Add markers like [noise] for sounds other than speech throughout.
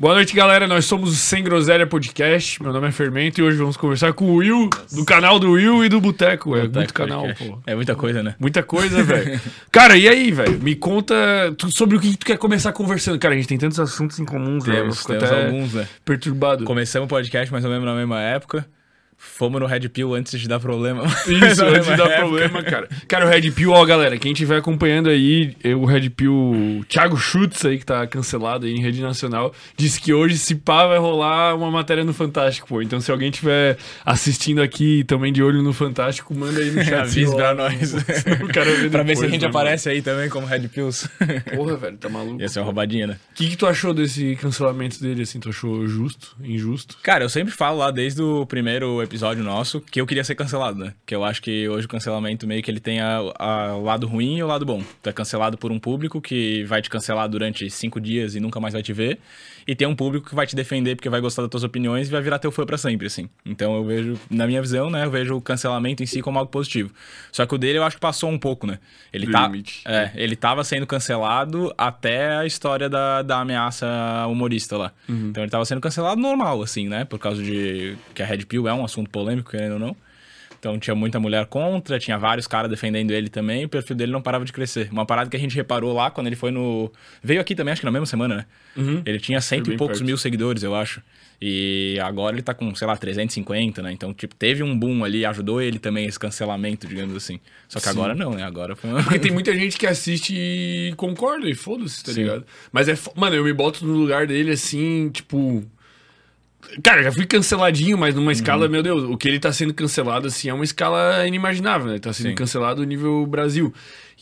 Boa noite, galera. Nós somos o Sem Groselha Podcast. Meu nome é Fermento e hoje vamos conversar com o Will, do canal do Will e do Boteco. É muito canal, pô. É muita coisa, né? Muita coisa, [laughs] velho. Cara, e aí, velho? Me conta sobre o que tu quer começar conversando. Cara, a gente tem tantos assuntos em comuns, velho. Temos, temos até alguns, né? perturbado. Começamos o podcast mais ou menos na mesma época. Fomos no Red Pill antes de dar problema. Isso, [laughs] antes de mesma dar época. problema, cara. Cara, o Red Pill, ó, galera, quem estiver acompanhando aí, eh, o Red Pill, Thiago Schutz aí, que tá cancelado aí em rede nacional, disse que hoje, se pá, vai rolar uma matéria no Fantástico, pô. Então, se alguém estiver assistindo aqui também de olho no Fantástico, manda aí no [laughs] chat. Avise se pra nós. [laughs] Quero ver pra ver se a gente aparece aí também como Red Pills. Porra, velho, tá maluco. Ia ser uma roubadinha, né? O que, que tu achou desse cancelamento dele, assim? Tu achou justo, injusto? Cara, eu sempre falo lá desde o primeiro episódio nosso que eu queria ser cancelado, né? Que eu acho que hoje o cancelamento meio que ele tem o lado ruim e o lado bom. Tu é cancelado por um público que vai te cancelar durante cinco dias e nunca mais vai te ver. E tem um público que vai te defender porque vai gostar das tuas opiniões e vai virar teu fã pra sempre, assim. Então eu vejo, na minha visão, né? Eu vejo o cancelamento em si como algo positivo. Só que o dele eu acho que passou um pouco, né? Ele Do tá. limite. É, ele tava sendo cancelado até a história da, da ameaça humorista lá. Então ele tava sendo cancelado normal, assim, né? Por causa de que a Red Pill é um assunto polêmico, querendo ou não. Então tinha muita mulher contra, tinha vários caras defendendo ele também, e o perfil dele não parava de crescer. Uma parada que a gente reparou lá quando ele foi no. Veio aqui também, acho que na mesma semana, né? Ele tinha cento e poucos perto. mil seguidores, eu acho. E agora ele tá com, sei lá, 350, né? Então, tipo, teve um boom ali, ajudou ele também esse cancelamento, digamos assim. Só que Sim. agora não, né? Agora foi Porque tem [laughs] muita gente que assiste e concorda e foda-se, tá Sim. ligado? Mas é. Mano, eu me boto no lugar dele assim, tipo. Cara, já fui canceladinho, mas numa escala, Uhum. meu Deus, o que ele tá sendo cancelado, assim, é uma escala inimaginável, né? Ele tá sendo Sim. cancelado nível Brasil.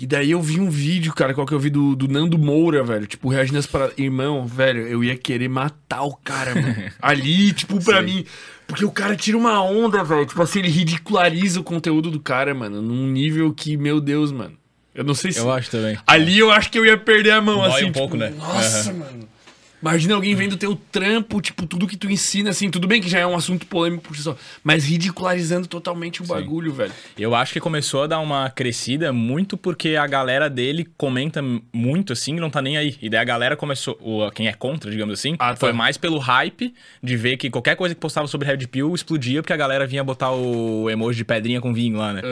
E daí eu vi um vídeo, cara, qual que eu vi do, do Nando Moura, velho, tipo, reagindo às paradas. Irmão, velho, eu ia querer matar o cara, mano. [laughs] Ali, tipo, pra mim. Porque o cara tira uma onda, velho. Tipo assim, ele ridiculariza o conteúdo do cara, mano, num nível que, meu Deus, mano. Eu não sei se. Eu acho também. Ali eu acho que eu ia perder a mão, Dói assim. um pouco, tipo, né? Nossa, mano. Imagina alguém vendo teu trampo, tipo, tudo que tu ensina, assim, tudo bem que já é um assunto polêmico por si só, mas ridicularizando totalmente o bagulho, velho. Eu acho que começou a dar uma crescida muito porque a galera dele comenta muito assim e não tá nem aí. E daí a galera começou, o, quem é contra, digamos assim, Ah, tá. foi mais pelo hype de ver que qualquer coisa que postava sobre Red Pill explodia porque a galera vinha botar o emoji de pedrinha com vinho lá, né?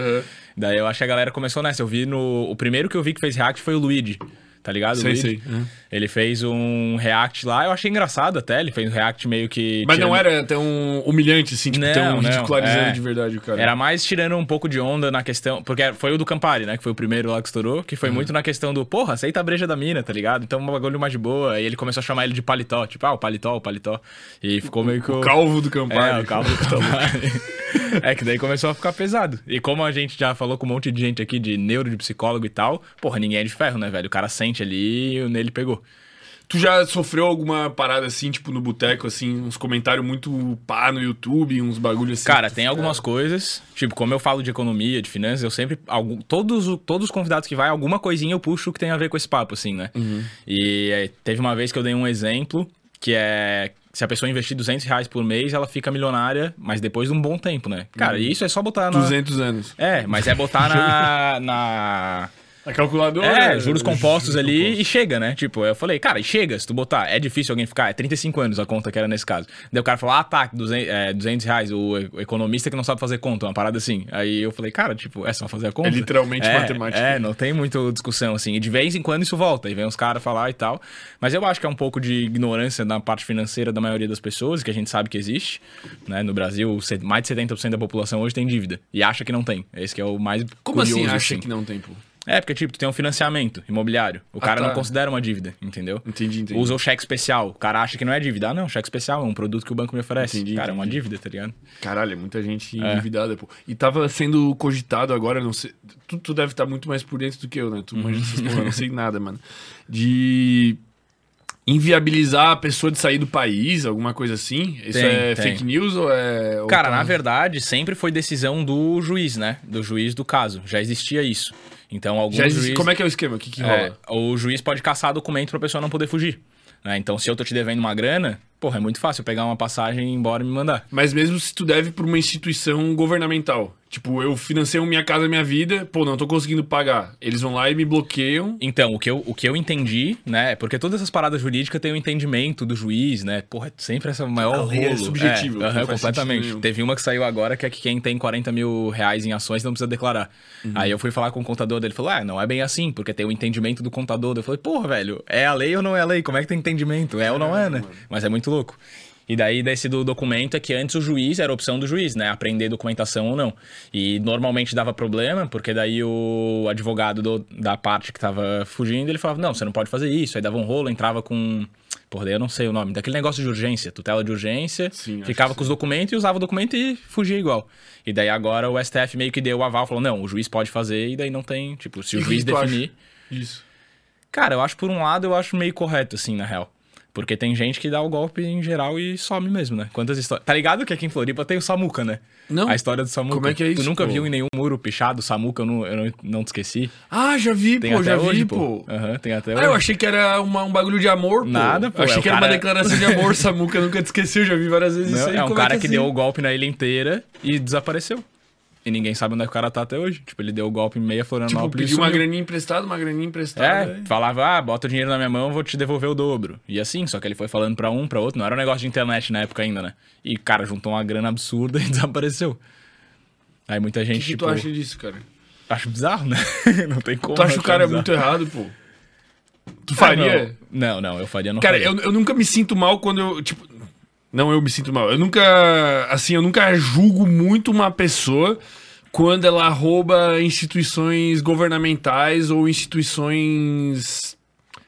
Daí eu acho que a galera começou nessa. Eu vi no. O primeiro que eu vi que fez react foi o Luigi. Tá ligado? O Sei, sei. Uhum. Ele fez um react lá, eu achei engraçado até. Ele fez um react meio que. Mas não tirando- era tão humilhante, assim, tipo, Não, tão não, ridicularizando é. de verdade o cara. Era mais tirando um pouco de onda na questão. Porque foi o do Campari, né? Que foi o primeiro lá que estourou. Que Uhum. foi muito na questão do, porra, aceita a breja da mina, tá ligado? Então um bagulho mais de boa. E ele começou a chamar ele de paletó. Tipo, ah, o paletó, o paletó. E ficou meio que. O calvo do Campari. É, o calvo do Campari. [laughs] é que daí começou a ficar pesado. E como a gente já falou com um monte de gente aqui de neuro, de psicólogo e tal, porra, ninguém é de ferro, né, velho? O cara sente ali e nele pegou. Tu já sofreu alguma parada assim, tipo, no boteco, assim, uns comentários muito pá no YouTube, uns bagulhos assim? Cara, tem fica- algumas coisas, tipo, como eu falo de economia, de finanças, eu sempre. Algum, todos, o- todos os convidados que vai, alguma coisinha eu puxo que tem a ver com esse papo, assim, né? E é, teve uma vez que eu dei um exemplo, que é. Se a pessoa investir 200 reais por mês, ela fica milionária, mas depois de um bom tempo, né? Cara, e isso é só botar na. 200 anos. É, mas é botar na. na... A calculadora. É, juros compostos juros ali compostos. e chega, né? Tipo, eu falei, cara, e chega, se tu botar, é difícil alguém ficar, é 35 anos a conta que era nesse caso. Daí o cara falou, ah, tá, 200, é, 200 reais, o economista que não sabe fazer conta, uma parada assim. Aí eu falei, cara, tipo, é só fazer a conta? É literalmente É, matemática. É, não tem muita discussão, assim. E de vez em quando isso volta, e vem uns caras falar e tal. Mas eu acho que é um pouco de ignorância na parte financeira da maioria das pessoas, que a gente sabe que existe. Né? No Brasil, mais de 70% da população hoje tem dívida. E acha que não tem. Esse que é o mais Como curioso, assim acha que não tem, pô? É, porque, tipo, tu tem um financiamento imobiliário. O Ah, cara tá. não considera uma dívida, entendeu? Entendi, entendi. Usa o cheque especial. O cara acha que não é dívida. Ah, não, cheque especial é um produto que o banco me oferece. Entendi, cara, é uma entendi. dívida, tá ligado? Caralho, é muita gente É. endividada, pô. E tava sendo cogitado agora, não sei. Tu, tu deve estar muito mais por dentro do que eu, né? Tu manja essas porra, não sei nada, mano. De inviabilizar a pessoa de sair do país, alguma coisa assim? Isso Tem, é tem. fake news ou é. ou Cara, tá- na verdade, sempre foi decisão do juiz, né? Do juiz do caso. Já existia isso. Então, alguns Já existe- juízes... Como é que é o esquema? O que, que É, rola? o juiz pode caçar documento pra pessoa não poder fugir. né? Então, se eu tô te devendo uma grana, porra, é muito fácil pegar uma passagem e ir embora e me mandar. Mas mesmo se tu deve pra uma instituição governamental. Tipo, eu financei minha casa, minha vida, pô, não tô conseguindo pagar. Eles vão lá e me bloqueiam. Então, o que eu, o que eu entendi, né? Porque todas essas paradas jurídicas têm o entendimento do juiz, né? Porra, sempre essa maior A lei é rolo. É, não aham, faz completamente. Teve uma que saiu agora que é que quem tem 40 mil reais em ações não precisa declarar. Uhum. Aí eu fui falar com o contador dele, ele falou, ah, não é bem assim, porque tem o entendimento do contador. Eu falei, porra, velho, é a lei ou não é a lei? Como é que tem entendimento? É ou não é, né? Mas é muito louco. E daí, desse do documento é que antes o juiz era a opção do juiz, né? Aprender documentação ou não. E normalmente dava problema, porque daí o advogado do- da parte que tava fugindo, ele falava, não, você não pode fazer isso. Aí dava um rolo, entrava com. Porra, daí eu não sei o nome. Daquele negócio de urgência, tutela de urgência. Sim, ficava com os documentos e usava o documento e fugia igual. E daí agora o STF meio que deu o aval, falou, não, o juiz pode fazer, e daí não tem. Tipo, se o E juiz definir. Isso. Cara, eu acho por um lado, eu acho meio correto, assim, na real. Porque tem gente que dá o golpe em geral e some mesmo, né? Quantas histórias. Tá ligado que aqui em Floripa tem o Samuca, né? Não. A história do Samuca. Como é que é isso, Tu nunca pô? viu em nenhum muro pichado Samuca, eu não, eu não, não te esqueci. Ah, já vi, Tem pô, já hoje, vi, pô. pô. Aham, tem até Ah, hoje. eu achei que era uma- um bagulho de amor, pô. Nada, pô, Eu achei é que era uma declaração de amor, Samuca nunca te esqueceu, já vi várias vezes isso Não, aí. é um como cara é que assim? deu o golpe na ilha inteira e desapareceu. E ninguém sabe onde é que o cara tá até hoje. Tipo, ele deu o golpe em meia Tipo, Florianópolis pediu e uma graninha emprestada, uma graninha emprestada. É, falava, ah, bota o dinheiro na minha mão, vou te devolver o dobro. E assim, só que ele foi falando pra um, pra outro, não era um negócio de internet na época ainda, né? E, cara, juntou uma grana absurda [laughs] e desapareceu. Aí muita O gente, que, que tipo, tu acha disso, cara? acho bizarro, né? [laughs] não tem como. Tu acha o cara bizarro. muito errado, pô? Tu Ah, faria? Não, não, não, eu faria não Cara, faria. eu, eu nunca me sinto mal quando eu, tipo... Não, eu me sinto mal. Eu nunca, assim, eu nunca julgo muito uma pessoa quando ela rouba instituições governamentais ou instituições...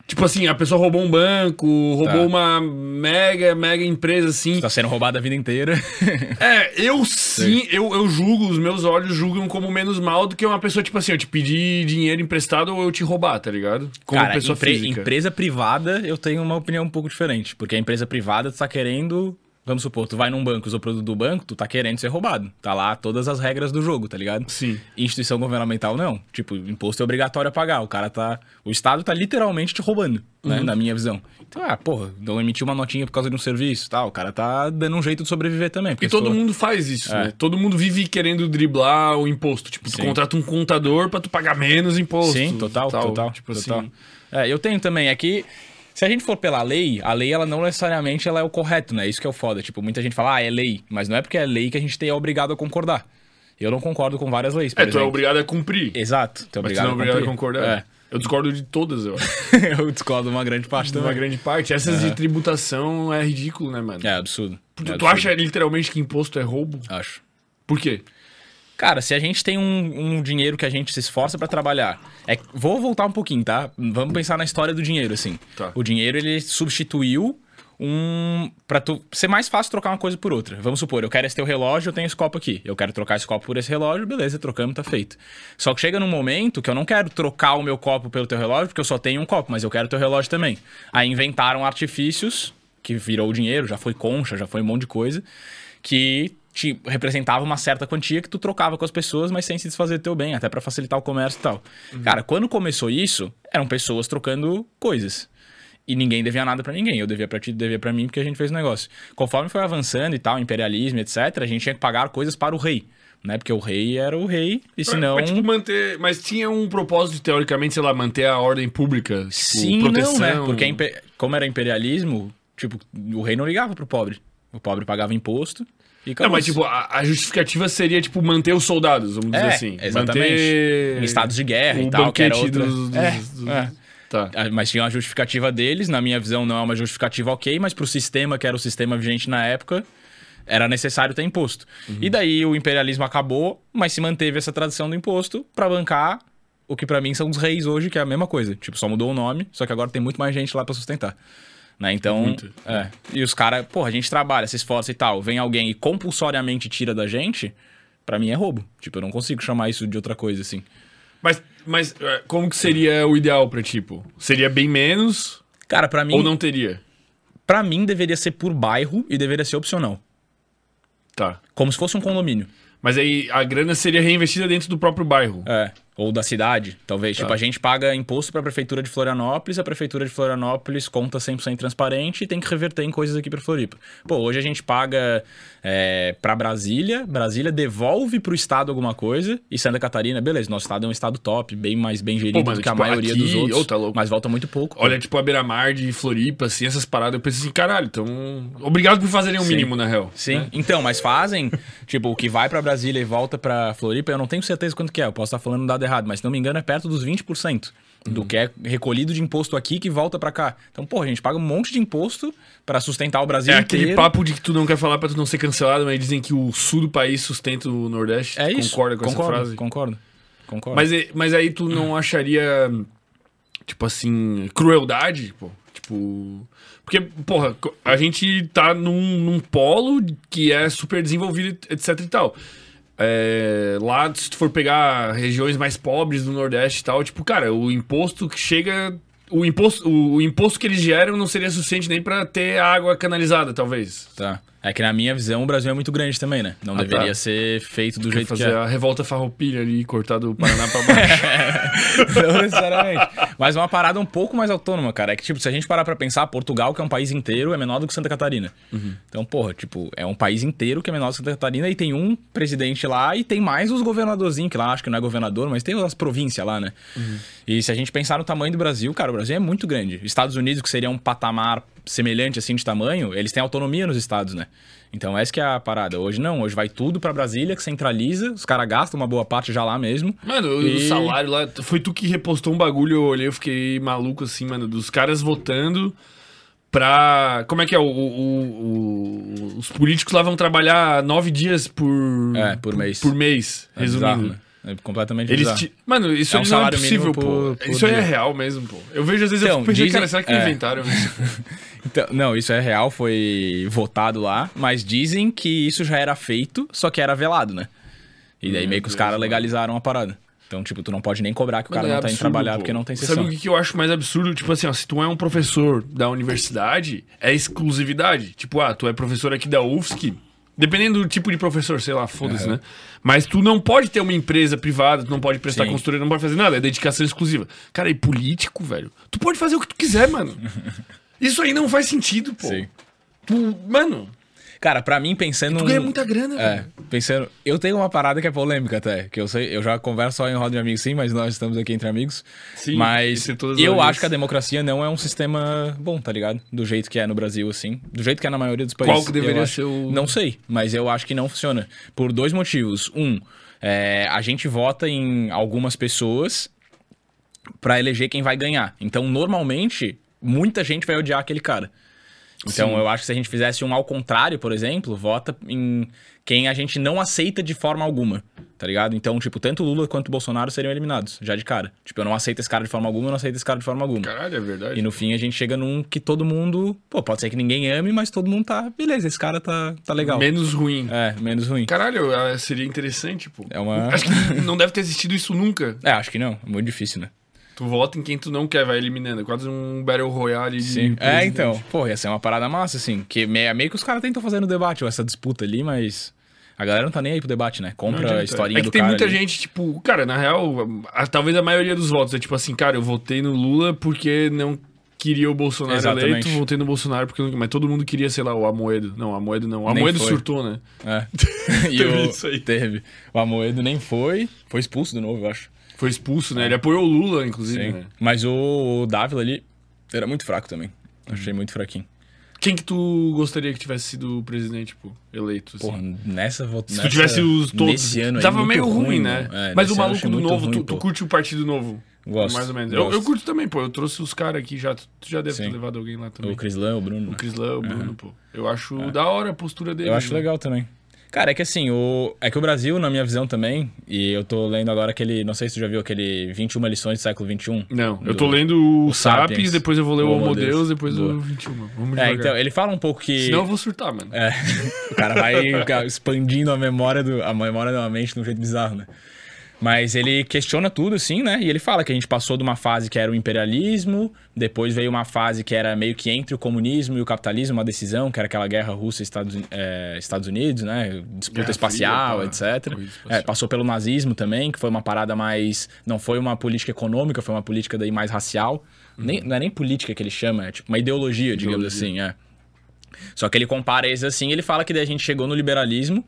Tipo assim, a pessoa roubou um banco, roubou Tá. uma mega, mega empresa, assim. Tá sendo roubado a vida inteira. [laughs] É, eu sim, eu, eu julgo, os meus olhos julgam como menos mal do que uma pessoa, tipo assim, eu te pedir dinheiro emprestado ou eu te roubar, tá ligado? Como Cara, pessoa empre- física. empresa privada, eu tenho uma opinião um pouco diferente. Porque a empresa privada, tá querendo. Vamos supor, tu vai num banco, usa o produto do banco, tu tá querendo ser roubado. Tá lá todas as regras do jogo, tá ligado? Sim. Instituição governamental, não. Tipo, imposto é obrigatório a pagar. O cara tá. O Estado tá literalmente te roubando, Uhum. né? Na minha visão. Então, ah, porra, não emitiu uma notinha por causa de um serviço tal. O cara tá dando um jeito de sobreviver também. porque E todo for- mundo faz isso, É. né? Todo mundo vive querendo driblar o imposto. Tipo, tu Sim. contrata um contador pra tu pagar menos imposto. Sim, total, tal. total. Tipo total. assim. É, eu tenho também. É que se a gente for pela lei, a lei ela não necessariamente ela é o correto, né? Isso que é o foda. Tipo, muita gente fala, ah, é lei. Mas não é porque é lei que a gente tem é obrigado a concordar. Eu não concordo com várias leis, por É, tu é exemplo. obrigado a cumprir. Exato, tu é Mas tu obrigado, não é obrigado a cumprir. concordar. Eu discordo de todas, eu acho. É. [laughs] eu discordo uma grande parte Uma também. grande parte. Essas de tributação é ridículo, né, mano? É absurdo. Tu, É tu absurdo. acha literalmente que imposto é roubo? Acho. Por quê? Cara, se a gente tem um, um dinheiro que a gente se esforça pra trabalhar, é, vou voltar um pouquinho, tá? Vamos pensar na história do dinheiro, assim. Tá. O dinheiro ele substituiu um para tu ser mais fácil trocar uma coisa por outra. Vamos supor, eu quero esse teu relógio, eu tenho esse copo aqui. Eu quero trocar esse copo por esse relógio, beleza, trocamos, tá feito. Só que chega num momento que eu não quero trocar o meu copo pelo teu relógio, porque eu só tenho um copo, mas eu quero teu relógio também. Aí inventaram artifícios que virou o dinheiro, já foi concha, já foi um monte de coisa, que te representava uma certa quantia que tu trocava com as pessoas, mas sem se desfazer do teu bem, até pra facilitar o comércio e tal. Cara, quando começou isso, eram pessoas trocando coisas. E ninguém devia nada pra ninguém. Eu devia pra ti, devia pra mim, porque a gente fez o negócio. Conforme foi avançando e tal, imperialismo, etc., a gente tinha que pagar coisas para o rei. Né? Porque o rei era o rei, e senão. Mas, tipo, manter... Mas tinha um propósito, teoricamente, sei lá, manter a ordem pública. Tipo, Sim, proteção. não, né? Porque como era imperialismo, tipo, o rei não ligava pro pobre. O pobre pagava imposto Não, mas tipo, a, a justificativa seria, tipo, manter os soldados, vamos dizer É, assim. exatamente. Manter Em estados de guerra o e tal, que era banquete outra... dos- dos- É, dos- é. Tá. Ah, Mas tinha uma justificativa deles, na minha visão não é uma justificativa ok, mas pro sistema, que era o sistema vigente na época, era necessário ter imposto. Uhum. E daí o imperialismo acabou, mas se manteve essa tradição do imposto pra bancar o que pra mim são os reis hoje, que é a mesma coisa. Tipo, só mudou o nome, só que agora tem muito mais gente lá pra sustentar. Né? Então, é. E os caras, porra, a gente trabalha, se esforça e tal, vem alguém e compulsoriamente tira da gente, pra mim é roubo. Tipo, eu não consigo chamar isso de outra coisa assim. Mas, mas é, como que seria o ideal pra, tipo? Seria bem menos Cara, pra mim, ou não teria? Pra mim deveria ser por bairro e deveria ser opcional. Tá. Como se fosse um condomínio. Mas aí a grana seria reinvestida dentro do próprio bairro. É. Ou da cidade, talvez. Tá. Tipo, a gente paga imposto pra prefeitura de Florianópolis, a prefeitura de Florianópolis conta 100% transparente e tem que reverter em coisas aqui pra Floripa. Pô, hoje a gente paga é, pra Brasília, Brasília devolve pro estado alguma coisa e Santa Catarina, beleza, nosso estado é um estado top, bem mais bem gerido mano, do que a tipo, maioria aqui- dos outros, ô, tá mas volta muito pouco. pô. Olha, tipo, a beira-mar de Floripa, assim, essas paradas, eu penso assim, caralho, então. Obrigado por fazerem o Sim. mínimo, na real. Sim, né? então, mas fazem, [laughs] tipo, o que vai pra Brasília e volta pra Floripa, eu não tenho certeza quanto que é, eu posso estar falando um dado errado, mas se não me engano é perto dos 20% do que é recolhido de imposto aqui que volta pra cá. Então, porra, a gente paga um monte de imposto pra sustentar o Brasil É inteiro. aquele papo de que tu não quer falar pra tu não ser cancelado, mas dizem que o sul do país sustenta o Nordeste. É isso. Concorda com concordo, essa frase? Concordo. Concordo. Mas, e- mas aí tu não acharia, tipo assim, crueldade, pô? Tipo. Porque, porra, a gente tá num, num polo que é super desenvolvido, etc e tal. É, lá, se tu for pegar regiões mais pobres do Nordeste e tal, tipo, cara, o imposto que chega. O imposto, o, o imposto que eles geram não seria suficiente nem pra ter água canalizada, talvez. Tá. É que na minha visão o Brasil é muito grande também, né? Não Ah, deveria tá. ser feito do Quer jeito que fazer é. a revolta farroupilha ali, cortar do Paraná pra baixo. [laughs] Não necessariamente. Mas uma parada um pouco mais autônoma, cara. É que, tipo, se a gente parar pra pensar, Portugal, que é um país inteiro, é menor do que Santa Catarina. Então, porra, tipo, é um país inteiro que é menor do que Santa Catarina e tem um presidente lá e tem mais os governadorzinhos, que lá acho que não é governador, mas tem as províncias lá, né? E se a gente pensar no tamanho do Brasil, cara, o Brasil é muito grande. Estados Unidos, que seria um patamar semelhante, assim, de tamanho, eles têm autonomia nos estados, né? Então, essa que é a parada. Hoje não, hoje vai tudo pra Brasília, que centraliza, os caras gastam uma boa parte já lá mesmo. Mano, o E- salário lá. Foi tu que repostou um bagulho, eu olhei, eu fiquei maluco assim, mano. Dos caras votando pra. Como é que é? O, o- o- os políticos lá vão trabalhar nove dias por. É, por mês. Por mês, É resumindo. bizarro, né? É completamente Eles bizarro. Mano, isso É um não é salário possível, pô. por- isso aí é real mesmo, pô. Eu vejo às vezes Então, eu fico dizem- cara, será que é. inventaram isso? [laughs] Então, não, isso é real, foi votado lá, mas dizem que isso já era feito, só que era velado, né? E daí Meu meio que os caras legalizaram a parada. Então, tipo, tu não pode nem cobrar que o cara é não tá indo absurdo, trabalhar pô. porque não tem sessão. Sabe o que que eu acho mais absurdo? Tipo assim, ó, se tu é um professor da universidade, é exclusividade. Tipo, ah, tu é professor aqui da UFSC, dependendo do tipo de professor, sei lá, foda-se, Aham. né? Mas tu não pode ter uma empresa privada, tu não pode prestar Sim. consultoria, não pode fazer nada, é dedicação exclusiva. Cara, e político, velho? Tu pode fazer o que tu quiser, mano. [laughs] Isso aí não faz sentido, pô. Sim. Tu, mano, Cara, pra mim, pensando... tu ganha muita grana, É, velho. pensando... Eu tenho uma parada que é polêmica até, que eu sei, eu já converso só em roda de amigos sim, mas nós estamos aqui entre amigos. Sim, mas eu acho que a democracia não é um sistema bom, tá ligado? Do jeito que é no Brasil, assim. Do jeito que é na maioria dos países. Qual que deveria ser o- Não sei, mas eu acho que não funciona. Por dois motivos. Um, é, a gente vota em algumas pessoas pra eleger quem vai ganhar. Então, normalmente, muita gente vai odiar aquele cara. Então, Sim. eu acho que se a gente fizesse um ao contrário, por exemplo, vota em quem a gente não aceita de forma alguma, tá ligado? Então, tipo, tanto Lula quanto Bolsonaro seriam eliminados, já de cara. Tipo, eu não aceito esse cara de forma alguma, eu não aceito esse cara de forma alguma. Caralho, é verdade. E no fim a gente chega num que todo mundo. Pô, pode ser que ninguém ame, mas todo mundo tá. Beleza, esse cara tá, tá legal. Menos ruim. É, menos ruim. Caralho, ah, seria interessante, pô. É uma. Acho que não deve ter existido isso nunca. É, acho que não. É muito difícil, né? Tu vota em quem tu não quer, vai eliminando. É quase um Battle Royale de Sim. É, presidente. então. Pô, ia ser uma parada massa, assim. Que meio, meio que os caras tentam fazer no debate, ou essa disputa ali, mas. A galera não tá nem aí pro debate, né? Compra a historinha é que tem muita ali. gente, tipo, cara, na real, a- talvez a maioria dos votos é tipo assim, cara, eu votei no Lula porque não queria o Bolsonaro Exatamente. eleito, votei no Bolsonaro porque não... Mas todo mundo queria, sei lá, o Amoedo. Não, o Amoedo não. O Amoedo surtou, né? É. [laughs] [laughs] e Teve o... isso aí. Teve. O Amoedo nem foi. Foi expulso de novo, eu acho. Foi expulso, né? Ele apoiou o Lula, inclusive, Sim. né? Mas o, Dávila ali era muito fraco também. Achei muito fraquinho. Quem que tu gostaria que tivesse sido o presidente, tipo, eleito, assim? Porra, nessa votação. Se tu tivesse os todos. Nesse ano Tava meio ruim, mano. né? É, Mas o maluco do novo, ruim, tu, tu curte o Partido Novo? Gosto, Mais ou menos. Eu, eu curto também, pô. Eu trouxe os caras aqui já. Tu já deve ter Sim. levado alguém lá também. O Crislan, o Bruno. O né? Crislan, o Bruno, pô. Eu acho da hora a postura dele. Eu acho né? legal também. Cara, é que assim, o... é que o Brasil, na minha visão também, e eu tô lendo agora aquele, não sei se tu já viu aquele 21 lições do século XXI. Não, eu Do- tô lendo o Sapiens, Sapiens. depois eu vou ler o O Homo Deus, depois Boa. o 21. mano. Vamos É, devagar. então, ele fala um pouco que... Senão eu vou surtar, mano. É, [laughs] o cara vai expandindo a memória do, a memória da mente de um jeito bizarro, né? Mas ele questiona tudo, assim, né? E ele fala que a gente passou de uma fase que era o imperialismo, depois veio uma fase que era meio que entre o comunismo e o capitalismo, uma decisão, que era aquela guerra Rússia-Estados é, Estados Unidos, né? Disputa Guerra espacial, Fria, tá. etc. Corrida espacial. É, passou pelo nazismo também, que foi uma parada mais. Não foi uma política econômica, foi uma política daí mais racial. Nem, não é nem política que ele chama, é tipo uma ideologia, digamos Ideologia. assim, é. Só que ele compara esses assim, ele fala que daí a gente chegou no liberalismo.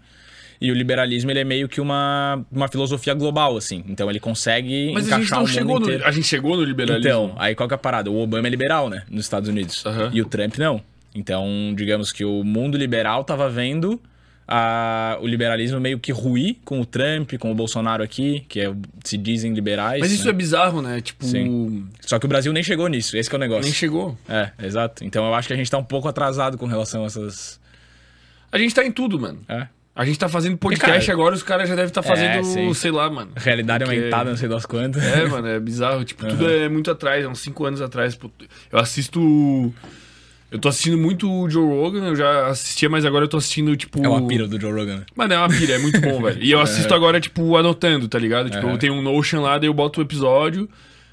E o liberalismo ele é meio que uma, uma filosofia global, assim. Então ele consegue Mas a encaixar gente não o chegou mundo no, inteiro. a gente chegou no liberalismo. Então, aí qual que é a parada? O Obama é liberal, né? Nos Estados Unidos. E o Trump não. Então, digamos que o mundo liberal tava vendo a- o liberalismo meio que ruir com o Trump, com o Bolsonaro aqui, que é- se dizem liberais. Mas isso né? é bizarro, né? Tipo, Sim. Só que o Brasil nem chegou nisso, esse que é o negócio. nem chegou. É, exato. Então eu acho que a gente tá um pouco atrasado com relação a essas. A gente tá em tudo, mano. É. A gente tá fazendo podcast cara, agora, os caras já devem estar fazendo, É, sim. sei lá, mano. Realidade Porque- aumentada, não sei das quantas. É, mano, é bizarro. Tipo, tudo é muito atrás, é uns 5 anos atrás. Eu assisto. Eu tô assistindo muito o Joe Rogan, eu já assistia, mas agora eu tô assistindo, tipo. É uma pira do Joe Rogan. né? Mano, é uma pira, é muito bom, velho. E eu [laughs] assisto agora, tipo, anotando, tá ligado? Tipo, eu tenho um Notion lá, daí eu boto o episódio.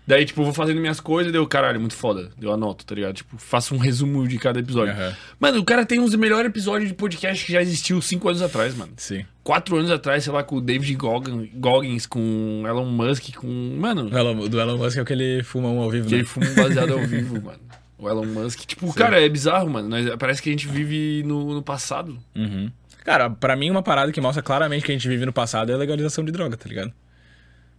Daí, tipo, eu vou fazendo minhas coisas, daí eu, caralho, muito foda. Daí Eu anoto, tá ligado? Tipo, faço um resumo de cada episódio. Aham. Mano, o cara tem uns melhores episódios de podcast que já existiu cinco anos atrás, mano. Sim. Quatro anos atrás, sei lá, com o David Goggins, Goggins com Elon Musk, com. Mano, O Elon, do Elon Musk é o que ele fuma um ao vivo, que né? ele fuma um baseado ao [laughs] vivo, mano. O Elon Musk. Tipo, cara, é bizarro, mano. Nós- parece que a gente vive no, no passado. Uhum. Cara, pra mim, uma parada que mostra claramente que a gente vive no passado é a legalização de droga, tá ligado?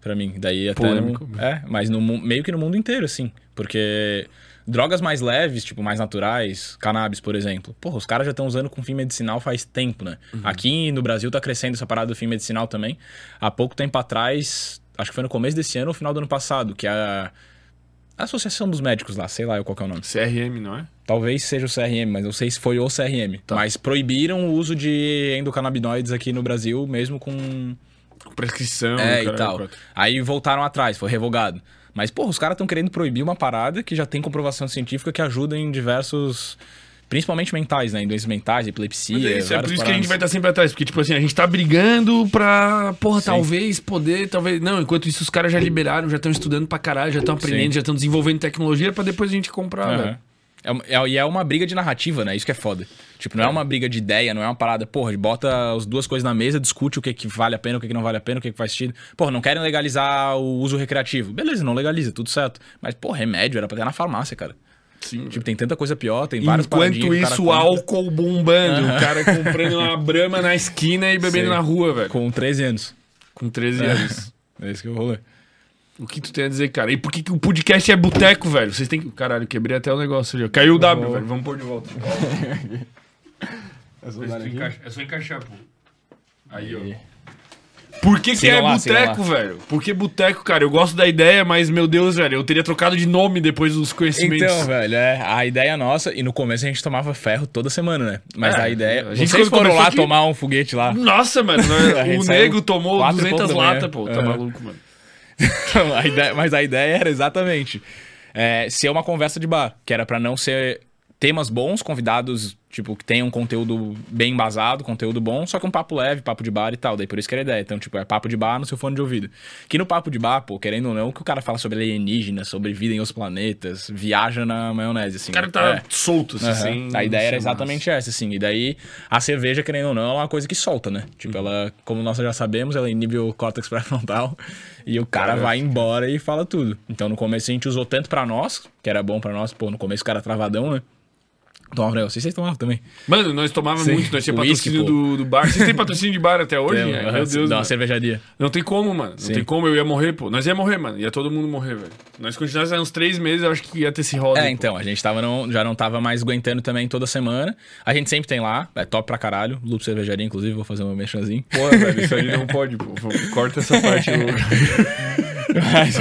Pra mim. Daí até. Polêmico. no- é, mas no, meio que no mundo inteiro, assim. Porque drogas mais leves, tipo, mais naturais, cannabis, por exemplo. Porra, os caras já estão usando com fim medicinal faz tempo, né? Aqui no Brasil tá crescendo essa parada do fim medicinal também. Há pouco tempo atrás, acho que foi no começo desse ano ou final do ano passado, que a. a Associação dos Médicos lá, sei lá qual é o nome. CRM, não é? Talvez seja o CRM, mas não sei se foi o CRM. Tá. Mas proibiram o uso de endocannabinoides aqui no Brasil, mesmo com. Prescrição, é, e tal. quatro. Aí voltaram atrás, foi revogado. Mas, porra, os caras estão querendo proibir uma parada que já tem comprovação científica que ajuda em diversos. Principalmente mentais, né? Em doenças mentais, epilepsia. Mas é isso, é por isso que a gente vai paradas. estar sempre atrás. Porque, tipo assim, a gente tá brigando pra, porra, talvez poder, talvez. Não, enquanto isso, os caras já liberaram, já estão estudando pra caralho, já estão aprendendo, Sim. já estão desenvolvendo tecnologia pra depois a gente comprar, Aham. velho. É é- e é uma briga de narrativa, né? Isso que é foda. Tipo, não é uma briga de ideia, não é uma parada, porra, bota as duas coisas na mesa, discute o que, que vale a pena, o que, que não vale a pena, o que, que faz sentido. Porra, não querem legalizar o uso recreativo. Beleza, não legaliza, tudo certo. Mas, pô, remédio era pra ter na farmácia, cara. Sim. Tipo, tem tanta coisa pior, tem várias Enquanto o isso, compra álcool bombando. O cara comprando uma [laughs] brama na esquina e bebendo Sim. na rua, velho. Com 13 anos. Com 13 anos. [laughs] É esse que eu vou ler. O que tu tem a dizer, cara? E por que, que o podcast é boteco, velho? Vocês têm que. Caralho, quebrei até o negócio ali. Caiu o W, velho. Vamos pôr de volta. [laughs] É só encaixar, pô. Aí, ó. Por que, que é lá, boteco, velho? Por que boteco, cara? Eu gosto da ideia, mas, meu Deus, velho, eu teria trocado de nome depois dos conhecimentos. Então, velho, é, a ideia nossa, e no começo a gente tomava ferro toda semana, né? Mas É, a ideia. a gente vocês foram lá aqui- tomar um foguete lá. Nossa, mano, [laughs] né? O nego tomou quatro e 200 pouco da manhã. latas, pô. Tá Aham. maluco, mano. Então, a ideia- mas a ideia era exatamente é, ser uma conversa de bar, que era pra não ser temas bons, convidados, tipo, que tenham conteúdo bem embasado, conteúdo bom, só que um papo leve, papo de bar e tal. Daí por isso que era a ideia. Então, tipo, é papo de bar no seu fone de ouvido. Que no papo de bar, pô, querendo ou não, que o cara fala sobre alienígenas, sobre vida em outros planetas, viaja na maionese, assim. O cara tá É. solto, assim, sem- A ideia era exatamente essa, assim. E daí, a cerveja, querendo ou não, é uma coisa que solta, né? Tipo, Uhum. ela, como nós já sabemos, ela inibe o córtex [laughs] pré-frontal. E o cara Cara, vai embora e fala tudo. Então, no começo, a gente usou tanto pra nós, que era bom pra nós. Pô, no começo o cara travadão, né? Tomava negócio. Vocês tomavam também. Mano, nós tomávamos Sim. muito, nós tínhamos patrocínio pô. do, do bar. Vocês têm [laughs] patrocínio de bar até hoje? Aham, Meu Deus, uma mano. cervejaria. Não tem como, mano. Não Sim. tem como, eu ia morrer, pô. Nós ia morrer, mano. Ia todo mundo morrer, velho. Nós continuássemos uns três meses, eu acho que ia ter esse roda. É, pô. então, a gente tava não, já não tava mais aguentando também toda semana. A gente sempre tem lá, é top pra caralho. Lupo Cervejaria, inclusive, vou fazer um mexanzinho. Porra, velho, isso aí não pode, pô. Corta essa parte. [laughs] Mas,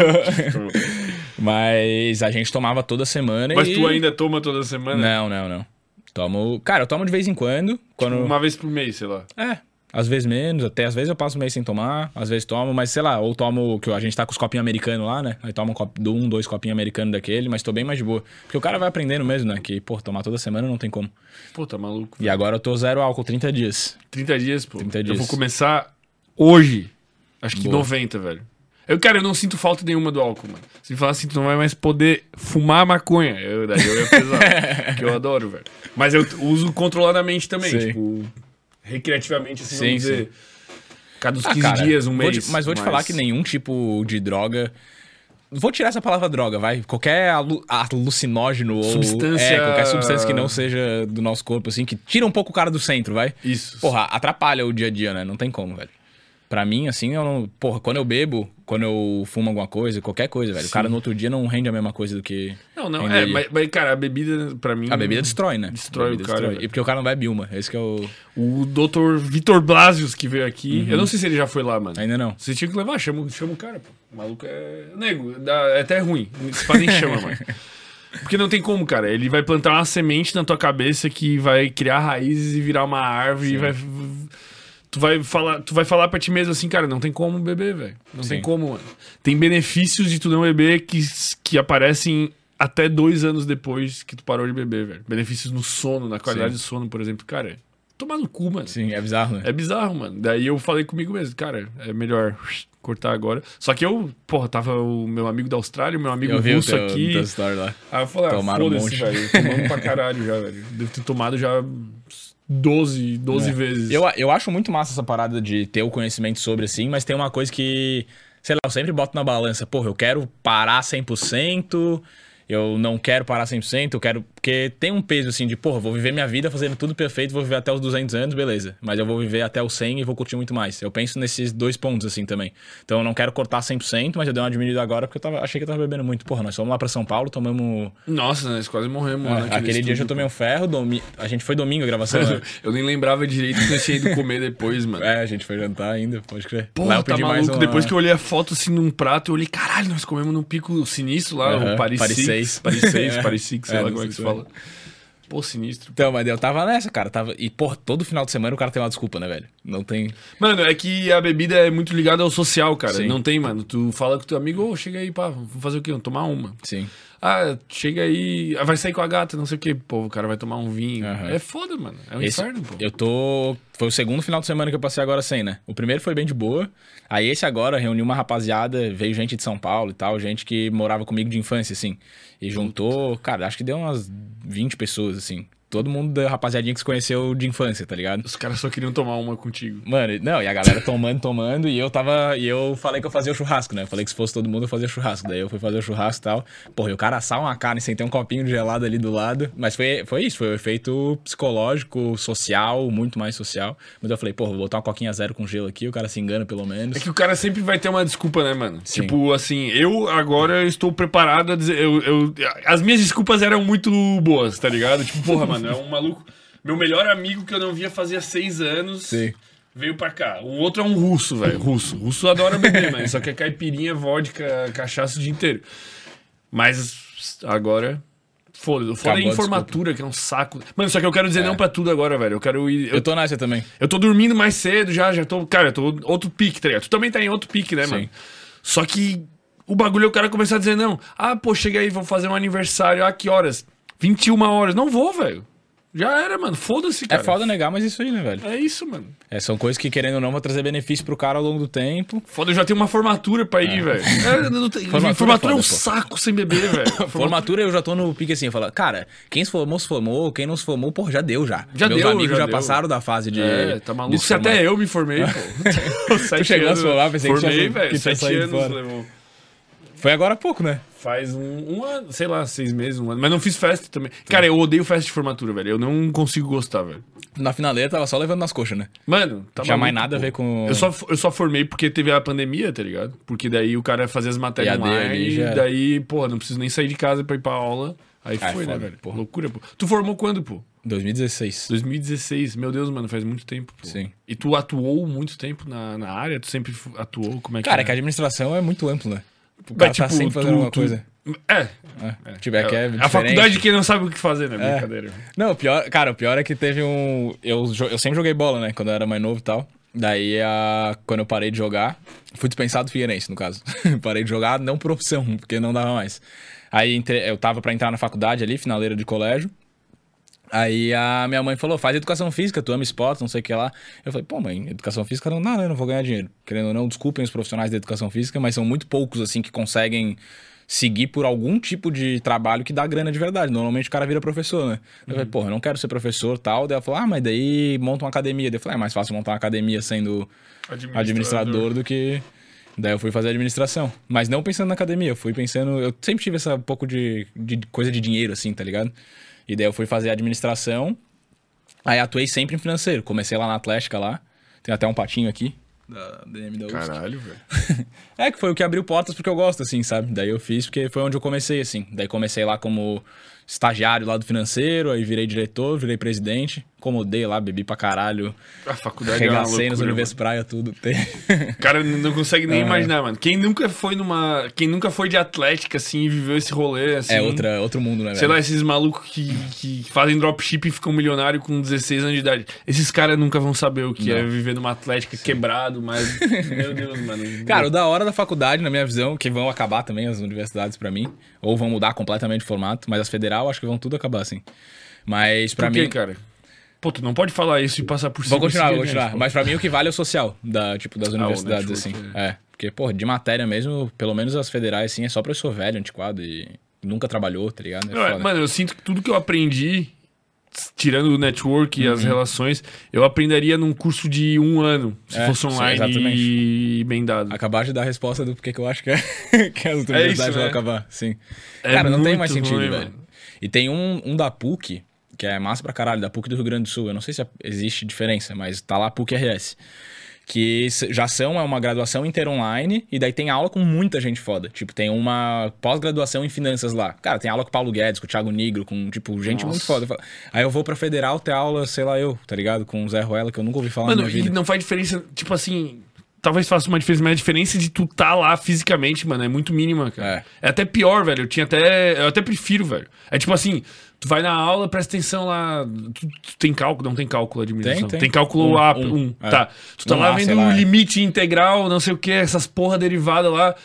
mas a gente tomava toda semana Mas e... tu ainda toma toda semana? Não, não, não. Tomo. Cara, eu tomo de vez em quando. quando... Uma vez por mês, sei lá. É. Às vezes menos, até às vezes eu passo um mês sem tomar, às vezes tomo, mas sei lá, ou tomo, que a gente tá com os copinhos americanos lá, né? Aí toma um, copo, um, dois copinhos americanos daquele, mas tô bem mais de boa. Porque o cara vai aprendendo mesmo, né? Que, pô, tomar toda semana não tem como. Pô, tá maluco. E agora eu tô zero álcool, 30 dias. 30 dias, pô. 30 Eu dias. vou começar hoje. Acho que Boa. 90, velho. Eu, cara, eu não sinto falta nenhuma do álcool, mano. Se falar assim, tu não vai mais poder fumar maconha. Eu, daí eu ia [laughs] pesar. que eu adoro, velho. Mas eu uso controladamente também. Sim. Tipo, recreativamente, assim, Sim, vamos sim. dizer. Cada uns Ah, 15 cara, dias, um mês. te- mas vou te falar que nenhum tipo de droga. Vou tirar essa palavra droga, vai. Qualquer alu- alucinógeno Substância- ou. É, qualquer substância que não seja do nosso corpo, assim, que tira um pouco o cara do centro, vai. Isso. Porra, atrapalha o dia a dia, né? Não tem como, velho. Pra mim, assim, eu não. Porra, quando eu bebo, quando eu fumo alguma coisa, qualquer coisa, velho. O cara no outro dia não rende a mesma coisa do que. Não, não, é, mas, mas, cara, a bebida, pra mim. A bebida destrói, né? Destrói o cara, velho. E porque o cara não bebe uma. Esse que é o. O Dr. Vitor Blasius que veio aqui. Uhum. Eu não sei se ele já foi lá, mano. Ainda não. Você tinha que levar, chama, chama o cara, pô. O maluco é. Nego, é até ruim. Pá nem chama, mano. [laughs] Porque não tem como, cara. Ele vai plantar uma semente na tua cabeça que vai criar raízes e virar uma árvore e vai. Tu vai, falar, tu vai falar pra ti mesmo assim, cara, não tem como beber, velho. Não tem Sim. como, mano. Tem benefícios de tu não beber que, que aparecem até dois anos depois que tu parou de beber, velho. Benefícios no sono, na qualidade Sim. do sono, por exemplo. Cara, tomar no cu, mano. Sim, é bizarro, né? É bizarro, mano. Daí eu falei comigo mesmo, cara, é melhor cortar agora. Só que eu, porra, tava o meu amigo da Austrália, o meu amigo Eu russo teu, aqui. teu story lá. Aí eu falei, ah, um foda-se, monte. velho. Tomamos pra [laughs] caralho já, velho. Devo ter tomado já 12, 12 É. vezes. Eu, eu acho muito massa essa parada de ter o conhecimento sobre assim, mas tem uma coisa que, sei lá, eu sempre boto na balança. Porra, eu quero parar 100%, eu não quero parar 100%, eu quero. Porque tem um peso assim de, porra, vou viver minha vida fazendo tudo perfeito, vou viver até os 200 anos, beleza. Mas eu vou viver até os 100 e vou curtir muito mais. Eu penso nesses dois pontos assim também. Então eu não quero cortar 100%, mas eu dei uma diminuída agora porque eu tava, achei que eu tava bebendo muito. Porra, nós fomos lá pra São Paulo, tomamos. Nossa, nós quase morremos. lá naquele É, Aquele dia eu tomei um ferro, domi... a gente foi domingo a gravação, né? [laughs] Eu nem lembrava direito que nós tinha ido comer depois, mano. É, a gente foi jantar ainda, pode crer. Porra, Lá eu tá pedi mais maluco. uma- Depois que eu olhei a foto assim num prato, eu olhei, caralho, nós comemos num pico sinistro lá, Aham, o Paris, Paris 6. seis. Paris 6, [laughs] É. Paris 6, sei É, lá como é que se fala. Pô, sinistro. Então, mas eu tava nessa, cara. Tava... E, porra, todo final de semana o cara tem uma desculpa, né, velho? Não tem. Mano, é que a bebida é muito ligada ao social, cara. Sim. Não tem, mano. Tu fala com teu amigo, ô, chega aí, pá, vamos fazer o quê? Vamos tomar uma. Sim. Ah, chega aí, ah, vai sair com a gata, não sei o quê. Pô, o cara vai tomar um vinho. Aham. É foda, mano. É um Esse- inferno, pô. Eu tô. Foi o segundo final de semana que eu passei agora sem, né? O primeiro foi bem de boa. Aí esse agora reuniu uma rapaziada, veio gente de São Paulo e tal, gente que morava comigo de infância, assim. E juntou, cara, acho que deu umas 20 pessoas, assim. Todo mundo da rapaziadinha que se conheceu de infância, tá ligado? Os caras só queriam tomar uma contigo. Mano, não, e a galera tomando, tomando, e eu tava. E eu falei que eu fazia o churrasco, né? Eu falei que se fosse todo mundo eu fazia churrasco. Daí eu fui fazer o churrasco e tal. Porra, e o cara assar uma carne sem ter um copinho de gelado ali do lado. Mas foi, foi isso, foi o efeito psicológico, social, muito mais social. Mas eu falei, porra, vou botar uma coquinha zero com gelo aqui, o cara se engana pelo menos. É que o cara sempre vai ter uma desculpa, né, mano? Sim. Tipo, assim, eu agora estou preparado a dizer. Eu, eu- as minhas desculpas eram muito boas, tá ligado? Tipo, porra, mano, [laughs] é um maluco. Meu melhor amigo que eu não via fazia seis anos. Sim. Veio pra cá. O outro é um russo, velho. Russo. Russo adora beber, [laughs] mas só quer caipirinha, vodka, cachaça o dia inteiro. Mas agora. Foda-se. O Foda é a informatura, que é um saco. Mano, só que eu quero dizer não pra tudo agora, velho. Eu quero ir. Eu, Eu tô nessa também. eu tô dormindo mais cedo já, já tô. Cara, eu tô outro pique, tá ligado? Tu também tá em outro pique, né, Sim. mano? Só que o bagulho é o cara começar a dizer, não. Ah, pô, chega aí, vou fazer um aniversário. Ah, que horas? 21 horas. Não vou, velho. Já era, mano. Foda-se, cara. É foda negar, mas isso aí, né, velho? É isso, mano. É, são coisas que, querendo ou não, vão trazer benefício pro cara ao longo do tempo. Foda, eu já tenho uma formatura pra ir, velho. [laughs] É, não tem- Formatura formatura, é é um pô. saco sem beber, velho. [laughs] Formatura eu já tô no pique assim, eu falo, cara, quem se formou, se formou, quem não se formou, porra, já deu já. Já Meus deu, amigos já já, passaram da fase de. É, tá maluco. Se até eu me formei, pô. [laughs] Sete chegou a se formar, pensei que tinha- formei, que tinha Sete saído anos fora. levou. Foi agora há pouco, né? Faz um, um ano, sei lá, seis meses, um ano. Mas não fiz festa também. Cara, eu odeio festa de formatura, velho. Eu não consigo gostar, velho. Na finaleira tava só levando nas coxas, né? Mano, tá Tinha mais nada a pô. ver com. Eu só, eu só formei porque teve a pandemia, tá ligado? Porque daí o cara fazia as matérias EAD ali online, já e daí, porra, não preciso nem sair de casa pra ir pra aula. Aí é foi, né, foda, velho? porra. Loucura, pô. Tu formou quando, pô? 2016. 2016. Meu Deus, mano, faz muito tempo, pô. Sim. E tu atuou muito tempo na, na área? Tu sempre atuou? Como é que Cara, é? é que a administração é muito amplo, né? O cara tipo, tá sempre fazendo tu- alguma tu- coisa. É. É. Tipo, é que é a diferente. faculdade que não sabe o que fazer, né? É. Brincadeira. Não, pior, cara, o pior é que teve um. Eu, eu sempre joguei bola, né? Quando eu era mais novo e tal. Daí, a... quando eu parei de jogar, fui dispensado do Figueirense, no caso. [laughs] parei de jogar, não por opção, porque não dava mais. Aí eu tava pra entrar na faculdade ali, finaleira de colégio. Aí a minha mãe falou, faz educação física, tu ama esporte, não sei o que lá. Eu falei, pô, mãe, educação física não dá, né? Eu não vou ganhar dinheiro. Querendo ou não, desculpem os profissionais da educação física, mas são muito poucos, assim, que conseguem seguir por algum tipo de trabalho que dá grana de verdade. Normalmente o cara vira professor, né? Eu falei, pô, eu não quero ser professor tal. Daí ela falou, ah, mas daí monta uma academia. Daí eu falei, é mais fácil montar uma academia sendo Administrador. administrador do que. Daí eu fui fazer administração. Mas não pensando na academia, eu fui pensando. Eu sempre tive essa pouco de, de coisa de dinheiro, assim, tá ligado? E daí eu fui fazer administração. Aí atuei sempre em financeiro. Comecei lá na Atlética lá. Tem até um patinho aqui. Da DM da. Caralho, velho. [laughs] É, que foi o que abriu portas porque eu gosto, assim, sabe? Daí eu fiz porque foi onde eu comecei, assim. Daí comecei lá como estagiário lá do financeiro, aí virei diretor, virei presidente, acomodei lá, bebi pra caralho, A faculdade é uma regacei nos loucura, Universo Praia, tudo. [laughs] cara não consegue nem É. imaginar, mano. Quem nunca foi numa... Quem nunca foi de atlética, assim, e viveu esse rolê, assim... É outra, outro mundo, né, Sei velho? lá, esses malucos que, que fazem dropship e ficam milionários com 16 anos de idade. Esses caras nunca vão saber o que é Não. viver numa atlética quebrado, mas... [laughs] Meu Deus, mano. Cara, o da hora da faculdade, na minha visão, que vão acabar também as universidades pra mim, ou vão mudar completamente o formato, mas as federal acho que vão tudo acabar assim. Mas quê, mim. cara? Pô, tu não pode falar isso e passar por cima. Vou continuar, vou continuar. pô. Mas pra mim o que vale é o social, da, tipo, das universidades, assim. network, É. Porque, pô, de matéria mesmo, pelo menos as federais, assim, é só professor velho, antiquado e nunca trabalhou, tá ligado? É Não, é, mano, eu sinto que tudo que eu aprendi, tirando o network e as Uhum. relações, eu aprenderia num curso de um ano, se É, fosse sim, online exatamente. e bem dado. Acabar de dar a resposta do porquê que eu acho que, é, [laughs] que as isso, universidades né? vão acabar, sim. É Cara, não tem mais sentido, ruim, velho. mano. E tem um, um da PUC, que é massa pra caralho, da PUC do Rio Grande do Sul. Eu não sei se existe diferença, mas tá lá PUC RS. Que já são, é uma graduação inteira online, e daí tem aula com muita gente foda. Tipo, tem uma pós-graduação em finanças lá. Cara, tem aula com o Paulo Guedes, com o Thiago Nigro, com, tipo, gente muito Nossa. foda. Aí eu vou pra Federal ter aula, sei lá eu, tá ligado? Com o Zé Ruela, que eu nunca ouvi falar Mano, na minha e vida. não faz diferença, tipo assim. Talvez faça uma diferença, mas a diferença de tu tá lá fisicamente, mano, é muito mínima, cara. É, até pior, velho. Eu tinha até. Eu até prefiro, velho. É tipo assim, tu vai na aula, presta atenção lá. Tu, tu tem cálculo, não tem cálculo de administração. Tem, Tem, tem. cálculo Um, A, um, um. é. Tá. Tu tá Um lá vendo lá, o é. limite integral, não sei o que, essas porra derivadas lá.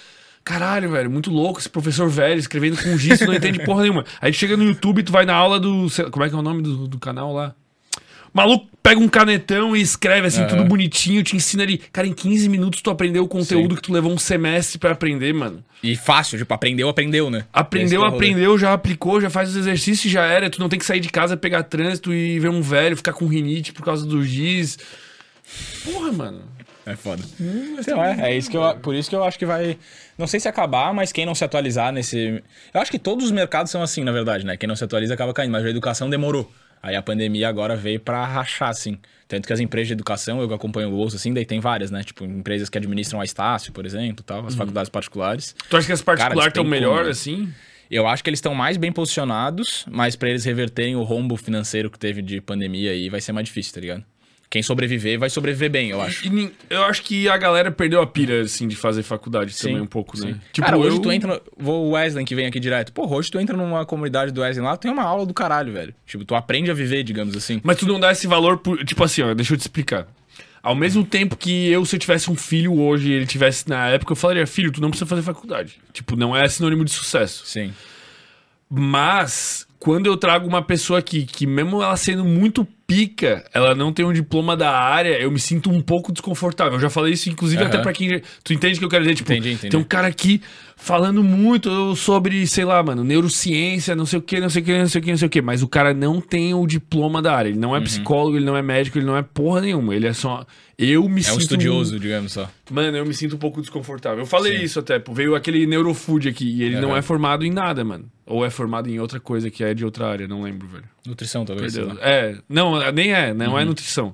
Caralho, velho, muito louco esse professor velho escrevendo com giz, tu não entende porra nenhuma. Aí tu chega no YouTube, tu vai na aula do. Como é que é o nome do, do canal lá? Maluco pega um canetão e escreve assim, Aham. tudo bonitinho, te ensina ali. Cara, em 15 minutos tu aprendeu o conteúdo Sim. que tu levou um semestre pra aprender, mano. E fácil, tipo, aprendeu, aprendeu, né? Aprendeu, é aprendeu, já aplicou, já faz os exercícios, já era. Tu não tem que sair de casa, pegar trânsito e ver um velho ficar com rinite por causa do giz. Porra, mano. É foda. Então, é, é isso que eu, por isso que eu acho que vai. Não sei se acabar, mas quem não se atualizar nesse. Eu acho que todos os mercados são assim, na verdade, né? Quem não se atualiza acaba caindo, mas a educação demorou. Aí a pandemia agora veio pra rachar, assim. Tanto que as empresas de educação, eu que acompanho o bolso, assim, daí tem várias, né? Tipo, empresas que administram a Estácio, por exemplo, tal, as faculdades particulares. Tu acha que as particulares estão melhor né? assim? Eu acho que eles estão mais bem posicionados, mas pra eles reverterem o rombo financeiro que teve de pandemia aí vai ser mais difícil, tá ligado? Quem sobreviver vai sobreviver bem, eu acho. E nin- eu acho que a galera perdeu a pira, assim, de fazer faculdade também um pouco, né? Tipo, Cara, hoje eu- tu entra. No... Vou o Wesley que vem aqui direto. Pô, hoje tu entra numa comunidade do Wesley lá, tem uma aula do caralho, velho. Tipo, tu aprende a viver, digamos assim. Mas tu não dá esse valor por. Tipo assim, ó, deixa eu te explicar. Ao mesmo tempo que eu, se eu tivesse um filho hoje e ele tivesse na época, eu falaria, filho, tu não precisa fazer faculdade. Tipo, não é sinônimo de sucesso. Sim. Mas, quando eu trago uma pessoa aqui que, mesmo ela sendo muito pica, ela não tem um diploma da área, eu me sinto um pouco desconfortável. Eu já falei isso, inclusive, Aham. até pra quem. Tu entende o que eu quero dizer? Tipo, Entendi, entendi. tem um cara aqui falando muito sobre, sei lá, mano, neurociência, não sei o que, não sei o que, não sei o que, não sei o que. Mas o cara não tem o diploma da área. Ele Uhum. não é psicólogo, ele não é médico, ele não é porra nenhuma. Ele é só. Eu me É sinto. um estudioso, digamos só. Mano, eu me sinto um pouco desconfortável. Eu falei isso até, pô, veio aquele neurofood aqui e ele não Aham. é formado em nada, mano. Ou é formado em outra coisa que é de outra área, não lembro, velho. Nutrição, talvez. Perdeu. lá. É, não, nem é, não Uhum. é nutrição.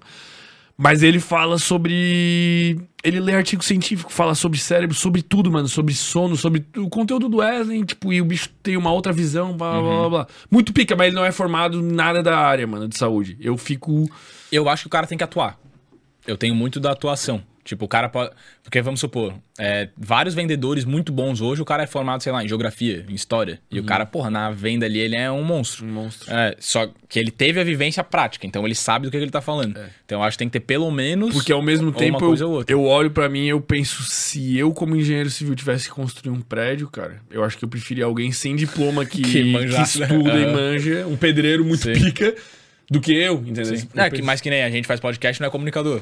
Mas ele fala sobre. Ele lê artigo científico, fala sobre cérebro, sobre tudo, mano. Sobre sono, sobre o conteúdo do Wesley, tipo, e o bicho tem uma outra visão, blá blá Uhum. blá blá. Muito pica, mas ele não é formado em nada da área, mano, de saúde. Eu fico. Eu acho que o cara tem que atuar. Eu tenho muito da atuação. Tipo, o cara pode. Porque vamos supor, é, vários vendedores muito bons hoje, o cara é formado, sei lá, em geografia, em história. E o cara, porra, na venda ali ele é um monstro. Um monstro. É, só que ele teve a vivência prática, então ele sabe do que ele tá falando. Então eu acho que tem que ter pelo menos. Porque ao mesmo ou tempo uma coisa eu, ou outra. eu olho pra mim e eu penso, se eu como engenheiro civil tivesse que construir um prédio, cara, eu acho que eu preferia alguém sem diploma que, [laughs] Que que, manjasse, né? estuda e Aham. manja, um pedreiro muito Sim. pica, do que eu, entendeu? É, que, mas que nem a gente faz podcast não é comunicador.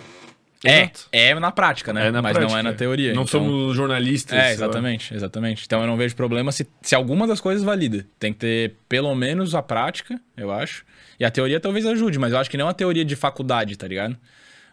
É, é na prática, né? É na mas prática, não é na teoria. Não então- somos jornalistas. É, lá. exatamente, exatamente. Então eu não vejo problema se, se alguma das coisas valida. Tem que ter pelo menos a prática, eu acho. E a teoria talvez ajude, mas eu acho que não é uma teoria de faculdade, tá ligado?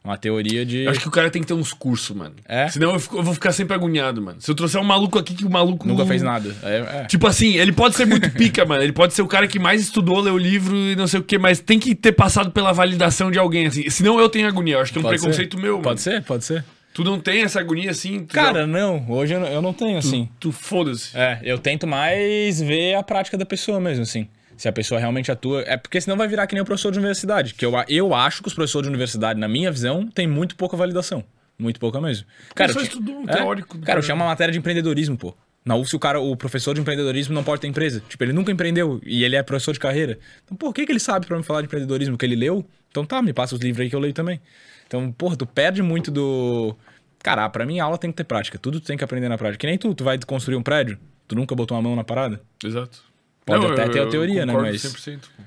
Uma teoria de. Eu acho que o cara tem que ter uns cursos, mano. É? Senão eu, fico- eu vou ficar sempre agoniado, mano. Se eu trouxer um maluco aqui que o maluco. Nunca fez nada. É, é. Tipo assim, ele pode ser muito pica, [laughs] mano. Ele pode ser o cara que mais estudou, leu livro e não sei o que, mas tem que ter passado pela validação de alguém, assim. Senão eu tenho agonia. Eu acho que é um Pode preconceito ser. meu, mano. Pode ser, pode ser. Tu não tem essa agonia assim? Tu Cara, já- não. Hoje eu não, eu não tenho, assim. Tu foda-se. É, eu tento mais ver a prática da pessoa mesmo, assim. Se a pessoa realmente atua. É porque senão vai virar que nem o professor de universidade. Que eu, eu acho que os professores de universidade, na minha visão, tem muito pouca validação. Muito pouca mesmo. Cara, eu ti- estudou um é? teórico do Cara, eu cara. tinha uma matéria de empreendedorismo, pô. Na UFS, o, cara, o professor de empreendedorismo não pode ter empresa. Tipo, ele nunca empreendeu e ele é professor de carreira. Então, o que, que ele sabe pra me falar de empreendedorismo? Que ele leu? Então tá, me passa os livros aí que eu leio também. Então, porra, tu perde muito do. Cara, pra mim, a aula tem que ter prática. Tudo tu tem que aprender na prática. Que nem tu, tu vai construir um prédio, tu nunca botou uma mão na parada. Exato. Pode até ter a eu teoria, né, mas- 100%. pô.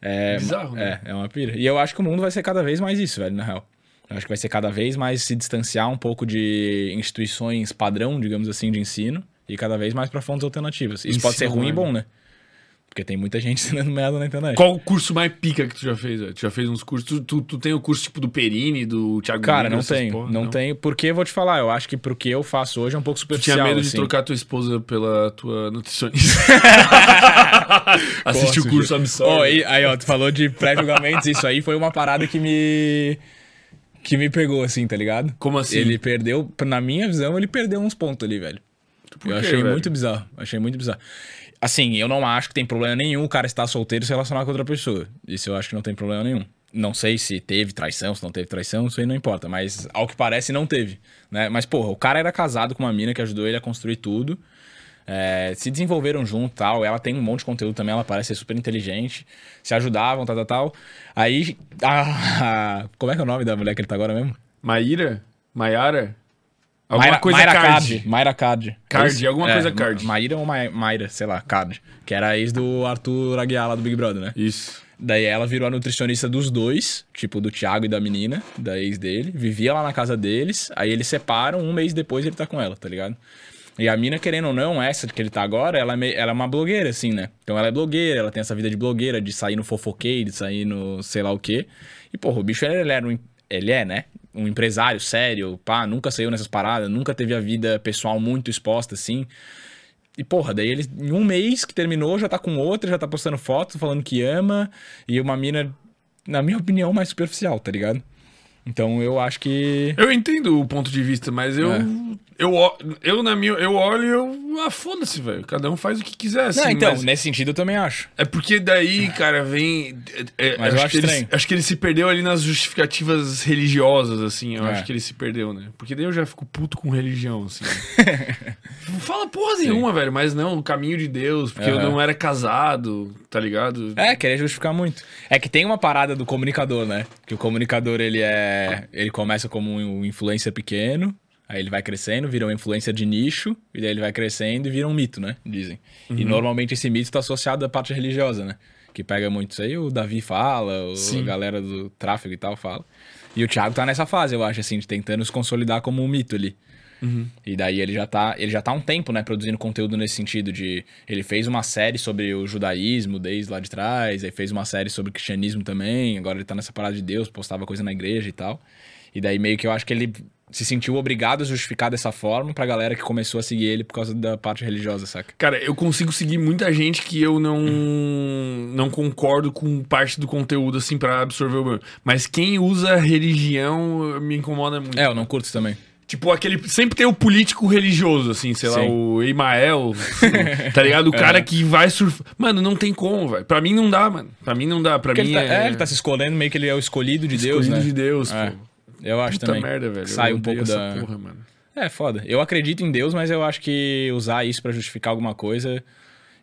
É, Bizarro, né? É, é uma pira. E eu acho que o mundo vai ser cada vez mais isso, velho, na real. Eu acho que vai ser cada vez mais se distanciar um pouco de instituições padrão, digamos assim, de ensino, e cada vez mais pra fontes alternativas. Isso pode ser Ensino ruim e bom, né? Porque tem muita gente [laughs] ensinando merda na internet. Qual o curso mais pica que tu já fez? Tu já fez uns cursos? Tu, tu, tu tem o curso tipo do Perini, do Thiago Cara, Nigro, não tenho. porra? não, tenho. Porque vou te falar, eu acho que pro que eu faço hoje é um pouco Tu superficial. tinha medo de assim. trocar tua esposa pela tua nutricionista. [laughs] [laughs] Assiste o curso. Ó, e- aí, ó, tu falou de pré-julgamentos, isso aí foi uma parada que me. que me pegou, assim, tá ligado? Como assim? Ele perdeu, na minha visão, ele perdeu uns pontos ali, velho. Por eu quê, achei velho? muito bizarro. Achei muito bizarro. Assim, eu não acho que tem problema nenhum o cara estar solteiro e se relacionar com outra pessoa. Isso eu acho que não tem problema nenhum. Não sei se teve traição, se não teve traição, isso aí não importa. Mas ao que parece, não teve. Né? Mas, porra, o cara era casado com uma mina que ajudou ele a construir tudo. É, se desenvolveram junto tal. Ela tem um monte de conteúdo também, ela parece ser super inteligente. Se ajudavam, tal, tal, tal. Aí. a- como é que é o nome da mulher que ele tá agora mesmo? Maíra? Maiara? Alguma Mayra, coisa Mayra card. Mayra Card. Card, alguma é, coisa card. Maíra ou Ma- Mayra, sei lá, Card. Que era a ex do Arthur Aguiar lá do Big Brother, né? Isso. Daí ela virou a nutricionista dos dois, tipo do Thiago e da menina, da ex dele. Vivia lá na casa deles, aí eles separam, um mês depois ele tá com ela, tá ligado? E a mina, querendo ou não, essa que ele tá agora, ela é, meio- ela é uma blogueira, assim, né? Então ela é blogueira, ela tem essa vida de blogueira, de sair no fofoquei, de sair no sei lá o quê. E, porra, o bicho, ele era um, ele é, né? Um empresário sério, pá, nunca saiu nessas paradas, nunca teve a vida pessoal muito exposta, assim. E, porra, daí ele, em um mês que terminou, já tá com outra, já tá postando fotos, falando que ama, e uma mina, na minha [laughs] opinião, mais superficial, tá ligado? Então eu acho que. Eu entendo o ponto de vista, mas eu. É. Eu, eu, na minha, eu olho e eu. Ah, foda-se, velho. Cada um faz o que quiser. Assim, Não, então, mas nesse sentido eu também acho. É porque daí, cara, vem. é- é, Mas eu acho que ele, estranho. acho que ele se perdeu ali nas justificativas religiosas, assim. Eu É. acho que ele se perdeu, né? Porque daí eu já fico puto com religião, assim. Não [laughs] Fala porra nenhuma, velho. Mas não, o caminho de Deus, porque eu Aham. não era casado, tá ligado? É, querer justificar muito. É que tem uma parada do comunicador, né? Que o comunicador, ele é. Ele começa como um influencer pequeno, aí ele vai crescendo, vira um influencer de nicho, e daí ele vai crescendo e vira um mito, né? Dizem. E Uhum. normalmente esse mito tá associado à parte religiosa, né? Que pega muito isso aí, o Davi fala, o- a galera do tráfego e tal fala. E o Thiago tá nessa fase, eu acho, assim, de tentando se consolidar como um mito ali. E daí ele já tá, ele já tá há um tempo, né, produzindo conteúdo nesse sentido de ele fez uma série sobre o judaísmo desde lá de trás, aí fez uma série sobre o cristianismo também, agora ele tá nessa parada de Deus, postava coisa na igreja e tal. E daí meio que eu acho que ele se sentiu obrigado a justificar dessa forma pra galera que começou a seguir ele por causa da parte religiosa, saca? Cara, eu consigo seguir muita gente que eu não não concordo com parte do conteúdo, assim, pra absorver o meu. Mas quem usa religião me incomoda muito. É, eu não curto também. Tipo, aquele. Sempre tem o político religioso, assim, sei lá, Sim. o Emael, [laughs] tá ligado? O cara que vai surfar. Mano, não tem como, velho. Pra mim não dá, mano. Pra mim não dá. Pra Porque mim ele tá, é. é, ele tá se escolhendo meio que ele é o escolhido de Deus, escolhido né? de Deus, É. pô. Eu acho Puta também. merda, velho. Sai eu um pouco da. porra, mano. É, foda. Eu acredito em Deus, mas eu acho que usar isso pra justificar alguma coisa.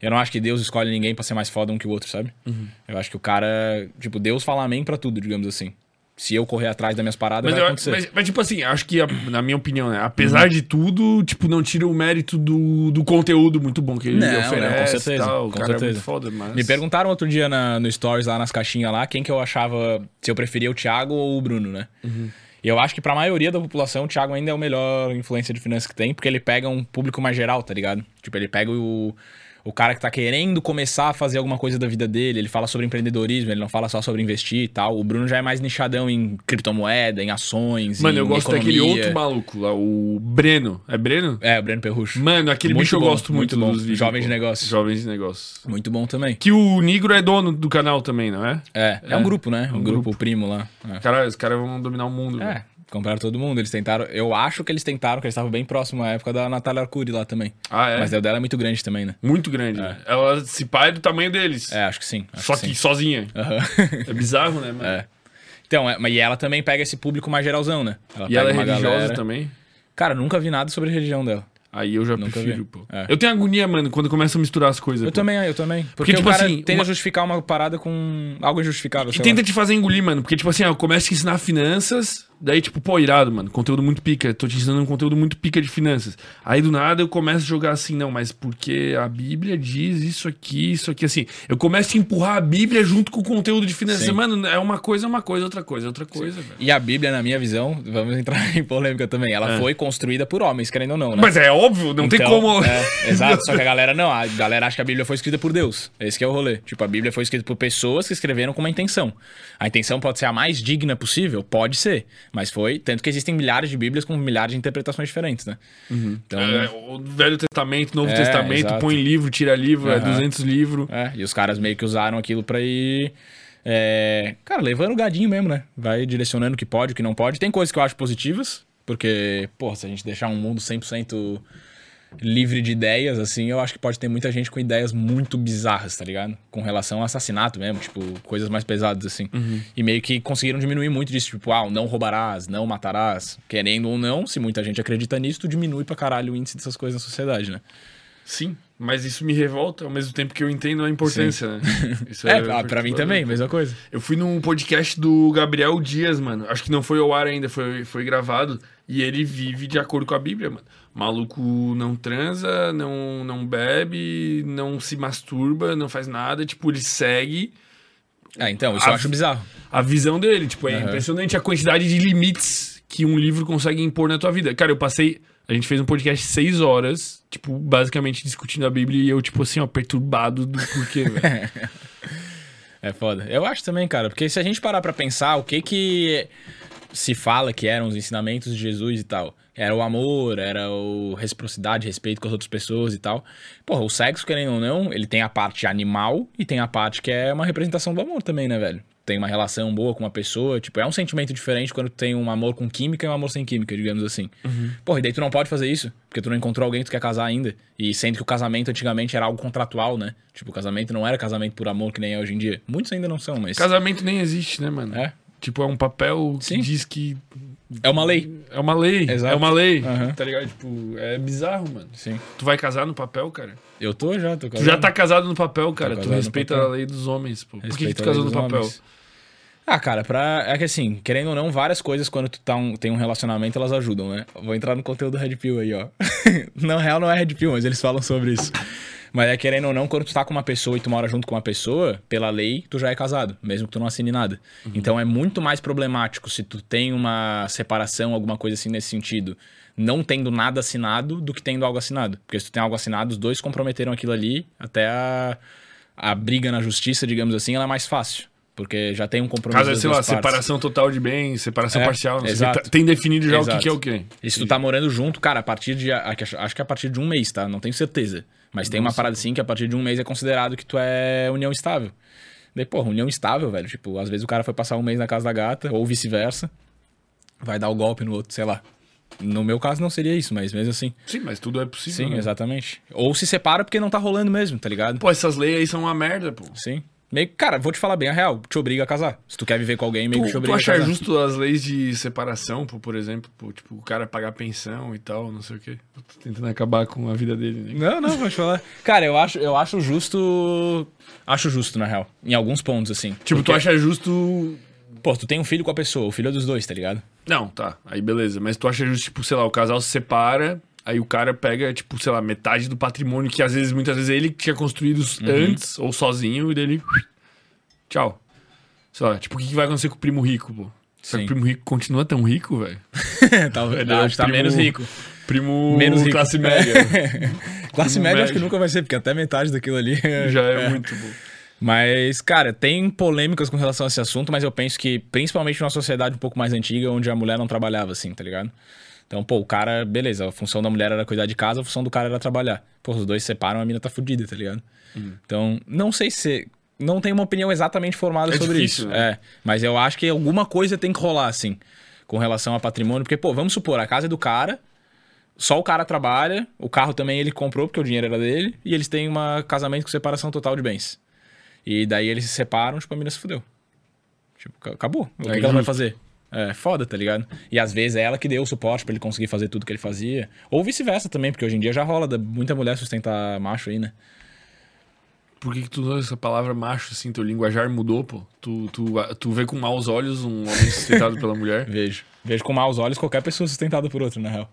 Eu não acho que Deus escolhe ninguém pra ser mais foda um que o outro, sabe? Uhum. Eu acho que o cara. Tipo, Deus fala amém pra tudo, digamos assim. Se eu correr atrás das minhas paradas, Mas, vai acontecer. mas- mas, tipo assim, acho que, na minha opinião, né? Apesar de tudo, tipo, não tira o mérito do, do conteúdo muito bom que ele Não, não, com oferece. certeza, tal. O com cara é certeza. muito foda, mas... Me perguntaram outro dia na- no Stories lá nas caixinhas lá quem que eu achava. Se eu preferia o Thiago ou o Bruno, né? Uhum. E eu acho que pra maioria da população o Thiago ainda é o melhor influência de finanças que tem, porque ele pega um público mais geral, tá ligado? Tipo, ele pega o, o cara que tá querendo começar a fazer alguma coisa da vida dele, ele fala sobre empreendedorismo, ele não fala só sobre investir e tal. O Bruno já é mais nichadão em criptomoeda, em ações, Mano, em eu gosto economia. daquele outro maluco lá, o Breno. É Breno? É, o Breno Perrucho. Mano, aquele Muito bicho eu bom, gosto muito, muito bom. dos vídeos. Jovem de negócios. Jovens de negócios. Muito bom também. Que o Negro é dono do canal também, não é? É, é, um grupo, né? Um, um grupo, primo lá. É. Cara, os caras vão dominar o mundo. velho. É, compraram todo mundo. Eles tentaram. Eu acho que eles tentaram, que eles estavam bem próximo à época da Natália Arcuri lá também. Ah, é? Mas o dela é muito grande também, né? Muito grande. né? Ela se pá é do tamanho deles. É, acho que sim. acho Só que, sim. sozinha. Aham. É bizarro, né, mano? é. Então, é, mas e ela também pega esse público mais geralzão, né? Ela E ela é religiosa galera- também. Cara, nunca vi nada sobre a religião dela. Aí eu já Nunca prefiro, vi. pô. É. Eu tenho agonia, mano, quando começa a misturar as coisas. Eu pô. também, eu também. Porque, tipo o cara assim, tende uma- justificar uma parada com algo injustificável. E tenta lá. te fazer engolir, mano. Porque, tipo assim, ó, eu começo a ensinar finanças. Daí, tipo, pô, irado, mano. Conteúdo muito pica. Tô te ensinando um conteúdo muito pica de finanças. Aí, do nada, eu começo a jogar assim, não, mas porque a Bíblia diz isso aqui, isso aqui, assim. Eu começo a empurrar a Bíblia junto com o conteúdo de finanças. Sim. Mano, é uma coisa, é uma coisa, outra coisa, é outra coisa. E a Bíblia, na minha visão, vamos entrar [laughs] em polêmica também. Ela É. foi construída por homens, querendo ou não, né? Mas é óbvio, não tem Então, como. é, [laughs] exato, só que a galera não. A galera acha que a Bíblia foi escrita por Deus. Esse que é o rolê. Tipo, a Bíblia foi escrita por pessoas que escreveram com uma intenção. A intenção pode ser a mais digna possível? Pode ser. Mas foi. Tanto que existem milhares de Bíblias com milhares de interpretações diferentes, né? Então. É, o Velho Testamento, Novo É, Testamento, exato. põe livro, tira livro, é Aham. 200 livros. É, e os caras meio que usaram aquilo pra ir. é, cara, levando o gadinho mesmo, né? Vai direcionando o que pode, o que não pode. Tem coisas que eu acho positivas, porque, pô, se a gente deixar um mundo 100% livre de ideias, assim, eu acho que pode ter muita gente com ideias muito bizarras, tá ligado? Com relação ao assassinato mesmo, tipo, coisas mais pesadas, assim. E meio que conseguiram diminuir muito disso, tipo, ah, não roubarás, não matarás. Querendo ou não, se muita gente acredita nisso, tu diminui pra caralho o índice dessas coisas na sociedade, né? Sim, mas isso me revolta ao mesmo tempo que eu entendo a importância, né? [laughs] Isso É, ah, pra mim também, mesma coisa. Eu fui num podcast do Gabriel Dias, mano. Acho que não foi ao ar ainda, foi, foi gravado. E ele vive de acordo com a Bíblia, mano. Maluco não transa, não, não bebe, não se masturba, não faz nada. Tipo, ele segue É, então, isso A- eu acho bizarro. a visão dele. Tipo, é Aham. impressionante a quantidade de limites que um livro consegue impor na tua vida. Cara, eu passei. A gente fez um podcast seis horas, tipo, basicamente discutindo a Bíblia e eu, tipo assim, ó, perturbado do porquê, [laughs] velho. É foda. Eu acho também, cara, porque se a gente parar pra pensar o que que se fala que eram os ensinamentos de Jesus e tal, era o amor, era o reciprocidade, respeito com as outras pessoas e tal. Porra, o sexo, querendo ou não, ele tem a parte animal e tem a parte que é uma representação do amor também, né, velho? Tem uma relação boa com uma pessoa, tipo, é um sentimento diferente quando tu tem um amor com química e um amor sem química, digamos assim. Porra, e daí tu não pode fazer isso, porque tu não encontrou alguém que tu quer casar ainda. E sendo que o casamento antigamente era algo contratual, né? Tipo, o casamento não era casamento por amor que nem é hoje em dia. Muitos ainda não são, mas. Casamento nem existe, né, mano? É. Tipo, é um papel que Sim. diz que É uma lei. é uma lei. Exato. É uma lei. Aham. Tá ligado? Tipo, é bizarro, mano. Sim. Tu vai casar no papel, cara? Eu tô já, tô Tu já tá casado no papel, cara. Tu casado respeita a lei dos homens, pô. Por que, que Respeito tu casou no papel? homens. Ah, cara, pra... é que assim, querendo ou não, várias coisas quando tu tá um- tem um relacionamento, elas ajudam, né? Vou entrar no conteúdo do Red Pill aí, ó. [laughs] Na real, não é Red Pill, mas eles falam sobre isso. Mas é querendo ou não, quando tu tá com uma pessoa e tu mora junto com uma pessoa, pela lei, tu já é casado, mesmo que tu não assine nada. Então é muito mais problemático se tu tem uma separação, alguma coisa assim nesse sentido, não tendo nada assinado do que tendo algo assinado. Porque se tu tem algo assinado, os dois comprometeram aquilo ali, até a, a briga na justiça, digamos assim, ela é mais fácil. Porque já tem um compromisso. Caso é, das sei lá, partes. separação total de bens, separação É, parcial. Não sei exato. que. Tá- Tem definido já o que, Exato. que é o quê. E se tu tá morando junto, cara, a partir de. Acho acho que é a partir de um mês, tá? Não tenho certeza. Mas tem uma parada assim que a partir de um mês é considerado que tu é união estável. Daí, porra, união estável, velho. Tipo, às vezes o cara foi passar um mês na casa da gata, ou vice-versa. Vai dar o golpe no outro, sei lá. No meu caso não seria isso, mas mesmo assim. Sim, mas tudo é possível. Sim, né? exatamente. Ou se separa porque não tá rolando mesmo, tá ligado? Pô, essas leis aí são uma merda, pô. Sim. Meio que, cara, vou te falar bem a real, te obriga a casar. Se tu quer viver com alguém, meio que te Tu, tu obriga a acha casar. justo as leis de separação, pô, por exemplo? pô, tipo, o cara pagar pensão e tal, não sei o quê. Eu tô tentando acabar com a vida dele, né? Não, não, vou te falar. Cara, eu acho, eu acho justo. Acho justo, na real. Em alguns pontos, assim. Tipo, tu Porque, acha justo. Pô, tu tem um filho com a pessoa, o filho é dos dois, tá ligado? Não, tá. Aí beleza. Mas tu acha justo, tipo, sei lá, o casal se separa, aí o cara pega, tipo, sei lá, metade do patrimônio que às vezes, muitas vezes, ele tinha construído antes, ou sozinho, e dele. Tchau. Sei lá, tipo, o que, que vai acontecer com o primo rico, pô? Será que o primo rico continua tão rico, velho? [laughs] Talvez. Não, acho que tá menos rico. Primo Menos rico. classe [laughs] média. Classe Primo média acho que nunca vai ser, porque até metade daquilo ali. [laughs] Já é muito bom. Mas, cara, tem polêmicas com relação a esse assunto, mas eu penso que, principalmente numa sociedade um pouco mais antiga, onde a mulher não trabalhava assim, tá ligado? Então, pô, o cara, beleza, a função da mulher era cuidar de casa, a função do cara era trabalhar. Pô, os dois se separam, a mina tá fudida, tá ligado? Então, não sei se. Não tenho uma opinião exatamente formada É sobre difícil, isso. né? É, mas eu acho que alguma coisa tem que rolar, assim, com relação a patrimônio, porque, pô, vamos supor, a casa é do cara, só o cara trabalha, o carro também ele comprou porque o dinheiro era dele, e eles têm um casamento com separação total de bens. E daí eles se separam, tipo, a mina se fudeu. Tipo, ca- acabou. O que, que ela vai fazer? É, foda, tá ligado? E às vezes é ela que deu o suporte pra ele conseguir fazer tudo que ele fazia. Ou vice-versa também, porque hoje em dia já rola muita mulher sustentar macho aí, né? Por que, que tu usa essa palavra macho, assim? Teu linguajar mudou, pô? Tu, tu, tu vê com maus olhos um homem sustentado pela mulher? [laughs] Vejo. Vejo com maus olhos qualquer pessoa sustentada por outro, na real.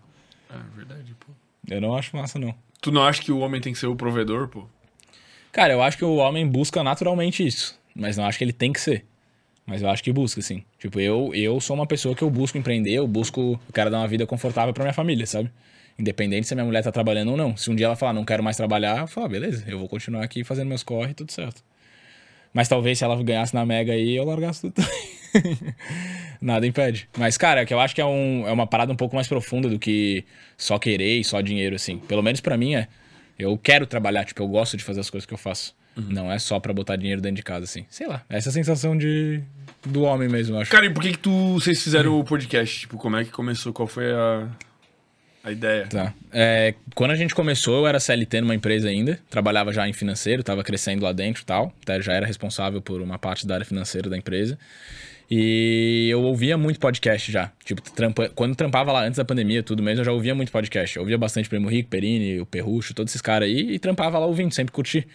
É verdade, pô. Eu não acho massa, não. Tu não acha que o homem tem que ser o provedor, pô? Cara, eu acho que o homem busca naturalmente isso. Mas não acho que ele tem que ser. Mas eu acho que busca, sim. Tipo, eu, eu sou uma pessoa que eu busco empreender, eu busco. Eu quero dar uma vida confortável pra minha família, sabe? Independente se a minha mulher tá trabalhando ou não. Se um dia ela falar, não quero mais trabalhar, eu falo, ah, beleza, eu vou continuar aqui fazendo meus corre, tudo certo. Mas talvez se ela ganhasse na Mega aí, eu largasse tudo. [laughs] Nada impede. Mas, cara, é que eu acho que é, um, é uma parada um pouco mais profunda do que só querer e só dinheiro, assim. Pelo menos pra mim é. Eu quero trabalhar, tipo, eu gosto de fazer as coisas que eu faço. Não é só pra botar dinheiro dentro de casa, assim. Sei lá, essa é a sensação de, do homem mesmo, eu acho. Cara, e por que que tu, vocês fizeram o podcast? Tipo, como é que começou? Qual foi a, a ideia? Tá. É, quando a gente começou, eu era CLT numa empresa ainda, trabalhava já em financeiro, tava crescendo lá dentro e tal, até já era responsável por uma parte da área financeira da empresa. E eu ouvia muito podcast já. Tipo, trampa... quando trampava lá antes da pandemia, tudo mesmo, eu já ouvia muito podcast. Eu ouvia bastante Primo Rico, Perini, o Perrucho, todos esses caras aí, e trampava lá ouvindo, sempre curti.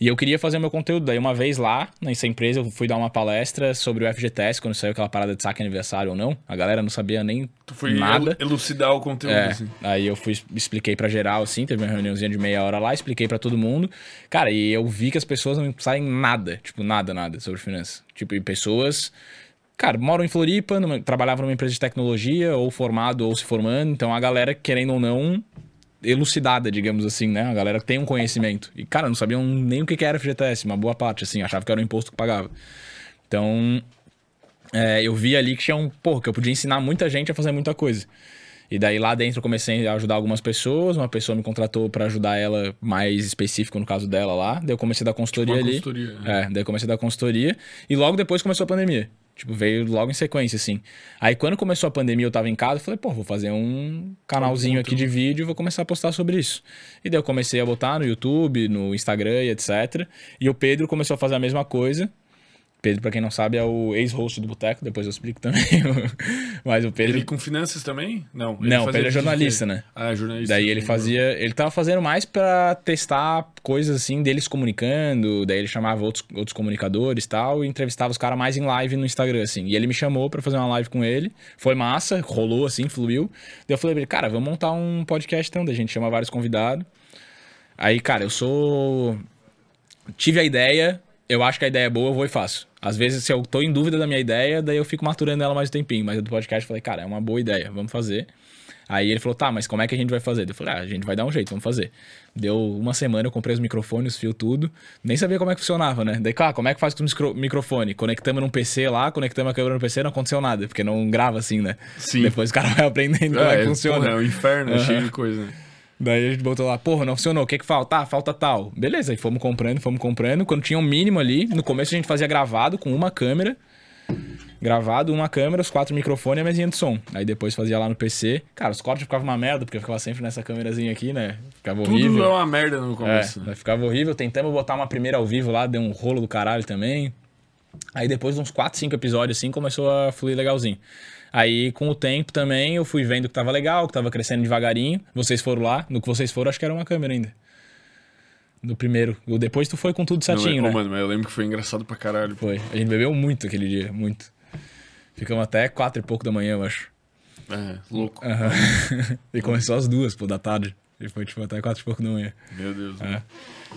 E eu queria fazer meu conteúdo. Daí, uma vez lá, nessa empresa, eu fui dar uma palestra sobre o FGTS, quando saiu aquela parada de saque aniversário ou não. A galera não sabia nem Tu foi nada. elu- elucidar o conteúdo, É, assim. aí eu fui, expliquei pra geral, assim, teve uma reuniãozinha de meia hora lá, expliquei pra todo mundo. Cara, e eu vi que as pessoas não sabem nada, tipo, nada, nada sobre finanças. Tipo, e pessoas, cara, moram em Floripa, numa, trabalhavam numa empresa de tecnologia, ou formado, ou se formando, então a galera, querendo ou não, elucidada, digamos assim, né? A galera tem um conhecimento. E, cara, não sabiam nem o que era FGTS, uma boa parte, assim, achava que era o imposto que pagava. Então, é, eu vi ali que tinha um, pô, que eu podia ensinar muita gente a fazer muita coisa. E daí lá dentro eu comecei a ajudar algumas pessoas, uma pessoa me contratou pra ajudar ela mais específico no caso dela lá, daí eu comecei a dar consultoria Uma ali. consultoria, né? É, daí eu comecei a dar consultoria e logo depois começou a pandemia. Tipo, veio logo em sequência, assim. Aí quando começou a pandemia, eu tava em casa, falei, pô, vou fazer um canalzinho aqui de vídeo e vou começar a postar sobre isso. E daí eu comecei a botar no YouTube, no Instagram e etc. E o Pedro começou a fazer a mesma coisa. Pedro, pra quem não sabe, é o ex-host do Boteco, depois eu explico também. [laughs] Mas o Pedro. Ele com finanças também? Não. Não, fazia Pedro é jornalista, né? Ah, é jornalista. Daí ele fazia. Ele tava fazendo mais pra testar coisas assim deles comunicando. Daí ele chamava outros, outros comunicadores e tal. E entrevistava os caras mais em live no Instagram, assim. E ele me chamou pra fazer uma live com ele. Foi massa, rolou assim, fluiu. Daí eu falei pra ele, cara, vamos montar um podcast então. Daí a gente chama vários convidados. Aí, cara, eu sou. Tive a ideia, eu acho que a ideia é boa, eu vou e faço. Às vezes, se eu tô em dúvida da minha ideia, daí eu fico maturando ela mais um tempinho. Mas do podcast eu falei, cara, é uma boa ideia, vamos fazer. Aí ele falou, tá, mas como é que a gente vai fazer? Eu falei, ah, a gente vai dar um jeito, vamos fazer. Deu uma semana, eu comprei os microfones, os fios, tudo. Nem sabia como é que funcionava, né? Daí, cara, como é que faz com o microfone? Conectamos num PC lá, conectamos a câmera no PC, não aconteceu nada, porque não grava assim, né? Sim. Depois o cara [laughs] vai aprendendo como é, É, que funciona. porra, é um inferno, é Aham. cheio de coisa. né? Daí a gente botou lá, porra, não funcionou, o que que falta? Ah, falta tal. Beleza, aí fomos comprando, fomos comprando. Quando tinha um mínimo ali, no começo a gente fazia gravado com uma câmera. gravado, uma câmera, os quatro microfones e a mesinha de som. Aí depois fazia lá no PC. Cara, os cortes ficavam uma merda, porque eu ficava sempre nessa câmerazinha aqui, né? Ficava Tudo horrível. é uma merda no É, começo. né? daí ficava horrível. Tentamos botar uma primeira ao vivo lá, deu um rolo do caralho também. Aí depois de uns 4, 5 episódios assim, começou a fluir legalzinho. Aí com o tempo também eu fui vendo que tava legal, que tava crescendo devagarinho. Vocês foram lá, no que vocês foram acho que era uma câmera ainda. No primeiro. O Depois tu foi com tudo Não, certinho, é- ô, né? mano, mas eu lembro que foi engraçado pra caralho. Foi. A gente bebeu muito aquele dia, muito. Ficamos até quatro e pouco da manhã, eu acho. É, louco. Aham. [laughs] e começou às duas, pô, da tarde. E foi tipo até quatro e pouco da manhã. Meu Deus. É.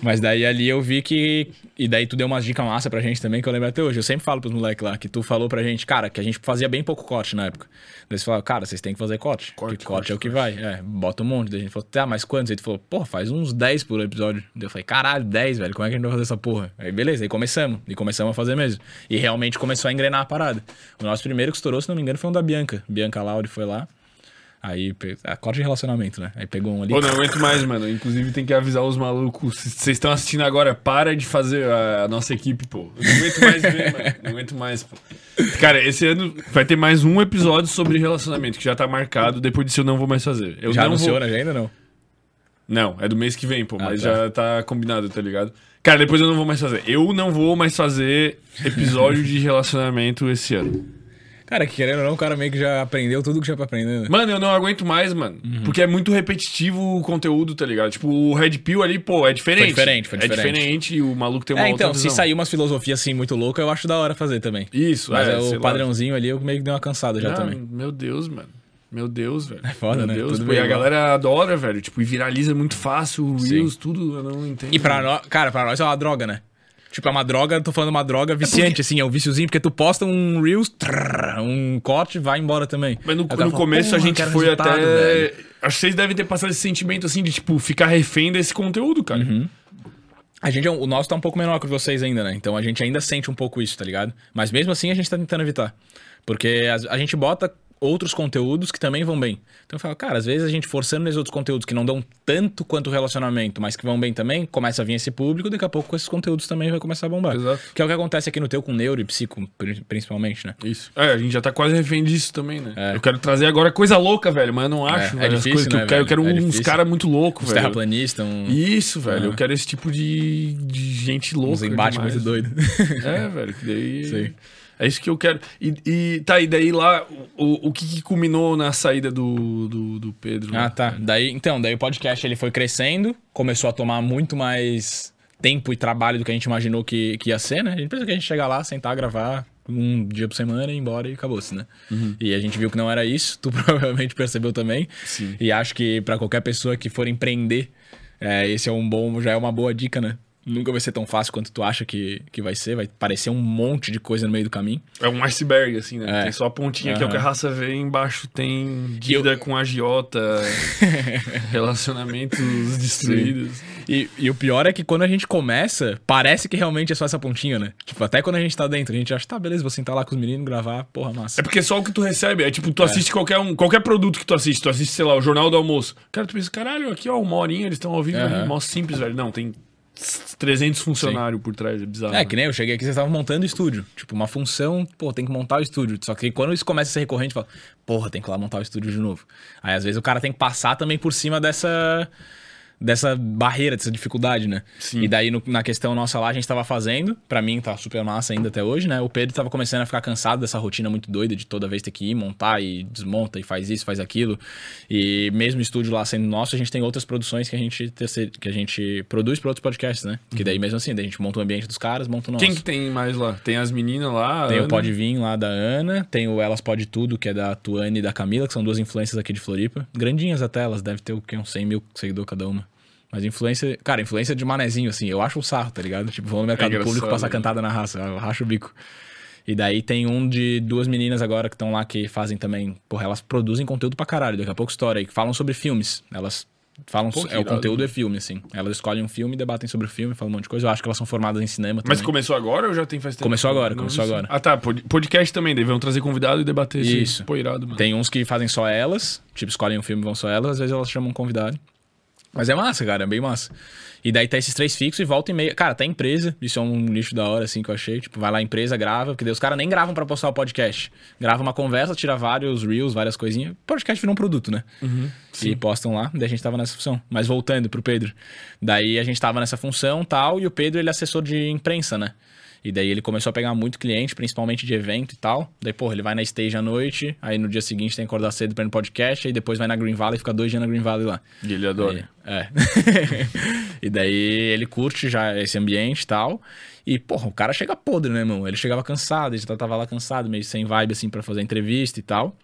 Mas daí ali eu vi que. E daí tu deu umas dicas massa pra gente também, que eu lembro até hoje. Eu sempre falo pros moleques lá, que tu falou pra gente, cara, que a gente fazia bem pouco corte na época. Daí você falou, cara, vocês têm que fazer corte. Corte, Corte, corte corte, é o que vai. É, bota um monte. Daí a gente falou, tá, mas quantos? Aí tu falou, porra, faz uns 10 por episódio. Daí eu falei, caralho, 10, velho, como é que a gente vai fazer essa porra? Aí beleza, aí começamos. E começamos a fazer mesmo. E realmente começou a engrenar a parada. O nosso primeiro que estourou, se não me engano, foi um da Bianca. Bianca Lauri foi lá. Aí, ah, corte de relacionamento, né? Aí pegou um ali. Pô, não aguento mais, mano. Inclusive tem que avisar os malucos. Vocês estão assistindo agora, para de fazer a, nossa equipe, pô. Eu não aguento mais ver, mano. Não aguento mais, pô. Cara, esse ano vai ter mais um episódio sobre relacionamento, que já tá marcado. Depois disso eu não vou mais fazer. Eu Já não anunciou, vou... né? Já ainda não. Não, é do mês que vem, pô. mas tá. já tá combinado, tá ligado? Cara, depois eu não vou mais fazer. Eu não vou mais fazer episódio de relacionamento esse ano. Cara, que querendo ou não, o cara meio que já aprendeu tudo que tinha pra aprender, né? Mano, eu não aguento mais, mano. Uhum. Porque é muito repetitivo o conteúdo, tá ligado? Tipo, o Red Pill ali, pô, é diferente. Foi diferente, foi É diferente. diferente e o maluco tem uma É, então, se sair umas filosofias assim muito loucas, eu acho da hora fazer também. Isso, Mas é, é, o lá. padrãozinho ali, eu meio que dei uma cansada já Ah, também. Meu Deus, mano. Meu Deus, velho. É foda, meu né? Deus, Tudo pô, e a galera adora, velho. Tipo, e viraliza muito fácil. Reels, tudo, eu não entendo. E pra nós, cara, pra nós é uma droga, né? Tipo, é uma droga, tô falando uma droga viciante, assim, é um viciozinho, porque tu posta um Reels, trrr, um corte, vai embora também. Mas no, no fala, começo a "Porra, gente foi até. velho." Acho que vocês devem ter passado esse sentimento assim de, tipo, ficar refém desse conteúdo, cara. Uhum. A gente, é o nosso tá um pouco menor que vocês ainda, né? Então a gente ainda sente um pouco isso, tá ligado? Mas mesmo assim a gente tá tentando evitar. Porque a, a gente bota outros conteúdos que também vão bem. Então eu falo, cara, às vezes a gente forçando nesses outros conteúdos que não dão tanto quanto o relacionamento, mas que vão bem também, começa a vir esse público, daqui a pouco esses conteúdos também vai começar a bombar. Exato. Que é o que acontece aqui no teu com neuro e psico, pri- principalmente, né? Isso. É, a gente já tá quase refém disso também, né? É. Eu quero trazer agora coisa louca, velho, mas eu não acho. é velho, as difícil, coisas que né, eu quero. Eu quero? É uns caras muito loucos, Os velho. terraplanistas, um, Isso, velho. Aham. Eu quero esse tipo de, de gente louca. uns embates muito doidos. É, velho, que daí. [laughs] Sim. É isso que eu quero. E, e tá, e daí lá, o, o que, que culminou na saída do, do, do Pedro? Ah, tá. Daí, então, daí o podcast ele foi crescendo, começou a tomar muito mais tempo e trabalho do que a gente imaginou que, que ia ser, né? A gente pensou que a gente chegar lá, sentar, gravar um dia por semana, ir embora e acabou-se, né? E a gente viu que não era isso, [laughs] tu provavelmente percebeu também. Sim. E acho que pra qualquer pessoa que for empreender, é, esse é um bom, já é uma boa dica, né? Nunca vai ser tão fácil quanto tu acha que, que vai ser, vai parecer um monte de coisa no meio do caminho. É um iceberg, assim, né? É. Tem só a pontinha que é o que a raça vê, embaixo tem dívida com agiota, [laughs] relacionamentos destruídos. E, e o pior é que quando a gente começa, parece que realmente é só essa pontinha, né? Tipo, até quando a gente tá dentro, a gente acha, tá, beleza, vou sentar lá com os meninos, gravar, porra, massa. É porque só o que tu recebe. É tipo, tu assiste qualquer, um, qualquer produto que tu assiste. Tu assiste, sei lá, o Jornal do Almoço. Cara, tu pensa, caralho, aqui ó, uma horinha, eles estão ao vivo ali, mó simples, velho. Não, tem 300 funcionários por trás, é bizarro. É, né? que nem eu cheguei aqui, vocês estavam montando estúdio. Tipo, uma função, pô, tem que montar o estúdio. Só que quando isso começa a ser recorrente, fala, porra, tem que ir lá montar o estúdio de novo. Aí às vezes o cara tem que passar também por cima dessa dessa barreira, dessa dificuldade, né? Sim. E daí no- na questão nossa lá a gente tava fazendo, pra mim tá super massa ainda até hoje, né? O Pedro tava começando a ficar cansado dessa rotina muito doida de toda vez ter que ir montar e desmonta e faz isso, faz aquilo. E mesmo o estúdio lá sendo nosso, a gente tem outras produções que a gente que a gente produz para outros podcasts, né? Que daí mesmo assim, daí a gente monta o ambiente dos caras, monta o nosso. Quem que tem mais lá? Tem as meninas lá. Tem o Ana. Pode Vir lá da Ana, tem o Elas Pode Tudo, que é da Tuane e da Camila, que são duas influências aqui de Floripa. Grandinhas até, elas devem ter o quê? Uns 100 mil seguidores cada uma. Mas influência, cara, influência de manezinho, assim, eu acho um sarro, tá ligado? Tipo, vou no mercado engraçado, público passar né? cantada na raça, eu racho o bico. E daí tem um de duas meninas agora que estão lá que fazem também, porra, elas produzem conteúdo pra caralho, daqui a pouco história aí, que falam sobre filmes. Elas falam, Pô, é o conteúdo é filme, assim. Elas escolhem um filme, debatem sobre o filme, falam um monte de coisa. Eu acho que elas são formadas em cinema Mas também. começou agora ou já tem faz tempo? Começou agora, Não começou agora. Ah, tá. pod- Podcast também, daí vão trazer convidado e debater Isso. Pô, irado, mano. Tem uns que fazem só elas, tipo, escolhem um filme e vão só elas, às vezes elas chamam um convidado. Mas é massa, cara, é bem massa. E daí tá esses três fixos e volta e meia. Cara, tá empresa. Isso é um nicho da hora, assim, que eu achei. Tipo, vai lá, empresa, grava. Porque daí os caras nem gravam pra postar o podcast. Grava uma conversa, tira vários reels, várias coisinhas. Podcast virou um produto, né? Uhum, e postam lá. Daí a gente tava nessa função. Mas voltando pro Pedro. Daí a gente tava nessa função tal. E o Pedro, ele é assessor de imprensa, né? E daí ele começou a pegar muito cliente, principalmente de evento e tal. Daí, porra, ele vai na stage à noite, aí no dia seguinte tem que acordar cedo pra ir no podcast, aí depois vai na Green Valley e fica dois dias na Green Valley lá. E ele adora. Aí, é. [laughs] e daí ele curte já esse ambiente e tal. E, porra, o cara chega podre, né, irmão? Ele chegava cansado, ele já tava lá cansado, meio sem vibe, assim, para fazer entrevista e tal.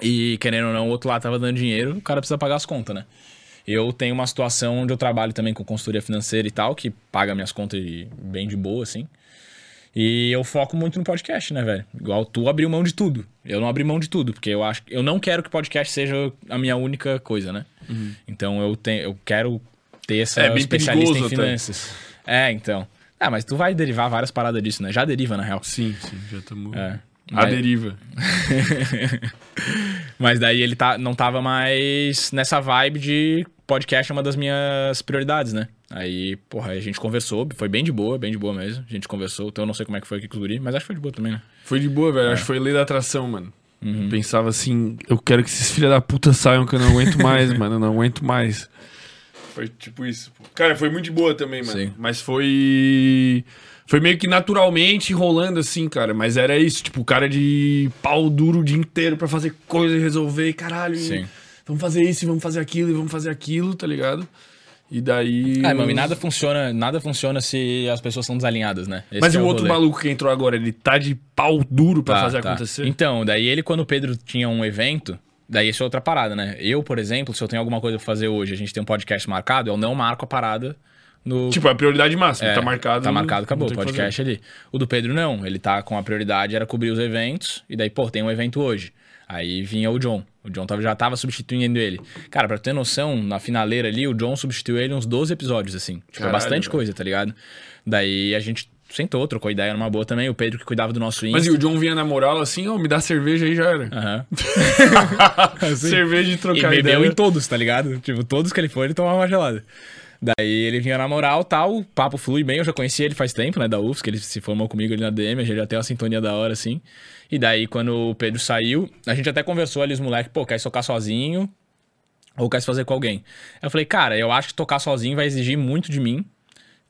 E, querendo ou não, o outro lá tava dando dinheiro, o cara precisa pagar as contas, né? Eu tenho uma situação onde eu trabalho também com consultoria financeira e tal, que paga minhas contas bem de boa, assim. E eu foco muito no podcast, né, velho? Igual tu abriu mão de tudo. Eu não abri mão de tudo, porque eu acho eu não quero que podcast seja a minha única coisa, né? Uhum. Então eu tenho eu quero ter essa É bem especialista em perigoso até. finanças. É, então. Ah, mas tu vai derivar várias paradas disso, né? Já deriva, na real. Sim, sim, já estamos. É. A Mas- deriva. [laughs] Mas daí ele tá, não tava mais nessa vibe de podcast é uma das minhas prioridades, né? Aí, porra, a gente conversou, foi bem de boa, bem de boa mesmo. A gente conversou, então eu não sei como é que foi aqui com os guri, mas acho que foi de boa também, né? Foi de boa, É. velho. Acho que foi lei da atração, mano. Uhum. Pensava assim, eu quero que esses filha da puta saiam, que eu não aguento mais, [laughs] mano. Eu não aguento mais. Foi tipo isso. pô. Cara, foi muito de boa também, mano. Sim. Mas foi. Foi meio que naturalmente rolando assim, cara. Mas era isso, tipo, o cara de pau duro o dia inteiro pra fazer coisa e resolver, e caralho. Sim. Vamos fazer isso, e vamos fazer aquilo, e vamos fazer aquilo, tá ligado? E daí. Ah, nada funciona, nada funciona se as pessoas são desalinhadas, né? Esse Mas e é o outro rolê. maluco que entrou agora, ele tá de pau duro pra Tá, fazer tá. acontecer? Então, daí ele, quando o Pedro tinha um evento, daí isso é outra parada, né? Eu, por exemplo, se eu tenho alguma coisa pra fazer hoje, a gente tem um podcast marcado, eu não marco a parada no. Tipo, é a prioridade máxima. É, tá marcado. Tá marcado, acabou. O podcast ali. O do Pedro não. Ele tá com a prioridade, era cobrir os eventos. E daí, pô, tem um evento hoje. Aí vinha o John. O John já tava substituindo ele. Cara, pra ter noção, na finaleira ali, o John substituiu ele uns 12 episódios, assim. Tipo, é Caralho, bastante velho. coisa, tá ligado? Daí a gente sentou, trocou ideia numa boa também. O Pedro que cuidava do nosso Insta. Mas e o John vinha na moral assim, ó, me dá cerveja aí já era. Aham. [laughs] cerveja de E trocar bebeu ideia. em todos, tá ligado? Tipo, todos que ele foi, ele tomava uma gelada. Daí ele vinha na moral tal, o papo flui bem, eu já conhecia ele faz tempo, né, da UFS, que ele se formou comigo ali na DM, a gente já tem uma sintonia da hora, assim. E daí, quando o Pedro saiu, a gente até conversou ali, os moleques, pô, quer tocar sozinho ou quer se fazer com alguém? Eu falei, cara, eu acho que tocar sozinho vai exigir muito de mim,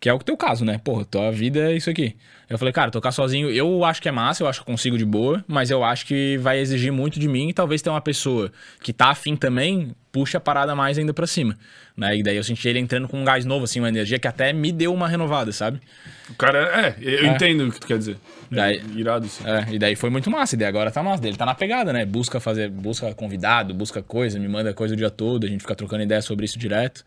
que é o teu caso, né? Porra, tua vida é isso aqui. Eu falei, cara, tocar sozinho, eu acho que é massa, eu acho que consigo de boa, mas eu acho que vai exigir muito de mim e talvez ter uma pessoa que tá afim também, puxa a parada mais ainda pra cima. Né? E daí eu senti ele entrando com um gás novo, assim, uma energia que até me deu uma renovada, sabe? O cara, é, eu É. entendo o que tu quer dizer. Daí- É, irado, sim. É, e daí foi muito massa, e daí agora tá massa. Ele tá na pegada, né? Busca fazer, busca convidado, busca coisa, me manda coisa o dia todo, a gente fica trocando ideia sobre isso direto.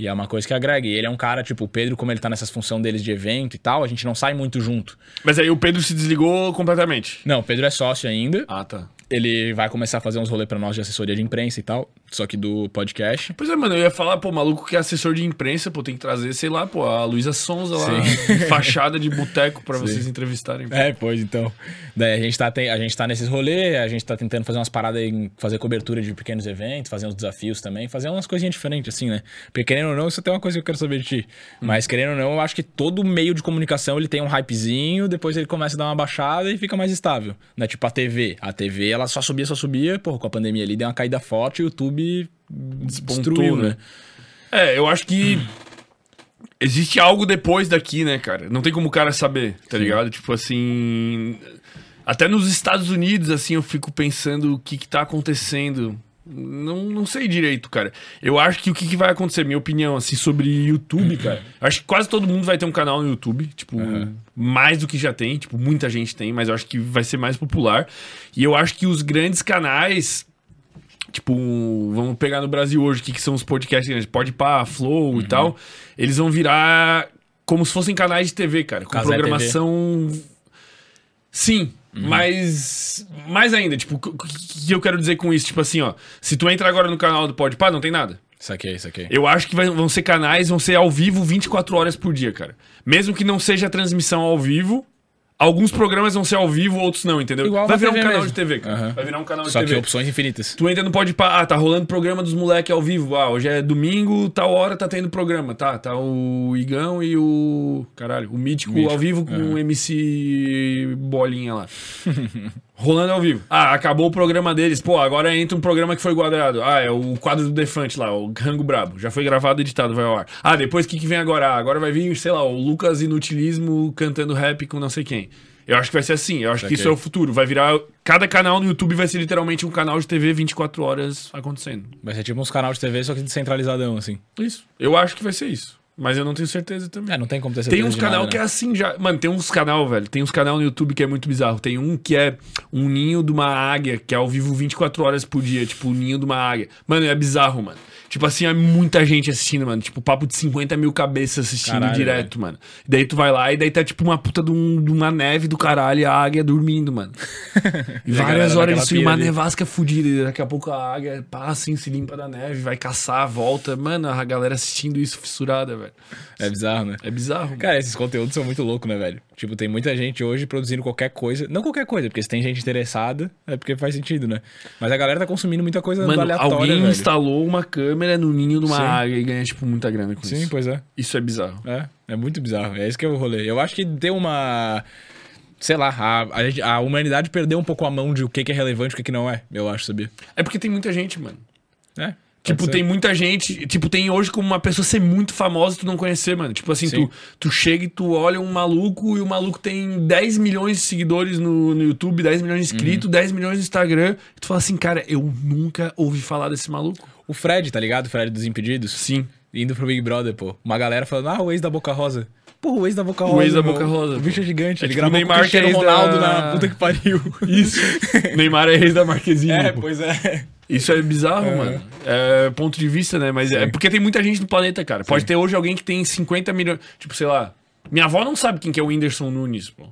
E é uma coisa que agrega. E ele é um cara, tipo, o Pedro, como ele tá nessas funções deles de evento e tal, a gente não sai muito junto. Mas aí o Pedro se desligou completamente. Não, o Pedro é sócio ainda. Ah, tá. Ele vai começar a fazer uns rolês pra nós de assessoria de imprensa e tal, só que do podcast. Pois é, mano, eu ia falar, pô, maluco que é assessor de imprensa, pô, tem que trazer, sei lá, pô, a Luísa Sonza lá, fachada de boteco pra [laughs] Sim. vocês entrevistarem. É, pois então. Daí a gente tá, tem- a gente tá nesses rolês, a gente tá tentando fazer umas paradas em fazer cobertura de pequenos eventos, fazer uns desafios também, fazer umas coisinhas diferentes, assim, né? Porque querendo ou não, isso é uma coisa que eu quero saber de ti. Mas querendo ou não, eu acho que todo meio de comunicação ele tem um hypezinho, depois ele começa a dar uma baixada e fica mais estável. Né? Tipo a TV. A TV, ela só subia, só subia, porra, com a pandemia ali deu uma caída forte o YouTube destruiu, né? né? É, eu acho que existe algo depois daqui, né, cara? Não tem como o cara saber, tá ligado? Tipo assim. Até nos Estados Unidos, assim, eu fico pensando o que que tá acontecendo. Não, não sei direito, cara. Eu acho que o que, que vai acontecer, minha opinião, assim, sobre YouTube, cara. Acho que quase todo mundo vai ter um canal no YouTube, tipo, mais do que já tem, tipo, muita gente tem, mas eu acho que vai ser mais popular. E eu acho que os grandes canais, Tipo, vamos pegar no Brasil hoje, o que, que são os podcasts grandes? Podpah, Flow Uhum. e tal. Eles vão virar como se fossem canais de TV, cara. Com Casé programação... Sim, Uhum. mas... Mais ainda, tipo, o que eu quero dizer com isso? Tipo assim, ó. Se tu entra agora no canal do Podpah, não tem nada. Saquei, saquei. Eu acho que vai- vão ser canais, vão ser ao vivo 24 horas por dia, cara. Mesmo que não seja transmissão ao vivo, Alguns programas vão ser ao vivo, outros não, entendeu? Igual vai virar um TV canal mesmo. de TV, cara. Aham. Vai virar um canal de Só que TV. opções infinitas. Tu entra no Pode Ah, tá rolando programa dos moleques ao vivo. Ah, hoje é domingo, tal hora tá tendo programa. Tá, tá o Igão e o. Caralho, o Mítico, Mítico, ao vivo com o MC Bolinha lá. [laughs] Rolando ao vivo. Ah, acabou o programa deles. Pô, agora entra um programa que foi guardado. Ah, é o quadro do Defante lá, o Rango Brabo. Já foi gravado e editado, vai ao ar. Ah, depois o que, que vem agora? Ah, agora vai vir, sei lá, o Lucas Inutilismo cantando rap com não sei quem. Eu acho que vai ser assim. Eu acho que Saquei. isso é o futuro. Vai virar. Cada canal no YouTube vai ser literalmente um canal de TV 24 horas acontecendo. Vai ser tipo uns canais de TV, só que descentralizadão, assim. Isso. Eu acho que vai ser isso. Mas eu não tenho certeza também. É, não tem como ter certeza Tem uns canal nada, que é né? assim já. Mano, tem uns canal, velho. Tem uns canal no YouTube que é muito bizarro. Tem um que é um ninho de uma águia, que é ao vivo 24 horas por dia. Tipo, o ninho de uma águia. Mano, é bizarro, mano. Tipo assim, é muita gente assistindo, mano. Tipo, papo de 50 mil cabeças assistindo Caralho, direto, mano. Daí tu vai lá e daí tá tipo uma puta de, um- de uma neve do caralho e a águia dormindo, mano. [laughs] E várias horas disso, e uma ali. nevasca fudida. E daqui a pouco a águia passa assim, se limpa da neve, vai caçar, volta. Mano, a galera assistindo isso fissurada, velho. É bizarro, né? É bizarro. mano. Cara, esses conteúdos são muito loucos, né, velho? Tipo, tem muita gente hoje produzindo qualquer coisa. Não qualquer coisa, porque se tem gente interessada, é porque faz sentido, né? Mas a galera tá consumindo muita coisa Mano, aleatória, alguém velho. instalou uma câmera no ninho de uma Sim. águia e ganha, tipo, muita grana com Sim, isso. pois é. Isso é bizarro. É, é muito bizarro. É isso que é o rolê. Eu acho que deu uma. Sei lá, a, a, a humanidade perdeu um pouco a mão de o que que é relevante e o que que não é. Eu acho, sabia? É porque tem muita gente, mano. É. Tipo, tem muita gente. Tipo, tem hoje como uma pessoa ser muito famosa e tu não conhecer, mano. Tipo assim, Sim. tu, tu chega e tu olha um maluco e o maluco tem 10 milhões de seguidores no, no YouTube, 10 milhões de inscritos, Uhum. 10 milhões no Instagram. E tu fala assim, cara, eu nunca ouvi falar desse maluco. O Fred, tá ligado? O Fred dos Impedidos. Sim. Indo pro Big Brother, pô. Uma galera falando, ah, o ex da Boca Rosa. Pô, o ex da Boca Rosa. O ex da. Boca Rosa, O bicho é gigante. É ele tipo o gravou Neymar, com o Cristiano é ex da- Ronaldo na [laughs] puta que pariu. Isso. Neymar é ex da Marquezine. é, pô. pois é. Isso é bizarro, É. mano. É ponto de vista, né? Mas é Sim. porque tem muita gente no planeta, cara. Pode ter hoje alguém que tem 50 milhões. Tipo, sei lá. Minha avó não sabe quem que é o Whindersson Nunes, pô.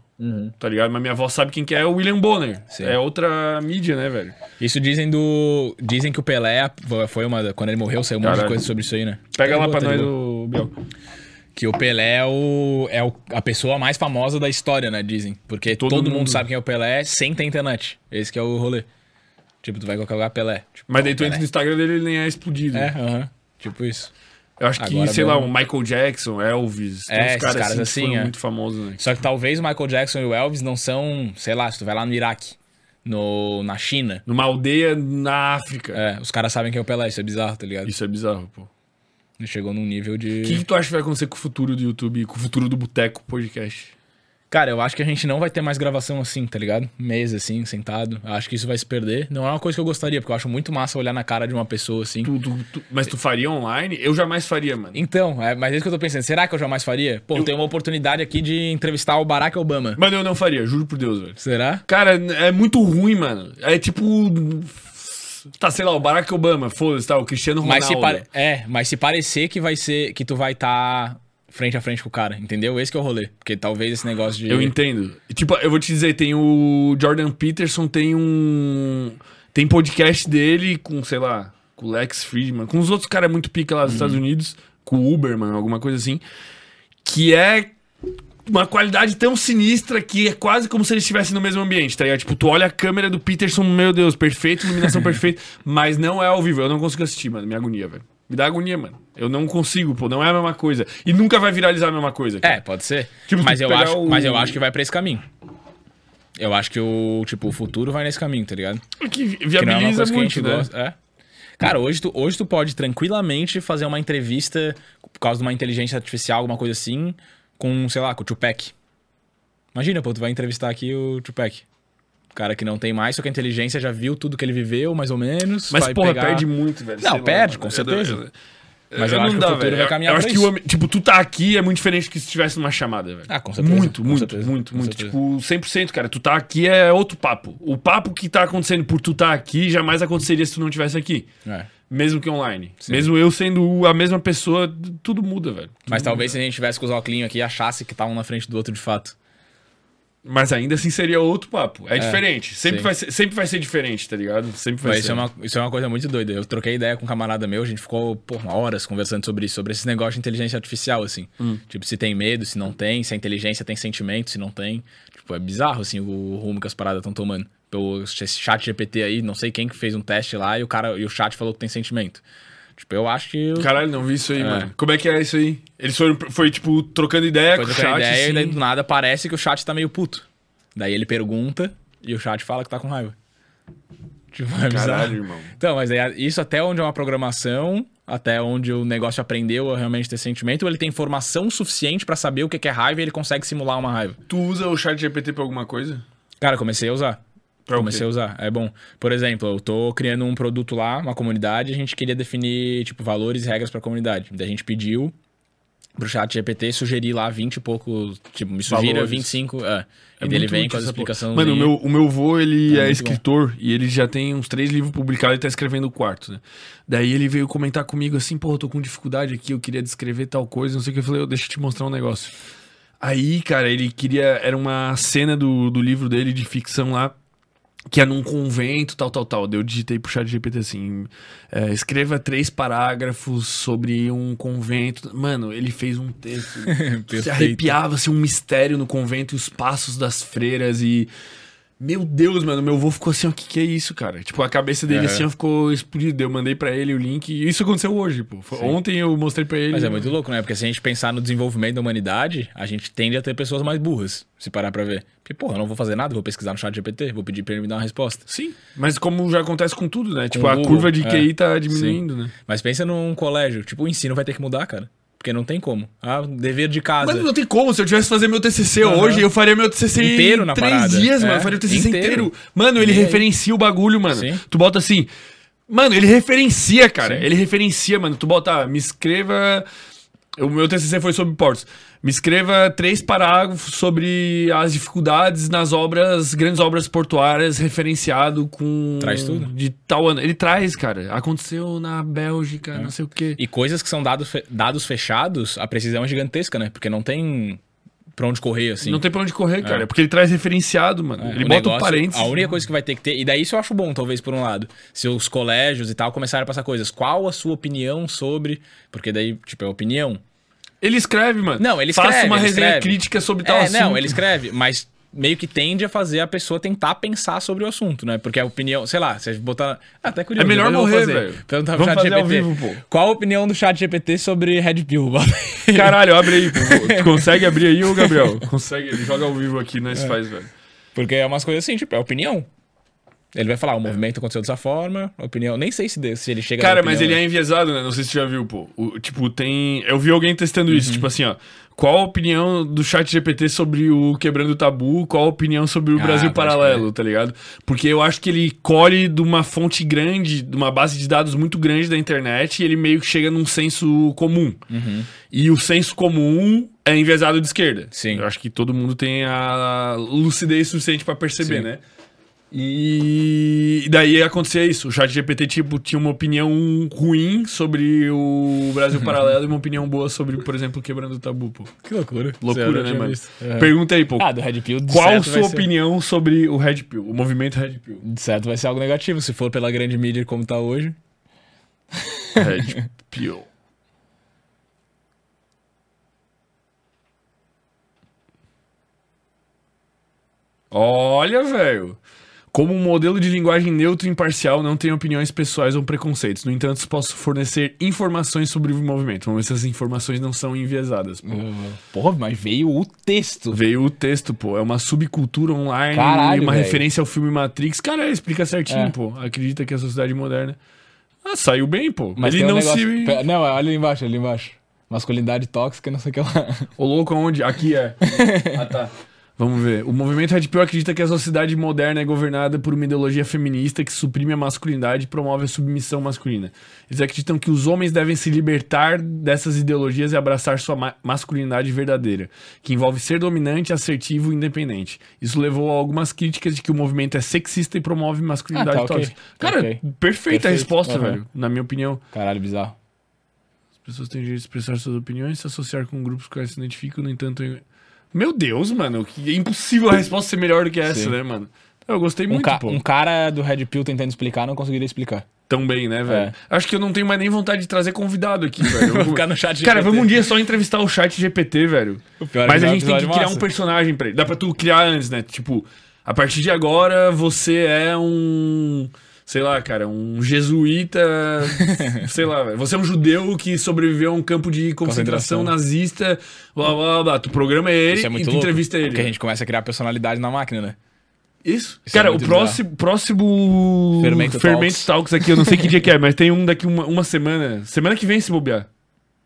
Tá ligado? Mas minha avó sabe quem que é o William Bonner. Sim. É outra mídia, né, velho? Isso dizem do. Dizem que o Pelé foi uma. Quando ele morreu, saiu um monte de coisa sobre isso aí, né? Pega lá pra nós o Biel. Que o Pelé é, o, é o- a pessoa mais famosa da história, né? Dizem. Porque Todo todo, mundo. mundo. sabe quem é o Pelé sem ter internet. Esse que é o rolê. Tipo, tu vai qualquer lugar, Pelé. Tipo, Mas daí tu Pelé. entra no Instagram dele ele nem é explodido. É, aham. Tipo isso. Eu acho que, Agora sei lá, o Michael Jackson, Elvis. Tem É, uns esses caras, caras assim, assim, que é. muito famosos, né? Só que talvez o Michael Jackson e o Elvis não são, sei lá, se tu vai lá no Iraque, no, na China. Numa aldeia na África. É, os caras sabem quem é o Pelé, isso é bizarro, tá ligado? Isso é bizarro, pô. Ele chegou num nível de. O que, que tu acha que vai acontecer com o futuro do YouTube com o futuro do Boteco Podcast? Cara, eu acho que a gente não vai ter mais gravação assim, tá ligado? Mesa assim, sentado. Eu acho que isso vai se perder. Não é uma coisa que eu gostaria, porque eu acho muito massa olhar na cara de uma pessoa assim. Tu- tu- tu- mas tu faria online? Eu jamais faria, mano. Então, é, mas é isso que eu tô pensando. Será que eu jamais faria? Pô, Eu- tem uma oportunidade aqui de entrevistar o Barack Obama. Mano, eu não faria, juro por Deus, velho. Será? Cara, é muito ruim, mano. É tipo. Tá, sei lá, o Barack Obama, foda-se, tá? O Cristiano Ronaldo. Mas se pare... É, mas se parecer que vai ser. que tu vai estar frente a frente com o cara, entendeu? Esse que é o rolê. Porque talvez esse negócio de. Eu entendo. Tipo, eu vou te dizer, tem o Jordan Peterson, tem um. Tem podcast dele com, sei lá, com o Lex Friedman, com os outros caras muito pica lá dos Estados Unidos, com o Uberman, alguma coisa assim. Que é uma qualidade tão sinistra que é quase como se eles estivessem no mesmo ambiente, tá ligado? Tipo, tu olha a câmera do Peterson, meu Deus, perfeito, iluminação [laughs] perfeita, mas não é ao vivo. Eu não consigo assistir, mano. Me agonia, velho. Me dá agonia, mano. Eu não consigo, pô. Não é a mesma coisa. E nunca vai viralizar a mesma coisa. cara. É, pode ser. Tipo, mas, eu acho, o- mas eu acho que vai pra esse caminho. Eu acho que o, tipo, o futuro vai nesse caminho, tá ligado? Que Que não é uma viabiliza coisa que a muito, gente né? gosta. É. Cara, hoje tu, hoje tu pode tranquilamente fazer uma entrevista por causa de uma inteligência artificial, alguma coisa assim, com, sei lá, com o Tupac. Imagina, pô, tu vai entrevistar aqui o Tupac. Cara que não tem mais, só que a inteligência já viu tudo que ele viveu, mais ou menos. Mas, porra, pegar... perde muito, velho. Não, lá, perde, mano. com Eu- certeza. eu- Mas eu acho que o futuro vai caminhar Eu acho que o, tipo, tu tá aqui é muito diferente que se estivesse numa chamada, velho. Ah, com certeza, Muito, com muito, certeza, muito, com muito. certeza. Tipo, 100%, cara. Tu tá aqui é outro papo. O papo que tá acontecendo por tu tá aqui jamais aconteceria se tu não tivesse aqui. É. Mesmo que online. Mesmo eu sendo a mesma pessoa, tudo muda, velho. Mas talvez se a gente tivesse com os óculos aqui achasse que estavam na frente do outro de fato. Mas ainda assim seria outro papo. É, diferente. Sempre sim. vai, ser, sempre vai ser diferente, tá ligado? Sempre vai Mas isso ser. é, uma, isso é uma coisa muito doida. Eu troquei ideia com um camarada meu, a gente ficou por horas conversando sobre isso, sobre esse negócio de inteligência artificial, assim. Hum. Tipo, se tem medo, se não tem, se a inteligência tem sentimento, se não tem. Tipo, é bizarro, assim, o rumo que as paradas estão tomando. O chat GPT aí, não sei quem que fez um teste lá e o cara e o chat falou que tem sentimento. Tipo, eu acho que. o- Caralho, não vi isso aí, mano. Como é que é isso aí? Eles foram, foi tipo, trocando ideia Foi com o chat. ideia assim. e daí do nada parece que o chat tá meio puto. Daí ele pergunta e o chat fala que tá com raiva. Tipo, é. Caralho, irmão. Então, mas aí, isso até onde é uma programação, até onde o negócio aprendeu a realmente ter sentimento, ou ele tem informação suficiente pra saber o que que é raiva e ele consegue simular uma raiva. Tu usa o chat GPT pra alguma coisa? Cara, comecei a usar. Comecei a usar, é bom. Por exemplo, eu tô criando um produto lá, uma comunidade, a gente queria definir, tipo, valores e regras pra comunidade. Daí a gente pediu pro chat GPT sugerir lá 20 e poucos, tipo, me sugira Valores. 25, é. É e daí ele vem com as explicações. Mano, o meu, o meu vô, ele É é, escritor e ele já tem uns três livros publicados e tá escrevendo o quarto, né? Daí ele veio comentar comigo assim, pô, eu tô com dificuldade aqui, eu queria descrever tal coisa, não sei o que. Eu falei, "Ô, deixa eu te mostrar um negócio. Aí, cara, ele queria. Era uma cena do, do livro dele de ficção lá. Que é num convento, tal, tal, tal. Eu digitei pro chat GPT assim: é, escreva três parágrafos sobre um convento. Mano, ele fez um texto. [laughs] Se arrepiava assim, um mistério no convento e os passos das freiras e. Meu Deus, mano, meu avô ficou assim, o que, que é isso, cara? Tipo, a cabeça dele Aham. assim ó, ficou explodida. Eu mandei pra ele o link e isso aconteceu hoje, pô. Ontem eu mostrei pra ele. Mas é muito louco, né? Porque se a gente pensar no desenvolvimento da humanidade, a gente tende a ter pessoas mais burras, se parar pra ver. Porque, porra, eu não vou fazer nada, vou pesquisar no chat GPT, vou pedir pra ele me dar uma resposta. Sim, mas como já acontece com tudo, né? tipo, o a curva de é. QI tá diminuindo, né? Mas pensa num colégio, tipo, o ensino vai ter que mudar, cara. Porque não tem como. Ah, dever de casa. Mas não tem como, se eu tivesse que fazer meu TCC Aham. hoje, eu faria meu TCC Inteiro em na três parada. dias, mano. É, Eu faria o TCC inteiro. inteiro. Mano, ele referencia o bagulho, mano. Sim. Tu bota assim... Mano, ele referencia, cara. Sim. Ele referencia, mano. Tu bota, ah, me escreva... O meu TCC foi sobre portos. Me escreva três parágrafos sobre as dificuldades nas obras, grandes obras portuárias, referenciado com... Traz tudo. De tal ano. Ele traz, cara. Aconteceu na Bélgica, não sei o quê. E coisas que são dados, fe- dados fechados, a precisão é gigantesca, né? Porque não tem pra onde correr, assim. Não tem pra onde correr, cara. Porque ele traz referenciado, mano. ele O bota o negócio- parênteses. A única coisa que vai ter que ter. E daí isso eu acho bom, talvez, por um lado. Se os colégios e tal começarem a passar coisas. Qual a sua opinião sobre. Porque daí, tipo, é opinião. Ele escreve, mano. Não, ele Faça escreve, uma ele resenha escreve. crítica sobre tal é, assunto. não, ele escreve, mas meio que tende a fazer a pessoa tentar pensar sobre o assunto, né? Porque a opinião, sei lá, se a gente botar. Ah, até curioso. É melhor morrer, velho. Perguntar pro chat GPT. vivo. Qual a opinião do chat GPT sobre Red Pill? [laughs] Aí. Caralho, abre aí, pô. Tu consegue abrir aí, ô Gabriel? Consegue, ele joga ao vivo aqui, nós faz, velho. Porque é umas coisas assim, tipo, é opinião. Ele vai falar, o movimento aconteceu dessa forma, opinião. Nem sei se, se ele chega Cara, mas ele é enviesado, né? Não sei se tu já viu, pô. O- tipo, tem. Eu vi alguém testando Uhum. isso, tipo assim, ó. Qual a opinião do chat GPT sobre o Quebrando o Tabu? Qual a opinião sobre o Ah, Brasil Paralelo, tá ligado? Porque eu acho que ele colhe de uma fonte grande, de uma base de dados muito grande da internet e ele meio que chega num senso comum. Uhum. E o senso comum é enviesado de esquerda. Sim. Eu acho que todo mundo tem a lucidez suficiente pra perceber, Sim. né? E daí acontecia isso. O chat GPT tipo, tinha uma opinião ruim sobre o Brasil [laughs] Paralelo e uma opinião boa sobre, por exemplo, Quebrando o Tabu. Pô. Que loucura. Loucura, né, mano? É. Pergunta aí, pô. Ah, do Red Pill, de Qual certo sua vai ser- opinião sobre o Red Pill, o movimento Red Pill? De certo vai ser algo negativo, se for pela grande mídia como tá hoje. Red [laughs] Pill. Olha, velho. Como um modelo de linguagem neutro e imparcial, não tem opiniões pessoais ou preconceitos. No entanto, posso fornecer informações sobre o movimento. Vamos ver se as informações não são enviesadas. pô. Porra, mas veio o texto. Veio o texto, pô. É uma subcultura online Caralho, uma velho. referência ao filme Matrix. Cara, explica certinho, É. pô. Acredita que a sociedade moderna. Ah, saiu bem, pô. Mas Ele tem um não negócio... se. Não, olha ali embaixo, ali embaixo. Masculinidade tóxica, não sei o que lá. Ô, louco, onde? Aqui é. [laughs] ah, tá. Vamos ver. O movimento Red Pill acredita que a sociedade moderna é governada por uma ideologia feminista que suprime a masculinidade e promove a submissão masculina. Eles acreditam que os homens devem se libertar dessas ideologias e abraçar sua ma- masculinidade verdadeira, que envolve ser dominante, assertivo e independente. Isso levou a algumas críticas de que o movimento é sexista e promove masculinidade Ah, tá, tóxica. Cara, Ok. perfeita a resposta, Aham. velho, na minha opinião. Caralho, bizarro. As pessoas têm direito de expressar suas opiniões, se associar com grupos com quais se identificam, no entanto, Meu Deus, mano. que É impossível a resposta ser melhor do que essa, Sim. né, mano? Eu gostei Um, muito, ca- pô. um cara do Red Pill tentando explicar não conseguiria explicar. Tão bem, né, velho? É. Acho que eu não tenho mais nem vontade de trazer convidado aqui, [laughs] velho. Vou ficar no chat Cara, GPT. vamos um dia só entrevistar o chat GPT, velho. É Mas a gente tem que criar massa. um personagem pra ele. Dá pra tu criar antes, né? Tipo, a partir de agora você é um. Sei lá, cara, um jesuíta. [laughs] sei lá, velho. Você é um judeu que sobreviveu a um campo de concentração, Concentração. nazista. Blá blá blá. Tu programa ele Isso é muito e tu louco. entrevista ele. Porque a gente começa a criar personalidade na máquina, né? Isso. Isso Cara, é o próximo, próximo Fermento Talks. Talks. aqui, eu não sei que dia que é, mas tem um daqui uma, uma semana. Semana que vem, se bobear.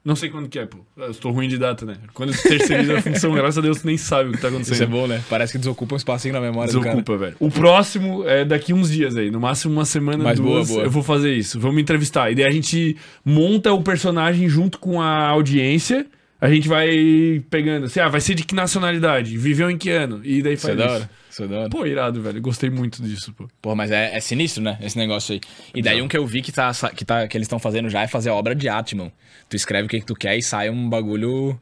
Não sei quando que é, pô. Eu estou ruim de data, né? Quando tu terceiriza a função, graças a Deus, tu nem sabe o que tá acontecendo. Isso é bom, né? Parece que desocupa um espacinho na memória. Desocupa, velho. O próximo é daqui uns dias aí. No máximo uma semana, Mas boa, duas. boa. Eu vou fazer isso. Vamos entrevistar. E daí a gente monta o personagem junto com a audiência. A gente vai pegando assim, ah, vai ser de que nacionalidade? Viveu em que ano? E daí Isso faz é da isso. hora. Isso é da hora. Pô, irado, velho. Gostei muito disso, pô. Pô, mas é, é sinistro, né? Esse negócio aí. E daí um que eu vi que, tá, que, tá, que eles estão fazendo já é fazer obra de arte, mano. Tu escreve o que, que tu quer e sai um bagulho.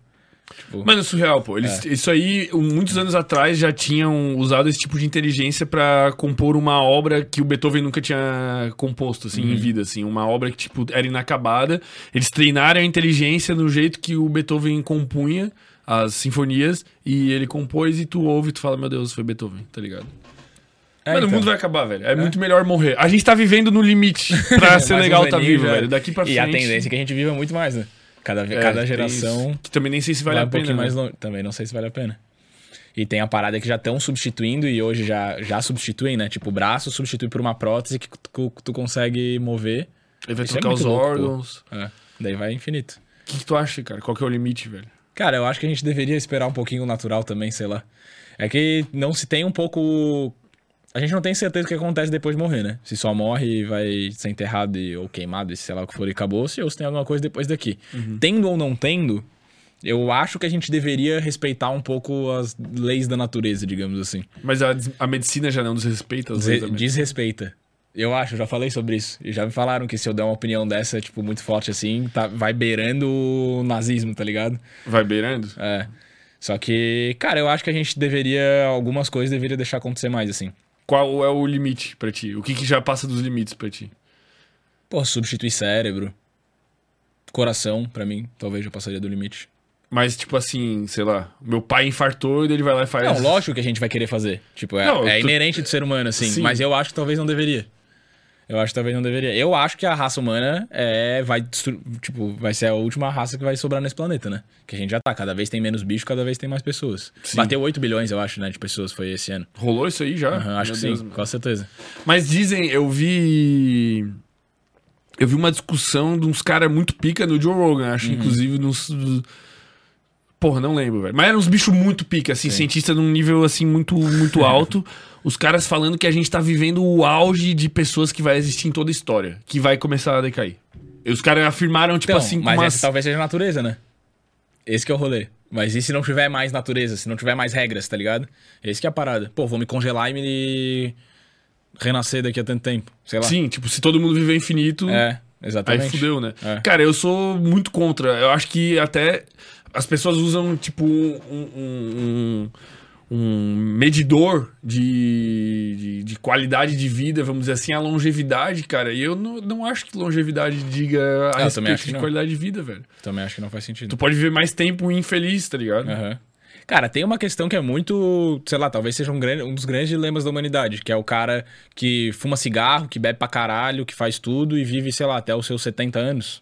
Tipo, Mano, é surreal, pô. Eles, Isso aí, muitos anos atrás, já tinham usado esse tipo de inteligência pra compor uma obra que o Beethoven nunca tinha composto, assim, em vida, assim. Uma obra que, tipo, era inacabada. Eles treinaram a inteligência no jeito que o Beethoven compunha as sinfonias e ele compôs e tu ouve e tu fala, meu Deus, foi Beethoven, tá ligado? É, Mano, o então. mundo vai acabar, velho. É, muito melhor morrer. A gente tá vivendo no limite [laughs] pra ser legal um tá vivo, velho. Daqui pra E frente... a tendência é que a gente viva muito mais, né? Cada, É, cada tem geração. Que também nem sei se vale a um pena. pouquinho né? mais longe. Também não sei se vale a pena. E tem a parada que já estão substituindo e hoje já, já substituem, né? Tipo, o braço substitui por uma prótese que tu, tu consegue mover. Ele vai Isso é trocar os órgãos. É, daí vai infinito. O que, que tu acha, cara? Qual que é o limite, velho? Cara, eu acho que a gente deveria esperar um pouquinho o natural também, sei lá. É que não se tem um pouco. A gente não tem certeza do que acontece depois de morrer, né? Se só morre e vai ser enterrado e- ou queimado, e sei lá o que for, e acabou-se, ou se tem alguma coisa depois daqui. Tendo ou não tendo, eu acho que a gente deveria respeitar um pouco as leis da natureza, digamos assim. Mas a, a medicina já não desrespeita as leis. Desrespeita. Eu acho, já falei sobre isso. E já me falaram que se eu der uma opinião dessa, tipo, muito forte assim, tá, vai beirando o nazismo, tá ligado? Vai beirando? É. Só que, cara, eu acho que a gente deveria. Algumas coisas deveria deixar acontecer mais, assim. Qual é o limite pra ti? O que, que já passa dos limites pra ti? Pô, substituir cérebro. Coração, pra mim, talvez já passaria do limite. Mas, tipo assim, sei lá, meu pai infartou e ele vai lá e faz. Não, lógico que a gente vai querer fazer. Tipo, é, Não, é tu- inerente do ser humano, assim. Sim. Mas eu acho que talvez não deveria. Eu acho que talvez não deveria. Eu acho que a raça humana é, vai, tipo, vai ser a última raça que vai sobrar nesse planeta, né? Que a gente já tá. Cada vez tem menos bicho, cada vez tem mais pessoas. Sim. Bateu 8 bilhões, eu acho, né, de pessoas, foi esse ano. Rolou isso aí já? Aham, acho Meu que Deus, sim, com certeza. Mas dizem, eu vi. Eu vi uma discussão de uns caras muito pica no Joe Rogan, acho, Uhum. inclusive nos. Porra, não lembro, velho. Mas eram uns bichos muito pica, assim, cientista num nível assim muito, muito alto. [laughs] Os caras falando que a gente tá vivendo o auge de pessoas que vai existir em toda a história, que vai começar a decair. E os caras afirmaram, tipo Então, assim, mas umas... essa talvez seja a natureza, né? Esse que é o rolê. Mas e se não tiver mais natureza, se não tiver mais regras, tá ligado? Esse que é a parada. Pô, vou me congelar e me renascer daqui a tanto tempo. Sei lá. Sim, tipo, se todo mundo viver infinito, É, aí exatamente. fudeu, né? É. Cara, eu sou muito contra. Eu acho que até as pessoas usam, tipo, um, um, um- um medidor de, de, de qualidade de vida, vamos dizer assim, a longevidade, cara. E eu não, não acho que longevidade diga a Ah, respeito de qualidade de vida, velho. Também acho que não faz sentido. Tu pode viver mais tempo infeliz, tá ligado? Aham. Cara, tem uma questão que é muito, sei lá, talvez seja um, grande, um dos grandes dilemas da humanidade, que é o cara que fuma cigarro, que bebe pra caralho, que faz tudo e vive, sei lá, até os seus 70 anos.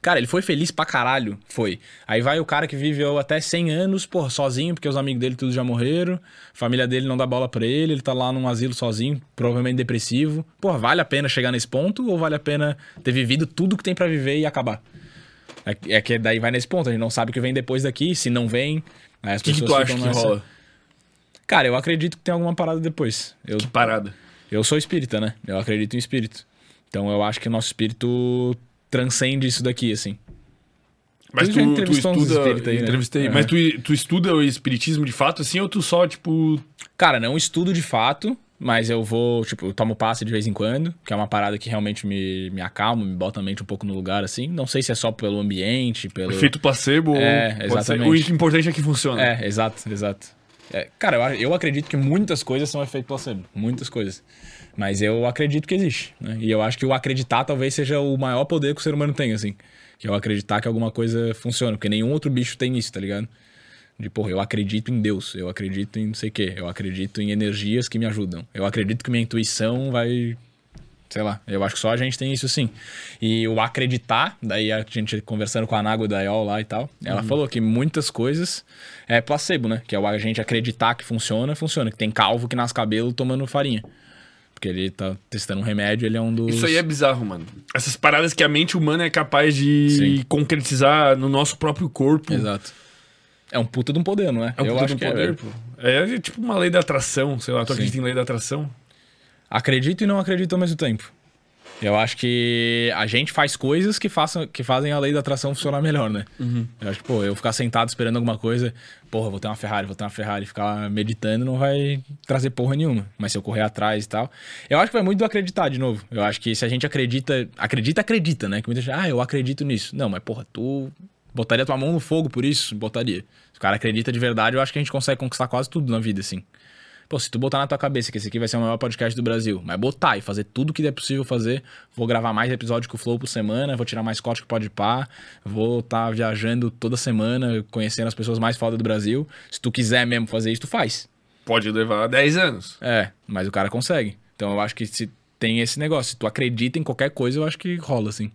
Cara, ele foi feliz pra caralho, foi. Aí vai o cara que viveu até 100 anos, porra, sozinho, porque os amigos dele todos já morreram, a família dele não dá bola pra ele, ele tá lá num asilo sozinho, provavelmente depressivo. Porra, vale a pena chegar nesse ponto ou vale a pena ter vivido tudo que tem pra viver e acabar? É, é que daí vai nesse ponto, a gente não sabe o que vem depois daqui, se não vem. Aí as O que, que tu pessoas acha que nessa- rola? Cara, eu acredito que tem alguma parada depois. Eu, Que parada. eu sou espírita, né? Eu acredito em espírito. Então eu acho que o nosso espírito transcende isso daqui, assim. Mas Tu tu, já tu estuda. aí, né? entrevistei. Aham. Mas tu, tu estuda o espiritismo de fato, assim, ou tu só, tipo. Cara, não estudo de fato, Mas eu vou, tipo, eu tomo passe de vez em quando, que é uma parada que realmente me, me acalma, me bota a mente um pouco no lugar, assim. Não sei se é só pelo ambiente, pelo. Efeito placebo. É, pode ser- exatamente. O importante é que funciona. É, exato, exato. É, cara, eu, eu acredito que muitas coisas são efeito placebo. Muitas coisas. Mas eu acredito que existe. Né? E eu acho que o acreditar talvez seja o maior poder que o ser humano tem, assim. Que é o acreditar que alguma coisa funciona. Porque nenhum outro bicho tem isso, tá ligado? De, porra, eu acredito em Deus, eu acredito em não sei o quê, eu acredito em energias que me ajudam. Eu acredito que minha intuição vai. Sei lá, eu acho que só a gente tem isso sim. E o acreditar, daí a gente conversando com a Nágua da IOL lá e tal, ela falou que muitas coisas é placebo, né? Que é o a gente acreditar que funciona, funciona. Que tem calvo que nasce cabelo tomando farinha. Porque ele tá testando um remédio, ele é um dos. Isso aí é bizarro, mano. Essas paradas que a mente humana é capaz de Sim. concretizar no nosso próprio corpo. Exato. É um puta de um poder, não é? É um eu puta acho que um poder, é. pô. É tipo uma lei da atração, sei lá. Tu acredita em lei da atração? Acredito e não acredito ao mesmo tempo. Eu acho que a gente faz coisas que, façam, que fazem a lei da atração funcionar melhor, né? Eu acho que, pô, eu ficar sentado esperando alguma coisa, porra, vou ter uma Ferrari, vou ter uma Ferrari, ficar meditando não vai trazer porra nenhuma. Mas se eu correr atrás e tal. Eu acho que vai muito do acreditar, de novo. Eu acho que se a gente acredita. Acredita, acredita, né? Que muita gente, ah, eu acredito nisso. Não, mas porra, tu botaria tua mão no fogo por isso? Botaria. Se o cara acredita de verdade, eu acho que a gente consegue conquistar quase tudo na vida, assim. Pô, se tu botar na tua cabeça que esse aqui vai ser o maior podcast do Brasil, mas botar e fazer tudo que é possível fazer, vou gravar mais episódios que o Flow por semana, vou tirar mais corte que pode pá, vou estar viajando toda semana, conhecendo as pessoas mais fodas do Brasil. Se tu quiser mesmo fazer isso, tu faz. Pode levar 10 anos. É, mas o cara consegue. Então eu acho que se tem esse negócio, se tu acredita em qualquer coisa, eu acho que rola, assim.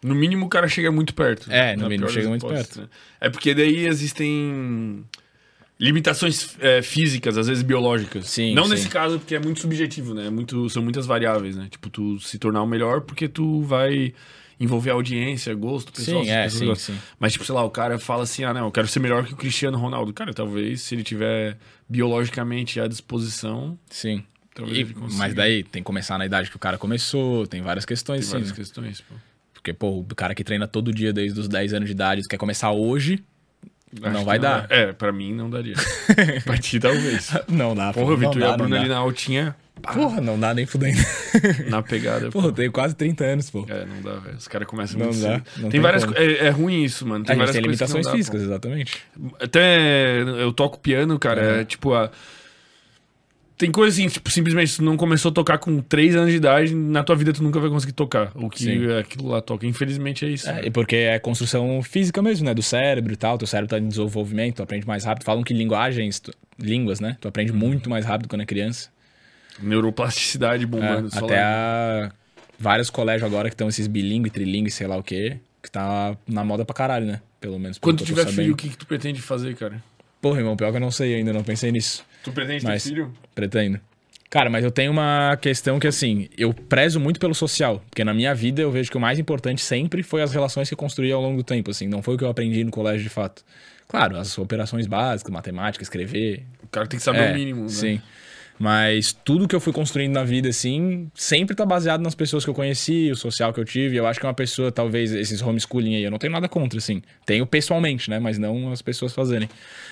No mínimo, o cara chega muito perto. É, no Na mínimo, chega muito perto. né? É porque daí existem limitações é, físicas, às vezes biológicas. Sim, Não sim. nesse caso, porque é muito subjetivo, né? É Muito, são muitas variáveis, né? Tipo, tu se tornar o melhor porque tu vai envolver audiência, gosto, pessoal. Sim, as é, sim, gostam. sim. Mas, tipo, sei lá, o cara fala assim, ah, não, eu quero ser melhor que o Cristiano Ronaldo. Cara, talvez, se ele tiver biologicamente à disposição, Sim. talvez E- ele consiga. mas daí tem que começar na idade que o cara começou, tem várias questões, Tem sim. várias né? questões, pô. Porque, pô, o cara que treina todo dia desde os 10 anos de idade, quer começar hoje, Não vai dar. É, pra mim não daria. [laughs] pra ti, talvez. Não dá, Porra, o não Vitor e a não Bruna ali na altinha, Porra, não dá nem fudendo. [laughs] na pegada. Porra, eu tenho quase 30 anos, pô. É, não dá, velho. Os caras começam Não muito dá, cedo. não Tem várias co- é, é ruim isso, mano. Tem a várias tem não limitações dá, físicas, exatamente. pô. Até eu toco piano, cara. Uhum. É tipo a. Tem coisas assim, tipo, simplesmente se tu não começou a tocar com 3 anos de idade, na tua vida tu nunca vai conseguir tocar. O que Sim. aquilo lá toca. Infelizmente é isso. É, né? e porque é construção física mesmo, né? Do cérebro e tal. Teu cérebro tá em desenvolvimento, tu aprende mais rápido. Falam que linguagens, tu- línguas, né? Tu aprende muito mais rápido quando é criança. Neuroplasticidade É, bombando. só até a... vários colégios agora que estão esses bilíngue, trilingue, sei lá o quê, que tá na moda pra caralho, né? Pelo menos. Quando tu tiver filho, o que, que tu pretende fazer, cara? Porra, irmão, pior que eu não sei ainda, não pensei nisso. Tu pretende Mas- ter filho? Pretendo. Cara, mas eu tenho uma questão que, assim, eu prezo muito pelo social. Porque na minha vida eu vejo que o mais importante sempre foi as relações que eu construí ao longo do tempo, assim. Não foi o que eu aprendi no colégio de fato. Claro, as operações básicas, matemática, escrever. O cara tem que saber é, o mínimo, né? Sim. Mas tudo que eu fui construindo na vida, assim, sempre tá baseado nas pessoas que eu conheci, o social que eu tive. Eu acho que uma pessoa, talvez, esses homeschooling aí, eu não tenho nada contra, assim. Tenho pessoalmente, né? Mas não as pessoas fazerem.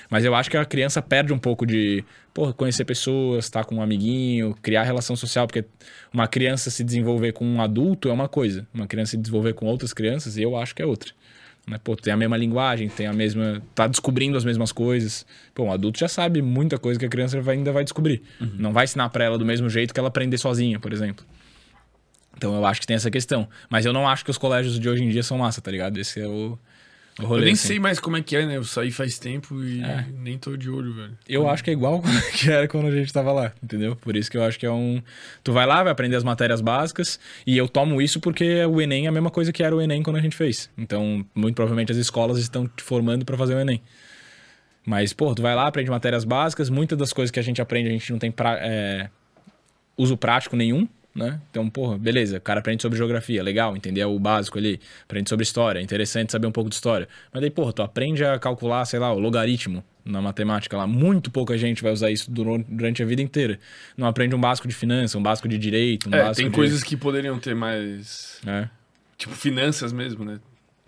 Mas eu acho que a criança perde um pouco de, porra, conhecer pessoas, estar com um amiguinho, criar relação social, porque uma criança se desenvolver com um adulto é uma coisa. Uma criança se desenvolver com outras crianças, eu acho que é outra. Né? Pô, tem a mesma linguagem, tem a mesma. tá descobrindo as mesmas coisas. Pô, um adulto já sabe muita coisa que a criança vai- ainda vai descobrir. Não vai ensinar pra ela do mesmo jeito que ela aprender sozinha, por exemplo. Então eu acho que tem essa questão. Mas eu não acho que os colégios de hoje em dia são massa, tá ligado? Esse é o rolê. Eu nem assim. sei mais como é que é, né? Eu saí faz tempo e É. nem tô de olho, velho. Eu acho que é igual [laughs] que era quando a gente tava lá, entendeu? Por isso que eu acho que é um. Tu vai lá, vai aprender as matérias básicas, e eu tomo isso porque o Enem é a mesma coisa que era o Enem quando a gente fez. Então, muito provavelmente as escolas estão te formando pra fazer o Enem. Mas, pô, tu vai lá, aprende matérias básicas, muitas das coisas que a gente aprende a gente não tem pra, é, uso prático nenhum, né? Então, porra, beleza, o cara aprende sobre geografia, legal, entender o básico ali, aprende sobre história, é interessante saber um pouco de história. Mas daí, porra, tu aprende a calcular, sei lá, o logaritmo na matemática lá. Muito pouca gente vai usar isso durante a vida inteira. Não aprende um básico de finança, um básico de direito, um É, básico tem de... coisas que poderiam ter mais. É. Tipo, finanças mesmo, né?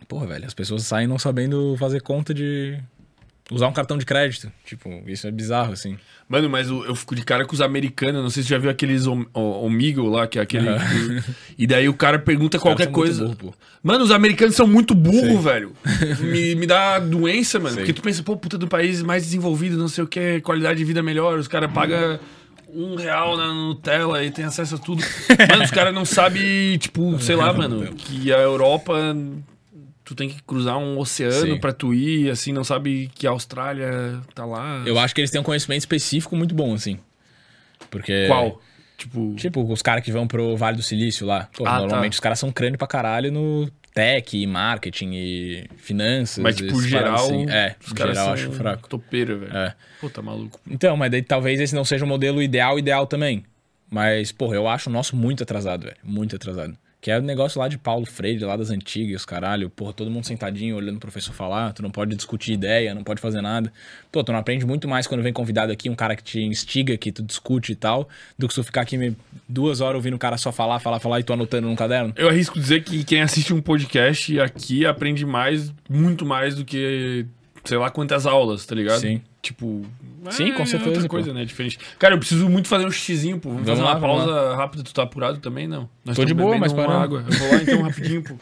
Porra, velho, as pessoas saem não sabendo fazer conta de usar um cartão de crédito. Tipo, isso é bizarro, assim. Mano, mas eu, eu fico de cara com os americanos. Não sei se você já viu aqueles om, o- Omegle lá, que é aquele. que- e daí o cara pergunta qualquer são muito coisa. burro. Mano, os americanos são muito burros, velho. me, me dá doença, mano. Sim. Porque tu pensa, pô, puta do país mais desenvolvido, não sei o que, qualidade de vida melhor. Os caras pagam um real na Nutella e tem acesso a tudo. [laughs] Mano, os caras não sabem, tipo, sei lá, mano, que a Europa. Tu tem que cruzar um oceano pra tu ir, assim, não sabe que a Austrália tá lá. Eu acho que eles têm um conhecimento específico muito bom, assim. Porque. Qual? Tipo. Tipo, os caras que vão pro Vale do Silício lá. Pô, Ah, normalmente tá. os caras são crânio pra caralho no tech, e marketing e finanças. Mas, tipo, geral. assim. É, os caras geral são acho fraco. topeiro, velho. É. Pô, tá maluco. Então, mas daí talvez esse não seja o modelo ideal, ideal também. Mas, porra, eu acho o nosso muito atrasado, velho. Muito atrasado. Que é o negócio lá de Paulo Freire, lá das antigas, caralho. Porra, todo mundo sentadinho, olhando o professor falar. Tu não pode discutir ideia, não pode fazer nada. Pô, tu não aprende muito mais quando vem convidado aqui, um cara que te instiga, que tu discute e tal, do que tu ficar aqui duas horas ouvindo o cara só falar, falar, falar e tu anotando num caderno. Eu arrisco dizer que quem assiste um podcast aqui aprende mais, muito mais do que sei lá quantas aulas, tá ligado? Sim. Tipo. Sim, com é certeza, Outra pô. coisa, né? Diferente. Cara, eu preciso muito fazer um xizinho, pô. Vamos, Vamos fazer lá, uma pausa rápida. Tu tá apurado também? Não. Nós Tô de boa, mas parando. água. Eu vou lá então [laughs] rapidinho, pô.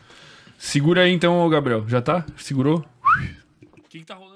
Segura aí então, Gabriel. Já tá? Segurou? O que, que tá rolando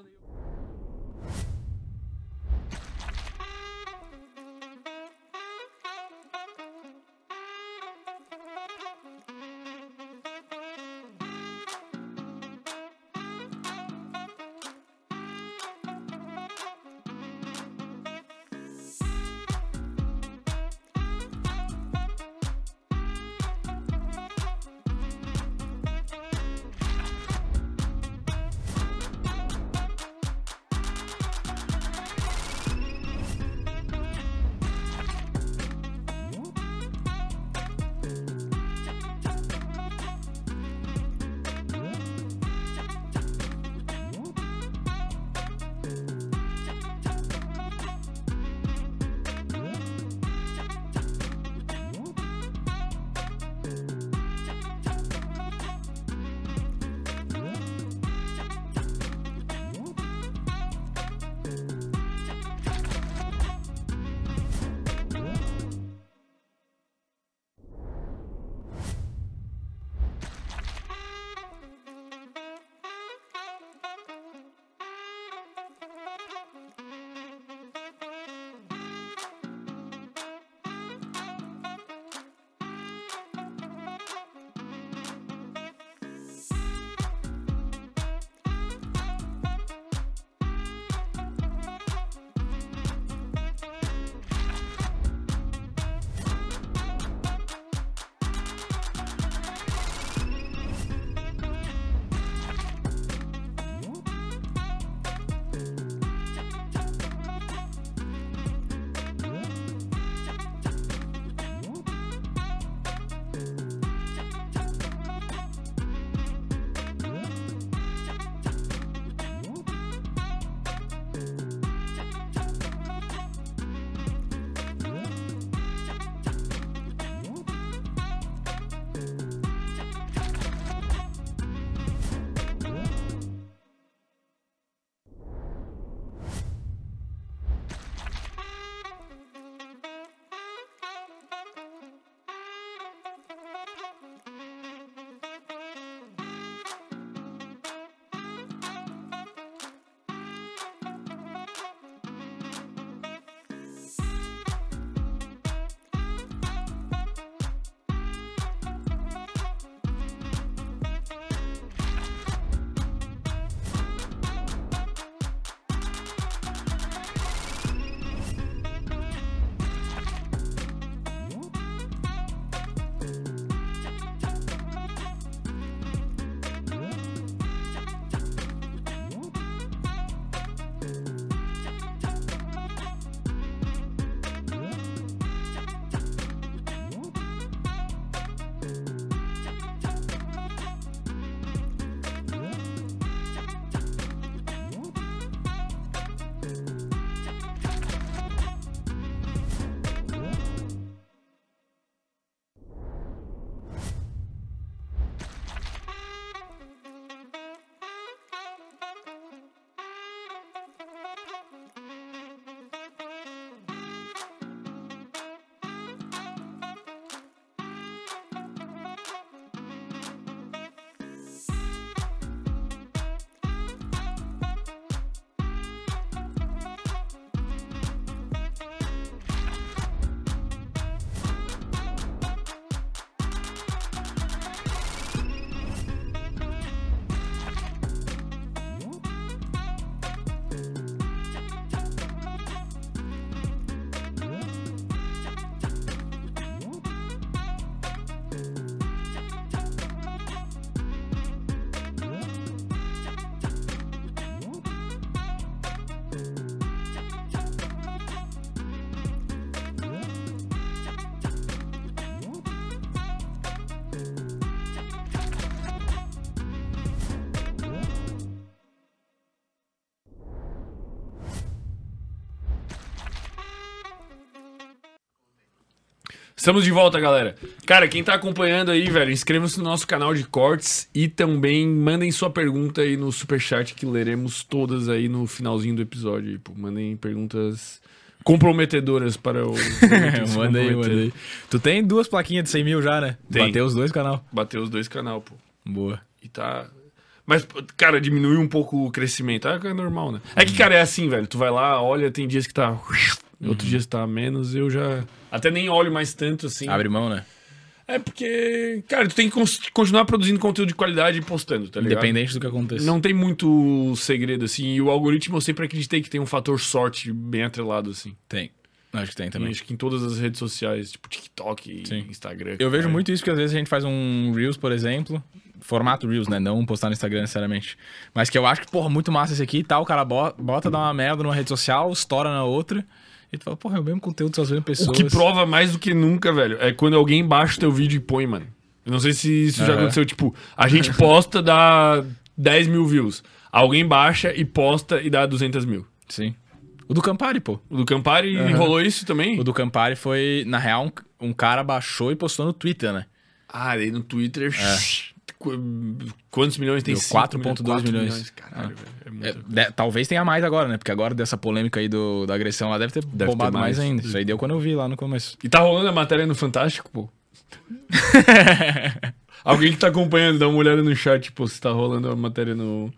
Estamos de volta, galera. Cara, quem tá acompanhando aí, velho, inscreva-se no nosso canal de cortes e também mandem sua pergunta aí no superchat que leremos todas aí no finalzinho do episódio. Mandem perguntas comprometedoras para o. manda aí, manda aí. Tu tem duas plaquinhas de 100 mil já, né? Tem. Bateu os dois canal. Bateu os dois canal, pô. Boa. E tá. Mas, cara, diminuiu um pouco o crescimento. É normal, né? É que, cara, é assim, velho. Tu vai lá, olha, tem dias que tá. Outros dias tá menos, eu já. Até nem olho mais tanto assim. Abre mão, né? É porque, cara, tu tem que continuar produzindo conteúdo de qualidade e postando, tá ligado? Independente do que aconteça. Não tem muito segredo, assim. E o algoritmo eu sempre acreditei que tem um fator sorte bem atrelado, assim. Tem. Acho que tem também. Acho que em todas as redes sociais, tipo TikTok, Sim. Instagram. Eu vejo cara. muito isso porque às vezes a gente faz um Reels, por exemplo. Formato Reels, né? Não postar no Instagram necessariamente. Mas que eu acho que, porra, muito massa esse aqui e tal. O cara bo- bota, dá uma merda numa rede social, estoura na outra. E tu fala, porra, é o mesmo conteúdo, só as mesmas pessoas. O que prova mais do que nunca, velho, é quando alguém baixa o teu vídeo e põe, mano. Eu não sei se isso já aconteceu. Tipo, a gente [laughs] posta, dá 10 mil views. Alguém baixa e posta e dá 200 mil. Sim. O do Campari, pô. O do Campari Aham. rolou isso também? O do Campari foi, na real, um, um cara baixou e postou no Twitter, né? Ah, aí no Twitter. qu- Quantos milhões tem? Deu Cinco 4,2 Quatro milhões. Caralho, velho. É. É, talvez tenha mais agora, né? Porque agora dessa polêmica aí do, da agressão lá deve ter ter bombado mais. mais. ainda. Isso aí deu quando eu vi lá no começo. E tá rolando a matéria no Fantástico, pô. [laughs] Alguém que tá acompanhando, dá uma olhada no chat, pô, se tá rolando a matéria no,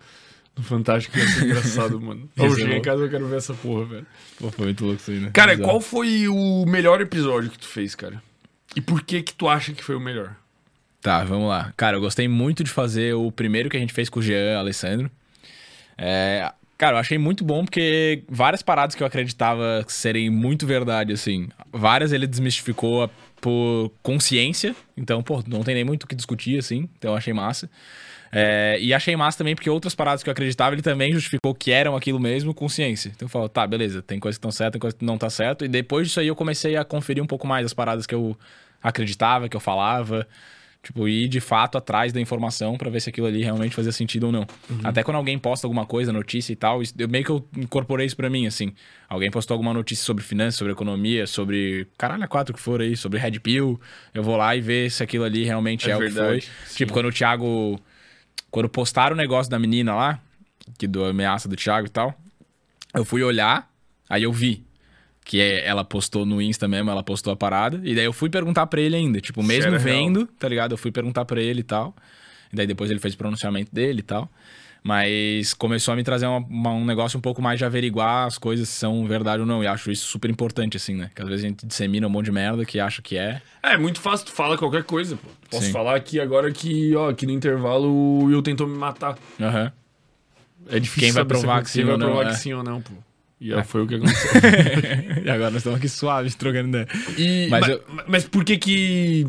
no Fantástico. Vai ser engraçado, [laughs] mano. Ia ser cheguei em casa, eu quero ver essa porra, velho. Pô, foi muito louco isso aí, né? Cara, Bizarro. qual foi o melhor episódio que tu fez, cara? E por que que tu acha que foi o melhor? Tá, vamos lá. Cara, eu gostei muito de fazer o primeiro que a gente fez com o Jean Alessandro. É, cara, eu achei muito bom porque várias paradas que eu acreditava serem muito verdade, assim, várias ele desmistificou por consciência. Então, pô, não tem nem muito o que discutir, assim. Então, eu achei massa. É, e achei massa também porque outras paradas que eu acreditava, ele também justificou que eram aquilo mesmo com ciência. Então eu falo, tá, beleza, tem coisas que estão certas, tem coisas que não tá certo. E depois disso aí eu comecei a conferir um pouco mais as paradas que eu acreditava, que eu falava. Tipo, ir de fato atrás da informação pra ver se aquilo ali realmente fazia sentido ou não. Até quando alguém posta alguma coisa, notícia e tal, eu meio que eu incorporei isso pra mim, assim. Alguém postou alguma notícia sobre finanças, sobre economia, sobre caralho, a quatro que for aí, sobre Red Pill. Eu vou lá e ver se aquilo ali realmente É é, o que verdade, foi. sim. Tipo, quando o Thiago. Quando postaram o negócio da menina lá, que do ameaça do Thiago e tal, eu fui olhar, aí eu vi que é- ela postou no Insta mesmo, ela postou a parada, e daí eu fui perguntar pra ele ainda, tipo, mesmo real. vendo, tá ligado? Eu fui perguntar pra ele e tal. E daí depois ele fez o pronunciamento dele e tal. Mas começou a me trazer uma- uma- um negócio um pouco mais de averiguar as coisas se são verdade ou não. E acho isso super importante, assim, né? Que às vezes a gente dissemina um monte de merda que acha que é. É, muito fácil, tu fala qualquer coisa, pô. Posso Sim. falar aqui agora que, ó, aqui no intervalo o Will tentou me matar. Aham. É difícil Quem vai provar é- que sim ou não, provar é. que sim ou não, pô. E aí foi o que aconteceu. [laughs] e agora nós estamos aqui suaves, trocando ideia. E, Mas mas, eu- mas por que que...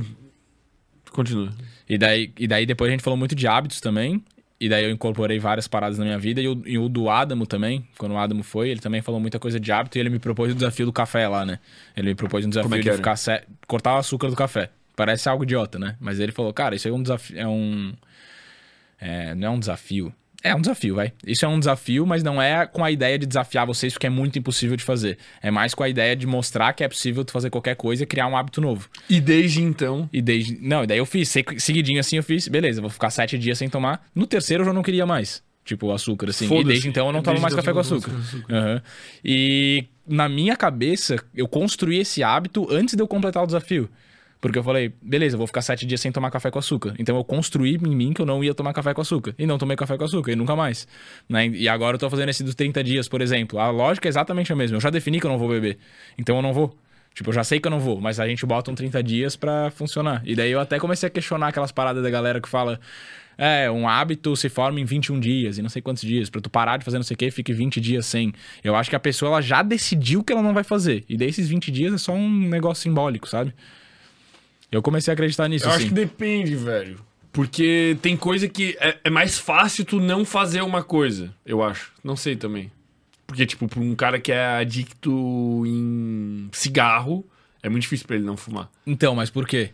Continua. E daí, e daí depois a gente falou muito de hábitos também. E daí eu incorporei várias paradas na minha vida. E o, e o do Adamo também, quando o Adamo foi, ele também falou muita coisa de hábito. E ele me propôs o desafio do café lá, né? Ele me propôs um desafio é de ficar sé- cortar o açúcar do café. Parece algo idiota, né? Mas ele falou, cara, isso aí é um desafio. É um. é, não é um desafio. É um desafio, vai. Isso é um desafio, mas não é com a ideia de desafiar vocês, porque é muito impossível de fazer. É mais com a ideia de mostrar que é possível tu fazer qualquer coisa e criar um hábito novo. E desde então... E desde. Não, e daí eu fiz, seguidinho assim, eu fiz, beleza, vou ficar sete dias sem tomar. No terceiro eu já não queria mais. Tipo, açúcar, assim. E desde então eu não tomo Desde mais então café com não açúcar. açúcar. Aham. E na minha cabeça, eu construí esse hábito antes de eu completar o desafio. Porque eu falei, beleza, eu vou ficar sete dias sem tomar café com açúcar. Então eu construí em mim que eu não ia tomar café com açúcar. E não tomei café com açúcar, e nunca mais. Né? E agora eu tô fazendo esse dos 30 dias, por exemplo. A lógica é exatamente a mesma. Eu já defini que eu não vou beber. Então eu não vou. Tipo, eu já sei que eu não vou, mas a gente bota um 30 dias pra funcionar. E daí eu até comecei a questionar aquelas paradas da galera que fala. É, um hábito se forma em 21 dias e não sei quantos dias. Pra tu parar de fazer não sei o que, fique 20 dias sem. Eu acho que a pessoa ela já decidiu que ela não vai fazer. E daí esses 20 dias é só um negócio simbólico, sabe? Eu comecei a acreditar nisso, Eu assim. acho que depende, velho. Porque tem coisa que é, é mais fácil tu não fazer uma coisa, eu acho. Não sei também. Porque, tipo, pra um cara que é adicto em cigarro, é muito difícil pra ele não fumar. Então, mas por quê?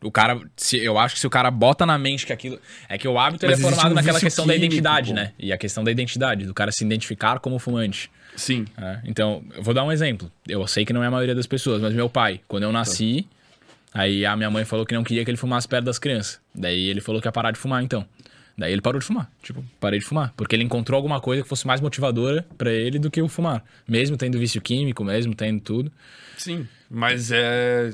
O cara, se, eu acho que se o cara bota na mente que aquilo. É que o hábito é formado um naquela questão da químico, identidade, pô. né? E a questão da identidade, do cara se identificar como fumante. Sim. né? Então, eu vou dar um exemplo. Eu sei que não é a maioria das pessoas, mas meu pai, quando eu nasci, Aí a minha mãe falou que não queria que ele fumasse perto das crianças. Daí ele falou que ia parar de fumar, então. Daí ele parou de fumar. Tipo, parei de fumar. Porque ele encontrou alguma coisa que fosse mais motivadora pra ele do que o fumar. Mesmo tendo vício químico, mesmo tendo tudo. Sim, mas é.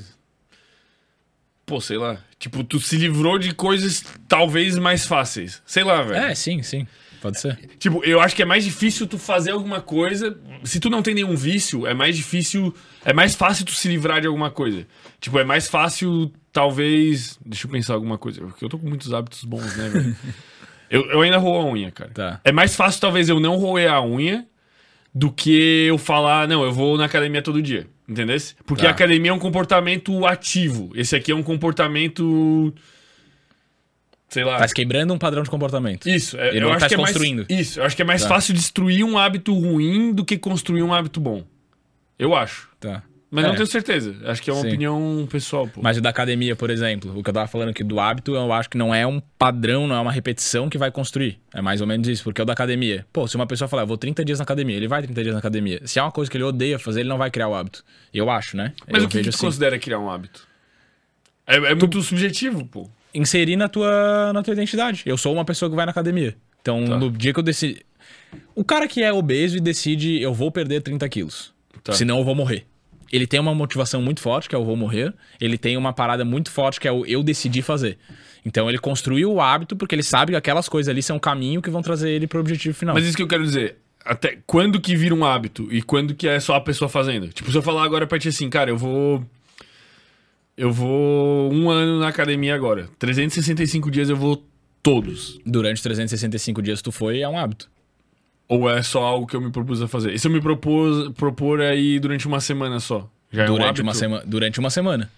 Pô, sei lá. Tipo, tu se livrou de coisas talvez mais fáceis. Sei lá, velho. É, sim, sim. Pode ser. Tipo, eu acho que é mais difícil tu fazer alguma coisa. Se tu não tem nenhum vício, é mais difícil. É mais fácil tu se livrar de alguma coisa. Tipo, é mais fácil, talvez. Deixa eu pensar alguma coisa. Porque eu tô com muitos hábitos bons, né, velho? [laughs] eu, eu ainda roo a unha, cara. Tá. É mais fácil, talvez, eu não roer a unha do que eu falar, não, eu vou na academia todo dia. Entendeu? Porque Tá. a academia é um comportamento ativo. Esse aqui é um comportamento. Sei lá. Tá quebrando um padrão de comportamento. Isso, é, Ele eu acho tá que é mais, construindo. Isso, eu acho que é mais Tá. fácil destruir um hábito ruim do que construir um hábito bom. Eu acho. Tá. Mas É. não tenho certeza. Acho que é uma Sim. opinião pessoal, pô. Mas o da academia, por exemplo, o que eu tava falando aqui do hábito, eu acho que não é um padrão, não é uma repetição que vai construir. É mais ou menos isso, porque o da academia. Pô, se uma pessoa falar, eu vou 30 dias na academia, ele vai 30 dias na academia. Se é uma coisa que ele odeia fazer, ele não vai criar o hábito. Eu acho, né? Mas eu o que, que tu assim. considera criar um hábito? É, é muito subjetivo, pô. Inserir na tua, na tua identidade. Eu sou uma pessoa que vai na academia. Então, Tá. no dia que eu decidi. O cara que é obeso e decide, eu vou perder 30 quilos. Tá. Senão eu vou morrer. Ele tem uma motivação muito forte, que é o vou morrer. Ele tem uma parada muito forte, que é o eu decidi fazer. Então ele construiu o hábito porque ele sabe que aquelas coisas ali são o caminho que vão trazer ele pro objetivo final. Mas isso que eu quero dizer. Até quando que vira um hábito e quando que é só a pessoa fazendo? Tipo, se eu falar agora pra ti assim, cara, eu vou. Eu vou um ano na academia agora. 365 dias eu vou todos. Durante 365 dias tu foi, é um hábito. Ou é só algo que eu me propus a fazer? E se eu me propus, propor aí durante uma semana só? Já é um durante, uma sema... durante uma semana.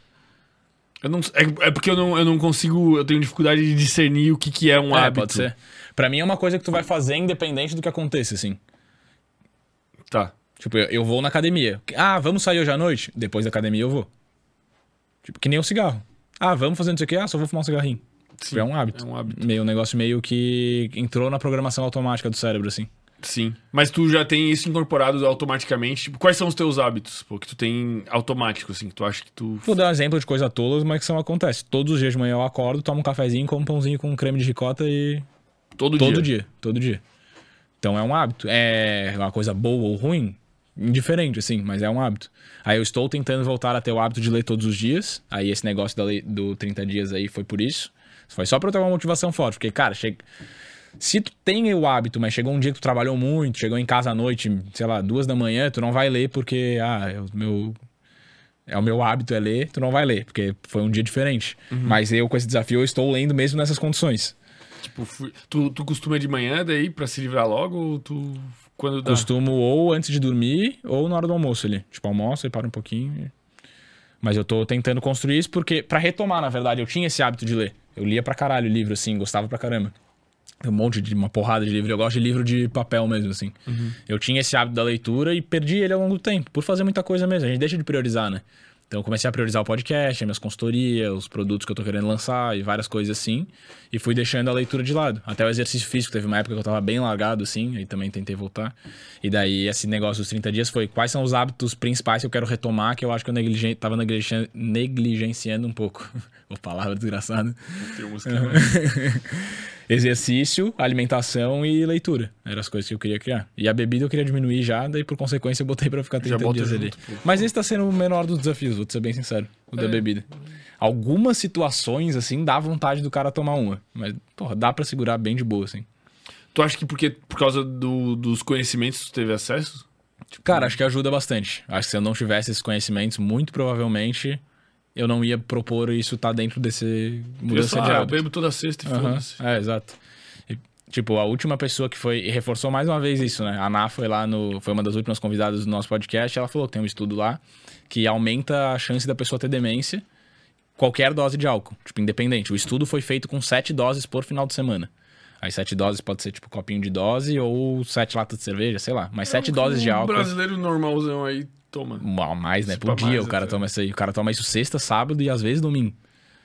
Eu não, é, é porque eu não, eu não consigo. Eu tenho dificuldade de discernir o que, que é um é, hábito. pode ser. Pra mim é uma coisa que tu vai fazer independente do que aconteça, assim. Tá. Tipo, eu, eu vou na academia. Ah, vamos sair hoje à noite? Depois da academia eu vou. Tipo, que nem o cigarro. Ah, vamos fazer não sei o quê? Ah, só vou fumar um cigarrinho. Tipo, é um hábito. É um hábito. Meio, um negócio meio que entrou na programação automática do cérebro, assim. Sim. Mas tu já tem isso incorporado automaticamente. Tipo, quais são os teus hábitos? Pô, que tu tem automático, assim, que tu acha que tu. Vou dar um exemplo de coisa tola, mas que não acontece. Todos os dias de manhã eu acordo, tomo um cafezinho, como um pãozinho com creme de ricota e. Todo, Todo dia. dia, todo dia. Então é um hábito. É uma coisa boa ou ruim? Indiferente, assim, mas é um hábito. Aí eu estou tentando voltar a ter o hábito de ler todos os dias. Aí esse negócio da lei, do 30 dias aí foi por isso. Foi só pra eu ter uma motivação forte. Porque, cara, chega... se tu tem o hábito, mas chegou um dia que tu trabalhou muito, chegou em casa à noite, sei lá, duas da manhã, tu não vai ler porque, ah, é o meu. É o meu hábito é ler, tu não vai ler, porque foi um dia diferente. Mas eu, com esse desafio, eu estou lendo mesmo nessas condições. Tipo, tu, tu costuma de manhã daí pra se livrar logo ou tu. Quando dá? Costumo ou antes de dormir ou na hora do almoço ali. Tipo, almoço e para um pouquinho. Mas eu tô tentando construir isso porque, pra retomar, na verdade, eu tinha esse hábito de ler. Eu lia pra caralho livro, assim, gostava pra caramba. Tem um monte de, uma porrada de livro. Eu gosto de livro de papel mesmo, assim. Eu tinha esse hábito da leitura e perdi ele ao longo do tempo, por fazer muita coisa mesmo. A gente deixa de priorizar, né? Então eu comecei a priorizar o podcast, as minhas consultorias, os produtos que eu tô querendo lançar e várias coisas assim. E fui deixando a leitura de lado. Até o exercício físico, teve uma época que eu tava bem largado, assim, aí também tentei voltar. E daí esse negócio dos 30 dias foi quais são os hábitos principais que eu quero retomar, que eu acho que eu negligen... tava negligen... negligenciando um pouco. [laughs] Ô, palavra desgraçada. Tem [laughs] né? Exercício, alimentação e leitura. Eram as coisas que eu queria criar. E a bebida eu queria diminuir já, daí por consequência eu botei pra ficar 30 bota dias junto, ali. pô. Mas esse tá sendo o menor dos desafios, vou te ser bem sincero. O da É. bebida. Algumas situações, assim, dá vontade do cara tomar uma. Mas, porra, dá pra segurar bem de boa, assim. Tu acha que porque, por causa do- dos conhecimentos tu teve acesso? Cara, acho que ajuda bastante. Acho que se eu não tivesse esses conhecimentos, muito provavelmente eu não ia propor isso tá dentro desse Eu, mudança só, de ah, eu hábito. bebo toda sexta e Aham, foda-se. É, exato. E, tipo, a última pessoa que foi. E reforçou mais uma vez isso, né? A Ana foi lá no. Foi uma das últimas convidadas do nosso podcast. Ela falou que tem um estudo lá que aumenta a chance da pessoa ter demência qualquer dose de álcool. Tipo, independente. O estudo foi feito com sete doses por final de semana. Aí sete doses pode ser tipo copinho de dose ou sete latas de cerveja, sei lá. Mas sete doses de Um álcool. brasileiro normalzão aí toma. Mal mais, né? Isso Por dia mais o cara até. toma isso aí. O cara toma isso sexta, sábado e às vezes domingo.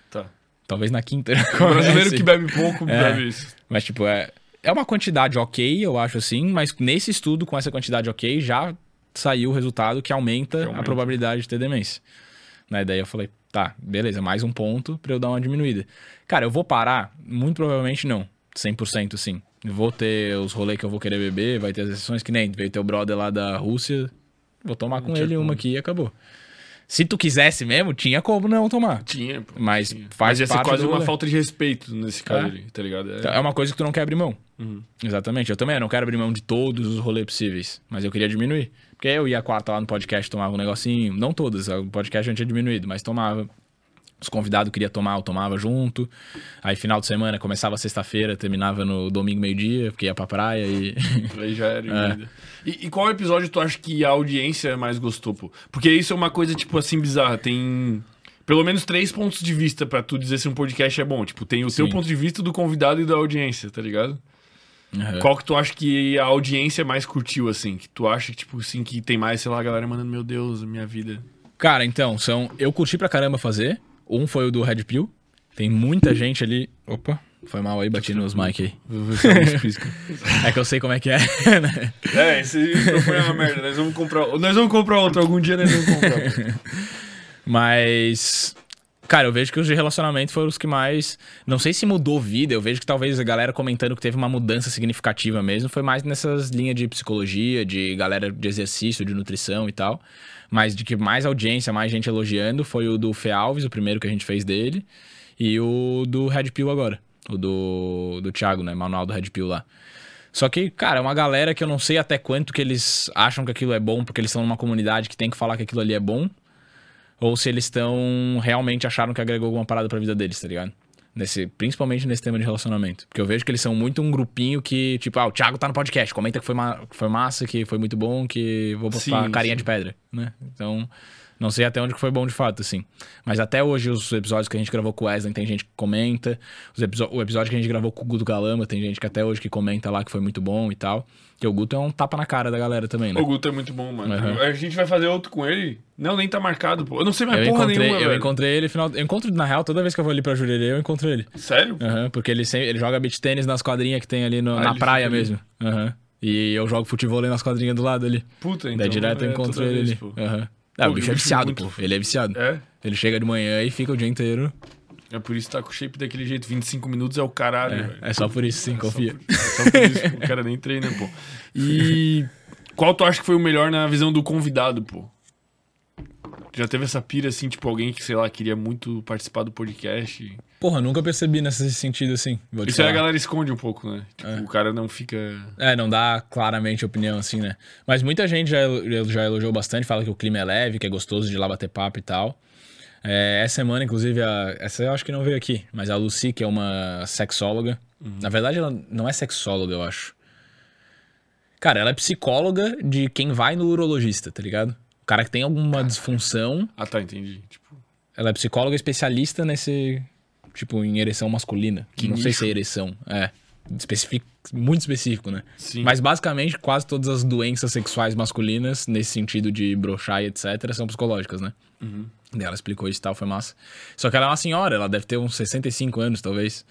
Tá. Talvez na quinta. [laughs] O brasileiro que bebe pouco É. bebe isso. Mas, tipo, é, é uma quantidade ok, eu acho assim, mas nesse estudo, com essa quantidade ok, já saiu o resultado que aumenta, Que aumenta. a probabilidade de ter demência. Né? Daí eu falei, tá, beleza, mais um ponto pra eu dar uma diminuída. Cara, eu vou parar? Muito provavelmente não. 100% sim. Vou ter os rolês que eu vou querer beber, vai ter as exceções que nem veio teu brother lá da Rússia, vou tomar com ele uma aqui e acabou. Se tu quisesse mesmo, tinha como não tomar. Tinha, pô. Mas tinha. faz Mas ia ser quase uma rolê. falta de respeito nesse caso É. ali, tá ligado? Então, É uma coisa que tu não quer abrir mão. Uhum. Exatamente. Eu também não quero abrir mão de todos os rolês possíveis, mas eu queria diminuir. Porque eu ia a quarta lá no podcast, tomava um negocinho. Não todas, o podcast eu tinha diminuído, mas tomava. Os convidados queriam tomar, eu tomava junto. Aí final de semana, começava sexta-feira, terminava no domingo meio-dia, porque ia pra praia e. [laughs] Aí já era. [laughs] É. E, e qual episódio tu acha que a audiência mais gostou, pô? Porque isso é uma coisa, tipo, assim, bizarra. Tem pelo menos três pontos de vista pra tu dizer se um podcast é bom. Tipo, tem o teu Sim. ponto de vista do convidado e da audiência, tá ligado? Uhum. Qual que tu acha que a audiência mais curtiu, assim? Que tu acha que, tipo, assim, que tem mais, sei lá, a galera mandando, meu Deus, minha vida. Cara, então, são. Eu curti pra caramba fazer. Um foi o do Red Pill. Tem muita gente ali. Opa, foi mal aí, bati nos mic aí. É que eu sei como é que é, né? É, esse microfone é uma merda. Nós vamos comprar. Nós vamos comprar outro. Algum dia nós vamos comprar. Mas. Cara, eu vejo que os de relacionamento foram os que mais. Não sei se mudou vida, eu vejo que talvez a galera comentando que teve uma mudança significativa mesmo. Foi mais nessas linhas de psicologia, de galera de exercício, de nutrição e tal. Mas de que mais audiência, mais gente elogiando foi o do Fê Alves, o primeiro que a gente fez dele. E o do Red Pill agora. O do, do Thiago, né? Manual do Red Pill lá. Só que, cara, é uma galera que eu não sei até quanto que eles acham que aquilo é bom, porque eles estão numa comunidade que tem que falar que aquilo ali é bom. Ou se eles estão realmente acharam que agregou alguma parada pra vida deles, tá ligado? Nesse, principalmente nesse tema de relacionamento. Porque eu vejo que eles são muito um grupinho que, tipo, ah, o Thiago tá no podcast, comenta que foi, ma que foi massa, que foi muito bom, que vou botar Sim, carinha sim. de pedra, né? Então, não sei até onde que foi bom de fato, assim. Mas até hoje, os episódios que a gente gravou com o Wesley, tem gente que comenta. O episódio que a gente gravou com o Guto Galama, tem gente que até hoje que comenta lá que foi muito bom e tal. Que o Guto é um tapa na cara da galera também, né? O Guto é muito bom, mano. Uhum. A gente vai fazer outro com ele. Não, nem tá marcado, pô. Eu não sei mais Eu porra encontrei, nenhuma, eu velho. encontrei ele final. Eu encontro, na real, toda vez que eu vou ali pra Jurerê, eu encontro ele. Sério? Aham, porque ele, sempre, ele joga beach tênis nas quadrinhas que tem ali no- Ah, na praia mesmo. Aham. E eu jogo futebol ali nas quadrinhas do lado ali. Puta, então. Daí direto eu é encontro toda ele vez, ali. Aham. Ah, o bicho o é bicho viciado, muito- pô. Ele é viciado. É? Ele chega de manhã e fica o dia inteiro. É por isso que tá com o shape daquele jeito. 25 minutos é o caralho. É, é só por isso, sim, confia. É só por isso, o cara nem treina, pô. E qual tu acha que foi o melhor na visão do convidado, pô? Já teve essa pira, assim, tipo, alguém que, sei lá, queria muito participar do podcast? Porra, nunca percebi nesse sentido assim. Isso aí a galera esconde um pouco, né? Tipo, o cara não fica... É, não dá claramente opinião assim, né? Mas muita gente já, já elogiou bastante, fala que o clima é leve, que é gostoso de ir lá bater papo e tal. É, essa semana, inclusive, a, essa eu acho que não veio aqui, mas a Lucy, que é uma sexóloga. Na verdade, ela não é sexóloga, eu acho. Cara, ela é psicóloga de quem vai no urologista, tá ligado? O cara que tem alguma disfunção, Ah, tá, entendi. Tipo, ela é psicóloga especialista nesse. Tipo, em ereção masculina. Que não sei nicho. se é ereção. É. Especific... Muito específico, né? sim. Mas basicamente, quase todas as doenças sexuais masculinas, nesse sentido de brochar e etc., são psicológicas, né? Uhum. Daí ela explicou isso e tal, foi massa. Só que ela é uma senhora, ela deve ter uns 65 anos, talvez.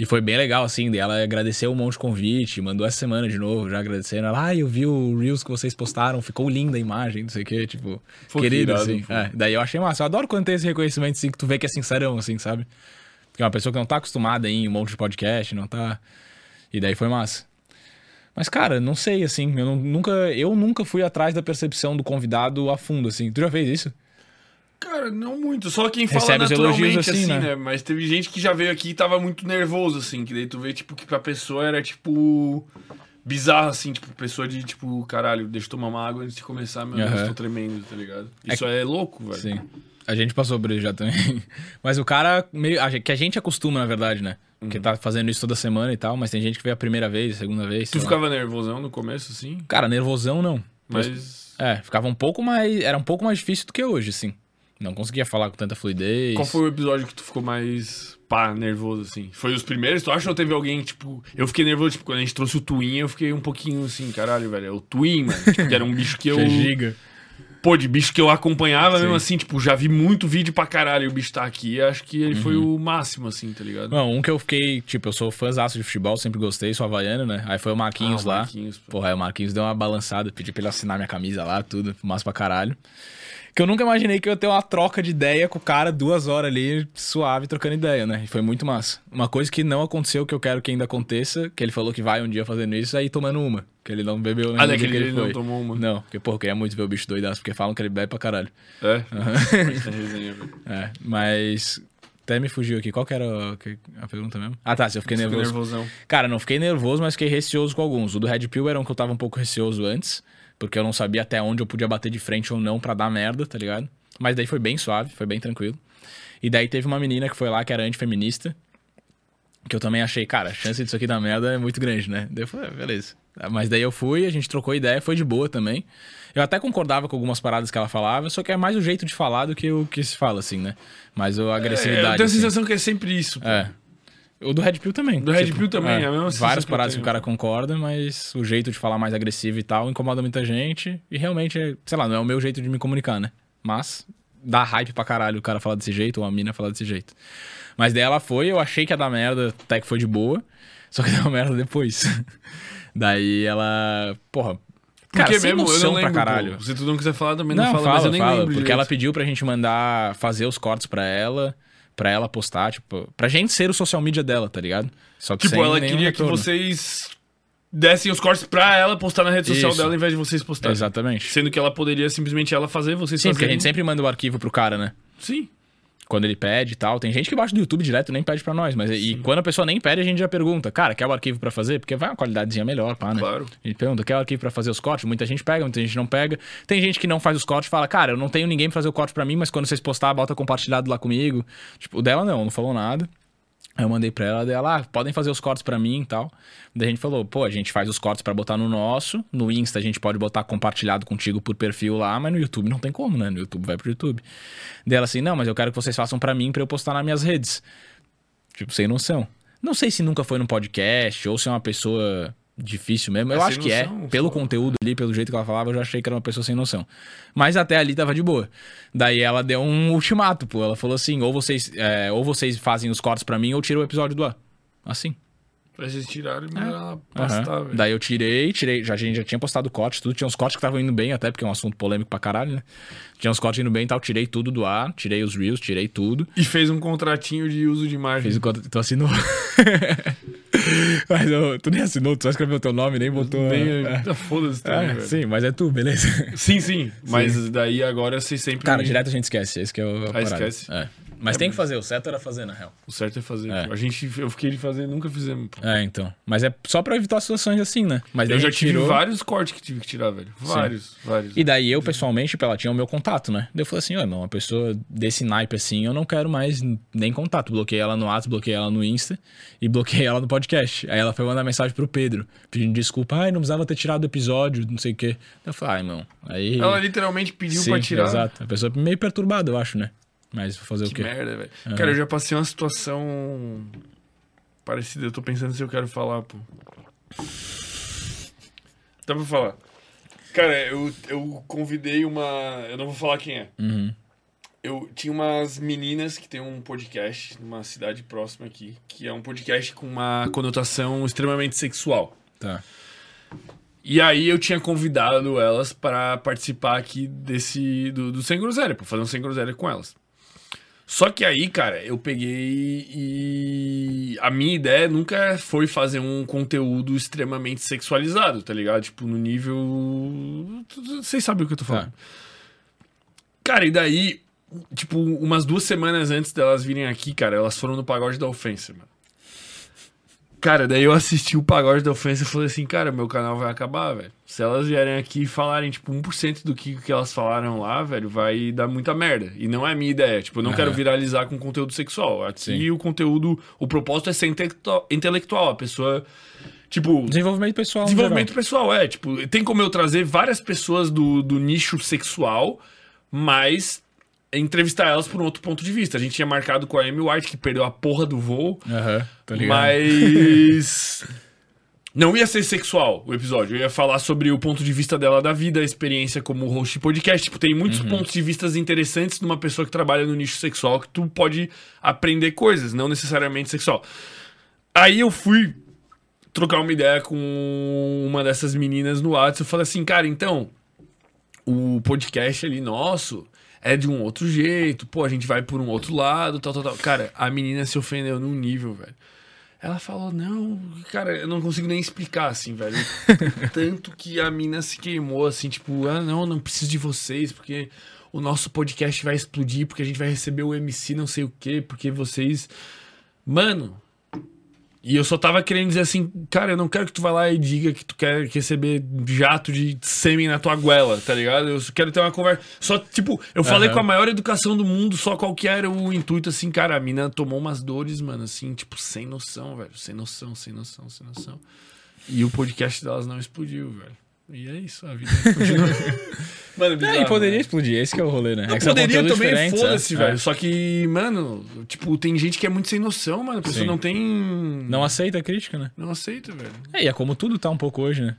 E foi bem legal, assim. Daí ela agradeceu um monte de convite, mandou essa semana de novo, já agradecendo. Ela, ah, eu vi o Reels que vocês postaram, ficou linda a imagem, não sei o quê, tipo, que querido, irado, assim. É, daí eu achei massa. Eu adoro quando tem esse reconhecimento, assim, que tu vê que é sincerão, assim, sabe? Que é uma pessoa que não tá acostumada em um monte de podcast, não tá. E daí foi massa. Mas, cara, não sei, assim. Eu não- nunca, eu nunca fui atrás da percepção do convidado a fundo, assim. Tu já fez isso? Cara, não muito. Só quem fala Recebe naturalmente, assim, assim, né? né? Mas teve gente que já veio aqui e tava muito nervoso, assim. Que daí tu vê, tipo, que pra pessoa era, tipo... Bizarro, assim. Tipo, pessoa de, tipo... Caralho, deixa eu tomar uma água antes de começar, meu Deus, Aham. tô tremendo, tá ligado? Isso é, louco, velho. Sim. A gente passou por isso já também. [laughs] Mas o cara, meio, que a gente acostuma, na verdade, né? Porque tá fazendo isso toda semana e tal, mas tem gente que veio a primeira vez, a segunda vez. Tu sei lá. ficava nervosão no começo, assim? Cara, nervosão não. Mas... É, ficava um pouco mais. Era um pouco mais difícil do que hoje, assim. Não conseguia falar com tanta fluidez. Qual foi o episódio que tu ficou mais pá, nervoso, assim? Foi os primeiros? Tu acha ou teve alguém, tipo... Eu fiquei nervoso, tipo, quando a gente trouxe o Twin, eu fiquei um pouquinho assim, caralho, velho. É o Twin, mano. [laughs] Tipo, que era um bicho que eu... Que é giga. Pô, de bicho que eu acompanhava Sim. mesmo assim, tipo, já vi muito vídeo pra caralho e o bicho tá aqui. Acho que ele foi Uhum. o máximo, assim, tá ligado? Não, um que eu fiquei, tipo, eu sou fãzaço de futebol, sempre gostei, sou havaiano, né? Aí foi o Marquinhos Ah, lá. Marquinhos, pô. Porra, aí o Marquinhos deu uma balançada, pedi pra ele assinar minha camisa lá, tudo, massa pra caralho. Que eu nunca imaginei que eu ia ter uma troca de ideia com o cara duas horas ali, suave, trocando ideia, né? E foi muito massa. Uma coisa que não aconteceu, que eu quero que ainda aconteça, que ele falou que vai um dia fazendo isso, é ir tomando uma. Que ele não bebeu Ah, nenhum dia daquele que ele ele não tomou uma. Não, porque, pô, eu queria muito ver o bicho doidaço, porque falam que ele bebe pra caralho. É? Velho. É, mas. Até me fugiu aqui. Qual que era a, pergunta mesmo? Ah, tá. Se eu fiquei nervoso. nervosão. Cara, não fiquei nervoso, mas fiquei receoso com alguns. O do Red Pill era um que eu tava um pouco receoso antes, porque eu não sabia até onde eu podia bater de frente ou não pra dar merda, tá ligado? Mas daí foi bem suave, foi bem tranquilo. E daí teve uma menina que foi lá que era antifeminista, que eu também achei, cara, a chance disso aqui dar merda é muito grande, né? Daí eu falei, ah, beleza. Mas daí eu fui, a gente trocou ideia, foi de boa também. Eu até concordava com algumas paradas que ela falava, só que é mais o jeito de falar do que o que se fala, assim, né? Mas a É, agressividade. eu tenho a assim. sensação que é sempre isso. pô. É. O do Red Pill também. Do Red Pill também, é a mesma Várias que paradas que, tenho. o cara concorda, mas o jeito de falar mais agressivo e tal incomoda muita gente. E realmente, é, sei lá, não é o meu jeito de me comunicar, né? Mas dá hype pra caralho o cara falar desse jeito ou a mina falar desse jeito. Mas daí ela foi, eu achei que ia dar merda, até que foi de boa. Só que [laughs] deu merda depois. daí ela. Porra. Cara, Porque mesmo, eu não lembro. pra caralho. pô. Se tu não quiser falar, também Não, não, fala, fala, mas eu nem fala, lembro. porque direito. ela pediu pra gente mandar fazer os cortes pra ela, pra ela postar, tipo, pra gente ser o social media dela, tá ligado? Só que Tipo, ela queria que retorno. vocês dessem os cortes pra ela postar na rede social Isso. dela, em vez de vocês postarem. Exatamente. Sendo que ela poderia simplesmente ela fazer, vocês Sim, porque a fazerem. gente sempre manda o arquivo pro cara, né? Sim. Quando ele pede e tal. Tem gente que baixa do YouTube direto e nem pede pra nós. Mas e quando a pessoa nem pede, a gente já pergunta, cara, quer o arquivo pra fazer? Porque vai uma qualidadezinha melhor, pá, né? Claro. A gente pergunta, quer o arquivo pra fazer os cortes? Muita gente pega, muita gente não pega. Tem gente que não faz os cortes e fala, cara, eu não tenho ninguém pra fazer o corte pra mim, mas quando vocês postar, bota compartilhado lá comigo. Tipo, o dela não, não falou nada. Eu mandei pra ela, dela, ah, podem fazer os cortes pra mim e tal. Daí a gente falou, pô, a gente faz os cortes pra botar no nosso, no Insta a gente pode botar compartilhado contigo por perfil lá, mas no YouTube não tem como, né? No YouTube vai pro YouTube. Daí ela assim, não, mas eu quero que vocês façam pra mim pra eu postar nas minhas redes. Tipo, sem noção. Não sei se nunca foi num podcast ou se é uma pessoa difícil mesmo. Eu É, acho sem que é. noção, Pelo conteúdo ali, pelo jeito que ela falava, eu já achei que era uma pessoa sem noção. Mas até ali tava de boa. Daí ela deu um ultimato, pô. Ela falou assim: ou vocês, é, ou vocês fazem os cortes pra mim, ou tira o episódio do ar. Assim. Pra vocês tirarem e É. ela Aham. pastar, velho. Daí eu tirei, tirei. Já, a gente já tinha postado corte, tudo. Tinha uns cortes que estavam indo bem, até porque é um assunto polêmico pra caralho, né? Tinha uns cortes indo bem e tal. Tirei tudo do ar, tirei os reels, tirei tudo. E fez um contratinho de uso de imagem. Fez contrato. Tu assinou. [laughs] mas eu- tu nem assinou, tu só escreveu teu nome, nem botou. Nem, é. tá Foda-se É, velho. sim, mas é tu, beleza. Sim, sim. [laughs] Mas daí agora vocês sempre. Cara, direto a gente esquece. Esse que é o. Ah, esquece? É. Mas tem que fazer, o certo era fazer, na real. O certo é fazer. É. A gente, eu fiquei de fazer, nunca fizemos. pô. É, então. Mas é só pra evitar situações assim, né? Mas Eu já tive tirou. vários cortes que tive que tirar, velho. Vários, vários. E daí eu, pessoalmente, tipo, ela tinha o meu contato, né? Daí eu falei assim, ó, uma pessoa desse naipe assim, eu não quero mais nem contato. Bloqueei ela no WhatsApp, bloqueei ela no Insta e bloqueei ela no podcast. Aí ela foi mandar mensagem pro Pedro, pedindo desculpa, ai, não precisava ter tirado o episódio, não sei o quê. Eu falei, ai, não. Aí. Ela literalmente pediu Sim, pra tirar. Exato. A pessoa meio perturbada, eu acho, né? Mas fazer o Que quê? merda, velho. Cara, eu já passei uma situação parecida. Eu tô pensando se eu quero falar, pô. Dá pra falar. Cara, eu, eu convidei uma. Eu não vou falar quem é. Uhum. Eu tinha umas meninas que tem um podcast numa cidade próxima aqui, que é um podcast com uma conotação extremamente sexual. Tá. E aí eu tinha convidado elas para participar aqui desse do, do Sem Groselha, pra fazer um Sem Groselha com elas. Só que aí, cara, eu peguei e a minha ideia nunca foi fazer um conteúdo extremamente sexualizado, tá ligado? Tipo, no nível. Vocês sabem o que eu tô falando. Tá. Cara, e daí, tipo, umas duas semanas antes delas virem aqui, cara, elas foram no pagode da ofensa, mano. Cara, daí eu assisti o pagode da ofensa e falei assim, cara, meu canal vai acabar, velho. Se elas vierem aqui e falarem, tipo, 1% do que, que elas falaram lá, velho, vai dar muita merda. E não é a minha ideia. Tipo, eu não quero viralizar com conteúdo sexual. Aqui Sim. o conteúdo, o propósito é ser intelectual. A pessoa, tipo, Desenvolvimento pessoal. Desenvolvimento pessoal, é. Tipo, tem como eu trazer várias pessoas do, do nicho sexual, mas entrevistar elas por um outro ponto de vista. A gente tinha marcado com a Amy White, que perdeu a porra do voo, Aham, tá ligado? mas. [laughs] Não ia ser sexual o episódio. Eu ia falar sobre o ponto de vista dela da vida, a experiência como host de podcast. Tipo, tem muitos Uhum. pontos de vistas interessantes numa pessoa que trabalha no nicho sexual que tu pode aprender coisas, não necessariamente sexual. Aí eu fui trocar uma ideia com uma dessas meninas no WhatsApp. Eu falei assim, cara, então, o podcast ali nosso é de um outro jeito, pô, a gente vai por um outro lado, tal, tal, tal. Cara, a menina se ofendeu num nível, velho. Ela falou, não, cara, eu não consigo nem explicar, assim, velho. [laughs] Tanto que a mina se queimou, assim, tipo, ah, não, não preciso de vocês, porque o nosso podcast vai explodir, porque a gente vai receber o MC não sei o quê, porque vocês. Mano. E eu só tava querendo dizer assim, cara, eu não quero que tu vá lá e diga que tu quer receber jato de sêmen na tua goela, tá ligado? Eu só quero ter uma conversa. Só, tipo, eu falei Aham. com a maior educação do mundo, só qual que era o intuito, assim, cara, a mina tomou umas dores, mano, assim, tipo, sem noção, velho. Sem noção, sem noção, sem noção. E o podcast delas não explodiu, velho. E é isso, a vida continua. [laughs] mano, É, bizarro, e poderia né? explodir, esse que é o rolê, né? Não, é poderia também, diferentes, foda-se, é. velho. Só que, mano, tipo, tem gente que é muito sem noção, mano. A pessoa Sim. não tem. Não aceita a crítica, né? Não aceita, velho. É, e é como tudo tá um pouco hoje, né?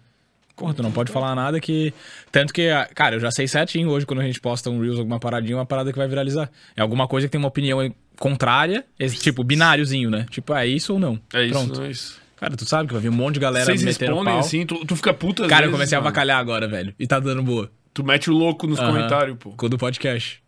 Porra, tu não pode falar nada que. Tanto que, ah, cara, eu já sei certinho hoje quando a gente posta um Reels, alguma paradinha, uma parada que vai viralizar. É alguma coisa que tem uma opinião contrária, esse, tipo, bináriozinho, né? Tipo, é isso ou não? É isso, Pronto. não é isso. Cara, tu sabe que vai vir um monte de galera Vocês metendo pau. assim, tu, tu fica puta Cara, eu vezes, comecei a mano. avacalhar agora, velho. E tá dando boa. Tu mete o louco nos comentários, pô. Do podcast.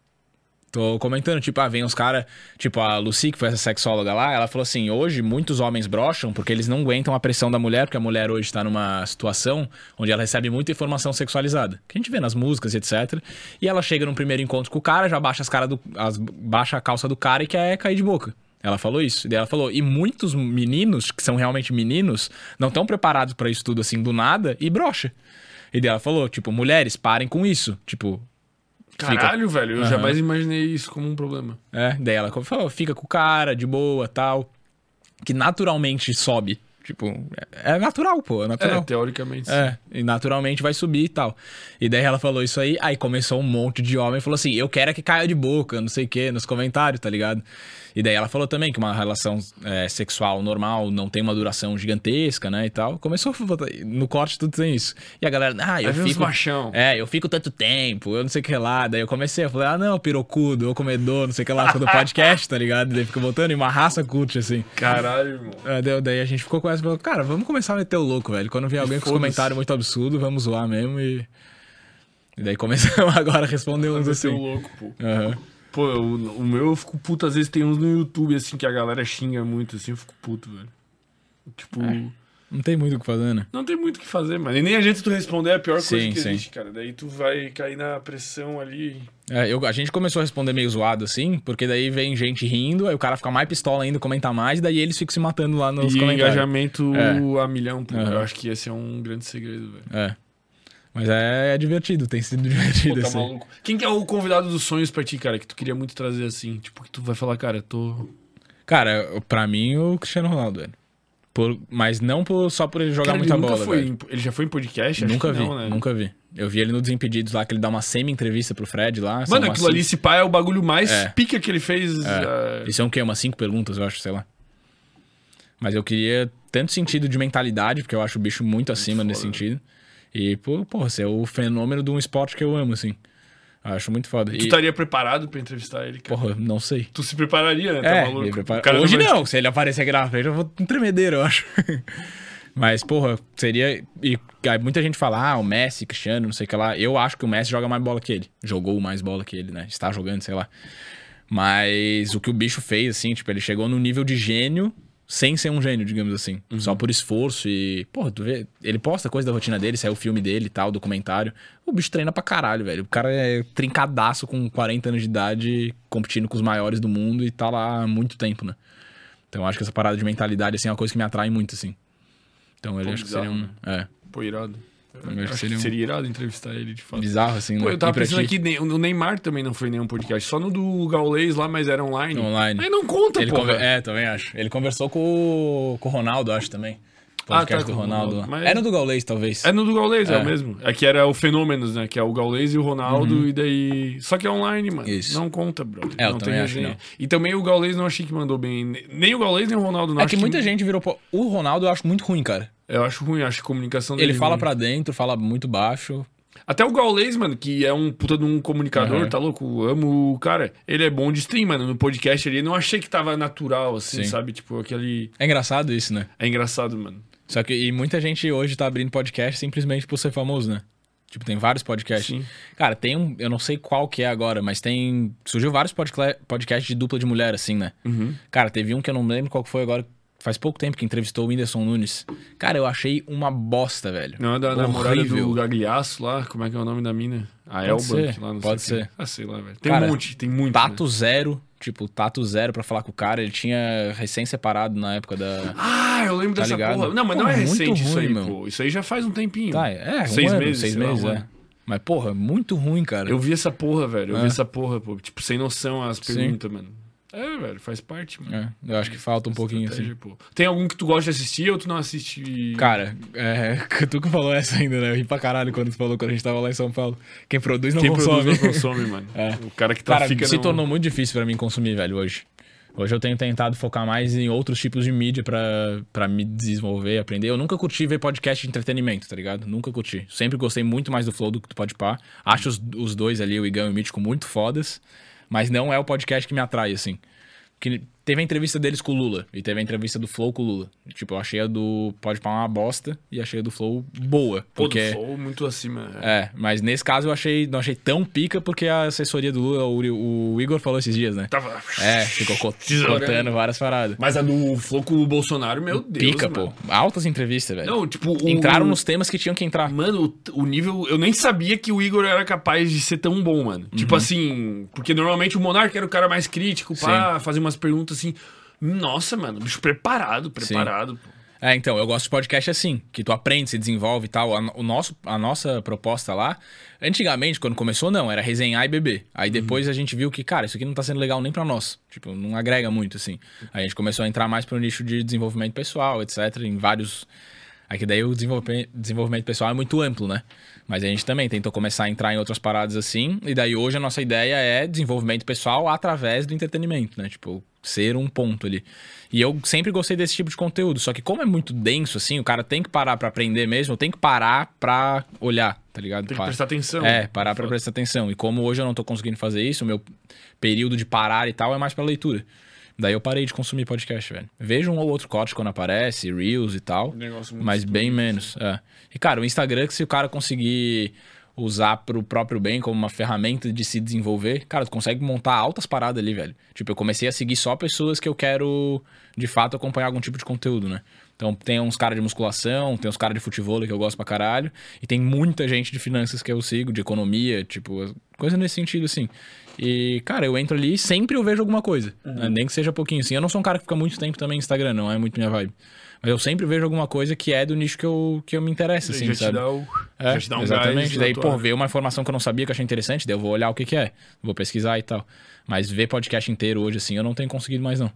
Tô comentando, tipo, ah, vem uns caras, tipo a Lucy, que foi essa sexóloga lá, ela falou assim: hoje muitos homens brocham porque eles não aguentam a pressão da mulher, porque a mulher hoje tá numa situação onde ela recebe muita informação sexualizada, que a gente vê nas músicas e etc. E ela chega num primeiro encontro com o cara, já baixa as cara do. As, baixa a calça do cara e quer cair de boca. Ela falou isso. E ela falou: e muitos meninos, que são realmente meninos, não estão preparados pra isso tudo assim do nada e brocha. E daí ela falou: tipo, mulheres, parem com isso. Tipo, Fica- Caralho, velho, eu Aham. jamais imaginei isso como um problema. É, daí ela falou, fica com o cara, de boa, tal. Que naturalmente sobe. Tipo, é é natural, pô, é É, natural. teoricamente. sim. É, e naturalmente vai subir e tal. E daí ela falou isso aí, aí começou um monte de homem e falou assim: eu quero é que caia de boca, não sei o que, nos comentários, tá ligado? E daí ela falou também que uma relação é, sexual normal não tem uma duração gigantesca, né? E tal. Começou a botar- no corte tudo tem isso. E a galera, ah, eu fico. machão. É, eu fico tanto tempo, eu não sei o que lá. Daí eu comecei, eu falei, ah, não, pirocudo, eu comedor, não sei o que lá, do podcast, tá ligado? Daí fica voltando e uma raça curte, assim. Caralho, irmão. É, daí, daí a gente ficou com essa, falou, cara, vamos começar a meter o louco, velho. Quando vier alguém com comentários muito absurdos, vamos zoar mesmo e. E daí começamos [laughs] agora a responder uns assim. louco, pô. Aham. Pô, o, o meu eu fico puto, às vezes tem uns no YouTube, assim, que a galera xinga muito, assim, eu fico puto, velho. Tipo, Não tem muito o que fazer, né? não tem muito o que fazer, mano. E nem a gente tu responder é a pior coisa Sim, que sim. existe, cara. Daí tu vai cair na pressão ali. É, eu, a gente começou a responder meio zoado assim, porque daí vem gente rindo, aí o cara fica mais pistola ainda, comentar mais, daí eles ficam se matando lá nos e comentários. engajamento É. a milhão, pô. Aham. Eu acho que esse é um grande segredo, velho. É. Mas é, é divertido, tem sido Pô, [laughs] divertido, tá assim. maluco. Quem que é o convidado dos sonhos pra ti, cara, que tu queria muito trazer assim? Tipo, que tu vai falar, cara, eu tô. Cara, pra mim, o Cristiano Ronaldo, velho. Por- mas não por- só por ele jogar Cara, muita ele bola, foi. ele já foi em podcast? Nunca vi, não, né? nunca vi. Eu vi ele no Desimpedidos lá, que ele dá uma semi-entrevista pro Fred lá. Mano, aquilo ali, esse pai é o bagulho mais É. pica que ele fez. ah, Isso é um quê? Umas cinco perguntas, eu acho, sei lá. Mas eu queria tanto sentido de mentalidade, porque eu acho o bicho muito acima nesse foda. sentido. E, pô, porra, você é o fenômeno de um esporte que eu amo, assim. Acho muito foda. Tu E, estaria preparado pra entrevistar ele, cara? porra, não sei. Tu se prepararia, né? Tá É, maluco? prepara- hoje vai- não, se ele aparecer aqui na frente, eu vou um tremedeiro, eu acho. [laughs] Mas, porra, seria. E muita gente fala, ah, o Messi, Cristiano, não sei o que lá. Eu acho que o Messi joga mais bola que ele. Jogou mais bola que ele, né? Está jogando, sei lá. Mas o que o bicho fez, assim, tipo, ele chegou no nível de gênio sem ser um gênio, digamos assim. Uhum. Só por esforço e. Porra, tu vê. Ele posta coisa da rotina dele, saiu o filme dele e tal, documentário. O bicho treina pra caralho, velho. O cara é trincadaço com 40 anos de idade, competindo com os maiores do mundo e tá lá há muito tempo, né? Então eu acho que essa parada de mentalidade, assim, é uma coisa que me atrai muito, assim. Então ele acho que seria um. É. Pô, irado. Eu acho que seria um- seria irado entrevistar ele, de fato. Bizarro, assim, Pô, né? eu tava pensando aqui, o Neymar também não foi nenhum podcast, só no do Gaulês lá, mas era online. Online. Aí não conta, Ele pô. conver- É, também acho. Ele conversou com o, com o Ronaldo, acho também. Ah, Podcast tá, do Ronaldo. Ronaldo. Mas- É no do Gaulês, talvez. É no do Gaulês, é. É. o mesmo. É que era o Fenômenos, né? Que é o Gaulês e o Ronaldo, e daí. Só que é online, mano. Uhum. Isso. Não conta, brother. É, eu não também acho que não. E também o Gaulês não achei que mandou bem. Nem o Gaulês nem o Ronaldo não É acho que muita gente virou. O Ronaldo eu acho muito ruim, cara. Eu acho ruim, acho que a comunicação dele. Ele fala ruim. pra dentro, fala muito baixo. Até o Gaulês, mano, que é um puta de um comunicador, Aham. tá louco? Eu amo o cara. Ele é bom de stream, mano. No podcast ali, eu não achei que tava natural, assim, Sim. sabe? Tipo, aquele. É engraçado isso, né? É engraçado, mano. Só que e muita gente hoje tá abrindo podcast simplesmente por ser famoso, né? Tipo, tem vários podcasts. Sim. Cara, tem um. Eu não sei qual que é agora, mas tem. Surgiu vários podca- podcasts de dupla de mulher, assim, né? Uhum. Cara, teve um que eu não lembro qual que foi agora. Faz pouco tempo que entrevistou o Whindersson Nunes. Cara, eu achei uma bosta, velho. Não é da namorada do Gagliaço lá? Como é que é o nome da mina? A Elba? lá, não pode sei ser. quê. Ah, sei lá, velho. Tem Cara, um monte, tem muito. Tato né? zero. Tipo, tato zero pra falar com o cara. Ele tinha recém-separado na época da. Ah, eu lembro Tá dessa ligado? porra. Não, mas Pô, não é recente isso ruim, aí, meu. pô. Isso aí já faz um tempinho. Tá, é, um Seis ano, meses, seis sei lá, meses, um é. Mas, porra, muito ruim, cara. Eu vi essa porra, velho. Eu É. vi essa porra, pô. Tipo, sem noção as Sim. perguntas, mano. É, velho, faz parte, mano. É, eu acho que falta um pouquinho, assim. Pô. Tem algum que tu gosta de assistir ou tu não assiste? Cara, é, [laughs] tu que falou essa ainda, né? Eu ri pra caralho quando tu falou quando a gente tava lá em São Paulo. Quem produz não quem consome. produz não consome, mano. [laughs] É. O cara que Cara, trafica se não... tornou muito difícil pra mim consumir, velho, hoje. Hoje eu tenho tentado focar mais em outros tipos de mídia pra, pra me desenvolver, aprender. Eu nunca curti ver podcast de entretenimento, tá ligado? Nunca curti. Sempre gostei muito mais do Flow do que do Podpah. Acho os, os dois ali, o Igão e o Mítico, muito fodas. Mas não é o podcast que me atrai, assim. Teve a entrevista deles com o Lula e teve a entrevista do Flow com o Lula. Tipo, eu achei a do Podpah uma bosta e achei a do Flow boa. Pô, Porque... do Flow muito acima. É. É, mas nesse caso eu achei, não achei tão pica porque a assessoria do Lula, o, o Igor falou esses dias, né? Tava... É, ficou co- [laughs] Tesourando. contando várias paradas. Mas a do Flow com o Bolsonaro, meu Deus, Pica, mano. pô. Altas entrevistas, velho. Não, tipo... O... Entraram nos temas que tinham que entrar. Mano, o, o nível... Eu nem sabia que o Igor era capaz de ser tão bom, mano. Uhum. Tipo assim... Porque normalmente o Monark era o cara mais crítico, pá, fazer umas perguntas assim... Nossa, mano, bicho preparado, preparado, pô. É, então, eu gosto de podcast assim, que tu aprende, se desenvolve e tal. A, o nosso, a nossa proposta lá, antigamente, quando começou, não, era resenhar e beber. Aí depois a gente viu que, cara, isso aqui não tá sendo legal nem pra nós. Tipo, não agrega muito, assim. Aí a gente começou a entrar mais pro nicho de desenvolvimento pessoal, etc., em vários. Aqui daí o desenvolvimento, desenvolvimento pessoal é muito amplo, né? Mas a gente também tentou começar a entrar em outras paradas assim. E daí hoje a nossa ideia é desenvolvimento pessoal através do entretenimento, né? Tipo, ser um ponto ali. E eu sempre gostei desse tipo de conteúdo. Só que como é muito denso, assim, o cara tem que parar pra aprender mesmo, tem que parar pra olhar, tá ligado? Tem que Pa- prestar atenção. É, parar pra Foda. prestar atenção. E como hoje eu não tô conseguindo fazer isso, o meu período de parar e tal é mais pra leitura. Daí eu parei de consumir podcast, velho. Vejo um ou outro corte quando aparece, Reels e tal. Negócio muito Mas bem menos. É. E, cara, o Instagram, que se o cara conseguir usar pro próprio bem como uma ferramenta de se desenvolver, cara, tu consegue montar altas paradas ali, velho. Tipo, eu comecei a seguir só pessoas que eu quero, de fato, acompanhar algum tipo de conteúdo, né? Então, tem uns caras de musculação, tem uns caras de futebol que eu gosto pra caralho, e tem muita gente de finanças que eu sigo, de economia, tipo, coisa nesse sentido, assim. E, cara, eu entro ali e sempre eu vejo alguma coisa, né? nem que seja pouquinho, assim. Eu não sou um cara que fica muito tempo também no Instagram, não é muito minha vibe. Mas eu sempre vejo alguma coisa que é do nicho que eu, que eu me interessa, assim, já te sabe? dá o... É, já te dá um exatamente. Daí, pô, ver uma informação que eu não sabia que eu achei interessante, daí eu vou olhar o que que é. Vou pesquisar e tal. Mas ver podcast inteiro hoje, assim, eu não tenho conseguido mais, não.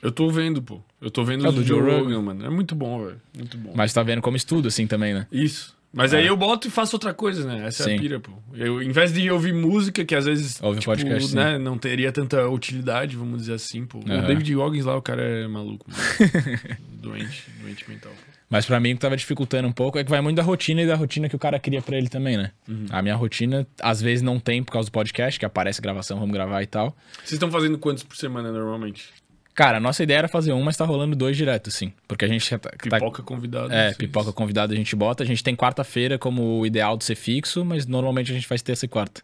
Eu tô vendo, pô. Eu tô vendo É o do Joe Rogan, mano. É muito bom, velho. Muito bom. Mas tá vendo como estudo, assim, também, né? Isso. Mas aí eu boto e faço outra coisa, né? Essa é Sim. a pira, pô. Eu, em vez de ouvir música, que às vezes Ouve tipo, podcast, sim. né, não teria tanta utilidade, vamos dizer assim, pô. O Aham. David Goggins lá, o cara é maluco, [laughs] doente, doente mental. Pô. Mas pra mim o que tava dificultando um pouco é que vai muito da rotina e da rotina que o cara cria pra ele também, né? Uhum. A minha rotina, às vezes, não tem por causa do podcast, que aparece gravação, vamos gravar e tal. Vocês estão fazendo quantos por semana normalmente? Cara, a nossa ideia era fazer um, mas tá rolando dois direto, sim. Porque a gente tá, tá- Pipoca convidado. É, pipoca convidada a gente bota. A gente tem quarta-feira como o ideal de ser fixo, mas normalmente a gente faz terça e quarta.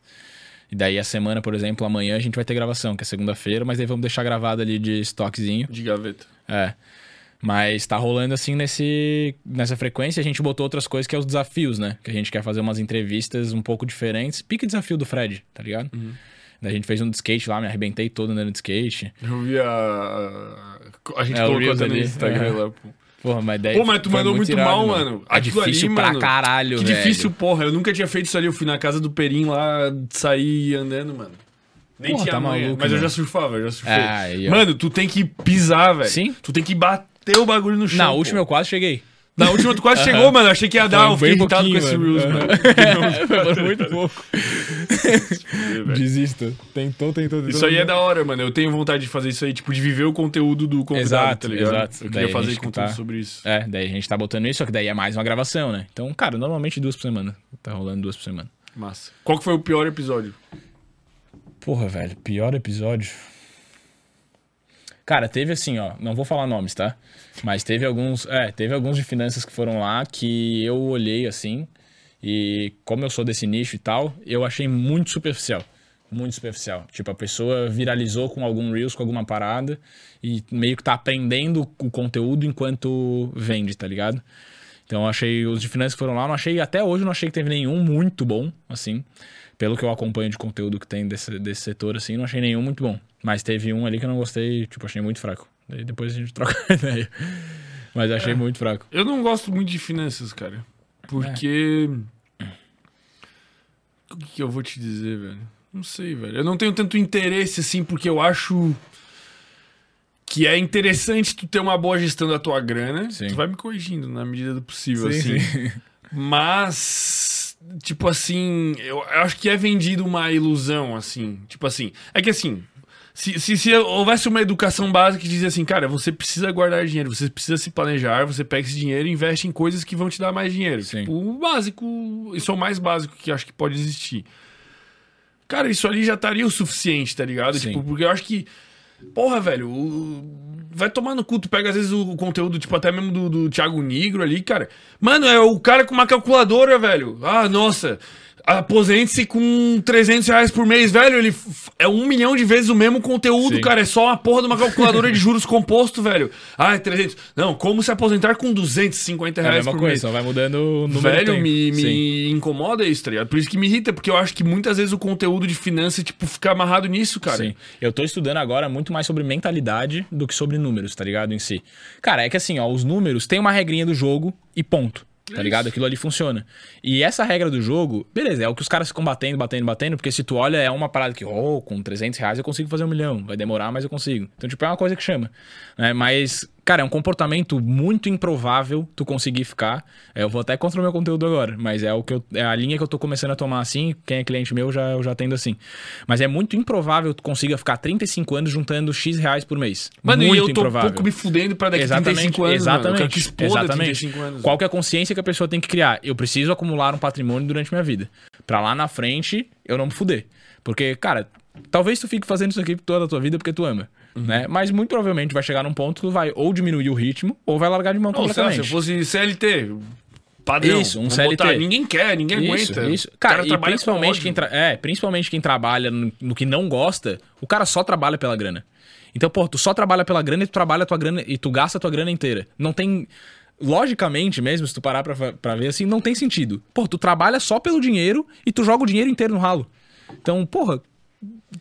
E daí a semana, por exemplo, amanhã a gente vai ter gravação, que é segunda-feira, mas daí vamos deixar gravado ali de estoquezinho. De gaveta. É. Mas tá rolando assim nesse, nessa frequência. A gente botou outras coisas que é os desafios, né? Que a gente quer fazer umas entrevistas um pouco diferentes. Pique desafio do Fred, tá ligado? Uhum. A gente fez um de skate lá, me arrebentei todo andando de skate. Eu vi a. A, gente É, colocou até no. Instagram Aham. lá, pô. Porra, mas daí. Pô, mas tu mandou muito irado, mal, mano. É Aquilo difícil ali, pra mano, caralho, Que velho. difícil, porra. Eu nunca tinha feito isso ali. Eu fui na casa do Perim lá, sair andando, mano. Nem Porra, tinha tá maluco, mas eu mano. já surfava, eu já surfei. Ah, aí, ó. mano, tu tem que pisar, velho. Sim. Tu tem que bater o bagulho no chão. Na última eu quase cheguei. Na última tu quase chegou, mano. Eu achei que ia dar. Eu fiquei irritado com esse. Reels, mano. [laughs] Foi muito pouco. [laughs] Desista. Tentou, tentou, tentou. Isso aí é da hora, mano. Eu tenho vontade de fazer isso aí, tipo, de viver o conteúdo do convidado, Exato, tá ligado? exato. Eu Daí queria a fazer conteúdo tá- sobre isso. É, daí a gente tá botando isso, só que daí é mais uma gravação, né? Então, cara, normalmente duas por semana. Tá rolando duas por semana. Massa. Qual que foi o pior episódio? Porra, velho, pior episódio. Cara, teve assim, ó, não vou falar nomes, tá? Mas teve alguns, é, teve alguns de finanças que foram lá que eu olhei assim E como eu sou desse nicho e tal, eu achei muito superficial. Muito superficial. Tipo, a pessoa viralizou com algum Reels, com alguma parada, e meio que tá aprendendo o conteúdo enquanto vende, tá ligado? Então eu achei, os de finanças que foram lá, não achei, até hoje não achei que teve nenhum muito bom, assim. Pelo que eu acompanho de conteúdo que tem desse, desse setor, assim, não achei nenhum muito bom. Mas teve um ali que eu não gostei, tipo, achei muito fraco. Daí depois a gente troca [laughs] ideia. Mas achei é. muito fraco. Eu não gosto muito de finanças, cara. Porque. É. O que, que eu vou te dizer, velho? Não sei, velho. Eu não tenho tanto interesse assim, porque eu acho que é interessante tu ter uma boa gestão da tua grana. Sim. Tu vai me corrigindo na medida do possível, sim, assim. Sim. [laughs] Mas, tipo assim, eu acho que é vendido uma ilusão, assim. Tipo assim, é que assim, se, se, se, houvesse uma educação básica que dizia assim, cara, você precisa guardar dinheiro, você precisa se planejar, você pega esse dinheiro e investe em coisas que vão te dar mais dinheiro. Sim. Tipo, o básico, isso é o mais básico que acho que pode existir. Cara, isso ali já estaria o suficiente, tá ligado? Sim. Tipo, porque eu acho que. Porra, velho, o... vai tomar no cu, tu pega às vezes o conteúdo, tipo, até mesmo do, do Thiago Negro ali, cara. Mano, é o cara com uma calculadora, velho. Ah, nossa aposente-se com 300 reais por mês, velho. Ele é um milhão de vezes o mesmo conteúdo, Sim. cara. É só uma porra de uma calculadora de juros composto, velho. Ah, é 300. Não, como se aposentar com 250 reais é a mesma por coisa, mês. Só vai mudando o número Velho, me, me incomoda isso, tá ligado? Por isso que me irrita, porque eu acho que muitas vezes o conteúdo de finanças, tipo, fica amarrado nisso, cara. Sim. Eu tô estudando agora muito mais sobre mentalidade do que sobre números, tá ligado? Em si. Cara, é que assim, ó, os números tem uma regrinha do jogo e ponto. Tá ligado? Aquilo ali funciona. E essa regra do jogo, beleza, é o que os caras ficam batendo, batendo, batendo, porque se tu olha, é uma parada que, oh, com 300 reais eu consigo fazer um milhão. Vai demorar, mas eu consigo. Então, tipo, é uma coisa que chama. Né? Mas Cara, é um comportamento muito improvável tu conseguir ficar. É, eu vou até contra o meu conteúdo agora, mas é o que eu, é a linha que eu tô começando a tomar assim. Quem é cliente meu já eu já tendo assim. Mas é muito improvável tu consiga ficar 35 anos juntando X reais por mês. Mano, muito e eu tô improvável. um pouco me fudendo para daqui exatamente, 35 anos. Exatamente. Mano, exatamente. Anos, Qual que é a consciência que a pessoa tem que criar? Eu preciso acumular um patrimônio durante minha vida. Para lá na frente eu não me fuder. Porque, cara, talvez tu fique fazendo isso aqui toda a tua vida porque tu ama. Né? Mas muito provavelmente vai chegar num ponto que vai ou diminuir o ritmo ou vai largar de mão completamente. se fosse CLT, padrão. Isso, um CLT. Botar, ninguém quer, ninguém isso, aguenta. Isso. Cara, cara principalmente quem, tra... é, principalmente quem trabalha no, no, que não gosta, o cara só trabalha pela grana. Então, pô, tu só trabalha pela grana e tu trabalha a tua grana e tu gasta a tua grana inteira. Não tem logicamente mesmo, se tu parar pra, pra ver assim, não tem sentido. Pô, tu trabalha só pelo dinheiro e tu joga o dinheiro inteiro no ralo. Então, porra,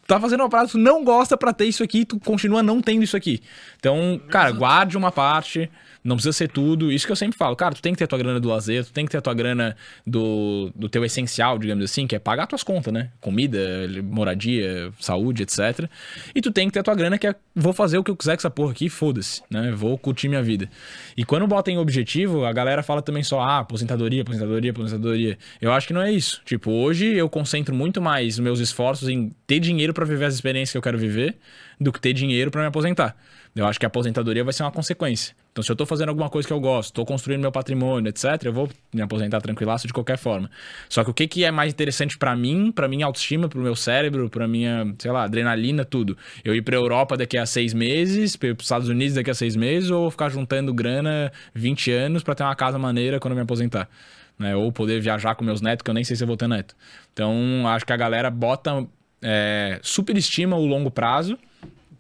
tá fazendo uma parada, tu não gosta para ter isso aqui, tu continua não tendo isso aqui. Então, cara, guarde uma parte, não precisa ser tudo. Isso que eu sempre falo, cara, tu tem que ter a tua grana do lazer, tu tem que ter a tua grana do, do teu essencial, digamos assim, que é pagar tuas contas, né? Comida, moradia, saúde, etc. E tu tem que ter a tua grana que é vou fazer o que eu quiser com essa porra aqui, foda-se, né? Vou curtir minha vida. E quando bota em objetivo, a galera fala também só, ah, aposentadoria, aposentadoria, aposentadoria. Eu acho que não é isso. Tipo, hoje eu concentro muito mais meus esforços em ter dinheiro para viver as experiências que eu quero viver do que ter dinheiro para me aposentar. Eu acho que a aposentadoria vai ser uma consequência. Então, se eu estou fazendo alguma coisa que eu gosto, estou construindo meu patrimônio, etc., eu vou me aposentar tranquilaço de qualquer forma. Só que o que, que é mais interessante para mim, para minha autoestima, para o meu cérebro, para minha, sei lá, adrenalina, tudo? Eu ir para Europa daqui a seis meses, para os Estados Unidos daqui a seis meses, ou ficar juntando grana 20 anos para ter uma casa maneira quando eu me aposentar? Né? Ou poder viajar com meus netos, que eu nem sei se eu vou ter neto. Então, acho que a galera bota, é, superestima o longo prazo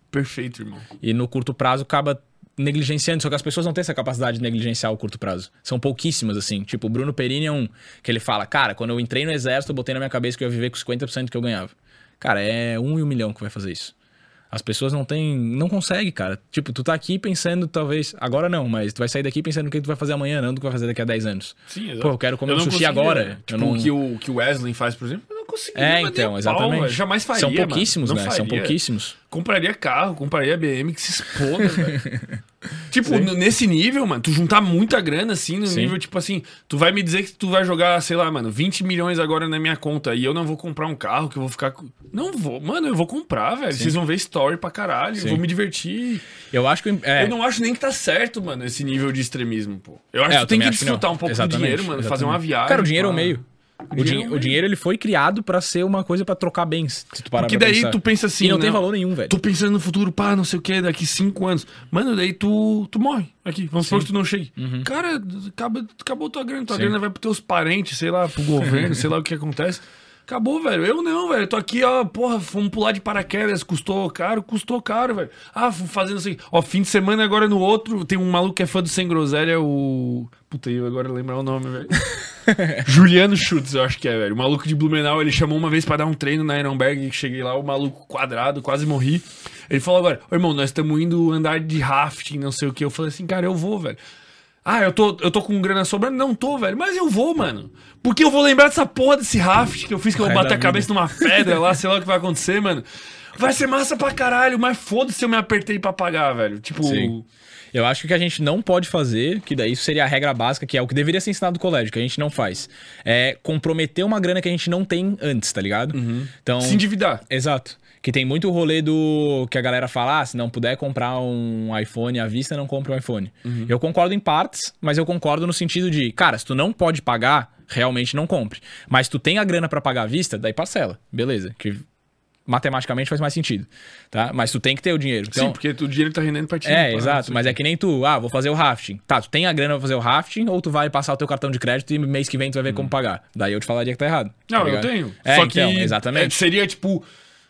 Perfeito, irmão. E no curto prazo acaba negligenciando, só que as pessoas não têm essa capacidade de negligenciar o curto prazo. São pouquíssimas, assim. Tipo, o Bruno Perini é um que ele fala, cara, quando eu entrei no exército, eu botei na minha cabeça que eu ia viver com 50% que eu ganhava. Cara, é um em um milhão que vai fazer isso. As pessoas não têm. Não conseguem, cara. Tipo, tu tá aqui pensando, talvez. Agora não, mas tu vai sair daqui pensando o que tu vai fazer amanhã, não do que vai fazer daqui a 10 anos. Sim, exato. Pô, eu quero comer eu um sushi agora. Né? Tipo, não... o que o que o Wesley faz, por exemplo, eu não conseguiria. É, então, exatamente. Jamais faria. São pouquíssimos, né? São pouquíssimos. Compraria carro, compraria BM que se exploda, velho. [laughs] Tipo, nesse nível, mano, tu juntar muita grana, assim, no Sim. nível, tipo assim, tu vai me dizer que tu vai jogar, sei lá, mano, 20 milhões agora na minha conta e eu não vou comprar um carro que eu vou ficar. Não vou, mano, eu vou comprar, velho. Sim. Vocês vão ver story pra caralho, eu vou me divertir. Eu acho que. É... Eu não acho nem que tá certo, mano, esse nível de extremismo, pô. Eu acho é, que tu tem que desfrutar um pouco Exatamente. do dinheiro, mano, Exatamente. fazer uma viagem. Cara, o dinheiro é o meio. O, dinheiro, o dinheiro ele foi criado pra ser uma coisa pra trocar bens. Se tu parar Porque daí pensar. tu pensa assim. E não tem né? valor nenhum, velho. Tô pensando no futuro, pá, não sei o que, daqui cinco anos. Mano, daí tu, tu morre aqui. Vamos supor que tu não chegue. Cara, acaba, acabou tua grana. Tua Uhum. Sim. grana vai pros teus parentes, sei lá, pro governo, [laughs] sei lá o que acontece. Acabou, velho. Eu não, velho. Tô aqui, ó, porra, fomos pular de paraquedas. Custou caro? Custou caro, velho. Ah, fui fazendo assim. Ó, fim de semana agora no outro. Tem um maluco que é fã do Sem Groselha, o. Puta, eu agora lembrar o nome, velho. [laughs] Juliano Schutz, eu acho que é, velho. O maluco de Blumenau, ele chamou uma vez pra dar um treino na Ironberg. Cheguei lá, o maluco quadrado, quase morri. Ele falou agora, ô irmão, nós estamos indo andar de rafting, não sei o que. Eu falei assim, cara, eu vou, velho. Ah, eu tô, eu tô com grana sobrando? Não tô, velho. Mas eu vou, mano. Porque eu vou lembrar dessa porra desse raft que eu fiz, que eu vou bater a cabeça numa pedra lá, sei lá o que vai acontecer, mano. Vai ser massa pra caralho, mas foda-se eu me apertei pra pagar, velho. Tipo, Sim. Eu acho que o que a gente não pode fazer, que daí isso seria a regra básica, que é o que deveria ser ensinado no colégio, que a gente não faz, é comprometer uma grana que a gente não tem antes, tá ligado? Então, se endividar. Exato. Que tem muito rolê do que a galera fala, ah, se não puder comprar um iPhone à vista, não compre um iPhone. Eu concordo em partes, mas eu concordo no sentido de, cara, se tu não pode pagar, realmente não compre. Mas se tu tem a grana pra pagar à vista, daí parcela. Beleza. Que matematicamente faz mais sentido, tá? Mas tu tem que ter o dinheiro. Então, Sim, porque o dinheiro tá rendendo pra ti. é, pá, exato. Mas é que nem tu, ah, vou fazer o rafting. Tá, tu tem a grana pra fazer o rafting ou tu vai passar o teu cartão de crédito e mês que vem tu vai ver como pagar. Daí eu te falaria que tá errado. Não, tá eu tenho. É, Só então, que exatamente. é, seria tipo,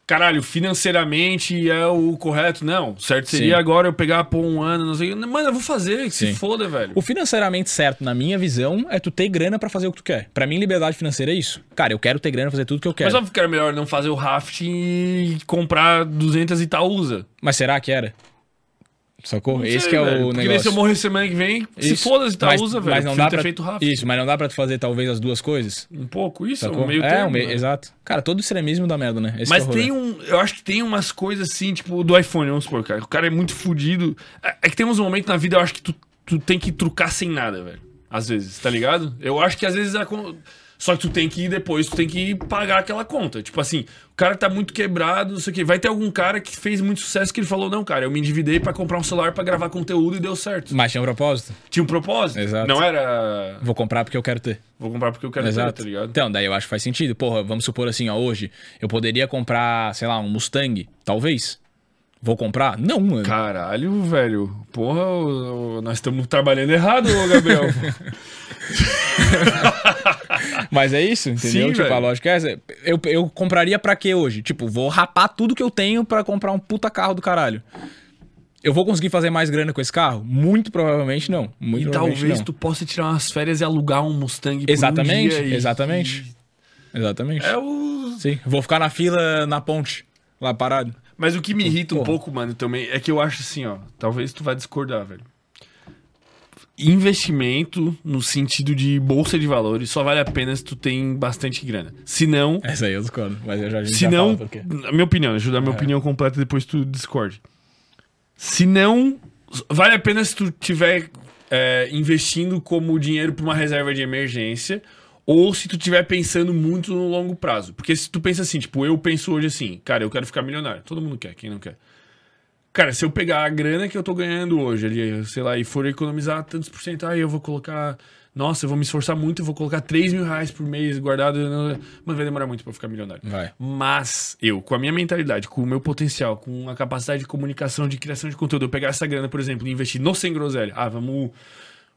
caralho, financeiramente é o correto. Não, certo seria Sim. agora eu pegar por um ano, não sei. Mano, eu vou fazer, se foda, velho. O financeiramente certo, na minha visão, é tu ter grana pra fazer o que tu quer. Pra mim, liberdade financeira é isso. Cara, eu quero ter grana pra fazer tudo que eu quero. Mas óbvio que era melhor não fazer o raft e comprar 200 Itaúsa. Mas será que era? Sacou? Não Esse sei, que é velho. o negócio. se eu morrer semana que vem, se Isso. foda-se Itaúsa, Mas- velho. Mas não dá pra... feito raft. Isso, mas não dá pra tu fazer talvez as duas coisas. Um pouco isso, Sacou? um meio é, termo. um meio, né? exato. Cara, todo extremismo dá merda, né? Esse Mas é tem um. Eu acho que tem umas coisas assim, tipo, do iPhone, vamos supor, cara. O cara é muito fudido. É, é que tem uns momentos na vida, eu acho que tu, tu tem que trucar sem nada, velho. Às vezes, tá ligado? Eu acho que às vezes. A... Só que tu tem que ir depois, tu tem que pagar aquela conta. Tipo assim, o cara tá muito quebrado, não sei o quê. Vai ter algum cara que fez muito sucesso que ele falou: não, cara, eu me endividei pra comprar um celular pra gravar conteúdo e deu certo. Mas tinha um propósito. Tinha um propósito. Exato. Não era. Vou comprar porque eu quero ter. Vou comprar porque eu quero ter, Exato. tá ligado? Então, daí eu acho que faz sentido. Porra, vamos supor assim, ó, hoje eu poderia comprar, sei lá, um Mustang, talvez. Vou comprar? Não, mano. Caralho, velho. Porra, nós estamos trabalhando errado, Gabriel. [laughs] [laughs] Mas é isso, entendeu? Sim, tipo, a lógica é essa. Eu, eu compraria pra quê hoje? Tipo, vou rapar tudo que eu tenho pra comprar um puta carro do caralho. Eu vou conseguir fazer mais grana com esse carro? Muito provavelmente não. Muito e provavelmente talvez não. tu possa tirar umas férias e alugar um Mustang por Exatamente, um dia e- exatamente. Exatamente. É o... Sim, vou ficar na fila na ponte, lá parado. Mas o que me irrita um Porra. pouco, mano, também, é que eu acho assim, ó. Talvez tu vai discordar, velho. Investimento no sentido de bolsa de valores só vale a pena se tu tem bastante grana. Se não, Essa aí eu discordo, mas eu já, Se já não, na minha opinião, deixa eu dar minha É. opinião completa depois tu discorde. Se não, vale a pena se tu tiver é, investindo como dinheiro para uma reserva de emergência ou se tu tiver pensando muito no longo prazo. Porque se tu pensa assim, tipo, eu penso hoje assim, cara, eu quero ficar milionário. Todo mundo quer, quem não quer? Cara, se eu pegar a grana que eu tô ganhando hoje ali, sei lá, e for economizar tantos por cento, aí eu vou colocar. Nossa, eu vou me esforçar muito, eu vou colocar 3 mil reais por mês guardado. Mano, vai demorar muito pra ficar milionário. Vai. Mas eu, com a minha mentalidade, com o meu potencial, com a capacidade de comunicação, de criação de conteúdo, eu pegar essa grana, por exemplo, e investir no Sem Groselha. Ah, vamos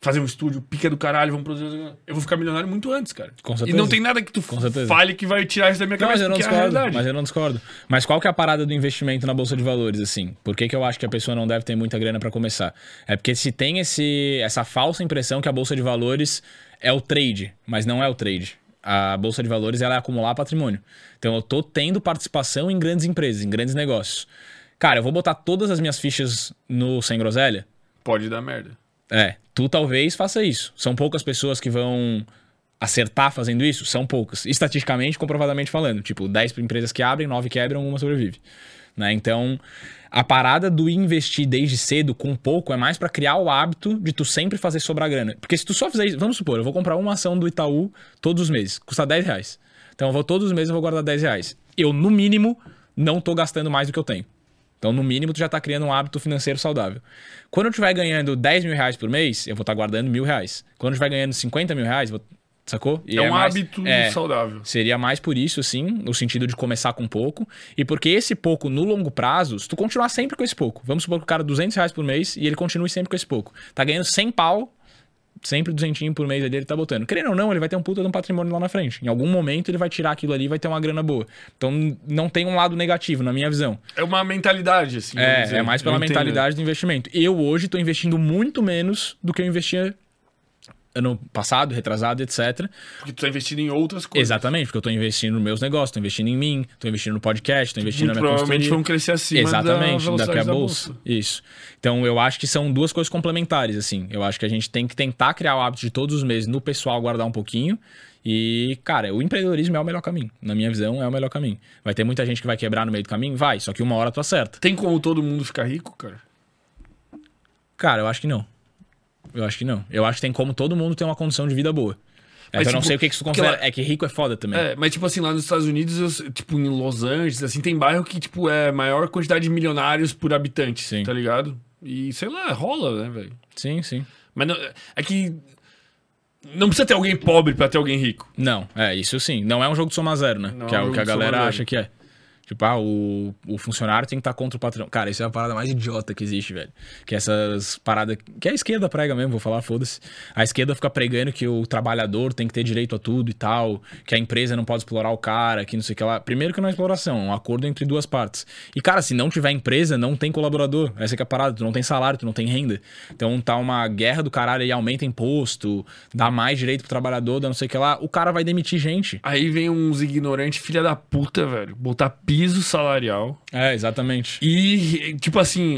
fazer um estúdio, pica do caralho, vamos produzir. Eu vou ficar milionário muito antes, cara. Com E certeza. não tem nada que tu fale que vai tirar isso da minha Não, mas cabeça, eu não é discordo. realidade. Mas eu não discordo. Mas qual que é a parada do investimento na bolsa de valores, assim? Por que, que eu acho que a pessoa não deve ter muita grana pra começar? É porque se tem esse, essa falsa impressão que a bolsa de valores é o trade, mas não é o trade. A bolsa de valores ela é acumular patrimônio. Então eu tô tendo participação em grandes empresas, em grandes negócios. Cara, eu vou botar todas as minhas fichas no Sem Groselha? Pode dar merda. É, tu talvez faça isso. São poucas pessoas que vão acertar fazendo isso? São poucas. Estatisticamente, comprovadamente falando. Tipo, 10 empresas que abrem, 9 quebram, uma sobrevive. Né? Então, a parada do investir desde cedo com pouco é mais pra criar o hábito de tu sempre fazer sobrar grana. Porque se tu só fizer isso, vamos supor, eu vou comprar uma ação do Itaú todos os meses, custa 10 reais. Então, eu vou todos os meses eu vou guardar 10 reais. Eu, no mínimo, não tô gastando mais do que eu tenho. Então, no mínimo, tu já tá criando um hábito financeiro saudável. Quando eu estiver ganhando 10 mil reais por mês, eu vou estar guardando mil reais. Quando eu estiver ganhando 50 mil reais, vou Sacou? E é um mais- hábito é, saudável. Seria mais por isso, sim, no sentido de começar com pouco. E porque esse pouco, no longo prazo, se tu continuar sempre com esse pouco, vamos supor que o cara 200 reais por mês e ele continue sempre com esse pouco. Tá ganhando 100 pau, sempre 200 por mês ali ele tá botando. Querendo ou não, ele vai ter um puta de um patrimônio lá na frente. Em algum momento ele vai tirar aquilo ali e vai ter uma grana boa. Então não tem um lado negativo, na minha visão. É uma mentalidade, assim. É, é mais pela Eu entendo. mentalidade do investimento. Eu hoje tô investindo muito menos do que eu investia ano passado, retrasado, etc. Porque tu tá investindo em outras coisas. Exatamente, porque eu tô investindo nos meus negócios, tô investindo em mim, tô investindo no podcast, tô investindo Muito na minha provavelmente vão crescer acima Exatamente, da da velocidade que a da bolsa. bolsa. Isso. Então eu acho que são duas coisas complementares, assim. Eu acho que a gente tem que tentar criar o hábito de todos os meses no pessoal guardar um pouquinho. E, cara, o empreendedorismo é o melhor caminho. Na minha visão, é o melhor caminho. Vai ter muita gente que vai quebrar no meio do caminho? Vai, só que uma hora tu acerta. Tem como todo mundo ficar rico, cara? Cara, eu acho que não. Eu acho que não. Eu acho que tem como todo mundo ter uma condição de vida boa. É Mas, que eu não tipo, sei o que, que tu que considera. ela- É que rico é foda também. É, mas tipo assim, lá nos Estados Unidos, eu- tipo em Los Angeles, assim, tem bairro que, tipo, é maior quantidade de milionários por habitante, Sim. tá ligado? E, sei lá, rola, né, velho? Sim, sim. Mas não- é que não precisa ter alguém pobre pra ter alguém rico. Não, é, isso sim. Não é um jogo de soma zero, né? Não que é é um o que a galera acha que é. Tipo, ah, o, o funcionário tem que estar contra o patrão. Cara, isso é a parada mais idiota que existe, velho. Que essas paradas. Que a esquerda prega mesmo, vou falar, foda-se. A esquerda fica pregando que o trabalhador tem que ter direito a tudo e tal. Que a empresa não pode explorar o cara, que não sei o que lá. Primeiro que não é exploração, é um acordo entre duas partes. E, cara, se não tiver empresa, não tem colaborador. Essa que é a parada. Tu não tem salário, tu não tem renda. Então tá uma guerra do caralho aí, aumenta imposto, dá mais direito pro trabalhador, dá não sei o que lá. O cara vai demitir gente. Aí vem uns ignorantes, filha da puta, velho, botar piso salarial. É, exatamente. E, tipo assim,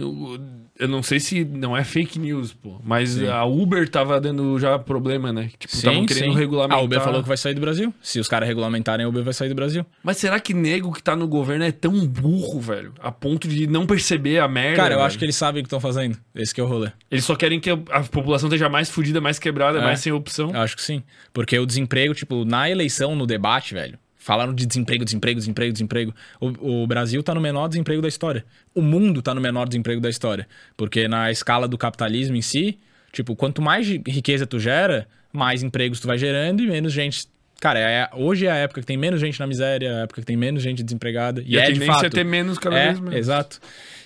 eu não sei se não é fake news, pô, mas a Uber tava dando já problema, né? Tipo, estavam querendo regulamentar. A Uber falou que vai sair do Brasil. Se os caras regulamentarem, a Uber vai sair do Brasil. Mas será que nego que tá no governo é tão burro, velho? A ponto de não perceber a merda? Cara, eu velho? acho que eles sabem o que estão fazendo. Esse que é o rolê. Eles só querem que a população esteja mais fudida, mais quebrada, É. mais sem opção. Eu acho que sim. Porque o desemprego, tipo, na eleição, no debate, velho, falaram de desemprego, desemprego, desemprego, desemprego. O, o Brasil tá no menor desemprego da história. O mundo tá no menor desemprego da história. Porque na escala do capitalismo em si, tipo, quanto mais riqueza tu gera, mais empregos tu vai gerando e menos gente. Cara, é- hoje é a época que tem menos gente na miséria, é a época que tem menos gente desempregada. E, E a é de tendência fato. é ter menos cada é, vez menos. Exato.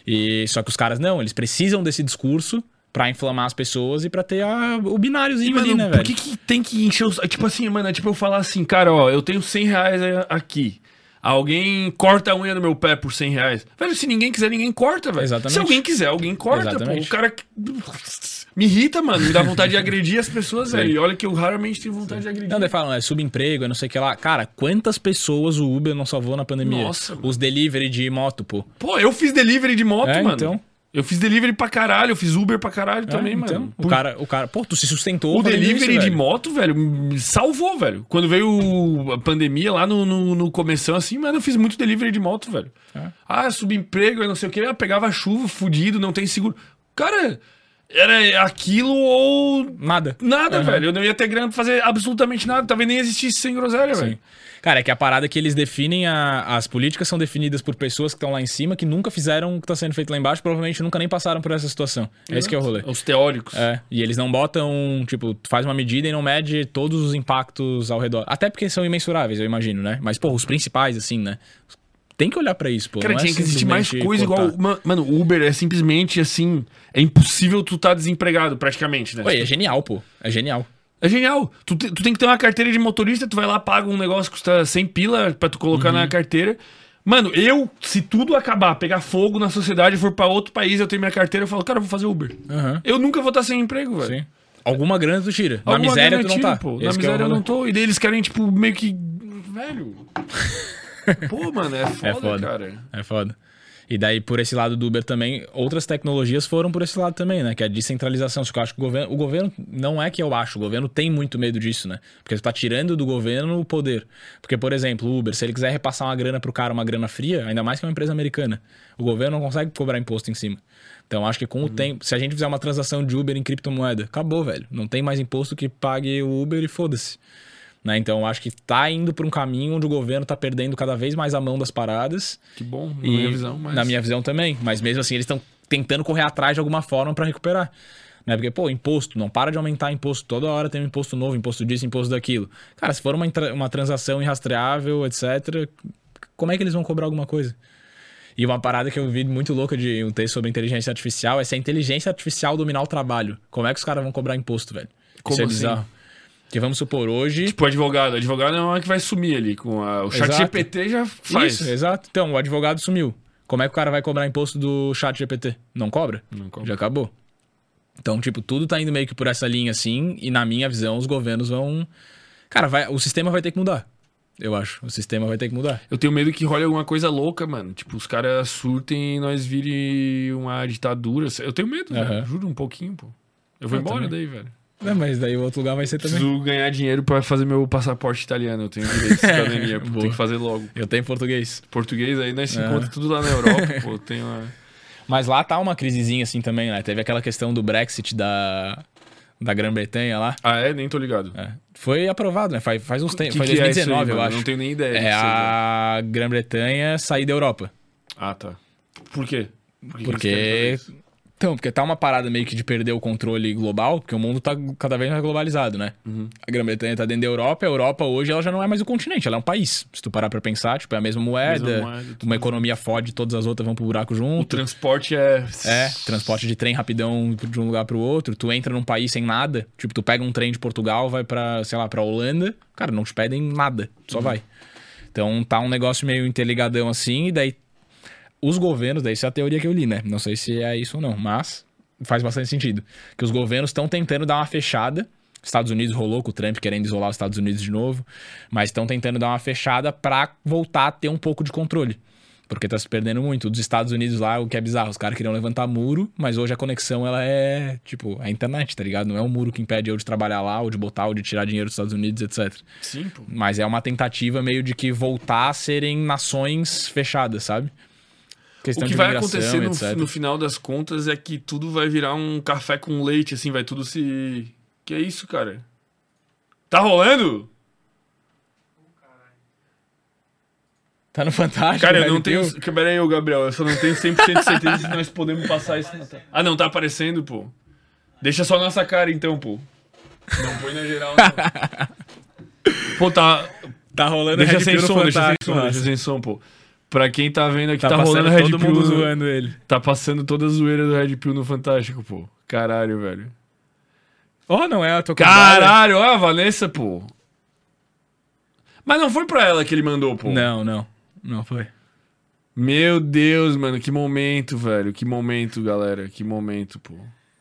E só que os caras não, eles precisam desse discurso pra inflamar as pessoas e pra ter a- o E, bináriozinho mano, ali, né, por velho? que, que tem que encher os. Tipo assim, mano, é tipo eu falar assim, cara, ó, eu tenho 100 reais aqui. Alguém corta a unha do meu pé por 100 reais. Velho, se ninguém quiser, ninguém corta, velho. Exatamente. Se alguém quiser, alguém corta, pô. Exatamente. O cara. Me irrita, mano. Me dá vontade de agredir as pessoas, [laughs] Sim. velho. E olha que eu raramente tenho vontade de agredir. Não, daí falam, é subemprego, é não sei o que lá. Cara, quantas pessoas o Uber não salvou na pandemia? Nossa, mano. Os delivery de moto, pô. Pô, eu fiz delivery de moto, É, mano. então. Eu fiz delivery pra caralho, eu fiz Uber pra caralho também, É, mano. então, o Por- cara, o cara, pô, tu se sustentou O delivery isso, de velho. moto, velho, me salvou, velho. Quando veio a pandemia lá no, no, no começo, assim, mano, eu fiz muito delivery de moto, velho. É. Ah, subemprego, eu não sei o que, eu pegava chuva, fudido, não tem seguro. Cara, era aquilo ou Nada. nada, Aham. velho. Eu não ia ter grana pra fazer absolutamente nada. Talvez nem existisse sem groselha, Sim. velho. Cara, é que a parada é que eles definem a- as políticas são definidas por pessoas que estão lá em cima, que nunca fizeram o que tá sendo feito lá embaixo, provavelmente nunca nem passaram por essa situação. É esse que é o rolê. Os teóricos. É, e eles não botam, tipo, faz uma medida e não mede todos os impactos ao redor. Até porque são imensuráveis, eu imagino, né? Mas, pô, os principais, assim, né? Tem que olhar pra isso, pô. Cara, não é tinha que existir mais coisa igual. Ma- Mano, Uber é simplesmente assim. É impossível tu tá desempregado, praticamente, né? Ué, é genial, pô. É genial. É genial. Tu, te- tu tem que ter uma carteira de motorista, tu vai lá, paga um negócio que custa 100 pila pra tu colocar Uhum. na carteira. Mano, eu, se tudo acabar, pegar fogo na sociedade for pra outro país, eu tenho minha carteira, eu falo, cara, eu vou fazer Uber. Aham. Eu nunca vou estar sem emprego, velho. Sim. Alguma grana tu tira. Na Alguma miséria grana tu não tá. Pô. Esse Na é miséria eu não tô. E daí eles querem, tipo, meio que. Velho. [laughs] Pô, mano, é foda, É foda. cara. É foda. E daí, por esse lado do Uber também, outras tecnologias foram por esse lado também, né? Que é a descentralização. Só que eu acho que o governo. O governo não é que eu acho, o governo tem muito medo disso, né? Porque tu tá tirando do governo o poder. Porque, por exemplo, o Uber, se ele quiser repassar uma grana pro cara, uma grana fria, ainda mais que é uma empresa americana, o governo não consegue cobrar imposto em cima. Então, acho que com o tempo, se a gente fizer uma transação de Uber em criptomoeda, acabou, velho. Não tem mais imposto que pague o Uber e foda-se. Né? Então, acho que tá indo pra um caminho onde o governo tá perdendo cada vez mais a mão das paradas. Que bom, na E minha visão, mas. Na minha visão também. Mas mesmo assim, eles estão tentando correr atrás de alguma forma pra recuperar. Né? Porque, pô, imposto, não para de aumentar imposto. Toda hora tem um imposto novo, imposto disso, imposto daquilo. Cara, se for uma, uma transação irrastreável, etc., como é que eles vão cobrar alguma coisa? E uma parada que eu vi muito louca de um texto sobre inteligência artificial é se a inteligência artificial dominar o trabalho. Como é que os caras vão cobrar imposto, velho? Como Isso é assim? bizarro. Porque vamos supor, hoje. Tipo, advogado. Advogado é uma que vai sumir ali com a... O chat Exato. GPT já faz. Isso, exato. Então, o advogado sumiu. Como é que o cara vai cobrar imposto do chat GPT? Não cobra? Não cobra. Já acabou. Então, tipo, tudo tá indo meio que por essa linha assim, e na minha visão, os governos vão. Cara, vai, o sistema vai ter que mudar. Eu acho. O sistema vai ter que mudar. Eu tenho medo que role alguma coisa louca, mano. Tipo, os caras surtem e nós vire uma ditadura. Eu tenho medo, velho. Aham. Juro um pouquinho, pô. Eu vou Eu embora também. daí, velho. Não, mas daí o outro lugar vai ser também. Preciso ganhar dinheiro pra fazer meu passaporte italiano. Eu tenho direito de cidadania, [laughs] pô. Tem que fazer logo. Eu tenho português. Português aí nós se É. encontra tudo lá na Europa, [laughs] pô. Tem uma... Mas lá tá uma crisezinha assim também, né? Teve aquela questão do Brexit da, da Grã-Bretanha lá. Ah, é? Nem tô ligado. É. Foi aprovado, né? Faz, faz uns tempos. Foi que é isso aí, 2019, eu acho. Não tenho nem ideia. É a Grã-Bretanha sair da Europa. Ah, tá. Por quê? Por que Porque. Então, porque tá uma parada meio que de perder o controle global, porque o mundo tá cada vez mais globalizado, né? Uhum. A Grã-Bretanha tá dentro da Europa, a Europa hoje ela já não é mais o continente, ela é um país. Se tu parar pra pensar, tipo, é a mesma moeda, Mesma moeda, tudo. uma economia fode, todas as outras vão pro buraco O junto. transporte é... É, transporte de trem rapidão de um lugar pro outro. Tu entra num país sem nada. Tipo, tu pega um trem de Portugal, vai pra, sei lá, pra Holanda. Cara, não te pedem nada. Só vai. Então tá um negócio meio interligadão assim. E daí os governos, daí isso é a teoria que eu li, né? Não sei se é isso ou não, mas faz bastante sentido. Que os governos estão tentando dar uma fechada. Estados Unidos rolou com o Trump querendo isolar os Estados Unidos de novo, mas estão tentando dar uma fechada pra voltar a ter um pouco de controle. Porque tá se perdendo muito. Dos Estados Unidos lá, o que é bizarro, os caras queriam levantar muro, mas hoje a conexão ela é, tipo, a internet, tá ligado? Não é um muro que impede eu de trabalhar lá, ou de botar, ou de tirar dinheiro dos Estados Unidos, etc. Sim, pô. Mas é uma tentativa meio de que voltar a serem nações fechadas, sabe? O Questão que de vai acontecer no, no final das contas é que tudo vai virar um café com leite, assim, vai tudo se. Que é isso, cara? Tá rolando? Tá no Fantástico, Cara, eu Red não tenho. Pera aí, Gabriel, eu só não tenho 100% de certeza se nós podemos passar isso. Ah, não, tá aparecendo, pô. Deixa só nossa cara então, pô. Não põe na geral, não. [laughs] Pô, tá. Tá rolando Deixa sem som, deixa sem som, deixa sem som, pô. Pra quem tá vendo aqui, Tá, tá, rolando Red todo Pill. mundo no- zoando ele. Tá passando toda a zoeira do Red Pill no Fantástico, pô. Caralho, velho. Oh, não é a tua Caralho, ó a Vanessa, pô. Mas não foi pra ela que ele mandou, pô. Não, não. Não foi. Meu Deus, mano, que momento, velho. Que momento, galera. Que momento, pô.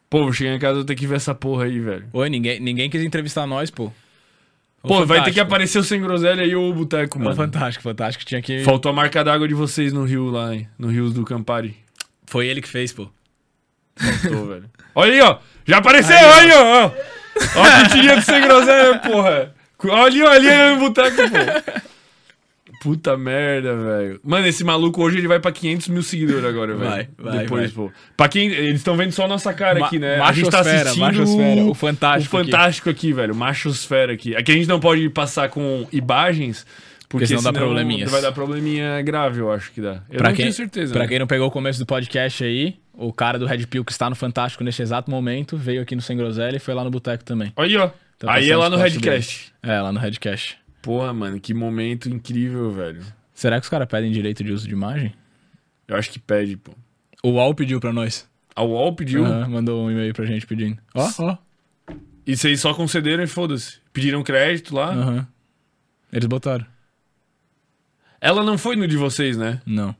Pô, vou chegar em casa e vou ter que ver essa porra aí, velho. Oi, ninguém, ninguém quis entrevistar nós, pô. Pô, vai ter que Fantástico. aparecer o Sem Groselha ou o Boteco, mano. Fantástico, Fantástico. Tinha que... Faltou a marca d'água de vocês no rio lá, hein? No rio do Campari. Foi ele que fez, pô. Faltou, [laughs] velho. Olha aí, ó. Já apareceu, olha aí, ó. Ó a curtinha do Sem Groselha, porra. Olha ali, olha ali no Boteco, pô. Puta merda, velho. Mano, esse maluco hoje ele vai pra 500 mil seguidores agora, velho. Vai, vai, Depois, vai. pô. Pra quem. Eles estão vendo só a nossa cara Ma- aqui, né? A gente tá machosfera, assistindo machosfera, o, Fantástico O aqui. fantástico aqui, velho. Machosfera aqui. Aqui a gente não pode passar com imagens. Porque, senão dá senão probleminhas. Vai dar probleminha grave, eu acho que dá. Eu Pra não quem, tenho certeza. Pra né? quem não pegou o começo do podcast aí, o cara do Red Pill que está no Fantástico neste exato momento veio aqui no Sem Groselha e foi lá no Boteco também. Aí, ó. Tá aí é lá no cortes Redcast. É, lá no Redcast. Porra, mano, que momento incrível, velho. Será que os caras pedem direito de uso de imagem? Eu acho que pede, pô. O UOL pediu pra nós. A UOL pediu. Aham, mandou um e-mail pra gente pedindo. Ó, ó. E vocês só concederam e foda-se. Pediram crédito lá. Aham. Eles botaram. Ela não foi no de vocês, né? Não.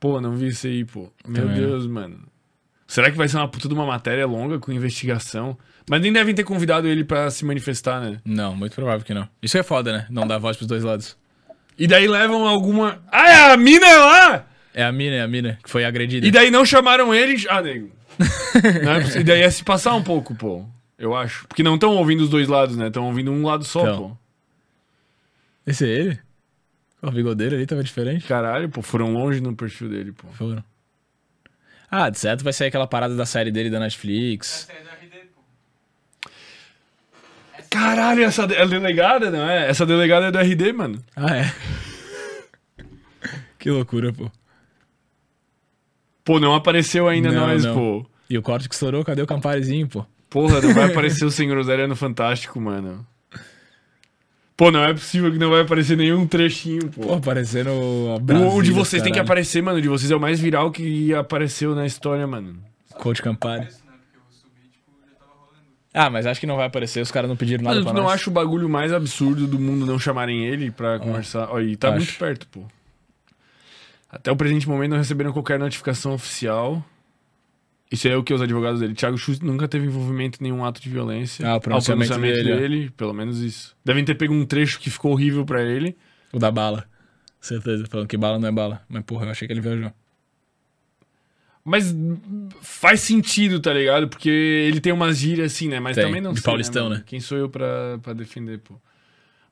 Pô, não vi isso aí, pô. Meu Também. Deus, mano. Será que vai ser uma puta de uma matéria longa com investigação? Mas nem devem ter convidado ele pra se manifestar, né? Não, muito provável que não. Isso é foda, né? Não dar voz pros dois lados. E daí levam alguma. Ah, é a mina lá! É a mina, é a mina que foi agredida. E daí não chamaram ele. Ah, nego. Não é possível. e daí é se passar um pouco, pô. Eu acho. Porque não estão ouvindo os dois lados, né? Estão ouvindo um lado só, Então. pô. Esse é ele? O bigodeiro ali tava diferente? Caralho, pô. Foram longe no perfil dele, pô. Foram. Ah, de certo vai sair aquela parada da série dele da Netflix. É. Caralho, essa de- é delegada, não é? Essa delegada é do RD, mano. Ah, é? que loucura, pô. Pô, não apareceu ainda Não, nós, não. pô. E o corte que estourou, cadê o Camparizinho, pô? Porra, não vai [laughs] aparecer o Sem Groselha no Fantástico, mano. Pô, não é possível que não vai aparecer nenhum trechinho, pô. Pô, parecendo a o, de vocês tem que caralho. aparecer, mano. O de vocês é o mais viral que apareceu na história, mano. Coach Campari. Ah, mas acho que não vai aparecer, os caras não pediram nada Mano, pra não nós. acha o bagulho mais absurdo do mundo não chamarem ele pra conversar? Olha, e tá Acho. muito perto, pô. Até o presente momento não receberam qualquer notificação oficial. Isso é o que os advogados dele. Thiago Schultz nunca teve envolvimento em nenhum ato de violência. Ah, o Ao pronunciamento dele, dele, pelo menos isso. Devem ter pego um trecho que ficou horrível pra ele. O da bala. Certeza, falando que bala não é bala. Mas porra, eu achei que ele viajou. Mas faz sentido, tá ligado? Porque ele tem umas gírias assim, né? Mas Tem, também não de sei, paulistão, mano? né? Quem sou eu pra, pra defender, pô?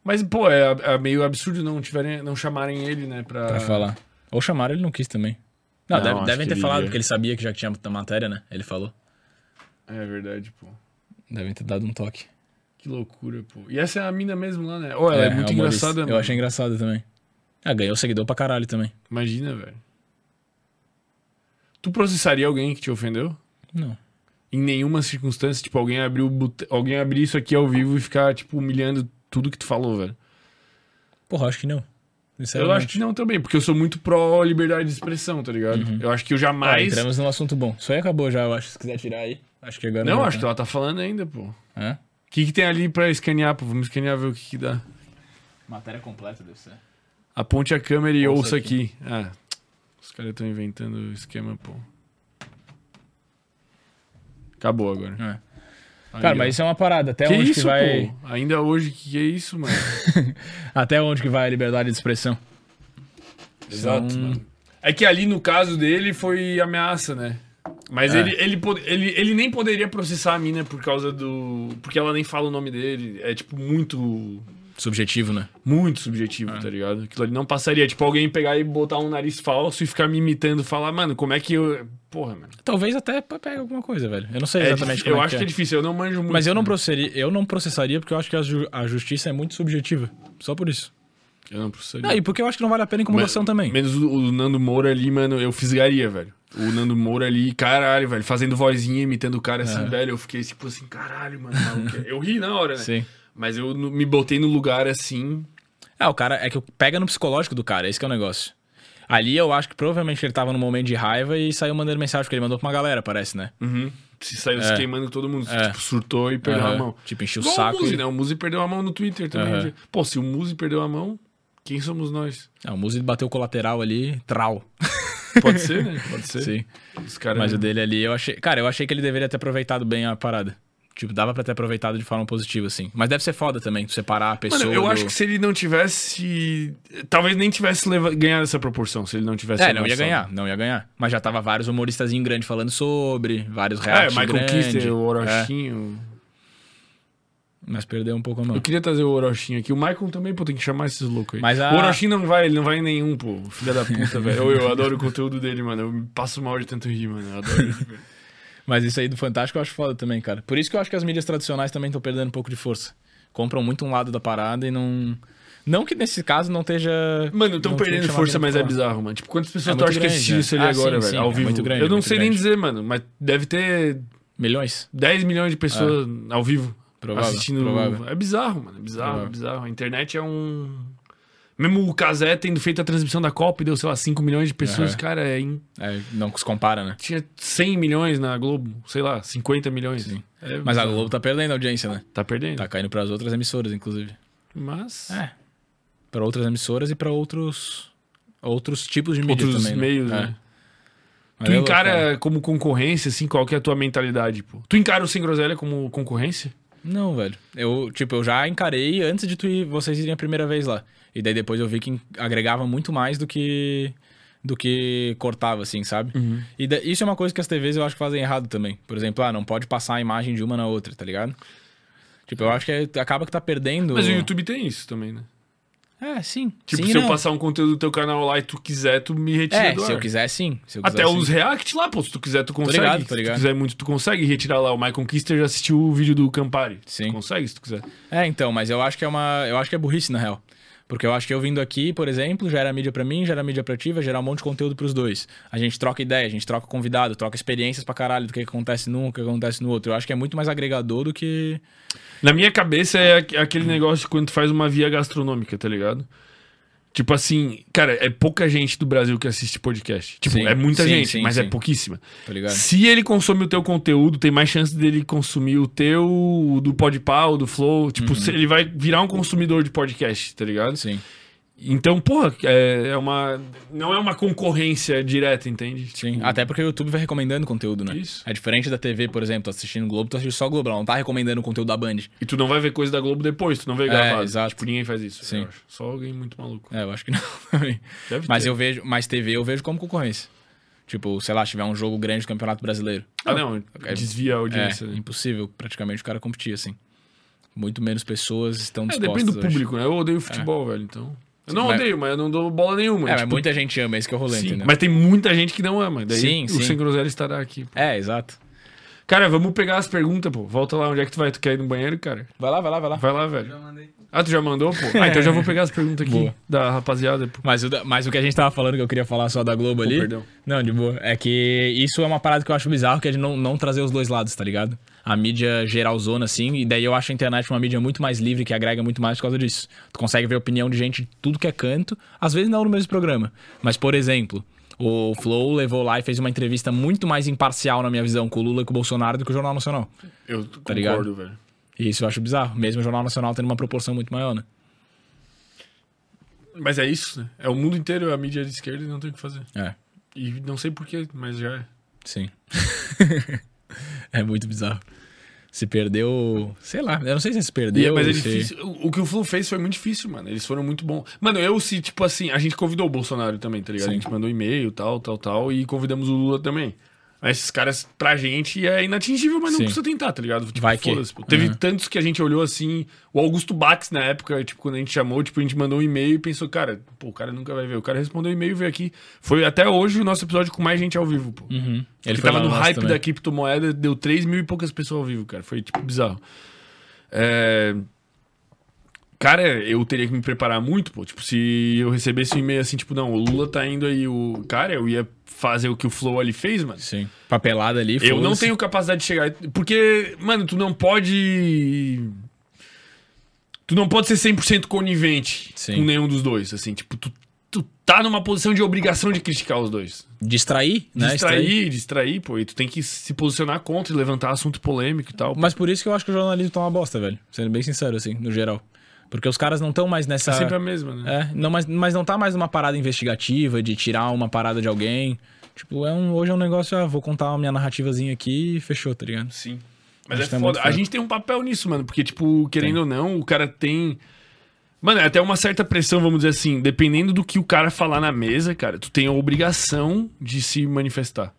Mas, pô, é, é meio absurdo não, tiverem, não chamarem ele, né? Pra, Pra falar. Ou chamaram, ele não quis também. Não, Não, deve- devem ter ele falado, ia. porque ele sabia que já tinha a matéria, né? Ele falou. É verdade, pô. Devem ter dado um toque. Que loucura, pô. E essa é a mina mesmo lá, né? Ô, ela é, muito a humorista. engraçada, Eu mano. achei engraçado também. Ah, ganhou seguidor pra caralho também. Imagina, velho. Tu processaria alguém que te ofendeu? Não. Em nenhuma circunstância, tipo, alguém abriu o bot- alguém abrir isso aqui ao vivo e ficar, tipo, humilhando tudo que tu falou, velho. Porra, acho que não. Eu acho que não também, porque eu sou muito pró liberdade de expressão, tá ligado? Eu acho que eu Ah, jamais. entramos num assunto bom. Isso aí acabou já, eu acho. Se quiser tirar aí. Acho que agora não, já acho que tá. ela tá falando ainda, pô. O Hã? que, que tem ali pra escanear, pô? Vamos escanear ver o que, que dá. Matéria completa deve ser. Aponte a câmera e Ouça ouça aqui. Ah, os caras estão inventando o esquema, pô. Acabou agora. É. Aí, Cara, ó. mas isso é uma parada. Até que onde isso, que vai. pô? Ainda hoje, que, é isso, mano? [laughs] Até onde que vai a liberdade de expressão? Exato, São- mano. É que ali no caso dele foi ameaça, né? Mas É. ele, ele, ele, ele nem poderia processar a mina por causa do. Porque ela nem fala o nome dele. É, tipo, muito. Subjetivo, né? Muito subjetivo, tá ligado? Aquilo ali não passaria. Tipo, alguém pegar e botar um nariz falso e ficar me imitando, falar, mano, como é que eu. Porra, mano. Talvez até pega alguma coisa, velho. Eu não sei É exatamente difí- como eu é acho que que é difícil, eu não manjo muito. Mas eu não, né? processaria, eu não processaria porque eu acho que a, ju- a justiça é muito subjetiva. Só por isso. Eu não processaria. Ah, e porque eu acho que não vale a pena incomodação também. Menos o, o Nando Moura ali, mano, eu fisgaria, velho. O Nando Moura ali, caralho, velho, fazendo vozinha, imitando o cara assim, É. velho. Eu fiquei tipo assim, caralho, mano. maluco. Eu ri na hora, né? Sim. Mas eu me botei no lugar assim. Ah, o cara é que pega no psicológico do cara, esse que é o negócio. Ali eu acho que provavelmente ele tava num momento de raiva e saiu mandando mensagem que ele mandou pra uma galera, parece, né? Se saiu se É. queimando todo mundo. É. Tipo, surtou e perdeu Aham. a mão. Tipo, encheu o saco O Muzi, e- né? O Muzi perdeu a mão no Twitter também. Aham. Pô, se o Muzi perdeu a mão, quem somos nós? Ah, o Muzi bateu o colateral ali, trau. Pode ser, né? [laughs] Pode ser. Sim. Os caras. Mas o dele ali, eu achei. Cara, eu achei que ele deveria ter aproveitado bem a parada. Tipo, dava pra ter aproveitado de forma positiva, assim. Mas deve ser foda também, separar a pessoa. Mano, eu do- acho que se ele não tivesse. Talvez nem tivesse leva... ganhado essa proporção, se ele não tivesse. É, não ia ganhar, não ia ganhar. Mas já tava vários humoristas grandes falando sobre, vários É, reais. Michael Kister, o Orochinho. Mas perdeu um pouco a mão. Eu queria trazer o Orochinho aqui. O Michael também, pô, tem que chamar esses loucos aí. Mas a- O Orochinho não vai, ele não vai em nenhum, pô. Filha da puta, [laughs] velho. Eu, eu adoro o conteúdo dele, mano. Eu me passo mal de tanto rir, mano. Eu adoro. Mas isso aí do Fantástico eu acho foda também, cara. Por isso que eu acho que as mídias tradicionais também estão perdendo um pouco de força. Compram muito um lado da parada e não. Não que nesse caso não esteja. Mano, estão perdendo força, mas é bizarro, mano. Tipo, quantas pessoas É tu muito acha que assistiram né? isso ali Ah, agora, sim, velho? sim, Ao é vivo. muito grande, eu não sei nem grande. dizer, mano, mas deve ter Milhões? 10 milhões de pessoas ao vivo Provável, assistindo. provável. É bizarro, mano. É bizarro, é Provável. bizarro. A internet é um. Mesmo o Casé tendo feito a transmissão da Copa e deu, sei lá, 5 milhões de pessoas, Aham. cara, é in- É, não se compara, né? tinha 100 milhões na Globo, sei lá, 50 milhões. Sim. É Mas a. Globo tá perdendo a audiência, né? tá perdendo. Tá caindo pras outras emissoras, inclusive. Mas. É. Pra outras emissoras e pra outros. Outros tipos de mídia Outros também. né? meios, É. né? Tu é louco, encara cara. como concorrência, assim, qual que é a tua mentalidade, pô? Tu encara o Sem Groselha como concorrência? Não, velho. Eu, tipo, eu já encarei antes de tu ir, vocês irem a primeira vez lá. E daí depois eu vi que agregava muito mais do que do que cortava, assim, sabe? Uhum. E da- isso é uma coisa que as TVs eu acho que fazem errado também. Por exemplo, ah, não pode passar a imagem de uma na outra, tá ligado? Tipo, eu acho que é- acaba que tá perdendo. Mas o YouTube tem isso também, né? É, sim. Tipo, sim, se eu não. passar um conteúdo do teu canal lá e tu quiser, tu me retira É, do se ar. eu quiser, sim. Se eu quiser, Até sim. os react lá, pô, se tu quiser, tu consegue. ligado, tô Se ligado. tu quiser muito, tu consegue retirar lá. O Michael Kister já assistiu o vídeo do Campari. Sim. Tu consegue, se tu quiser. É, então, mas eu acho que é uma. Eu acho que é burrice, na real. Porque eu acho que eu vindo aqui, por exemplo, gera mídia pra mim, gera mídia pra ti, vai gerar um monte de conteúdo pros dois. A gente troca ideia, a gente troca convidado, troca experiências pra caralho do que acontece num, do que acontece no outro. Eu acho que é muito mais agregador do que. Na minha cabeça é aqu- aquele negócio quando tu faz uma via gastronômica, tá ligado? Tipo assim, cara, é pouca gente do Brasil que assiste podcast. Tipo, Sim, é muita sim, gente, sim, mas é sim. pouquíssima. Tá? Se ele consome o teu conteúdo, tem mais chance dele consumir o teu, o do Podpah, do Flow. Tipo, Uhum. se ele vai virar um consumidor de podcast, tá ligado? Sim. Então, porra, é, é uma. Não é uma concorrência direta, entende? Sim, Tipo, até porque o YouTube vai recomendando conteúdo, né? Isso. É diferente da TV, por exemplo, tu assistindo Globo, tu assiste só Globo, ela não tá recomendando o conteúdo da Band. E tu não vai ver coisa da Globo depois, tu não vê É, gravado. exato. Tipo, ninguém faz isso. Sim. Só alguém muito maluco. É, eu acho que [laughs] não. Deve Mas ter. eu vejo, mas TV eu vejo como concorrência. Tipo, sei lá, se tiver um jogo grande do Campeonato Brasileiro. Ah, não, É- desvia a audiência. É, né? impossível praticamente o cara competir assim. Muito menos pessoas estão É, dispostas. depende do eu acho. público, né? Eu odeio futebol, velho, então. Eu não mas- odeio, mas eu não dou bola nenhuma. É, mas tipo, muita gente ama, esse que é o rolê, sim, entendeu? mas tem muita gente que não ama. Daí Sim, o sim. Sem Groselha estará aqui. É, exato. Cara, vamos pegar as perguntas, pô. Volta lá, onde é que tu vai? Tu quer ir no banheiro, cara? Vai lá, vai lá, vai lá. Vai lá, velho. Ah, tu já mandou, pô? Ah, então eu já vou pegar as perguntas aqui Boa. da rapaziada, pô. Mas o, mas o que a gente tava falando que eu queria falar só da Globo ali. perdão. Não, de boa. É que isso é uma parada que eu acho bizarro, que é de não, não trazer os dois lados, tá ligado? A mídia geralzona, assim, e daí eu acho a internet uma mídia muito mais livre, que agrega muito mais por causa disso. Tu consegue ver a opinião de gente de tudo que é canto, às vezes não no mesmo programa. Mas, por exemplo, o Flow levou lá e fez uma entrevista muito mais imparcial, na minha visão, com o Lula e com o Bolsonaro do que o Jornal Nacional. Eu Tá ligado? concordo, velho. E isso eu acho bizarro, mesmo o Jornal Nacional tendo uma proporção muito maior, né? Mas é isso, né? É o mundo inteiro a mídia de esquerda e não tem o que fazer. É, E não sei porquê, mas já é. sim. [laughs] é muito bizarro. Se perdeu. Sei lá, eu não sei se se perdeu. E- mas é difícil. O, o que o Flu fez foi muito difícil, mano. Eles foram muito bons. Mano, eu se, tipo assim, a gente convidou o Bolsonaro também, tá ligado? Sim. A gente mandou e-mail, tal, tal, tal, e convidamos o Lula também. Mas esses caras, pra gente, é inatingível, mas não Sim. precisa tentar, tá ligado? Tipo, Vai que- pô. Teve Uhum. tantos que a gente olhou assim. O Augusto Bax, na época, tipo, quando a gente chamou, tipo, a gente mandou um e-mail e pensou, cara, pô, o cara nunca vai ver. O cara respondeu o e-mail e veio aqui. Foi até hoje o nosso episódio com mais gente ao vivo, pô. Uhum. Ele foi tava no hype também. da criptomoeda, deu 3 mil e poucas pessoas ao vivo, cara. Foi, tipo, bizarro. É... Cara, eu teria que me preparar muito, pô. Tipo, se eu recebesse um e-mail assim, tipo, não, o Lula tá indo aí, o... Cara, eu ia fazer o que o Flow ali fez, mano. Sim. Papelada ali. Eu não tenho capacidade de chegar... Porque, mano, tu não pode... Tu não pode ser 100% conivente Sim. com nenhum dos dois, assim. Tipo, tu, tu tá numa posição de obrigação de criticar os dois. Distrair, né? Distrair, distrair, pô. E tu tem que se posicionar contra e levantar assunto polêmico e tal. Mas por isso que eu acho que o jornalismo tá uma bosta, velho. Sendo bem sincero, assim, no geral. Porque os caras não estão mais nessa. É sempre a mesma, né? É, não, mas, mas não tá mais numa parada investigativa, de tirar uma parada de alguém. Tipo, é um, hoje é um negócio, ah, vou contar a minha narrativazinha aqui e fechou, tá ligado? Sim. Mas é que tá foda. A gente tem um papel nisso, mano. Porque, tipo, querendo ou não, o cara tem. Mano, é até uma certa pressão, vamos dizer assim. Dependendo do que o cara falar na mesa, cara, tu tem a obrigação de se manifestar.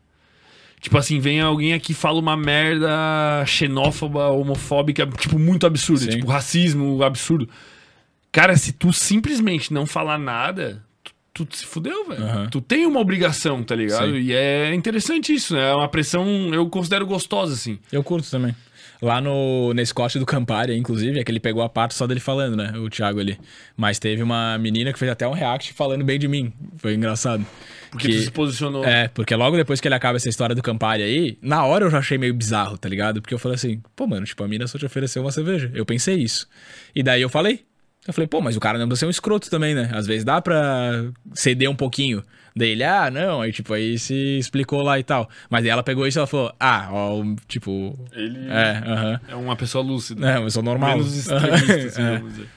Tipo assim, vem alguém aqui e fala uma merda xenófoba, homofóbica, tipo, muito absurda. Tipo, racismo absurdo. Cara, se tu simplesmente não falar nada, tu, tu se fudeu, velho. Aham. Tu tem uma obrigação, tá ligado? Sim. E é interessante isso, né? É uma pressão, eu considero gostosa, assim. Eu curto também. Lá no, nesse corte do Campari, inclusive, é que ele pegou a parte só dele falando, né? O Thiago ali. Mas teve uma menina que fez até um react falando bem de mim. Foi engraçado. Porque Que- tu se posicionou. É, porque logo depois que ele acaba essa história do Campari aí, na hora eu já achei meio bizarro, tá ligado? Porque eu falei assim, pô, mano, tipo, a mina só te ofereceu uma cerveja. Eu pensei isso. E daí eu falei. Eu falei, pô, mas o cara não precisa ser um escroto também, né? Às vezes dá pra ceder um pouquinho. Daí ele, ah, não, aí tipo, aí se explicou lá e tal. Mas ela pegou isso e ela falou, ah, ó, tipo. Ele É, aham. é uma pessoa lúcida. Não, eu sou normal. Menos [laughs] extremista, assim, É. vamos dizer.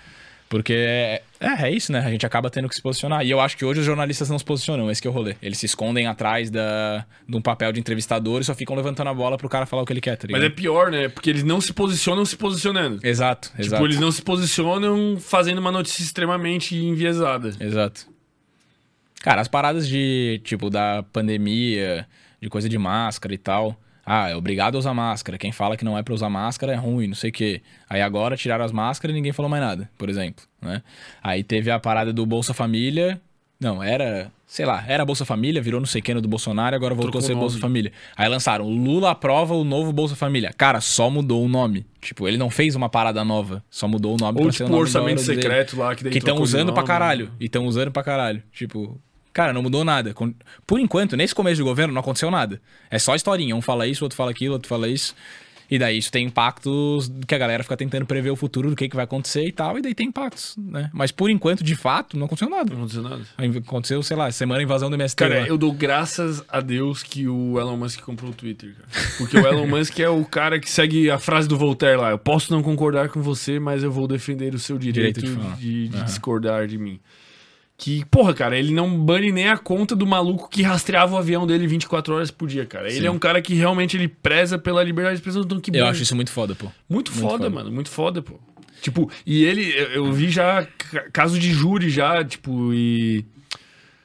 Porque é, é, é isso, né? A gente acaba tendo que se posicionar. E eu acho que hoje os jornalistas não se posicionam, esse que é o rolê. Eles se escondem atrás da, de um papel de entrevistador e só ficam levantando a bola pro cara falar o que ele quer, tá? Mas é pior, né? Porque eles não se posicionam se posicionando. Exato, Tipo, exato. eles não se posicionam fazendo uma notícia extremamente enviesada. Exato. Cara, as paradas de, tipo, da pandemia, de coisa de máscara e tal. Ah, é obrigado a usar máscara. Quem fala que não é pra usar máscara é ruim, não sei o quê. Aí agora tiraram as máscaras e ninguém falou mais nada, por exemplo, né? Aí teve a parada do Bolsa Família. Não, era, sei lá, era Bolsa Família, virou não sei quem do Bolsonaro, agora voltou Trocou a ser Bolsa. Família. Aí lançaram Lula aprova o novo Bolsa Família. Cara, só mudou o nome. Tipo, ele não fez uma parada nova, só mudou o nome Ou pra tipo ser o o nome orçamento hora dele. secreto lá, que daí Que estão usando pra caralho. E estão usando pra caralho. Tipo, cara, não mudou nada. Por enquanto, nesse começo de governo, não aconteceu nada. É só historinha. Um fala isso, outro fala aquilo, outro fala isso. E daí isso tem impactos que a galera fica tentando prever o futuro do que, que vai acontecer e tal. E daí tem impactos, né? Mas por enquanto, de fato, não aconteceu nada. Não aconteceu nada. Aconteceu, sei lá, semana invasão do MST. Cara, lá. eu dou graças a Deus que o Elon Musk comprou o Twitter, cara. Porque o Elon Musk é o cara que segue a frase do Voltaire lá. Eu posso não concordar com você, mas eu vou defender o seu direito, Direito de de, de Aham. discordar de mim. Que, porra, cara, ele não bane nem a conta do maluco que rastreava o avião dele 24 horas por dia, cara. Ele Sim. é um cara que realmente ele preza pela liberdade de expressão. Então, que Eu acho isso muito foda, pô. Muito, Muito foda, foda. mano. Muito foda, pô. Tipo, e ele, eu, vi já ca- caso de júri já, tipo, e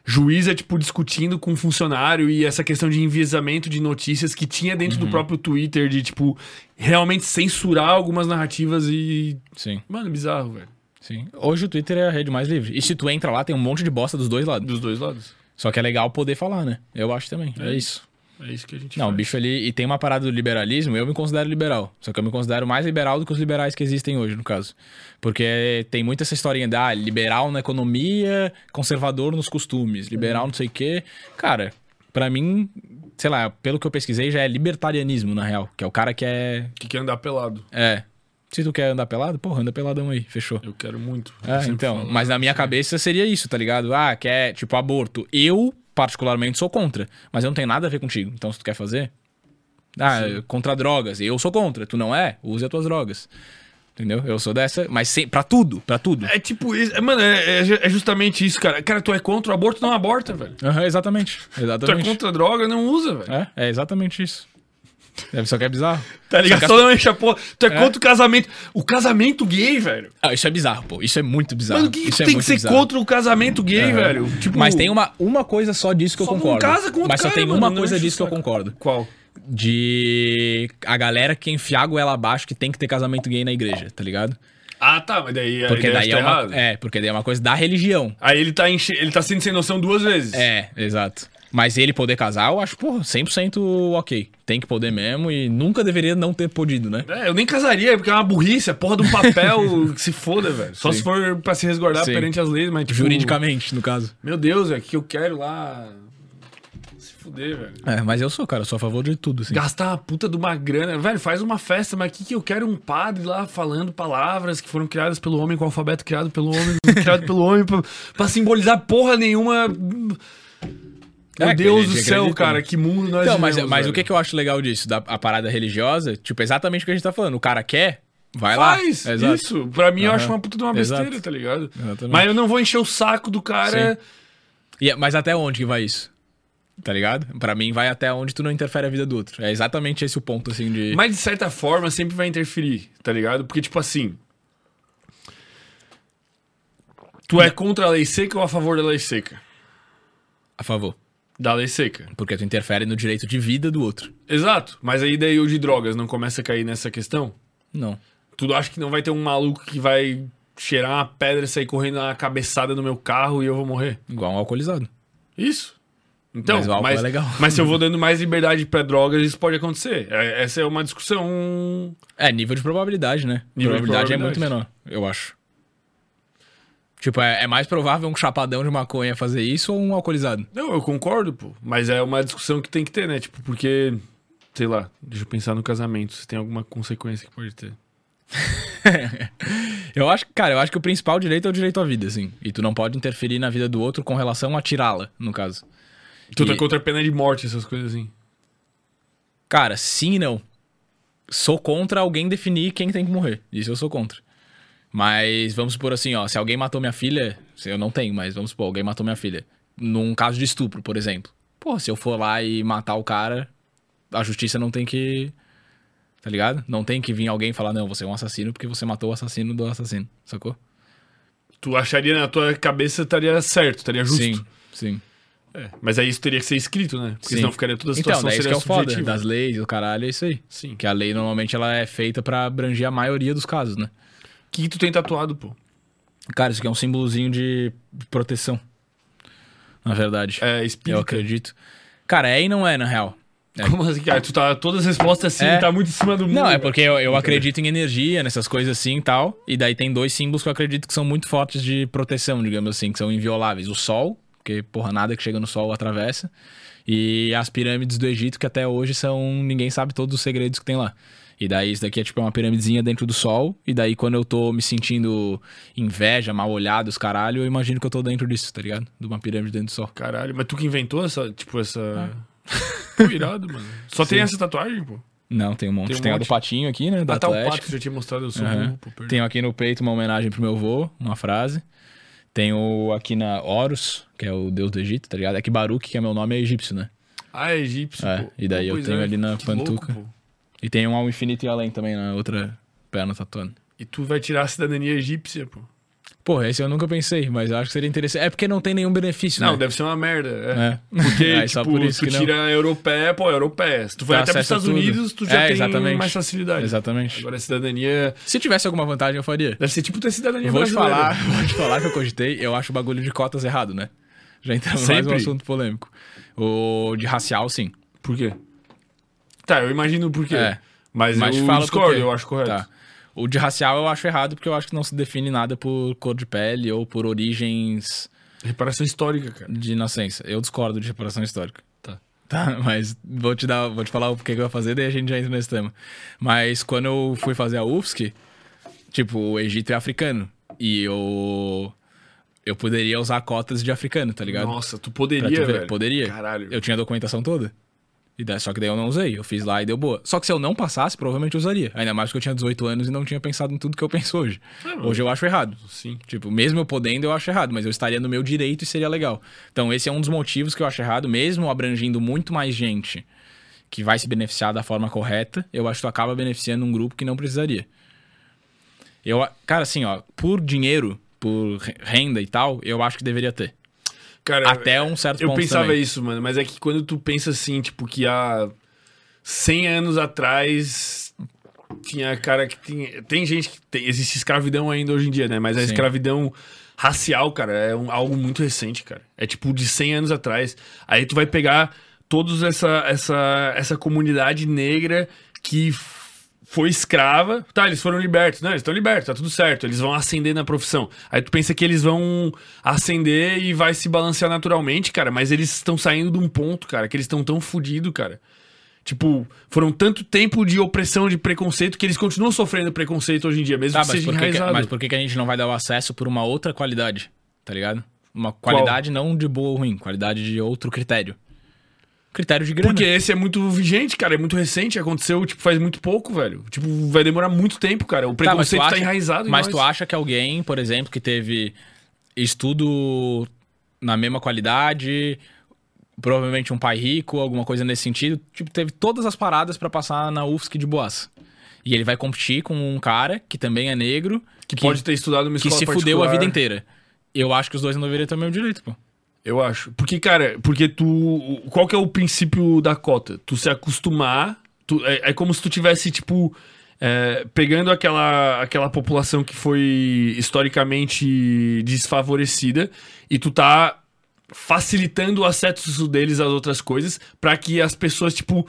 juíza, tipo, discutindo com um funcionário e essa questão de enviesamento de notícias que tinha dentro Uhum. do próprio Twitter, de, tipo, realmente censurar algumas narrativas e. Sim, Mano, bizarro, velho. Sim. Hoje o Twitter é a rede mais livre. E se tu entra lá, tem um monte de bosta dos dois lados. Dos dois lados. Só que é legal poder falar, né? Eu acho também. É, É. isso. É isso que a gente Não, o faz. bicho ali. E tem uma parada do liberalismo, eu me considero liberal. Só que eu me considero mais liberal do que os liberais que existem hoje, no caso. Porque tem muito essa historinha da ah, liberal na economia, conservador nos costumes, liberal não sei o quê. Cara, pra mim, sei lá, pelo que eu pesquisei, já é libertarianismo, na real. Que é o cara que é. Que quer andar pelado. É. Se tu quer andar pelado, porra, anda peladão aí, fechou. Eu quero muito. É, Eu então, falo. mas na minha cabeça seria isso, tá ligado? Ah, quer, tipo, aborto. Eu, particularmente, sou contra, mas eu não tenho nada a ver contigo. Então, se tu quer fazer. Ah, contra drogas. Eu sou contra. Tu não é? Use as tuas drogas. Entendeu? Eu sou dessa, mas sem, pra tudo, pra tudo. É tipo isso. é, Mano, é, é- é justamente isso, cara. Cara, tu é contra o aborto, não aborta, velho. Aham, exatamente. Tu é Exatamente. contra a droga, não usa, velho. É, é exatamente isso. É, só que é bizarro. Tá ligado? Só as- Totalmente a porra. Tu é, É. contra o casamento. O casamento gay, velho. Ah, isso é bizarro, pô. Isso é muito bizarro. Mano, que, isso é tem que ser bizarro. contra o casamento gay, velho? Tipo, Mas tem uma, uma coisa só disso que eu Só não concordo. casa com Mas só cara, tem mano, uma não coisa enche disso que eu concordo. Qual? de a galera que enfiar a goela abaixo que tem que ter casamento gay na igreja, tá ligado? Ah, tá, mas daí Porque daí tá é uma, errada. é, porque daí é uma coisa da religião. Aí ele tá, enche... ele tá sendo sem noção duas vezes. É, exato. Mas ele poder casar, eu acho, porra, 100% ok. Tem que poder mesmo e nunca deveria não ter podido, né? É, eu nem casaria, porque é uma burrice, é porra um papel [laughs] que se foda, velho. Só Sim. se for pra se resguardar Sim. perante as leis, mas tipo... Juridicamente, no caso. Meu Deus, é que eu quero lá... Se fuder, velho. É, mas eu sou, cara, eu sou a favor de tudo, assim. Gastar uma puta de uma grana. Velho, faz uma festa, mas aqui que eu quero um padre lá falando palavras que foram criadas pelo homem, com o alfabeto criado pelo homem, [laughs] criado pelo homem, pra, pra simbolizar porra nenhuma. Meu É, que a Deus do céu, acredita, cara, né? que mundo nós Então, mas, vivemos, mas o velho. que, que eu acho legal disso, da a parada religiosa, tipo, exatamente o que a gente tá falando. O cara quer, vai Faz, lá. Exato. isso. Pra mim, eu Aham. acho uma puta de uma besteira, Exato. tá ligado? Exatamente. Mas eu não vou encher o saco do cara. E- mas até onde que vai isso? Tá ligado? Pra mim, vai até onde tu não interfere a vida do outro. É exatamente esse o ponto, assim, de. Mas de certa forma sempre vai interferir, tá ligado? Porque, tipo assim. Tu é contra a lei seca ou a favor da lei seca? A favor. Da lei seca. Porque tu interfere no direito de vida do outro. Exato. Mas aí daí o de drogas não começa a cair nessa questão? Não. Tu acha que não vai ter um maluco que vai cheirar uma pedra e sair correndo na cabeçada no meu carro e eu vou morrer? Igual um alcoolizado. Isso. Então, Mas o álcool é legal. mas se eu vou dando mais liberdade pra drogas, isso pode acontecer. É- Essa é uma discussão. É, nível de probabilidade, né? Nível de probabilidade, é muito probabilidade. menor, eu acho. Tipo, é, é mais provável um chapadão de maconha fazer isso ou um alcoolizado? Não, eu concordo, pô. Mas é uma discussão que tem que ter, né? Tipo, porque. Sei lá, deixa eu pensar no casamento, se tem alguma consequência que pode ter. [laughs] eu acho, cara, eu acho que o principal direito é o direito à vida, assim. E tu não pode interferir na vida do outro com relação a tirá-la, no caso. Tu tá E- contra a pena de morte, essas coisas assim. Cara, sim e não. Sou contra alguém definir quem tem que morrer. Isso eu sou contra. Mas vamos supor assim, ó, se alguém matou minha filha, se eu não tenho, mas vamos supor, alguém matou minha filha. Num caso de estupro, por exemplo. Pô, se eu for lá e matar o cara, a justiça não tem que. Tá ligado? Não tem que vir alguém falar, não, você é um assassino porque você matou o assassino do assassino, sacou? Tu acharia na tua cabeça estaria certo, estaria justo. Sim, sim. É, mas aí isso teria que ser escrito, né? Porque Sim. senão ficaria toda a Então, situação é isso que seria é o foda, das leis, do caralho, é isso aí. Sim. Que a lei normalmente ela é feita pra abranger a maioria dos casos, né? Que, que tu tem tatuado, pô? Cara, isso aqui é um símbolozinho de proteção. na verdade. É eu espírita. acredito. Cara, é e não é, na real. É. Como assim, cara? Tu tá todas as respostas assim, É. tá muito em cima do mundo. Não, é porque eu, eu acredito em energia, nessas coisas assim e tal. E daí tem dois símbolos que eu acredito que são muito fortes de proteção, digamos assim, que são invioláveis. O Sol, porque, porra, nada que chega no Sol atravessa. E as pirâmides do Egito, que até hoje são. ninguém sabe todos os segredos que tem lá. E daí isso daqui é tipo uma piramidezinha dentro do Sol. E daí quando eu tô me sentindo inveja, mal olhado, os caralho, eu imagino que eu tô dentro disso, tá ligado? De uma pirâmide dentro do Sol. Caralho, mas tu que inventou essa, tipo, essa... [laughs] Pô, irado, mano. Só tem essa tatuagem, pô? Não, tem um monte. Tem Tem, um a do monte. patinho aqui, né? Da Ah, tá o Atlético. pato que já tinha mostrado, eu sou burro, pô. Tenho aqui no peito uma homenagem pro meu avô, uma frase. Tenho aqui na Horus, que é o deus do Egito, tá ligado? É que Baruch, que é meu nome, é egípcio, né? Ah, é egípcio, É, pô. e daí eu Pois tenho ali na pantuca. louco, pô. E tem um ao infinito e além também na outra perna tatuando. E tu vai tirar a cidadania egípcia, pô. Porra, esse eu nunca pensei, mas eu acho que seria interessante. É porque não tem nenhum benefício, Não, né? deve ser uma merda. É. É. Porque, [laughs] Aí tipo, só por isso tu tira a europeia, pô, europeia. Se tu Dá até pros a Estados tudo. Unidos, tu já É, tem exatamente. mais facilidade. Exatamente. Agora a cidadania... Se tivesse alguma vantagem, eu faria. Deve ser tipo ter cidadania vou te brasileira. falar, [laughs] vou te falar que eu cogitei, eu acho o bagulho de cotas errado, né? Já entramos mais um assunto polêmico. O de racial, sim. Por quê? Tá, eu imagino por quê. É. Mas, Mas eu fala discordo, eu acho correto. Tá. O de racial eu acho errado porque eu acho que não se define nada por cor de pele ou por origens Reparação histórica, cara. de nascença. Eu discordo de reparação histórica. Tá. Tá, [laughs] mas vou te dar, vou te falar o porquê que eu vou fazer, daí a gente já entra nesse tema. Mas quando eu fui fazer a UFSC, tipo, o Egito é africano. E eu. Eu poderia usar cotas de africano, tá ligado? Nossa, tu poderia, tu velho. Poderia. Caralho. Eu tinha a documentação toda. E daí, só que daí eu não usei. Eu fiz lá e deu boa. Só que se eu não passasse, provavelmente eu usaria. Ainda mais porque eu tinha 18 anos e não tinha pensado em tudo que eu penso hoje. Hoje eu acho errado. Sim. Tipo, mesmo eu podendo, eu acho errado, mas eu estaria no meu direito e seria legal. Então, esse é um dos motivos que eu acho errado, mesmo abrangindo muito mais gente que vai se beneficiar da forma correta, eu acho que tu acaba beneficiando um grupo que não precisaria. Eu, cara, assim, ó, por dinheiro, por re- renda e tal, eu acho que deveria ter. Cara, Até um certo eu ponto pensava também. isso, mano, mas é que quando tu pensa assim, tipo, que há 100 anos atrás tinha cara que tinha. Tem gente que. Tem, existe escravidão ainda hoje em dia, né? Mas a Sim. escravidão racial, cara, é um- algo muito recente, cara. É tipo de 100 anos atrás. Aí tu vai pegar toda essa, essa, essa comunidade negra que foi escrava. Tá, eles foram libertos. Não, eles estão libertos, tá tudo certo. Eles vão ascender na profissão. Aí tu pensa que eles vão ascender e vai se balancear naturalmente, cara. Mas eles estão saindo de um ponto, cara, que eles estão tão fodidos, cara. Tipo, foram tanto tempo de opressão, de preconceito, que eles continuam sofrendo preconceito hoje em dia, mesmo Tá, que mas seja por, que, enraizado. mas por que, que a gente não vai dar o acesso por uma outra qualidade? Tá ligado? Uma qualidade não de boa ou ruim, qualidade de outro critério. Critério de grana. Porque esse é muito vigente, cara, é muito recente, aconteceu, tipo, faz muito pouco, velho. Tipo, vai demorar muito tempo, cara. O Tá, preconceito tá, acha- enraizado em Mas nós. tu acha que alguém, por exemplo, que teve estudo na mesma qualidade, provavelmente um pai rico, alguma coisa nesse sentido, tipo, teve todas as paradas pra passar na UFSC de boas. E ele vai competir com um cara que também é negro, Que, pode ter estudado que escola se fudeu a particular. vida inteira. Eu acho que os dois não deveriam ter o mesmo direito, pô. Eu acho. Porque, cara, porque tu. Qual que é o princípio da cota? Tu se acostumar. Tu, é, é como se tu tivesse, tipo. é, pegando aquela, aquela população que foi historicamente desfavorecida e tu tá facilitando o acesso deles às outras coisas pra que as pessoas, tipo,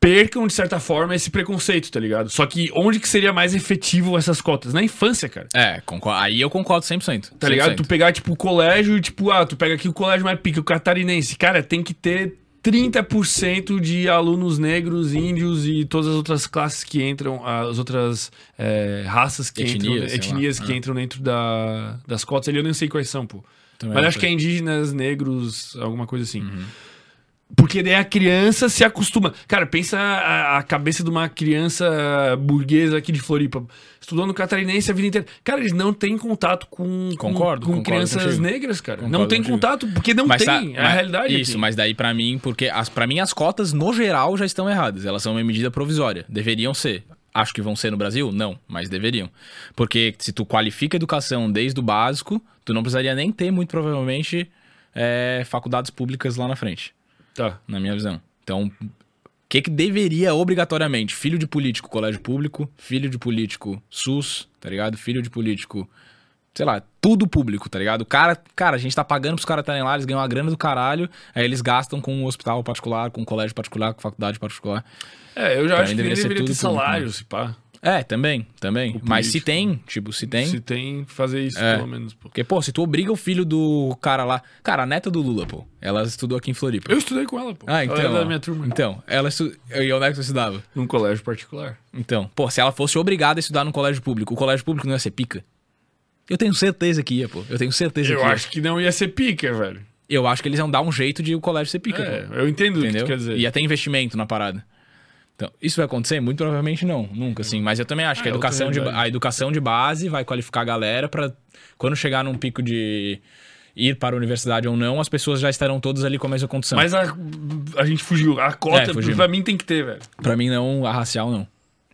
percam, de certa forma, esse preconceito, tá ligado? Só que onde que seria mais efetivo essas cotas? Na infância, cara. É, concordo. aí eu concordo 100%. Tá ligado? 100%. Tu pegar, tipo, o colégio e, tipo, ah, tu pega aqui o colégio mais pica, o catarinense. Cara, tem que ter 30% de alunos negros, índios e todas as outras classes que entram, as outras é, raças que Etnias, entram, lá. etnias que É. entram dentro da, das cotas ali, eu nem sei quais são, pô. Também Mas acho que é indígenas, negros, alguma coisa assim. Uhum. Porque daí a criança se acostuma. Cara, pensa a, a cabeça de uma criança burguesa aqui de Floripa. Estudando catarinense a vida inteira. Cara, eles não têm contato com, com- Concordo, com, concordo crianças contigo. negras, cara. Concordo não tem contigo. contato, porque não Mas tem. tá- é a realidade. Isso, aqui. mas daí pra mim, porque as, pra mim as cotas no geral já estão erradas. Elas são uma medida provisória. Deveriam ser. Acho que vão ser no Brasil? Não, mas deveriam. Porque se tu qualifica a educação desde o básico, tu não precisaria nem ter, muito provavelmente, é, faculdades públicas lá na frente, Tá. na minha visão. Então, o que, que deveria obrigatoriamente? Filho de político, colégio público. Filho de político, SUS, tá ligado? Filho de político, sei lá, tudo público, tá ligado? O cara, cara, a gente tá pagando pros caras estarem lá, eles ganham uma grana do caralho, aí eles gastam com um hospital particular, com um colégio particular, com faculdade particular. É, eu já Pra acho que deveria ser deveria ter tudo público, salário, né? se pá. É, também, também. Mas se tem, tipo, se tem. Se tem, fazer isso, É. pelo menos, pô. Porque, pô, se tu obriga o filho do cara lá. Cara, a neta do Lula, pô. Ela estudou aqui em Floripa. Eu estudei com ela, pô. Ah, então. Ela era ó. da minha turma. Então, ela estudou. E onde é que tu estudava? Num colégio particular. Então, pô, se ela fosse obrigada a estudar num colégio público, o colégio público não ia ser pica? Eu tenho certeza que ia, pô. Eu tenho certeza Eu que ia. acho que não ia ser pica, velho. Eu acho que eles iam dar um jeito de o colégio ser pica, É, pô. eu entendo o que Entendeu? tu quer dizer. Ia ter investimento na parada. Então, isso vai acontecer? Muito provavelmente não, nunca, assim. Mas eu também acho Ah, que a educação, de, a educação de base vai qualificar a galera pra quando chegar num pico de ir para a universidade ou não, as pessoas já estarão todas ali com a mesma condição. Mas a, a gente fugiu. A cota, É, pra mim, tem que ter, velho. Pra mim, não, a racial não.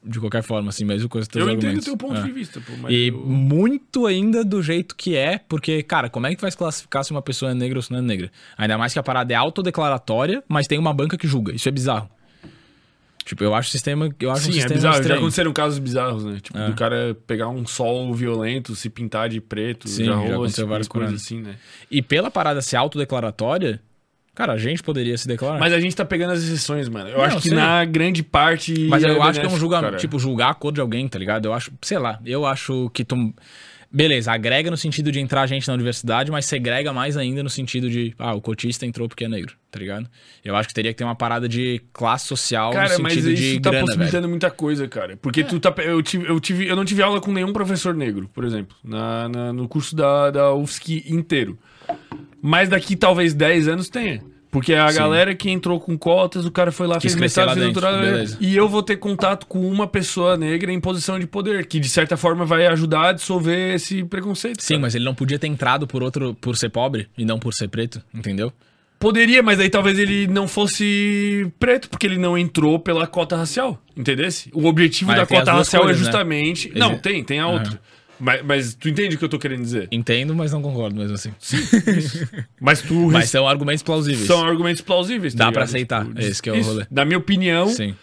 De qualquer forma, assim, mesmo teus Eu entendo o teu ponto É. de vista, pô. Mas E eu- muito ainda do jeito que é, porque, cara, como é que tu vai classificar se uma pessoa é negra ou se não é negra? Ainda mais que a parada é autodeclaratória, mas tem uma banca que julga. Isso é bizarro. Tipo, eu acho o sistema. Eu acho um Sim, é sistema bizarro. Já estranho. aconteceram casos bizarros, né? Tipo, É. do cara pegar um sol violento, se pintar de preto. Sim, já já rolou aconteceu tipo várias coisas. assim, né? E pela parada ser autodeclaratória, cara, a gente poderia se declarar. Mas a gente tá pegando as exceções, mano. Eu Não, acho que sei. na grande parte. Mas eu é acho que é um benéfico, julgamento. Tipo, julgar a cor de alguém, tá ligado? Eu acho, sei lá, eu acho que tu. Beleza, agrega no sentido de entrar gente na universidade, mas segrega mais ainda no sentido de, ah, o cotista entrou porque é negro, tá ligado? Eu acho que teria que ter uma parada de classe social Cara, no mas sentido isso de tá grana, possibilitando velho. É. muita coisa, cara. Porque tu tá. Eu, tive, eu, tive, eu não tive aula com nenhum professor negro, por exemplo, na, na- no curso da, da UFSC inteiro. Mas daqui talvez 10 anos tenha. Porque a Sim. galera que entrou com cotas, o cara foi lá, Quis fez mestrado, fez doutorado. né? E eu vou ter contato com uma pessoa negra em posição de poder, que de certa forma vai ajudar a dissolver esse preconceito. Sim, cara. mas ele não podia ter entrado por outro por ser pobre e não por ser preto, entendeu? Poderia, mas aí talvez ele não fosse preto, porque ele não entrou pela cota racial, entendesse? O objetivo Mas da cota racial coisas, é né? justamente. Exi- Não, tem, tem a outra. Mas, mas tu entende o que eu tô querendo dizer? Entendo, mas não concordo mesmo assim. [laughs] Mas tu. Mas são argumentos plausíveis. são argumentos plausíveis. tá Dá pra aceitar, esse que é o rolê. Na minha opinião, Sim.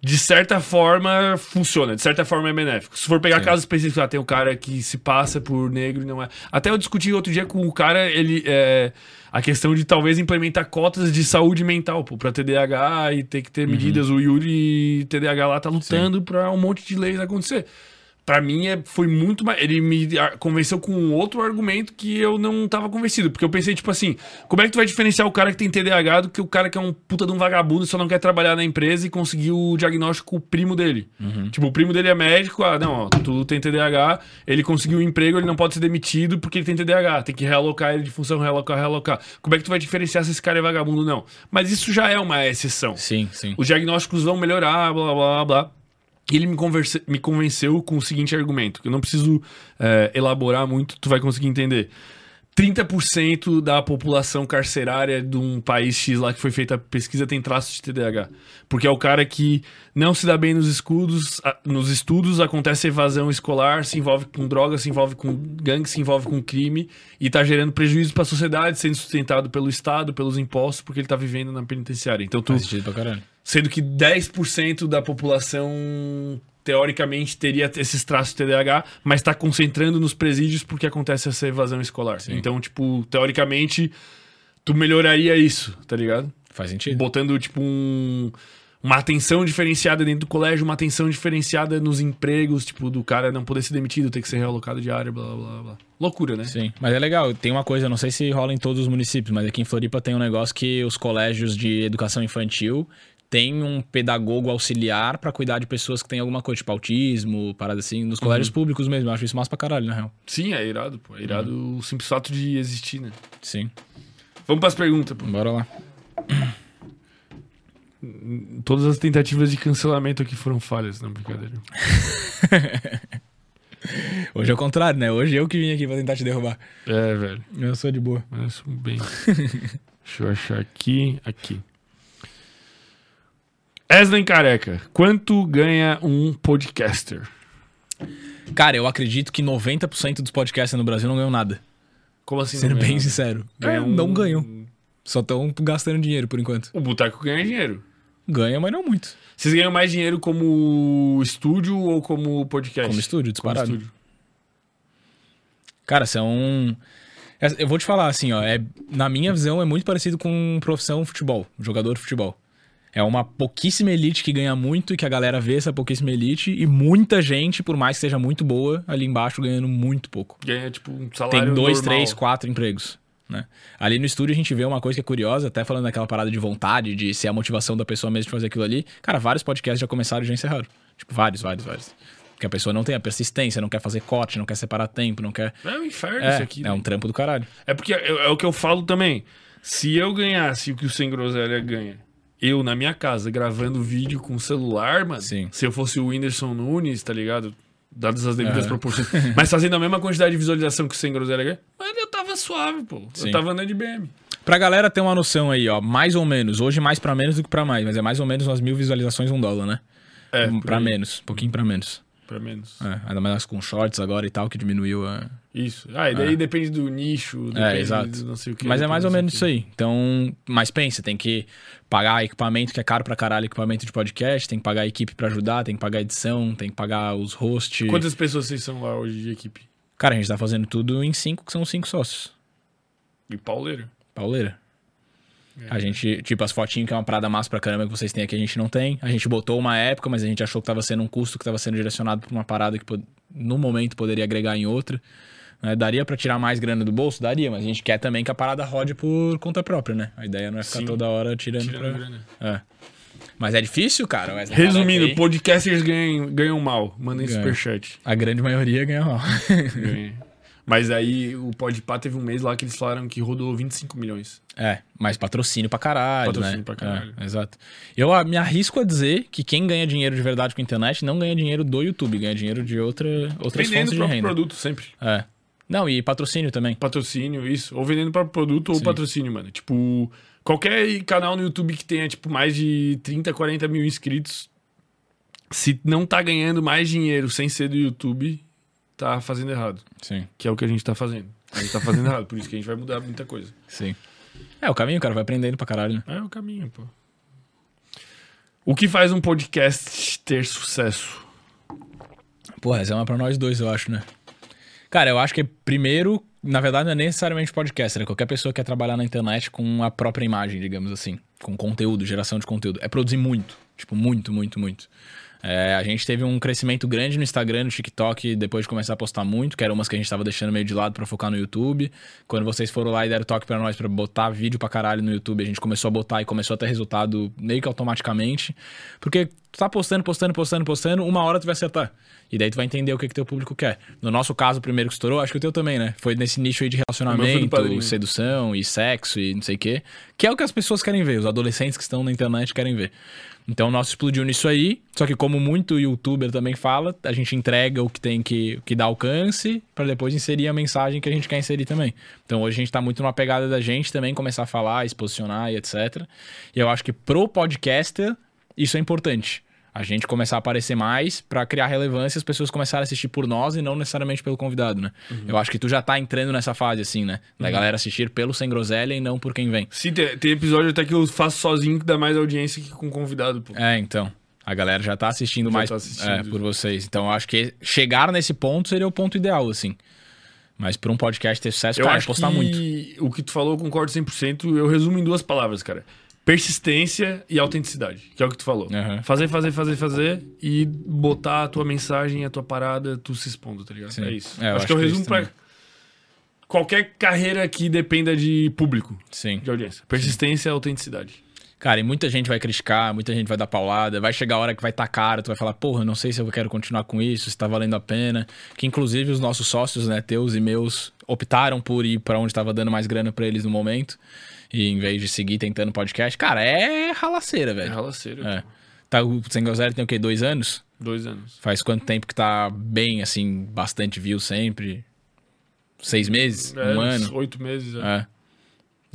de certa forma, funciona. De certa forma é benéfico. Se for pegar Sim. casos específicos, ah, tem um cara que se passa por negro e não é. Até eu discuti outro dia com o cara, ele. É, a questão de talvez implementar cotas de saúde mental, pô, pra TDAH e ter que ter medidas. O Yuri TDAH lá tá lutando pra um monte de leis acontecer. Pra mim, é, foi muito mais. Ele me convenceu com um outro argumento que eu não tava convencido. Porque eu pensei, tipo assim, como é que tu vai diferenciar o cara que tem TDAH do que o cara que é um puta de um vagabundo e só não quer trabalhar na empresa e conseguir o diagnóstico com o primo dele? Tipo, o primo dele é médico, ah, não, ó, tu tem TDAH, ele conseguiu um emprego, ele não pode ser demitido porque ele tem TDAH. Tem que realocar ele de função, realocar, realocar. Como é que tu vai diferenciar se esse cara é vagabundo ou não? Mas isso já é uma exceção. Sim, sim. Os diagnósticos vão melhorar, blá blá blá blá. E ele me, converse- me convenceu com o seguinte argumento, que eu não preciso é, elaborar muito, tu vai conseguir entender. 30% da população carcerária de um país X lá que foi feita a pesquisa tem traços de TDAH. Porque é o cara que não se dá bem nos estudos, a- nos estudos, acontece evasão escolar, se envolve com drogas, se envolve com gangue, se envolve com crime e tá gerando prejuízo para a sociedade, sendo sustentado pelo Estado, pelos impostos, porque ele tá vivendo na penitenciária. Então tu Faz pra caralho. Sendo que 10% da população, teoricamente, teria esses traços de TDAH, mas está concentrando nos presídios porque acontece essa evasão escolar. Então, tipo, teoricamente, tu melhoraria isso, tá ligado? Faz sentido. Botando, tipo, um- uma atenção diferenciada dentro do colégio, uma atenção diferenciada nos empregos, tipo, do cara não poder ser demitido, ter que ser realocado de área, blá, blá, blá. Loucura, né? Sim, mas é legal. Tem uma coisa, não sei se rola em todos os municípios, mas aqui em Floripa tem um negócio que os colégios de educação infantil têm um pedagogo auxiliar pra cuidar de pessoas que têm alguma coisa, tipo autismo, parada assim, nos colégios públicos mesmo. Eu acho isso massa pra caralho, na real. Sim, é irado, pô. É irado o simples fato de existir, né? Sim. Vamos pras perguntas, pô. Bora lá. [clears throat] Todas as tentativas de cancelamento aqui foram falhas, não brincadeira. [laughs] Hoje é o contrário, né? Hoje eu que vim aqui pra tentar te derrubar. É, velho. Eu sou de boa. Mas bem. [laughs] Deixa eu achar aqui. Aqui. Eslen Careca, quanto ganha um podcaster? Cara, eu acredito que 90% dos podcasts no Brasil não ganham nada. Como assim? Sendo bem nada? sincero. É, um- Não ganham. Só estão gastando dinheiro por enquanto. O Boteco ganha dinheiro. Ganha, mas não muito. Vocês ganham mais dinheiro como estúdio ou como podcast? Como estúdio, Como disparado. estúdio. Cara, são. é- Eu vou te falar assim, ó. É, na minha visão, é muito parecido com profissão futebol, jogador de futebol. É uma pouquíssima elite que ganha muito e que a galera vê essa pouquíssima elite e muita gente, por mais que seja muito boa, ali embaixo ganhando muito pouco. Ganha, tipo, um salário Tem dois, normal. três, quatro empregos. Né? Ali no estúdio a gente vê uma coisa que é curiosa, até falando daquela parada de vontade, de ser a motivação da pessoa mesmo de fazer aquilo ali. Cara, vários podcasts já começaram e já encerraram. Tipo, vários, vários, vários. Porque a pessoa não tem a persistência, não quer fazer corte, não quer separar tempo, não quer. É um inferno É, isso aqui. é né? um trampo do caralho. É porque é, é o que eu falo também. Se eu ganhasse o que o Sem Groselha ganha, eu na minha casa gravando vídeo com celular, mano, Sim. se eu fosse o Whindersson Nunes, tá ligado? Dadas as devidas Aham. proporções. [laughs] Mas fazendo a mesma quantidade de visualização que o Sem Groselha mano, eu tava suave, pô. Sim. Eu tava andando de BM. Pra galera ter uma noção aí, ó, mais ou menos, hoje mais pra menos do que pra mais, mas é mais ou menos umas mil visualizações um dólar, né? É, Um- pra aí. menos, um pouquinho pra menos. Pra menos. É, ainda mais com shorts agora e tal, que diminuiu a. Isso. Ah, e daí depende do nicho, depende É, exato. do não sei o que. Mas é mais ou menos isso aí. Então, mas pensa, tem que pagar equipamento, que é caro pra caralho, equipamento de podcast, tem que pagar a equipe pra ajudar, tem que pagar a edição, tem que pagar os hosts. Quantas pessoas vocês são lá hoje de equipe? Cara, a gente tá fazendo tudo em cinco, que são cinco sócios. E pauleiro. Pauleira. É. A gente, tipo, as fotinhas que é uma parada massa pra caramba que vocês têm aqui, a gente não tem. A gente botou uma época, mas a gente achou que tava sendo um custo que tava sendo direcionado pra uma parada que no momento poderia agregar em outra. Né? Daria pra tirar mais grana do bolso? Daria, mas a gente quer também que a parada rode por conta própria, né? A ideia não é ficar Sim. toda hora tirando, Tirando pra... grana. É. Mas é difícil, cara. Wesley. Resumindo, aí. podcasters ganham, ganham mal. Mandem Ganham. superchat. a grande maioria ganha mal. [laughs] Ganha. Mas aí o Podpah teve um mês lá que eles falaram que rodou 25 milhões. É, mas patrocínio pra caralho, Patrocínio né? pra caralho. É, exato. Eu ah, me arrisco a dizer que quem ganha dinheiro de verdade com a internet não ganha dinheiro do YouTube, ganha dinheiro de outra, outras Vendendo fontes de renda. produto sempre. É. Não, e patrocínio também. Patrocínio, isso. Ou vendendo o próprio produto ou Sim. patrocínio, mano. Tipo, qualquer canal no YouTube que tenha, tipo, mais de 30, 40 mil inscritos, se não tá ganhando mais dinheiro sem ser do YouTube, tá fazendo errado. Sim, Que é o que a gente tá fazendo. A gente tá fazendo errado, por isso que a gente vai mudar muita coisa. sim. É, o caminho, cara, vai aprendendo pra caralho. né? É o caminho, pô. O que faz um podcast ter sucesso? Porra, essa é uma pra nós dois, eu acho, né? Cara, eu acho que primeiro, na verdade, não é necessariamente podcaster, é qualquer pessoa que quer trabalhar na internet com a própria imagem, digamos assim, com conteúdo, geração de conteúdo. É produzir muito, tipo, muito, muito, muito. É, a gente teve um crescimento grande no Instagram, no TikTok, depois de começar a postar muito, que eram umas que a gente tava deixando meio de lado pra focar no YouTube. Quando vocês foram lá e deram toque pra nós pra botar vídeo pra caralho no YouTube, a gente começou a botar e começou a ter resultado meio que automaticamente. Porque tu tá postando, postando, postando, postando, uma hora tu vai acertar. E daí tu vai entender o que que teu público quer. No nosso caso, o primeiro que estourou, acho que o teu também, né? Foi nesse nicho aí de relacionamento, sedução e sexo e não sei o quê. Que é o que as pessoas querem ver, os adolescentes que estão na internet querem ver. Então o nosso explodiu nisso aí, só que como muito youtuber também fala, a gente entrega o que tem que, que dá alcance pra depois inserir a mensagem que a gente quer inserir também. Então hoje a gente tá muito numa pegada da gente também começar a falar, se posicionar e etc. E eu acho que pro podcaster isso é importante. A gente começar a aparecer mais pra criar relevância e as pessoas começarem a assistir por nós e não necessariamente pelo convidado, né? Eu acho que tu já tá entrando nessa fase, assim, né? Da galera assistir pelo Sem Groselha e não por quem vem. Sim, tem, tem episódio até que eu faço sozinho que dá mais audiência que com convidado, pô. É, então. A galera já tá assistindo Já mais tá assistindo. é, por vocês. Então eu acho que chegar nesse ponto seria o ponto ideal, assim. Mas pra um podcast ter sucesso, Eu cara, é acho postar que muito. o que tu falou eu concordo 100%. Eu resumo em duas palavras, cara. Persistência e autenticidade, que é o que tu falou. Aham. Fazer, fazer, fazer, fazer e botar a tua mensagem, a tua parada, tu se expondo, tá ligado? Sim. É isso. É, eu acho, acho que eu que é resumo isso pra também. qualquer carreira que dependa de público, Sim. de audiência. Persistência e autenticidade. Cara, e muita gente vai criticar, muita gente vai dar paulada, vai chegar a hora que vai estar caro, tu vai falar, porra, eu não sei se eu quero continuar com isso, se tá valendo a pena. Que inclusive os nossos sócios, né, teus e meus, optaram por ir pra onde tava dando mais grana pra eles no momento. E em vez de seguir tentando podcast, cara, é ralaceira, É velho. ralaceiro. É. Tá, o Sem Groselha tem o quê? Dois anos? Dois anos. Faz quanto tempo que tá bem, assim, bastante view sempre? Seis meses? É, um ano? Oito meses. É.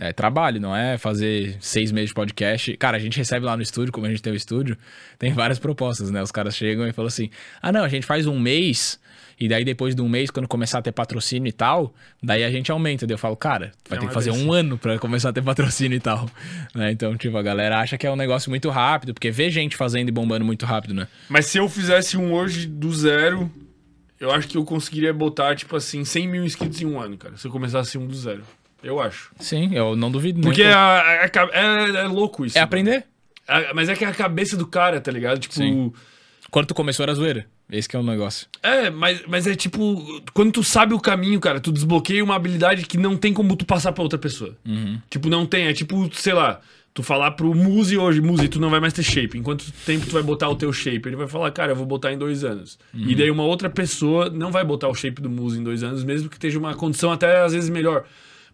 É. É trabalho, não é fazer seis meses de podcast. Cara, a gente recebe lá no estúdio, como a gente tem o estúdio, tem várias propostas, né? Os caras chegam e falam assim: ah, não, a gente faz um mês, e daí depois de um mês, quando começar a ter patrocínio e tal, daí a gente aumenta. Daí eu falo, cara, vai Não ter é que fazer bem um ano pra começar a ter [laughs] patrocínio e tal. Né? Então, tipo, a galera acha que é um negócio muito rápido, porque vê gente fazendo e bombando muito rápido, né? Mas se eu fizesse um hoje do zero, eu acho que eu conseguiria botar, tipo assim, 100 mil inscritos em um ano, cara. Se eu começasse um do zero. Eu acho. Sim, eu não duvido. Porque nem é, é, é louco isso. é aprender. Mas é que é a cabeça do cara, tá ligado? Tipo. Sim. Quando tu começou era zoeira. Esse que é o negócio. É, mas, mas é tipo. Quando tu sabe o caminho, cara, tu desbloqueia uma habilidade que não tem como tu passar pra outra pessoa. Tipo, não tem. É tipo, sei lá. Tu falar pro Muzi hoje, Muzi, tu não vai mais ter shape. Em quanto tempo tu vai botar o teu shape? Ele vai falar, cara, eu vou botar em dois anos. E daí uma outra pessoa não vai botar o shape do Muzi em dois anos, mesmo que esteja uma condição até às vezes melhor.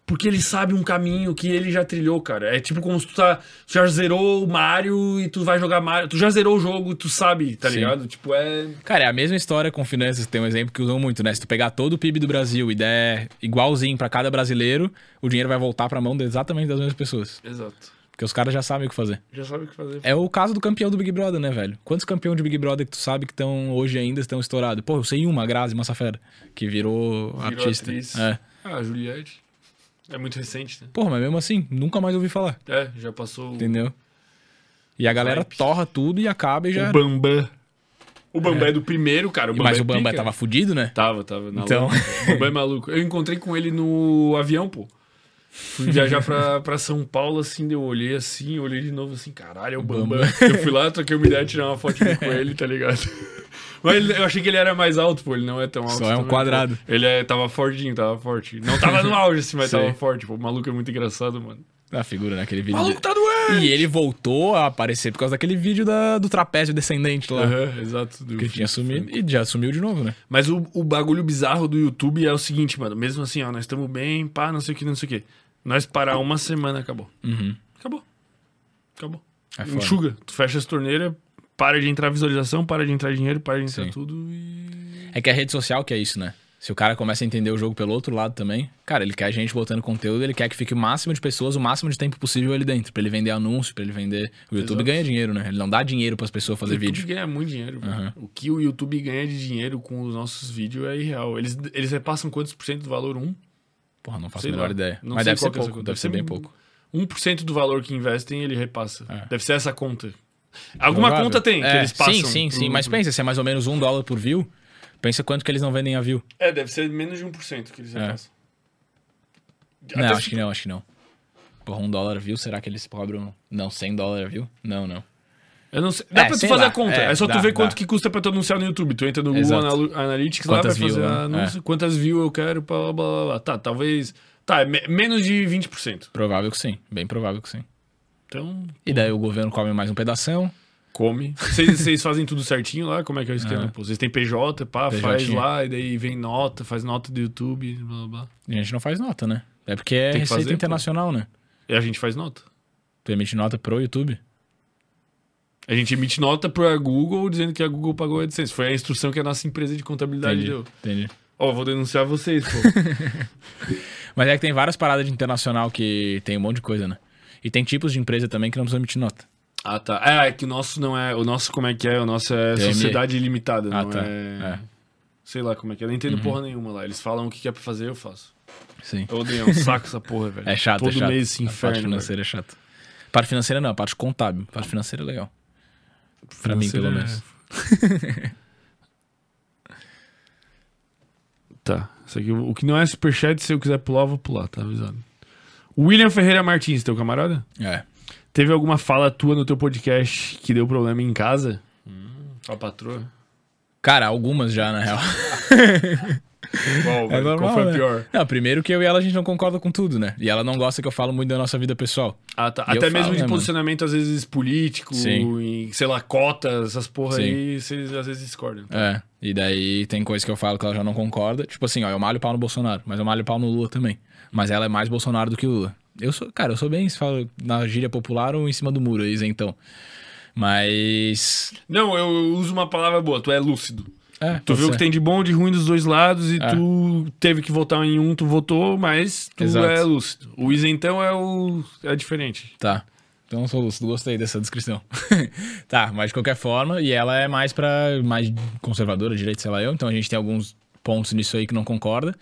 Porque ele sabe um caminho que ele já trilhou, cara. É tipo como se tu, tá, tu já zerou o Mario e tu vai jogar Mario. Tu já zerou o jogo e tu sabe, tá Sim. ligado? Tipo, é. Cara, é a mesma história com finanças. Tem um exemplo que usam muito, né? Se tu pegar todo o PIB do Brasil e der igualzinho pra cada brasileiro, o dinheiro vai voltar pra mão exatamente das mesmas pessoas. Exato. Porque os caras já sabem o que fazer. Já sabe o que fazer. É o caso do campeão do Big Brother, né, velho? Quantos campeões de Big Brother que tu sabe que estão hoje ainda estão estourados? Pô, eu sei uma, Grazi Massafera, que virou, Virou artista. atriz. É. Ah, a Juliette. É muito recente, né? Porra, mas mesmo assim, nunca mais ouvi falar, É, já passou entendeu? E a galera Hype. torra tudo e acaba e já. o. Bambam. O Bambam é. do primeiro, cara. O Bambam Mas é o Bamba pica. tava fudido, né? Tava, tava. Então. O Bambam é maluco. Eu encontrei com ele no avião, pô. Fui viajar pra, pra São Paulo, assim, eu olhei assim, olhei de novo assim, caralho, é o Bambam. Bambam. Eu fui lá, troquei uma ideia, tirar uma fotinha com [laughs] ele, tá ligado? Mas eu achei que ele era mais alto, pô, ele não é tão alto. Só é um também, quadrado. pô. Ele é, tava fortinho, tava forte. Não tava no auge, assim, mas [laughs] Sei. tava forte, pô. O maluco é muito engraçado, mano. A figura naquele vídeo. O maluco tá doente! E ele voltou a aparecer por causa daquele vídeo da, do trapézio descendente lá. Aham, exato. do Que tinha sumido. E já sumiu de novo, né? Mas o, o bagulho bizarro do YouTube é o seguinte, mano. Mesmo assim, ó, nós estamos bem, pá, não sei o que, não sei o que. Nós parar uma semana, acabou. Uhum. Acabou. Acabou. É. Enxuga. Tu fecha as torneiras, para de entrar visualização, para de entrar dinheiro, para de entrar Sim. tudo e. É que a rede social que é isso, né? Se o cara começa a entender o jogo pelo outro lado também, cara, ele quer a gente botando conteúdo, ele quer que fique o máximo de pessoas, o máximo de tempo possível ali dentro, pra ele vender anúncio, pra ele vender. O YouTube Exato. ganha dinheiro, né? Ele não dá dinheiro pras pessoas O fazer YouTube vídeo. ganha muito dinheiro. Aham. O que o YouTube ganha de dinheiro com os nossos vídeos é irreal. Eles, eles repassam quantos por cento do valor? Um? Porra, não faço Sei a menor lá. ideia. Não Mas deve ser é pouco, deve ser bem pouco. 1% do valor que investem, ele repassa. É. Deve ser essa conta. Alguma Provável. conta tem, que É, eles passam. Sim, sim, sim. pro- Mas pensa, se é mais ou menos um dólar por view, pensa quanto que eles não vendem a view. É, deve ser menos de 1% que eles É. repassam. Não, Até acho se- que não, acho que não. Porra, um dólar view, será que eles cobram. Não, 100 dólares view? Não, não. Eu não sei. Dá É, pra tu sei fazer lá. a conta. É, É, só tu dá, ver dá. quanto que custa pra tu anunciar no YouTube. Tu entra no Google Exato. Analu- Analytics Quantas lá, vai fazer né? anúncio. Quantas views eu quero, blá, blá, blá, blá. Tá, talvez... Tá, é me- menos de 20%. Provável que sim. Bem provável que sim. Então, E daí o governo come mais um pedação. come. Vocês fazem tudo certinho lá? Como é que é o esquema? É. Pô, vocês têm PJ, pá, PJ. faz lá, e daí vem nota, faz nota do YouTube, blá, blá, blá. E a gente não faz nota, né? É porque é receita fazer, pô. internacional, né? E a gente faz nota. Tu emite nota pro YouTube. A gente emite nota pra Google dizendo que a Google pagou a AdSense. Foi a instrução que a nossa empresa de contabilidade Entendi. deu. Entendi. Ó, vou denunciar vocês, pô. [laughs] Mas é que tem várias paradas de internacional que tem um monte de coisa, né? E tem tipos de empresa também que não precisam emitir nota. Ah, tá. É, é que o nosso não é. O nosso, como é que é? O nosso é TME. sociedade limitada, Ah, não tá. é. É. Sei lá como é que é. Eu não entendo porra nenhuma lá. Eles falam o que é pra fazer, eu faço. Sim. Eu odeio, é um saco essa porra, velho. [laughs] É chato, Todo é chato. mês esse a parte inferno. financeira é chato. Parte financeira não, a parte contábil. A parte financeira é legal. velho. Pra mim, pelo Financeira menos. é- [laughs] Tá. Isso aqui, o que não é superchat, se eu quiser pular, eu vou pular, tá avisado. William Ferreira Martins, teu camarada? É. Teve alguma fala tua no teu podcast que deu problema em casa? Hum, a patroa. Cara, algumas já, na real. [laughs] Qual, É normal, Qual foi a né? pior? Não, primeiro que eu e ela a gente não concorda com tudo, né? E ela não gosta que eu falo muito da nossa vida pessoal. Ah, tá. Até falo, mesmo de né, mano? posicionamento, às vezes, político, Sim. em, sei lá, cotas, essas porra Sim. aí, vocês às vezes discordam. É. E daí tem coisa que eu falo que ela já não concorda. Tipo assim, ó, eu malho pau no Bolsonaro, mas eu malho pau no Lula também. Mas ela é mais Bolsonaro do que Lula. Eu sou, cara, eu sou bem, se fala na gíria popular ou em cima do muro, então. Mas. Não, eu uso uma palavra boa, tu é lúcido. É, Tu viu o que tem de bom, de ruim dos dois lados e É. tu teve que votar em um, tu votou, mas tu Exato. é lúcido. O isentão é o é diferente. Tá. Então eu sou lúcido, gostei dessa descrição. [laughs] tá, mas de qualquer forma, e ela é mais pra. mais conservadora, direito, sei lá eu. Então a gente tem alguns pontos nisso aí que não concorda.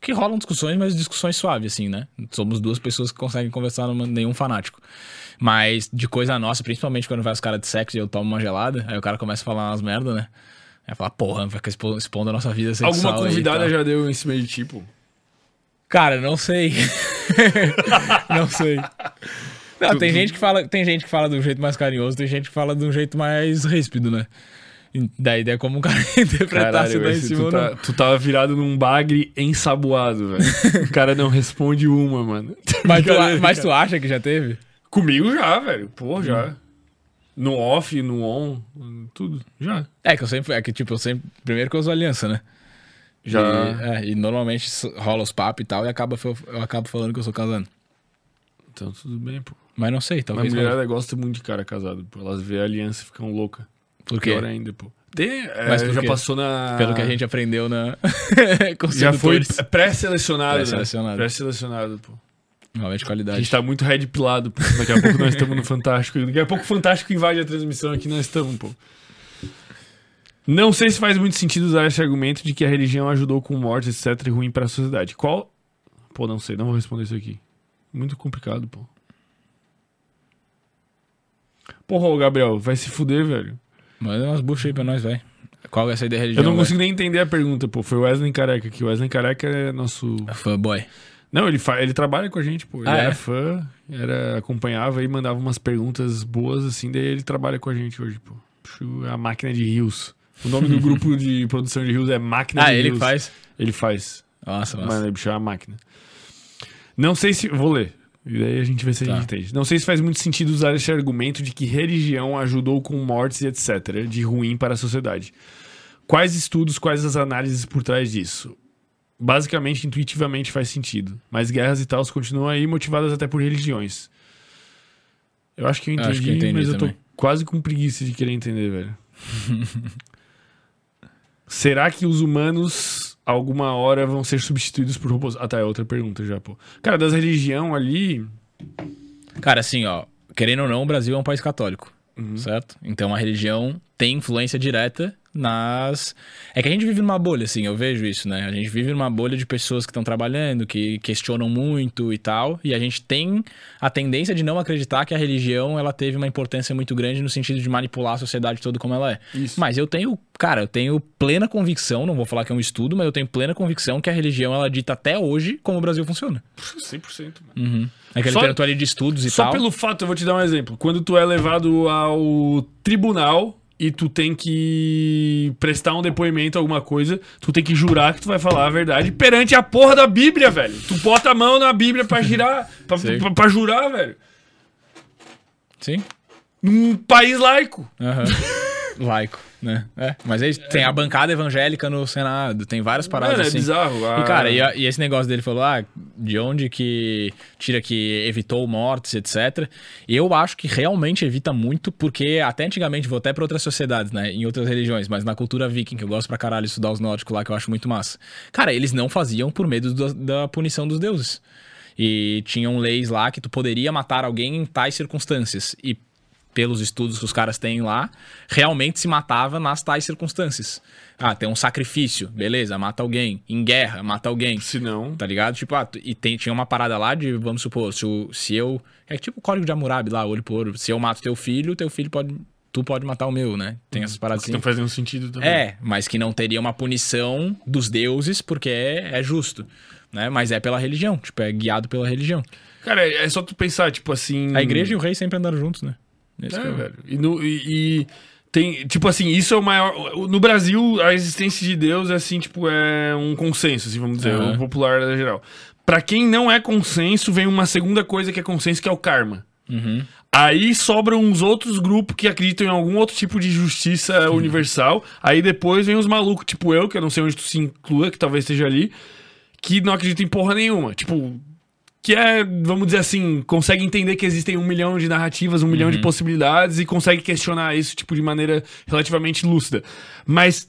Que rolam discussões, mas discussões suaves, assim, né? Somos duas pessoas que conseguem conversar, numa, nenhum fanático. Mas de coisa nossa, principalmente quando vai os caras de sexo e eu tomo uma gelada, aí o cara começa a falar umas merda, né? Aí falar, porra, vai ficar expo- expondo a nossa vida sexual. Alguma aí convidada tal. já deu esse meio de tipo? Cara, não sei. [laughs] não sei. Não, tem gente que fala, tem gente que fala um jeito mais carinhoso, tem gente que fala um jeito mais ríspido, né? Daí é como o cara [laughs] interpretar se dá em velho, cima tu, tá, tu tava virado num bagre ensaboado, velho. o cara não responde uma, mano. [laughs] Mas, tu, mas tu acha que já teve? Comigo já, velho. Pô, Hum. já. No off, no on, tudo. Já. É que eu sempre, é que tipo, eu sempre, primeiro que eu uso aliança, né? Já. E, é, e normalmente rola os papos e tal e acaba, eu, acabo falando que eu sou casando. Então tudo bem, pô. Mas não sei, Mas a talvez. role. mulherada gosta muito de cara casado, pô. Elas vê a aliança e ficam loucas. Por quê? Pior ainda, pô. De, é, Mas por já quê? passou na. Pelo que a gente aprendeu na. [laughs] Já foi sedutores. pré-selecionado. né? Pré-selecionado. Pré-selecionado, pô. Realmente A qualidade. gente tá muito red pilado, pô. Daqui a pouco nós estamos no Fantástico. Daqui a pouco o Fantástico invade a transmissão aqui, nós estamos, pô. Não sei se faz muito sentido usar esse argumento de que a religião ajudou com mortes, etc, e ruim pra sociedade. Qual. Pô, não sei, não vou responder isso aqui. Muito complicado, pô. Porra, ô Gabriel, vai se fuder, velho. Manda umas buchas aí pra nós, vai. Qual é essa ideia da Eu religião? não consigo nem entender a pergunta, pô. Foi o Wesley Careca aqui. O Wesley Careca é nosso. Fanboy. Não, ele, fa... ele trabalha com a gente, pô. Ele Ah, era é? fã, era... acompanhava e mandava umas perguntas boas, assim, daí ele trabalha com a gente hoje, pô. A máquina de rios. O nome do [laughs] grupo de produção de rios é Máquina Ah, de ele Rios. faz. Ele faz. Nossa, nossa. Mano, bicho, é a máquina. Não sei se. Vou ler. E daí a gente vê se a Tá. gente entende. Não sei se faz muito sentido usar esse argumento de que religião ajudou com mortes e etc. de ruim para a sociedade. Quais estudos, quais as análises por trás disso? Basicamente, intuitivamente faz sentido. Mas guerras e tal continuam aí, motivadas até por religiões. Eu acho que eu entendi, Acho que eu entendi mas eu tô também. quase com preguiça de querer entender, velho. [laughs] Será que os humanos, alguma hora, vão ser substituídos por robôs? Ah, tá, é outra pergunta já, pô. Cara, das religião ali. Cara, assim, ó, querendo ou não, o Brasil é um país católico, Uhum. certo? Então a religião tem influência direta nas. É que a gente vive numa bolha, assim, eu vejo isso, né? A gente vive numa bolha de pessoas que estão trabalhando, que questionam muito e tal, e a gente tem a tendência de não acreditar que a religião ela teve uma importância muito grande no sentido de manipular a sociedade toda como ela é. Isso. Mas eu tenho, cara, eu tenho plena convicção, não vou falar que é um estudo, mas eu tenho plena convicção que a religião ela dita até hoje como o Brasil funciona. 100%, mano. Uhum. É que a Só- literatura ali de estudos e Só tal. pelo fato, eu vou te dar um exemplo. Quando tu é levado ao tribunal e tu tem que prestar um depoimento, alguma coisa, tu tem que jurar que tu vai falar a verdade perante a porra da Bíblia, velho. Tu bota a mão na Bíblia pra [laughs] girar, pra, pra, pra jurar, velho. Sim. Num país laico. Aham. [laughs] Laico, né? É. Mas aí tem a bancada evangélica no Senado, tem várias paradas Mano, é assim. bizarro. E Ah, cara, e, e esse negócio dele falou, ah, de onde que tira que evitou mortes, etc. Eu acho que realmente evita muito, porque até antigamente, vou até pra outras sociedades, né, em outras religiões, mas na cultura viking, que eu gosto pra caralho estudar os nórdicos lá, que eu acho muito massa. Cara, eles não faziam por medo do- da punição dos deuses. E tinham leis lá que tu poderia matar alguém em tais circunstâncias. E pelos estudos que os caras têm lá, realmente se matava nas tais circunstâncias. Ah, tem um sacrifício, beleza, mata alguém. Em guerra, mata alguém. Se não. Tá ligado? Tipo, ah, e tem, tinha uma parada lá de, vamos supor, se, o- se eu. É tipo o código de Hammurabi lá, olho por olho. Se eu mato teu filho, teu filho pode. Tu pode matar o meu, né? Tem essas paradas Que assim. não faz nenhum sentido também. É, mas que não teria uma punição dos deuses, porque é, é justo. Né? Mas é pela religião, tipo, é guiado pela religião. Cara, é é só tu pensar, tipo assim. A igreja e o rei sempre andaram juntos, né? É, que é velho. E, no- e- e tem, tipo assim, isso é o maior. No Brasil, a existência de Deus é assim, tipo, é um consenso, assim, vamos dizer, Aham. o popular é geral. Pra quem não é consenso, vem uma segunda coisa que é consenso, que é o karma. Uhum. Aí sobram uns outros grupos que acreditam em algum outro tipo de justiça universal. Aí depois vem os malucos, tipo eu, que eu não sei onde tu se inclua, que talvez esteja ali, que não acreditam em porra nenhuma. Tipo, que é, vamos dizer assim, consegue entender que existem um milhão de narrativas, um milhão de possibilidades e consegue questionar isso, tipo, de maneira relativamente lúcida. Mas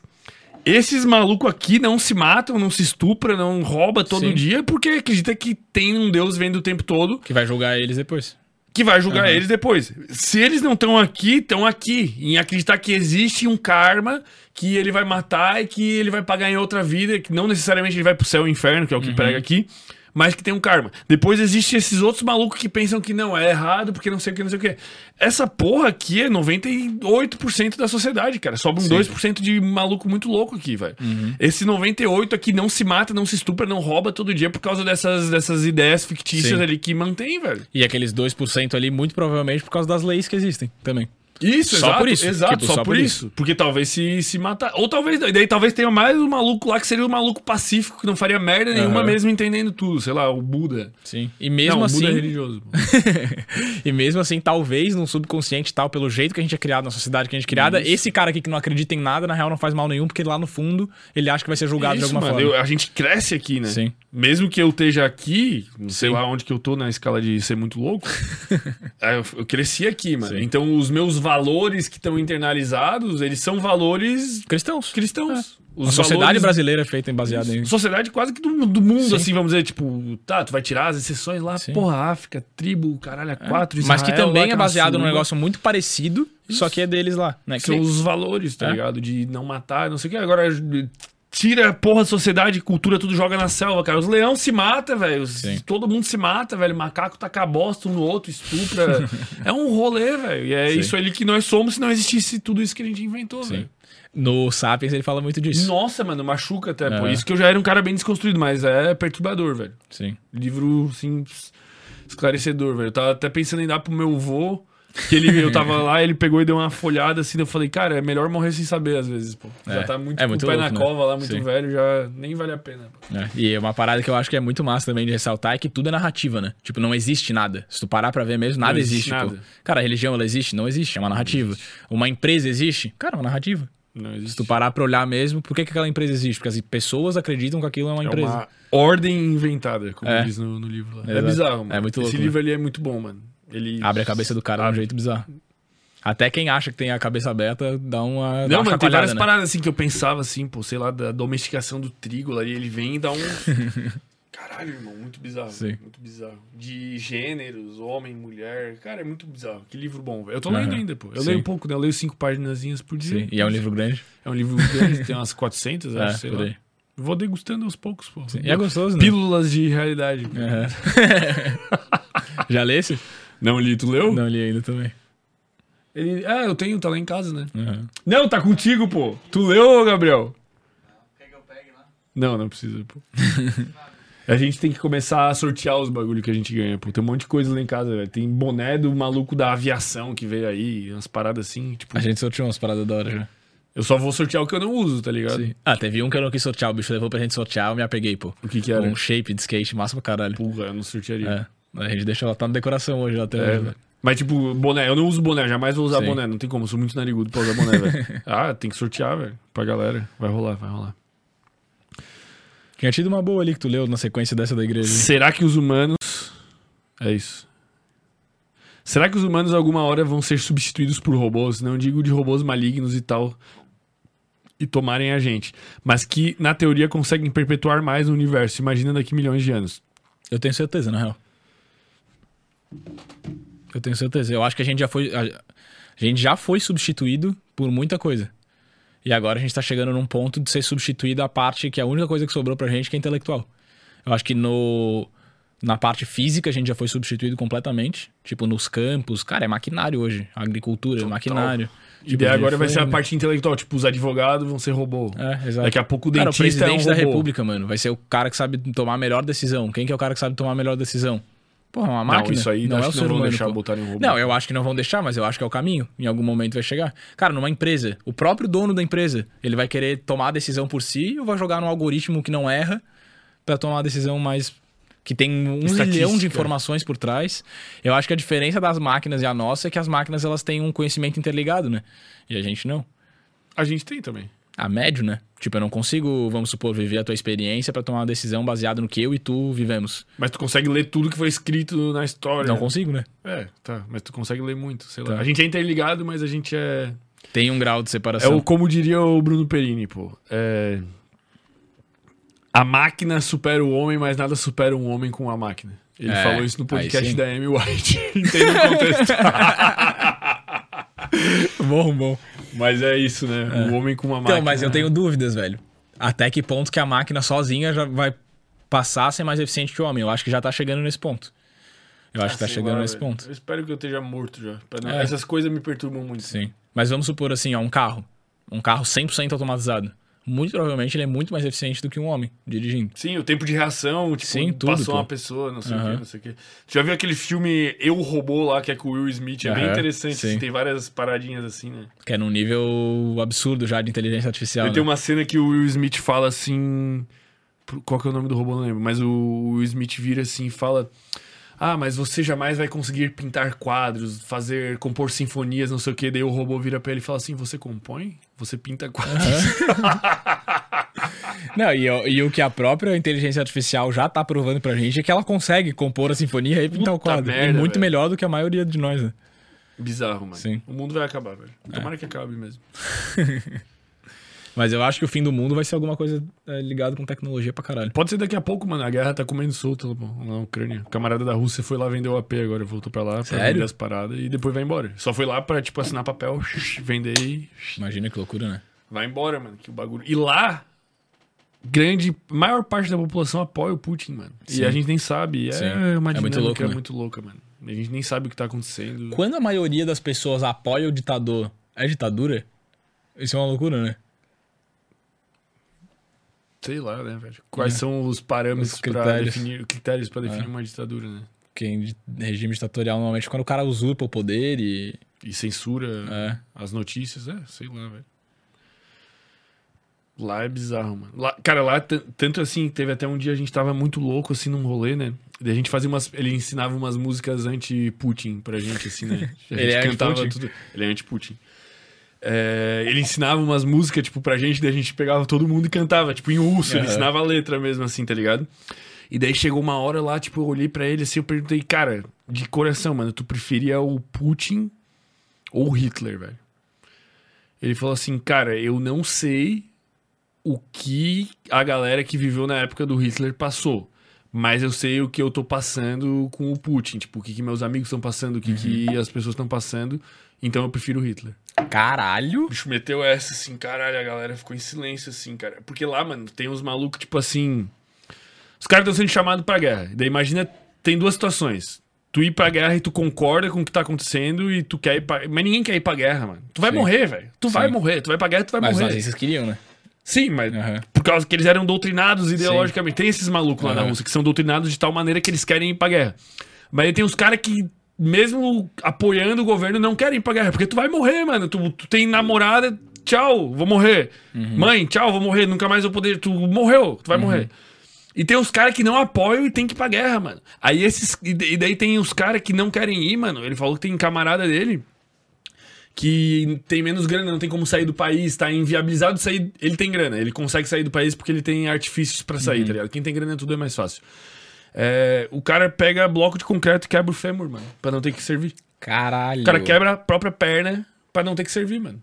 esses malucos aqui não se matam, não se estupram, não rouba todo Sim. dia, porque acredita que tem um Deus vendo o tempo todo Que vai julgar eles depois. que vai julgar Aham. eles depois. Se eles não estão aqui, estão aqui. Em acreditar que existe um karma que ele vai matar e que ele vai pagar em outra vida, que não necessariamente ele vai pro céu ou inferno, que é o Uhum. que prega aqui. Mas que tem um karma. Depois existe esses outros malucos que pensam que não, é errado porque não sei o que, não sei o que. Essa porra aqui é 98% da sociedade, cara. Sobra um 2% de maluco muito louco aqui, velho. Esse 98 aqui não se mata, não se estupra, não rouba todo dia por causa dessas, dessas ideias fictícias Sim. ali que mantém, velho. E aqueles 2% ali, muito provavelmente por causa das leis que existem também. Isso, Só exato, por isso. Exato, Tipo, só, só por por isso. Porque talvez se, se matar. Ou talvez. Daí talvez tenha mais um maluco lá que seria um maluco pacífico, que não faria merda nenhuma Aham. mesmo entendendo tudo. Sei lá, o Buda. Sim. E mesmo não, assim. o Buda é religioso. pô. [laughs] e mesmo assim, talvez no subconsciente tal, pelo jeito que a gente é criado, na sociedade que a gente é criada, esse cara aqui que não acredita em nada, na real não faz mal nenhum, porque lá no fundo ele acha que vai ser julgado de Isso, alguma mano, forma. eu- a gente cresce aqui, né? Sim. Mesmo que eu esteja aqui, não sei Sim. lá onde que eu tô na escala de ser muito louco, [laughs] é, eu, eu cresci aqui, mano. Sim. Então os meus valores que estão internalizados, eles são valores Cristãos. cristãos. Os a sociedade valores- brasileira é feita baseada em. Sociedade quase que do, do mundo, Sim. assim, vamos dizer, tipo, tá, tu vai tirar as exceções lá, Sim. porra, África, tribo, caralho, a quatro, Mas que Israel, lá, também é baseado num negócio muito parecido, só que é deles lá, né? Que São os valores, tá É. ligado? De não matar, não sei o que. Agora, tira a porra de sociedade, cultura, tudo joga na selva, cara. Os leão se mata, velho. Todo mundo se mata, velho. Macaco taca a bosta um no outro, estupra. [laughs] é um rolê, velho. E é Sim. isso ali que nós somos se não existisse tudo isso que a gente inventou, velho. No Sapiens ele fala muito disso. Nossa, mano, machuca até. É. Isso que eu já era um cara bem desconstruído, mas é perturbador, velho. Sim. Livro, assim, esclarecedor, velho. Eu tava até pensando em dar pro meu avô, que ele, eu tava [laughs] lá, ele pegou e deu uma folhada assim, eu falei, cara, é melhor morrer sem saber, às vezes, pô. Já É. tá muito É com muito o pé louco, na né? cova lá, muito Sim. velho, já nem vale a pena. É. E uma parada que eu acho que é muito massa também de ressaltar é que tudo é narrativa, né? Tipo, não existe nada. Se tu parar pra ver mesmo, nada Não existe existe, pô. nada. Cara, a religião, ela existe? Não existe, é uma narrativa. Uma empresa existe? Cara, é uma narrativa. Não existe. Se tu parar pra olhar mesmo, por que, que aquela empresa existe? Porque as pessoas acreditam que aquilo é uma é empresa. uma ordem inventada, como É. diz no, no livro lá. É Exato. bizarro, mano. É muito louco, Esse né? livro ali é muito bom, mano. Ele... Abre a cabeça do cara de um jeito bizarro. Até quem acha que tem a cabeça aberta dá uma. dá Não, uma mano, tem várias né? paradas assim que eu pensava assim, pô, sei lá, da domesticação do trigo lá, e ele vem e dá um. [laughs] Caralho, irmão, muito bizarro. Sim. Muito bizarro. De gêneros, homem, mulher. Cara, é muito bizarro. Que livro bom, velho. Eu tô Aham. lendo ainda, pô. Eu Sim. leio um pouco, né? Eu leio cinco páginas por dia. Sim, e é um livro grande. É um livro grande, tem umas [laughs] 400, É, acho, sei lá. aí. Vou degustando aos poucos, pô. E é gostoso, né? Pílulas de realidade. Aham. [laughs] Já lê esse? Não li, tu leu? Não li ainda também. Ele... Ah, eu tenho, tá lá em casa, né? Aham. Não, tá contigo, pô. Tu leu, Gabriel? Quer que eu pegue lá? Não, não precisa, pô. [laughs] A gente tem que começar a sortear os bagulho que a gente ganha, pô. Tem um monte de coisa lá em casa, velho. Tem boné do maluco da aviação que veio aí, umas paradas assim, tipo. A gente sorteou umas paradas da hora já. Eu só vou sortear o que eu não uso, tá ligado? Sim. Ah, teve um que eu não quis sortear, o bicho levou pra gente sortear, eu me apeguei, pô. O que que era? Um shape de skate, massa pra caralho. Porra, eu não sortearia. É. A gente deixa ela tá na decoração hoje até É, hoje. Mas, tipo, boné, eu não uso boné, jamais vou usar Sim. boné. Não tem como, sou muito narigudo pra usar boné, velho. [laughs] Ah, tem que sortear, velho. Pra galera. Vai rolar, vai rolar. Tinha tido uma boa ali que tu leu na sequência dessa da igreja. Será que os humanos. É isso. Será que os humanos alguma hora vão ser substituídos por robôs? Não digo de robôs malignos e tal. E tomarem a gente. Mas que, na teoria, conseguem perpetuar mais o universo. Imagina daqui milhões de anos. Eu tenho certeza, na real. Eu tenho certeza. Eu acho que a gente já foi. A, a gente já foi substituído por muita coisa. E agora a gente tá chegando num ponto de ser substituído a parte que é a única coisa que sobrou pra gente, que é intelectual. Eu acho que no. Na parte física a gente já foi substituído completamente. Tipo, nos campos. Cara, é maquinário hoje. Agricultura, é maquinário. E daí Tipo, agora vai ser a parte intelectual. Tipo, os advogados vão ser robô. É, exato. Daqui a pouco o Cara, o dentista é um presidente da robô. república, mano, vai ser o cara que sabe tomar a melhor decisão. Quem que é o cara que sabe tomar a melhor decisão? Porra, uma máquina. Não, isso aí não é o ser não vão humano. deixar pô. botarem um robô. Não, eu acho que não vão deixar, mas eu acho que é o caminho. Em algum momento vai chegar. Cara, numa empresa, o próprio dono da empresa, ele vai querer tomar a decisão por si ou vai jogar num algoritmo que não erra pra tomar a decisão mais que tem um zilhão de informações por trás. Eu acho que a diferença das máquinas e a nossa é que as máquinas elas têm um conhecimento interligado, né? E a gente não. A gente tem também. A médio, né? Tipo, eu não consigo, vamos supor, viver a tua experiência pra tomar uma decisão baseada no que eu e tu vivemos. Mas tu consegue ler tudo que foi escrito na história. Não consigo, né? É, tá. Mas tu consegue ler muito, sei lá. Tá. A gente é interligado, mas a gente é... Tem um grau de É separação. o, como diria o Bruno Perini, pô. É... A máquina supera o homem, mas nada supera um homem com a máquina. Ele É, falou isso no podcast da Amy White. [laughs] Entende o contexto. [laughs] bom, bom. Mas é isso, né? O homem com uma máquina. Então, mas eu tenho dúvidas, velho. Até que ponto que a máquina sozinha já vai passar a ser mais eficiente que o homem. Eu acho que já tá chegando nesse ponto. Eu acho que tá Ah, chegando lá, nesse velho. ponto. Eu espero que eu esteja morto já. É. Essas coisas me perturbam muito. Sim. Mas vamos supor assim, ó, um carro. Um carro 100% automatizado. Muito provavelmente ele é muito mais eficiente do que um homem dirigindo. Sim, o tempo de reação, tipo, Sim, tudo, passou pô. uma pessoa, não sei o Aham. que, não sei o que. Já viu aquele filme Eu, Robô lá, que é com o Will Smith? É bem Aham, interessante, sim. tem várias paradinhas assim, né? Que é num nível absurdo já de inteligência artificial. Ele né? tem uma cena que o Will Smith fala assim. Qual que é o nome do robô? Não lembro. Mas o Will Smith vira assim e fala. Ah, mas você jamais vai conseguir pintar quadros, fazer, compor sinfonias, não sei o que. Daí o robô vira pra ele e fala assim: Você compõe? Você pinta quadros? [laughs] Não, e, o- e o que a própria inteligência artificial já tá provando pra gente é que ela consegue compor a sinfonia e pintar o Puta quadro. e merda, muito velho. melhor do que a maioria de nós, né? Bizarro, mano. Sim. O mundo vai acabar, velho. Tomara que acabe mesmo. [laughs] Mas eu acho que o fim do mundo vai ser alguma coisa é, ligada com tecnologia pra caralho. Pode ser daqui a pouco, mano. A guerra tá comendo solto na Ucrânia. O camarada da Rússia foi lá vender o AP agora, voltou pra lá pra Sério? vender as paradas e depois vai embora. Só foi lá pra, tipo, assinar papel, [laughs] vender e Imagina que loucura, né? vai embora, mano. Que o bagulho. E lá, grande, maior parte da população apoia o Putin, mano. Sim. E a gente nem sabe. É Sim. uma É dinâmica muito louco, é né? muito louca, mano. A gente nem sabe o que tá acontecendo. Quando a maioria das pessoas apoia o ditador, é ditadura? Isso é uma loucura, né? Sei lá, né, velho? Quais É. são os parâmetros critérios. definir, critérios pra definir É. uma ditadura, né? Porque em regime ditatorial, normalmente, quando o cara usurpa o poder e. E censura É. as notícias, é, sei lá, velho. Lá é bizarro, mano. Lá, cara, lá, tanto assim, teve até um dia a gente tava muito louco, assim, num rolê, né? Daí a gente fazia umas. Ele ensinava umas músicas anti-Putin pra gente, assim, né? [laughs] A gente Ele é cantava tudo. Ele é anti-Putin. É, ele ensinava umas músicas, tipo, pra gente, daí a gente pegava todo mundo e cantava, tipo, em urso, ele Aham. ensinava a letra mesmo, assim, tá ligado? E daí chegou uma hora lá, tipo, eu olhei pra ele assim, eu perguntei, cara, de coração, mano, tu preferia o Putin ou o Hitler, velho? Ele falou assim, cara, eu não sei o que a galera que viveu na época do Hitler passou. Mas eu sei o que eu tô passando com o Putin. Tipo, o que, que meus amigos estão passando, o que, que as pessoas estão passando. Então eu prefiro o Hitler. Caralho! O bicho meteu essa assim, caralho, a galera ficou em silêncio assim, cara. Porque lá, mano, tem uns malucos, tipo assim. Os caras estão sendo chamados pra guerra. Daí imagina, tem duas situações. Tu ir pra guerra e tu concorda com o que tá acontecendo e tu quer ir pra. Mas ninguém quer ir pra guerra, mano. Tu vai Sim. morrer, velho. Tu vai Sim. morrer. Tu vai pra guerra, tu vai Mas morrer. nazistas queriam, né? Sim, mas Aham. por causa que eles eram doutrinados ideologicamente. Tem esses malucos lá na. Rússia que são doutrinados de tal maneira que eles querem ir pra guerra. Mas aí tem os caras que, mesmo apoiando o governo, não querem ir pra guerra. Porque tu vai morrer, mano. Tu, tu tem namorada, tchau, vou morrer. Uhum. Mãe, tchau, vou morrer. Nunca mais vou poder. Tu morreu, tu vai morrer. E tem os caras que não apoiam e tem que ir pra guerra, mano. Aí esses. E daí tem os caras que não querem ir, mano. Ele falou que tem camarada dele que tem menos grana, não tem como sair do país, tá inviabilizado sair. Ele tem grana, ele consegue sair do país porque ele tem artifícios pra sair, tá ligado? Quem tem grana tudo é mais fácil. É, o cara pega bloco de concreto e quebra o fêmur, mano, pra não ter que servir. Caralho. O cara quebra a própria perna pra não ter que servir, mano.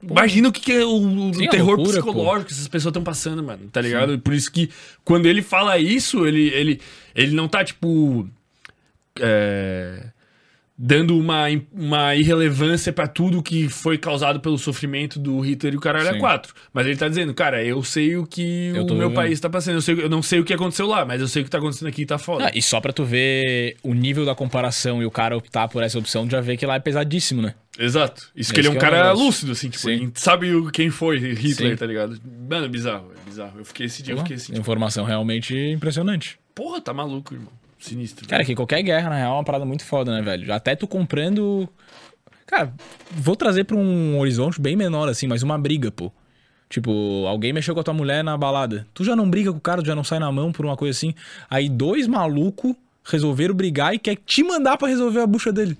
Imagina o que, que é o, o Sim, é terror loucura, psicológico que essas pessoas estão passando, mano. Tá ligado? Por isso que quando ele fala isso, ele, ele, ele não tá, tipo. é, dando uma, uma irrelevância pra tudo que foi causado pelo sofrimento do Hitler e o caralho a Sim. quatro. Mas ele tá dizendo, cara, eu sei o que Eu o meu vivendo. país tá passando. Eu, sei, eu não sei o que aconteceu lá, mas eu sei o que tá acontecendo aqui e tá foda. Ah, e só pra tu ver o nível da comparação e o cara optar por essa opção, já vê que lá é pesadíssimo, né? Exato. Isso Esse que ele é um que é o cara negócio. lúcido, assim, tipo, Sim. sabe o- quem foi Hitler, Sim. tá ligado? Mano, é bizarro, é bizarro. Eu fiquei esse dia, eu fiquei assim, tipo, Informação realmente impressionante. porra, tá maluco, irmão. Sinistro. Cara, que qualquer guerra, na real, é uma parada muito foda, né, velho? Até tu comprando. Cara, vou trazer pra um horizonte bem menor, assim, mas uma briga, pô. Tipo, alguém mexeu com a tua mulher na balada. Tu já não briga com o cara, tu já não sai na mão por uma coisa assim. Aí dois malucos resolveram brigar e quer te mandar pra resolver a bucha dele.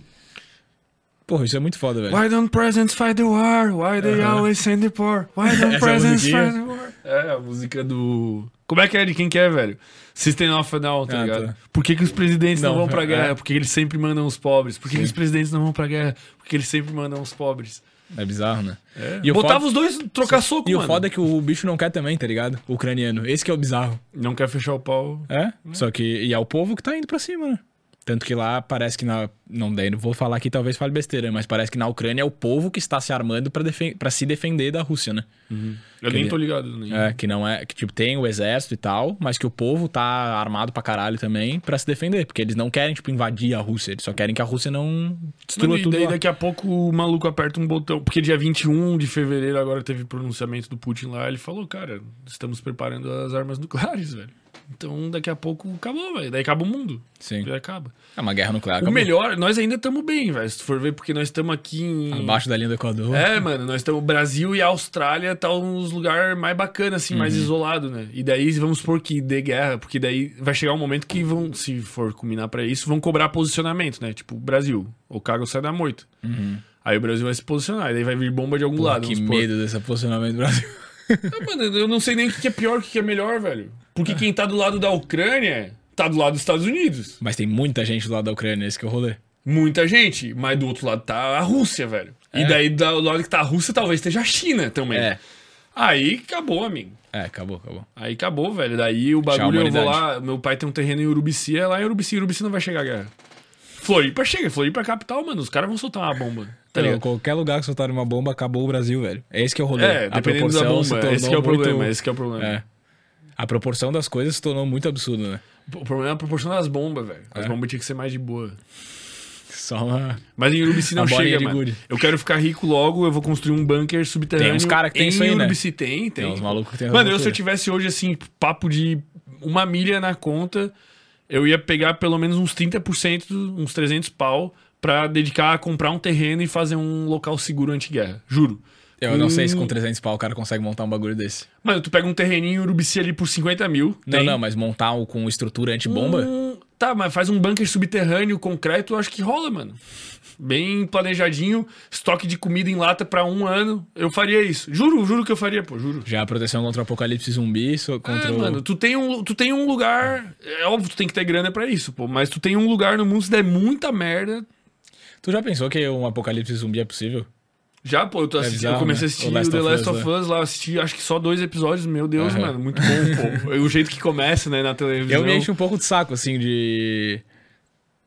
Porra, isso é muito foda, velho. Why don't presidents fight the war? Why they always send the poor? Why [laughs] don't presidents fight the war? É, a música do... Como é que é? De quem que é, velho? System of a Down, tá Ah, ligado? tá. Por que, que os presidentes não, Não, vão pra é. guerra? Porque eles sempre mandam os pobres. Por que, que os presidentes não vão pra guerra? Porque eles sempre mandam os pobres. É bizarro, né? É. E Botava foda- os dois trocar soco, E mano. o foda é que o bicho não quer também, tá ligado? O ucraniano. Esse que é o bizarro. Não quer fechar o pau. É? Só que. E é o povo que tá indo pra cima, né? Tanto que lá parece que na. Não, daí não vou falar aqui, talvez fale besteira, mas parece que na Ucrânia é o povo que está se armando defen- pra se defender da Rússia, né? Eu nem tô ligado. Nem. É, que não é. Que, tipo, tem o exército e tal, mas que o povo tá armado pra caralho também pra se defender. Porque eles não querem, tipo, invadir a Rússia. Eles só querem que a Rússia não destrua Mano, e tudo. daí lá. daqui a pouco o maluco aperta um botão. Porque dia 21 de fevereiro agora teve pronunciamento do Putin lá. Ele falou, cara, estamos preparando as armas nucleares, [laughs] velho. Então daqui a pouco acabou, velho. Daí acaba o mundo. Sim. Já acaba. É uma guerra nuclear. O acabou. melhor, nós ainda estamos bem, velho. Se tu for ver, porque nós estamos aqui em. Abaixo da linha do Equador. É, mano, nós estamos. Brasil e Austrália tá uns lugares mais bacanas, assim, Uhum. mais isolado, né? E daí vamos supor que dê guerra, porque daí vai chegar um momento que vão, se for combinar pra isso, vão cobrar posicionamento, né? Tipo, Brasil, o cargo sai da moita. Aí o Brasil vai se posicionar, e daí vai vir bomba de algum Uhum. Porra, lado. que medo desse posicionamento do Brasil. [laughs] Ah, mano, eu não sei nem o que é pior, o que é melhor, velho. Porque quem tá do lado da Ucrânia tá do lado dos Estados Unidos. Mas tem muita gente do lado da Ucrânia, esse que é o rolê. Muita gente, mas do outro lado tá a Rússia, velho. E É. daí do lado que tá a Rússia, talvez esteja a China também. É. Aí acabou, amigo. É, acabou, acabou. Aí acabou, velho. Daí o bagulho eu vou lá. Meu pai tem um terreno em Urubici, é lá em Urubici. Urubici não vai chegar a guerra. Floripa chega, Floripa é capital, mano. Os caras vão soltar uma bomba. Tá Não, qualquer lugar que soltarem uma bomba, acabou o Brasil, velho. É esse que é o rolê. É, A dependendo da bomba. tornou Esse que é o muito- problema. Esse que é o problema. É. A proporção das coisas se tornou muito absurda, né? O problema é a proporção das bombas, velho. As É. bombas tinham que ser mais de boa. Só uma... Mas em Urubici não chega, mano. gude. Eu quero ficar rico logo, eu vou construir um bunker subterrâneo. Tem uns cara que tem em isso aí, né? Urubici tem, tem. Tem uns malucos que tem Mano, eu se eu tivesse hoje, assim, papo de uma milha na conta, eu ia pegar pelo menos uns 30%, uns 300 pau, pra dedicar a comprar um terreno e fazer um local seguro anti-guerra. Juro. Eu não sei se Hum. com 300 pau o cara consegue montar um bagulho desse. Mano, tu pega um terreninho Urubici ali por 50 mil. Não, tem. não, mas montar um com estrutura antibomba? Hum, tá, mas faz um bunker subterrâneo, concreto, eu acho que rola, mano. Bem planejadinho, estoque de comida em lata pra um ano. Eu faria isso. Juro, juro que eu faria, pô, juro. Já a proteção contra o apocalipse zumbi, so- contra É, o... mano, tu tem, um, tu tem um lugar. É óbvio, tu tem que ter grana pra isso, pô. Mas tu tem um lugar no mundo, se der muita merda. Tu já pensou que um apocalipse zumbi é possível? Já, pô, eu, tô assistindo, bizarro, eu comecei né? a assistir O o The Last Us, of né? Us lá, eu assisti acho que só dois episódios, meu Deus, Aham. mano, muito bom, pô. [laughs] o jeito que começa, né, na televisão. Eu me encho um pouco de saco, assim, de...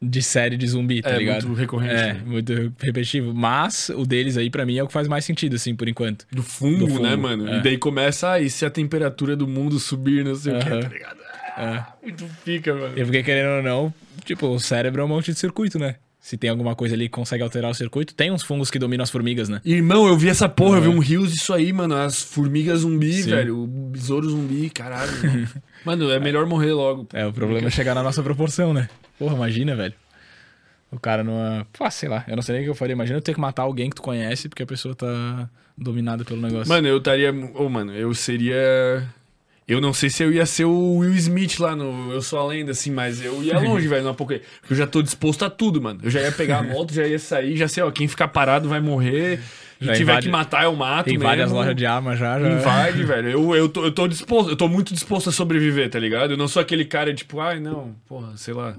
De série de zumbi, tá É, ligado? muito recorrente, É, né? muito repetitivo. Mas o deles aí, pra mim, é o que faz mais sentido, assim, por enquanto. Do fungo, Do fungo, né, mano? é. E daí começa, ah, e se a temperatura do mundo subir, não sei o que, tá ligado? É. Ah, muito fica, mano. E porque, querendo ou não, tipo, o cérebro é um monte de circuito, né? Se tem alguma coisa ali que consegue alterar o circuito, tem uns fungos que dominam as formigas, né? Irmão, eu vi essa porra, eu vi Aham. um rios disso aí, mano. As formigas zumbi, Sim. velho. O besouro zumbi, caralho. Mano, [laughs] mano é melhor morrer logo. pô. É, o problema é chegar na nossa proporção, né? Porra, imagina, velho. O cara numa. Pô, sei lá, eu não sei nem o que eu faria. Imagina eu ter que matar alguém que tu conhece porque a pessoa tá dominada pelo negócio. Mano, eu estaria. Ô, mano, eu seria. Eu não sei se eu ia ser o Will Smith lá no Eu Sou a Lenda, assim, mas eu ia longe, [laughs] velho, Apocalipse. Porque eu já tô disposto a tudo, mano. Eu já ia pegar a [laughs] moto, já ia sair, já sei, ó, quem ficar parado vai morrer. E Já tiver invade- que matar, eu mato tem mesmo. várias lojas de arma já, já. Invade, [laughs] velho. Eu, eu, tô, eu tô disposto, eu tô muito disposto a sobreviver, tá ligado? Eu não sou aquele cara, tipo, ai, não, porra, sei lá.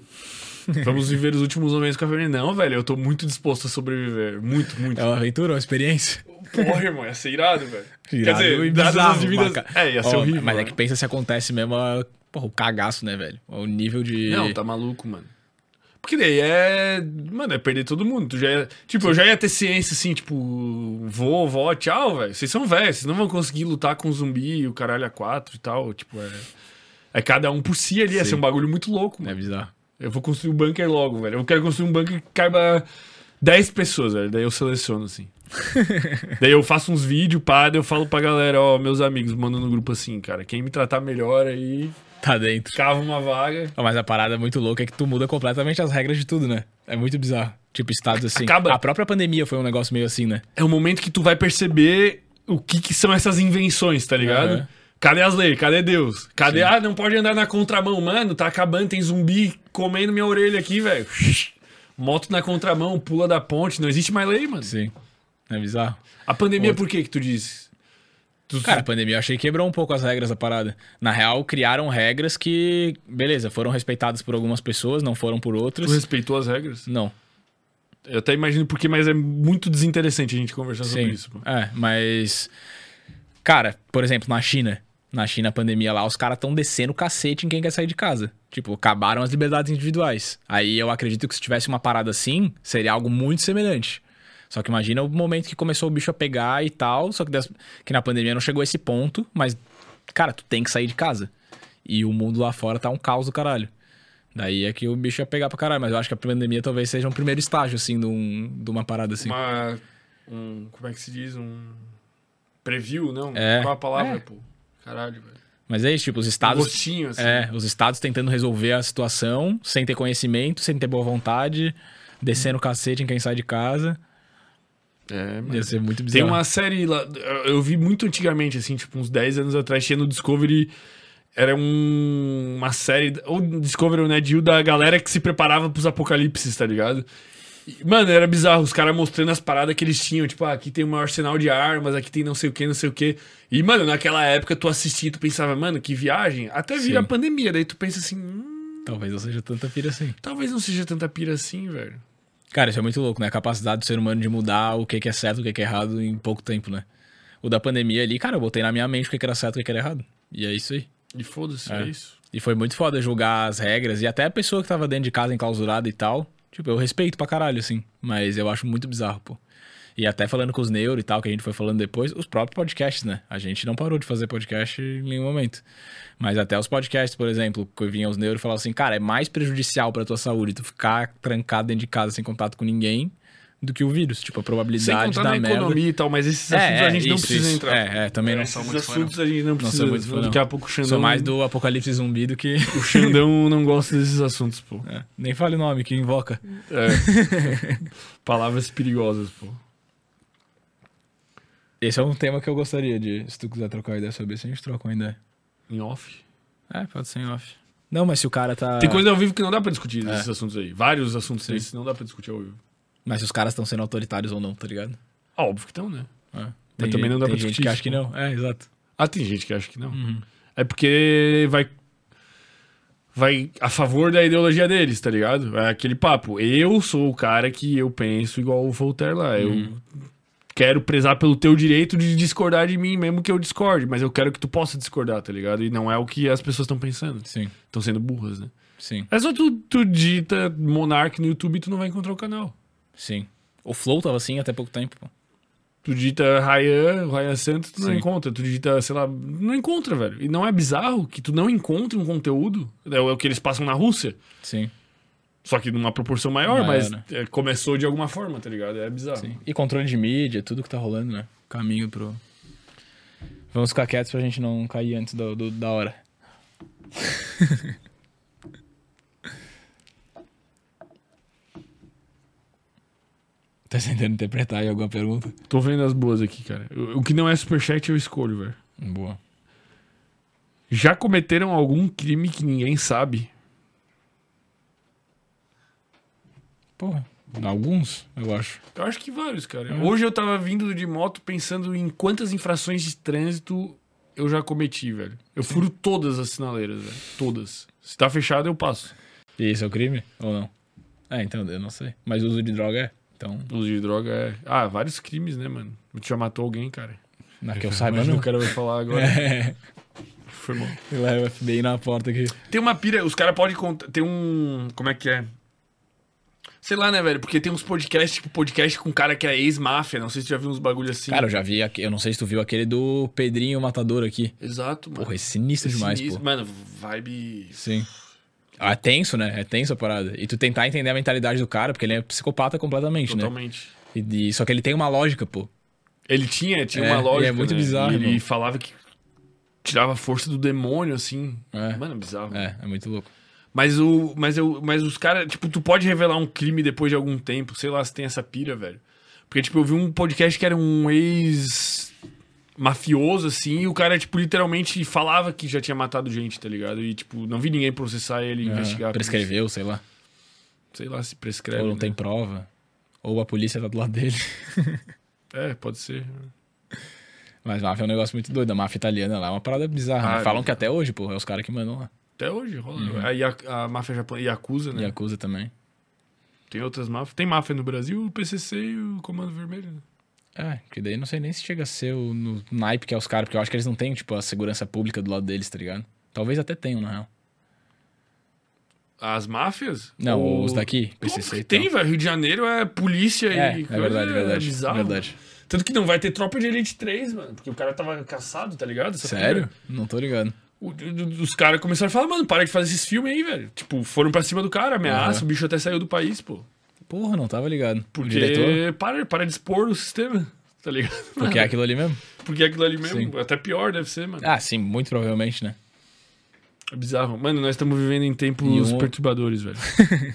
Vamos viver os últimos momentos com a família. Não, velho, eu tô muito disposto a sobreviver. Muito, muito. É uma aventura, uma experiência. Porra, irmão, ia ser irado, velho. Irado Quer e dizer, dadas bizarro, as devidas... maca- É, ia ser Ó, horrível. Mas é né? que pensa se acontece mesmo a... Porra, o cagaço, né, velho? O nível de. Não, tá maluco, mano. Porque daí é. Mano, é perder todo mundo. Tu já ia- Tipo, eu já ia ter ciência assim, tipo, vô, vó, tchau, velho. Vocês são velhos, vocês não vão conseguir lutar com zumbi e o caralho a quatro e tal. Tipo, é. É cada um por si ali, ia Sim. ser um bagulho muito louco, É mano. bizarro. Eu vou construir um bunker logo, velho. Eu quero construir um bunker que caiba 10 pessoas, velho. Daí eu seleciono, assim. [laughs] daí eu faço uns vídeos, pá, daí eu falo pra galera, ó, meus amigos, mando no grupo assim, cara. Quem me tratar melhor aí, Tá dentro. cava uma vaga. Mas a parada muito louca é que tu muda completamente as regras de tudo, né? É muito bizarro. Tipo, estados assim. Acaba- A própria pandemia foi um negócio meio assim, né? é o momento que tu vai perceber o que, que são essas invenções, tá ligado? Aham. Cadê as leis? Cadê Deus? Cadê? Sim. Ah, não pode andar na contramão, mano. Tá acabando, tem zumbi comendo minha orelha aqui, velho. Moto na contramão, pula da ponte. Não existe mais lei, mano. Sim. É bizarro. A pandemia, Outro. por que que tu disse? Tu- Cara, a pandemia eu achei que quebrou um pouco as regras da parada. Na real, criaram regras que, beleza, foram respeitadas por algumas pessoas, não foram por tu outras. respeitou as regras? Não. Eu até imagino por quê, mas é muito desinteressante a gente conversar sobre Sim. isso. pô. É, mas. Cara, por exemplo, na China. Na China, a pandemia lá, os caras estão descendo o cacete em quem quer sair de casa. Tipo, acabaram as liberdades individuais. Aí eu acredito que se tivesse uma parada assim, seria algo muito semelhante. Só que imagina o momento que começou o bicho a pegar e tal, só que, das- que na pandemia não chegou a esse ponto, mas, cara, tu tem que sair de casa. E o mundo lá fora tá um caos do caralho. Daí é que o bicho ia pegar pra caralho, mas eu acho que a pandemia talvez seja um primeiro estágio, assim, de, um- de uma parada assim. Uma. Um, como é que se diz? Um. Preview, não? É. Qual a palavra, É. pô? Caralho, velho. Mas é isso, tipo, os Um estados. gostinho, assim. É, os estados tentando resolver a situação sem ter conhecimento, sem ter boa vontade, descendo o cacete em quem sai de casa. É, mano. Ia ser muito Tem bizarro. uma série lá, eu vi muito antigamente, assim, tipo, uns 10 anos atrás, tinha no Discovery. Era um, uma série, ou Discovery ou Ned Hill, da galera que se preparava pros apocalipses, tá ligado? E, Mano, era bizarro, os caras mostrando as paradas que eles tinham, tipo, ah, aqui tem um arsenal de armas, aqui tem não sei o que, não sei o que. E, mano, naquela época tu assistia e tu pensava, mano, que viagem. Até vira a pandemia, daí tu pensa assim, hum, Talvez não seja tanta pira assim. talvez não seja tanta pira assim, velho. Cara, isso é muito louco, né? A capacidade do ser humano de mudar o que é certo e o que é errado em pouco tempo, né? O da pandemia ali, cara, eu botei na minha mente o que era certo e o que que era errado. E é isso aí. E foda-se, É. é isso. E foi muito foda julgar as regras. E até a pessoa que tava dentro de casa enclausurada e tal. Tipo, eu respeito pra caralho, assim. Mas eu acho muito bizarro, pô. E até falando com os neuro e tal, que a gente foi falando depois, os próprios podcasts, né? A gente não parou de fazer podcast em nenhum momento. Mas até os podcasts, por exemplo, que vinham os neuro e falavam assim, cara, é mais prejudicial pra tua saúde tu ficar trancado dentro de casa sem contato com ninguém do que o vírus. Tipo, a probabilidade da na merda. economia e tal, mas esses É, assuntos é, a gente não isso, precisa isso. entrar. É, é, também não Esses sou muito fã, não. assuntos a gente não precisa. sou muito fã, não. Daqui a pouco o Xandão, Sou mais do apocalipse zumbi do que... o Xandão [laughs] não gosta desses assuntos, pô. É, nem fale o nome, que invoca. É. [laughs] Palavras perigosas, pô. Esse é um tema que eu gostaria de, se tu quiser trocar ideia sobre isso, a gente troca uma ideia. Em off. É, pode ser em off. Não, mas se o cara tá. Tem coisa ao vivo que não dá pra discutir É. esses assuntos aí. Vários assuntos Sim. desses não dá pra discutir ao vivo. Mas se os caras estão sendo autoritários ou não, tá ligado? Ah, óbvio que estão, né? É. Mas Tem também não dá tem pra gente discutir que isso, acha que pô. não. É, exato. Ah, tem gente que acha que não. Uhum. É porque vai. Vai a favor da ideologia deles, tá ligado? É aquele papo. Eu sou o cara que eu penso igual o Voltaire lá. Eu Uhum. Quero prezar pelo teu direito de discordar de mim, mesmo que eu discorde. Mas eu quero que tu possa discordar, tá ligado? E não é o que as pessoas estão pensando. Sim, Estão sendo burras, né? sim, É só tu, tu digita Monark no YouTube e tu não vai encontrar o canal. sim. O Flow tava assim até pouco tempo, pô. Tu digita Ryan, Ryan Santos, tu não Sim. encontra. Tu digita, sei lá, não encontra, velho. E não é bizarro que tu não encontre um conteúdo. É o é o que eles passam na Rússia. Sim, Só que numa proporção maior, Maior, mas né? é, começou de alguma forma, tá ligado? É bizarro. sim. E controle de mídia, tudo que tá rolando, né? Caminho pro. Vamos ficar quietos pra gente não cair antes do, do- da hora. [laughs] tá tentando interpretar aí alguma pergunta? Tô vendo as boas aqui, cara. O o que não é superchat eu escolho, velho. Boa. Já cometeram algum crime que ninguém sabe? Porra, alguns, eu acho. Eu acho que vários, cara. É. Hoje eu tava vindo de moto pensando em quantas infrações de trânsito eu já cometi, velho. Eu furo todas as sinaleiras, velho. Todas. Se tá fechado, eu passo. E esse é o crime ou não? É, então, eu não sei. Mas uso de droga é. Então, Uso de droga é. Ah, vários crimes, né, mano? Tu já matou alguém, cara. na que eu saiba, não. o cara vai falar agora. É, [laughs] Foi bom. leva o FBI na porta aqui. Tem uma pira, os caras podem contar. Tem um. Como é que é? Sei lá, né, velho? Porque tem uns podcasts, tipo podcast com um cara que é ex-máfia. Não sei se tu já viu uns bagulho assim. Cara, eu já vi, eu não sei se tu viu aquele do Pedrinho Matador aqui. Exato, mano. Porra, é sinistro demais, Sinistro. pô. Mano, vibe. Sim. Ah, é tenso, né? É tenso a parada. E tu tentar entender a mentalidade do cara, porque ele é psicopata completamente, né? Totalmente. E, e- só que ele tem uma lógica, pô. Ele tinha, tinha É, uma lógica. e é muito né? bizarro, E ele irmão. falava que tirava a força do demônio, assim. É. Mano, bizarro. É, é muito louco. Mas, o, mas, eu, mas os caras, tipo, tu pode revelar um crime depois de algum tempo, sei lá se tem essa pira, velho. Porque, tipo, eu vi um podcast que era um ex mafioso, assim, e o cara, tipo, literalmente falava que já tinha matado gente, tá ligado? E, tipo, não vi ninguém processar ele, investigar. Ah, prescreveu, sei lá. Sei lá se prescreve. Ou não né? tem prova. Ou a polícia tá do lado dele. [laughs] É, pode ser. Mas máfia é um negócio muito doido. A máfia italiana lá é uma parada bizarra. né? Ah, Falam é. que até hoje, pô, é os caras que mandam lá. Até hoje rola. Uhum. Aí a, a máfia japonesa, Yakuza, né? Acusa também. Tem outras máfias. Tem máfia no Brasil, o PCC e o Comando Vermelho, né? É, que daí não sei nem se chega a ser o no naipe que é os caras, porque eu acho que eles não têm, tipo, a segurança pública do lado deles, tá ligado? Talvez até tenham, na real. As máfias? Não, Ou- os daqui, PCC e tal. tem, velho. Rio de Janeiro é polícia É, e. é verdade, verdade. É bizarro. verdade. Tanto que não vai ter tropa de Elite 3, mano. Porque o cara tava caçado, tá ligado? Essa Sério? pira. Não tô ligado. Os caras começaram a falar, mano, para de fazer esses filmes aí, velho. Tipo, foram pra cima do cara, ameaça, Aham. o bicho até saiu do país, pô. Porra, não tava ligado. Porque diretor? para, para de expor o sistema, tá ligado? Porque é aquilo ali mesmo? Porque é aquilo ali mesmo. Sim. Até pior deve ser, mano. Ah, sim, muito provavelmente, né? É bizarro. Mano, nós estamos vivendo em tempos um- perturbadores, velho. [laughs]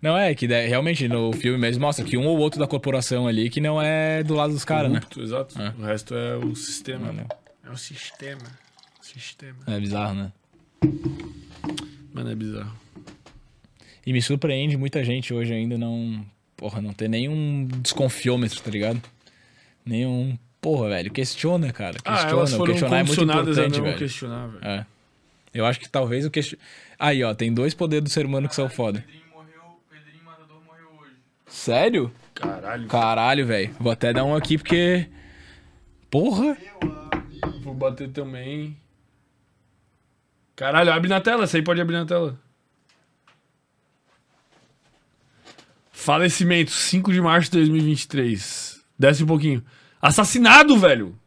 Não, é que realmente no filme mesmo mostra que um ou outro da corporação ali que não é do lado dos caras, né? Exato. É. O resto é o sistema. Mano, É o sistema. Sistema. é bizarro, né? Mano, é bizarro. E me surpreende muita gente hoje ainda não. Porra, não ter nenhum desconfiômetro, tá ligado? Nenhum. Porra, velho, questiona, cara. Ah, Questiona. elas o foram questionar é muito importante, não velho. questionar, velho. É. Eu acho que talvez o question... Aí, ó, tem dois poderes do ser humano que são foda. Pedrinho morreu, Pedrinho Matador morreu hoje. Sério? Caralho. Caralho, velho. Vou até dar um aqui porque. Porra! Vou bater também. Caralho, abre na tela. Essa aí pode abrir na tela. Falecimento, 5 de março de 2023. Desce um pouquinho. Assassinado, velho!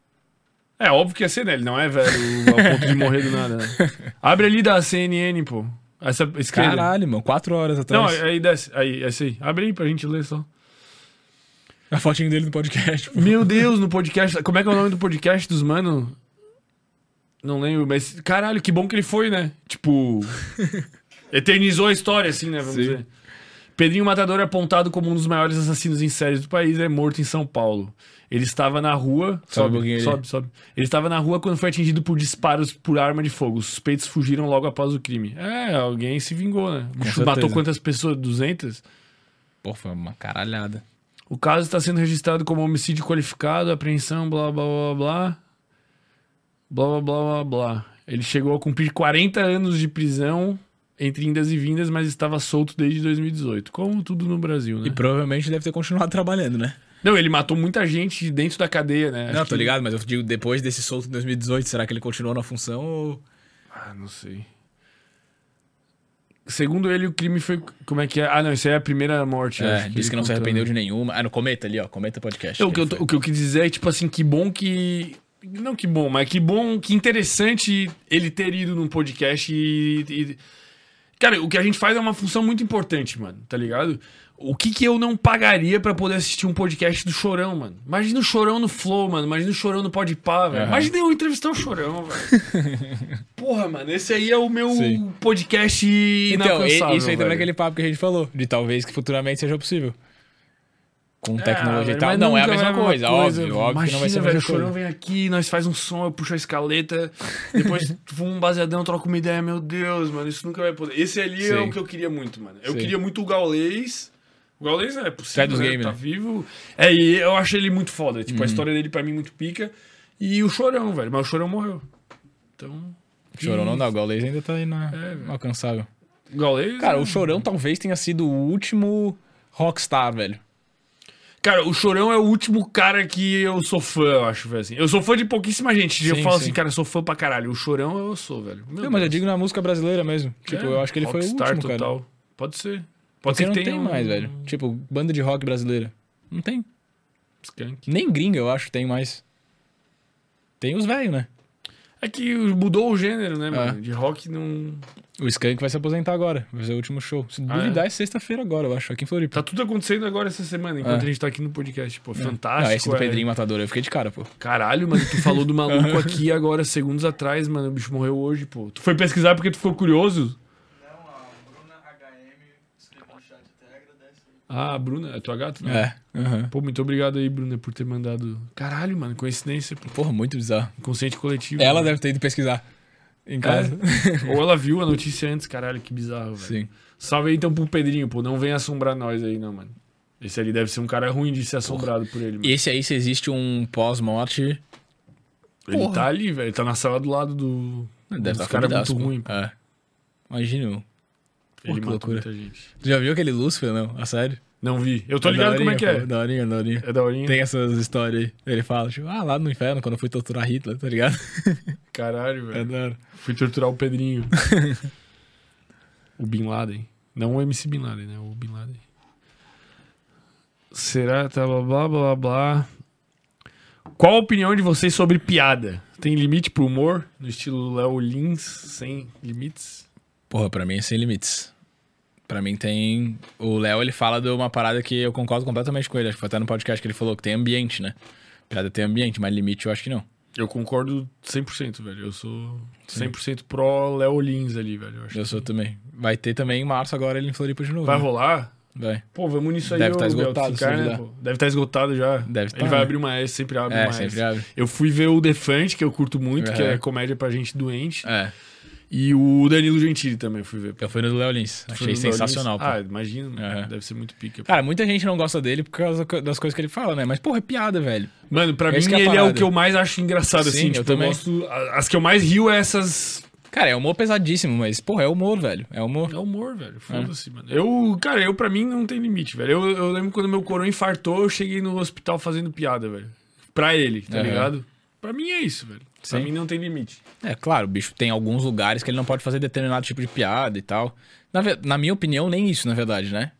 É óbvio que ia ser, né? Ele não é velho a ponto de morrer do nada, né? [laughs] Abre ali da CNN, pô. Essa esquerda. Caralho, mano. Quatro horas Não, atrás. aí desce. Aí, essa aí. Abre aí pra gente ler só. A fotinho dele no podcast. pô. Meu Deus, no podcast. Como é que é o nome do podcast dos mano? Não lembro, mas caralho, que bom que ele foi, né? Tipo. [laughs] eternizou a história, assim, né? Vamos Sim. dizer. Pedrinho Matador é apontado como um dos maiores assassinos em séries do país, é morto em São Paulo. Ele estava na rua. Sobe um pouquinho aí. sobe, sobe. Ele estava na rua quando foi atingido por disparos por arma de fogo. Os suspeitos fugiram logo após o crime. É, alguém se vingou, né? Matou quantas pessoas? 200? Pô, foi uma caralhada. O caso está sendo registrado como homicídio qualificado, apreensão, blá blá blá blá. Blá blá blá blá blá. Ele chegou a cumprir 40 anos de prisão entre indas e vindas, mas estava solto desde 2018. Como tudo no Brasil, né? E provavelmente deve ter continuado trabalhando, né? Não, ele matou muita gente dentro da cadeia, né? não, Acho tô que- ligado, mas eu digo, depois desse solto em 2018, será que ele continuou na função ou. Ah, não sei. Segundo ele, o crime foi. Como é que é? Ah, não, isso aí é a primeira morte. É, acho disse que não se arrependeu de nenhuma. Ah, no Cometa ali, ó. Cometa Podcast. O, que eu, o que eu quis dizer é, tipo assim, que bom que. Não que bom, mas que bom, que interessante ele ter ido num podcast e. e- Cara, o que a gente faz é uma função muito importante, mano, tá ligado? O que que eu não pagaria pra poder assistir um podcast do Chorão, mano? Imagina o Chorão no Flow, mano. Imagina o Chorão no Podpah, velho. Aham. Imagina eu entrevistar o Chorão, velho. [laughs] Porra, mano, esse aí é o meu Sim. podcast Então, isso aí também é velho. aquele papo que a gente falou, de talvez que futuramente seja possível. Com tecnologia velho, e tal. Não é a mesma vai coisa, óbvio, óbvio Imagina, que não vai ser a velho, Chorão coisa. vem aqui, nós faz um som, eu puxo a escaleta, depois [laughs] fumo um baseadão, troco uma ideia, meu Deus, mano, isso nunca vai poder. Esse ali é Sim. o que eu queria muito, mano. Eu Sim. queria muito o Gaulês. O Gaulês é possível, dos né? game, tá né? Uhum. vivo. É, e eu achei ele muito foda, tipo, a história dele pra mim muito pica. E o Chorão, velho, mas o Chorão morreu. Então... Chorão não dá, o Gaules ainda tá aí na... É, alcançável. O Gaulês... Cara, é- o Chorão talvez tenha sido o último rockstar, velho. Cara, o Chorão é o último cara que eu sou fã, eu acho, velho. Assim. Eu sou fã de pouquíssima gente. eu Sim, falo sim. assim, cara, eu sou fã pra caralho. O Chorão eu sou, velho. Meu Não, mas eu digo na música brasileira mesmo. Tipo, É, eu acho que ele foi o último, cara. total. Pode ser. Pode Porque ser não que tem tenha mais, um- velho. Tipo, banda de rock brasileira. Não tem. Nem gringa, eu acho, tem mais. Tem os velhos, né? É que mudou o gênero, né, É. mano? De rock não. O Skank vai se aposentar agora. Vai ser o último show. Se Ah, duvidar, é, sexta-feira agora, eu acho, aqui em Floripa. Tá tudo acontecendo agora essa semana, enquanto É. a gente tá aqui no podcast. Pô, Não, fantástico. esse do é. Pedrinho Matador, eu fiquei de cara, pô. Caralho, mano, tu falou do maluco [laughs] aqui agora, segundos atrás, mano. O bicho morreu hoje, pô. Tu foi pesquisar porque tu ficou curioso? Não, a Bruna HM escreveu no chat até agradece aí. Ah, a Bruna, é tua gata? né? É. aham. Pô, muito obrigado aí, Bruna, por ter mandado. Caralho, mano, coincidência, pô. Porra, muito bizarro. Inconsciente coletivo. Ela né? deve ter ido pesquisar em casa. Ou ela viu a notícia antes, caralho, que bizarro, velho. Sim. Salve aí então pro Pedrinho, pô. Não vem assombrar nós aí, não, mano. Esse ali deve ser um cara ruim de ser assombrado por ele, mano. Esse aí, se existe um pós-morte, Ele porra. tá ali, velho. Ele tá na sala do lado do. deve dos estar caras fudidaço, muito ruim, pô. É. Imagina, meu. Ele que matou loucura. muita gente. Tu já viu aquele Lúcifer, não? A sério? Não vi. Eu tô ligado como é que é. Daorinha, daorinha. É daorinha. Tem essas histórias aí. Ele fala, tipo, ah, lá no inferno, quando eu fui torturar Hitler, tá ligado? [laughs] Caralho, É velho. da hora. Fui torturar o Pedrinho. o Bin Laden. Não o MC Bin Laden, né? O Bin Laden. Será? Tá, blá, blá, blá, blá. Qual a opinião de vocês sobre piada? Tem limite pro humor? No estilo Léo Lins, sem limites? Porra, pra mim é sem limites. Pra mim tem. O Léo, ele fala de uma parada que eu concordo completamente com ele. Acho que foi até no podcast que ele falou que tem ambiente, né? Piada tem ambiente, mas limite eu acho que não. Eu concordo 100%, velho. Eu sou 100% pró Léo Lins ali, velho. Eu Eu que sou também. Vai ter também em março agora ele em Floripa de novo. Vai né? rolar? Vai. Pô, vamos nisso aí, Deve tá esgotado, ficar, né? Deve estar esgotado já. Deve Ele tá, vai né? abrir uma S, sempre abre É, uma sempre S. abre. Eu fui ver o Defante, que eu curto muito, que é comédia pra gente doente. É. E o Danilo Gentili também fui ver. Eu fui no do Léo Lins. Foi Achei sensacional. Ah, imagina. Aham. Deve ser muito pica. pô. Cara, muita gente não gosta dele por causa das coisas que ele fala, né? Mas, porra, é piada, velho. Mano, pra mim essa que é ele é o parada. que eu mais acho engraçado, Sim, assim. eu Tipo, eu, também. gosto... a- As que eu mais rio é essas... Cara, é humor pesadíssimo, mas, porra, é humor, velho. É humor. É humor, velho. Foda-se, mano. Eu, cara, eu pra mim não tem limite, velho. Eu, eu lembro quando meu coroa infartou, eu cheguei no hospital fazendo piada, velho. Pra ele, tá Aham. ligado? Pra mim é isso, velho. Pra Sim. mim não tem limite. É, claro, o bicho tem alguns lugares que ele não pode fazer determinado tipo de piada e tal. Na, na minha opinião, nem isso, na verdade, né?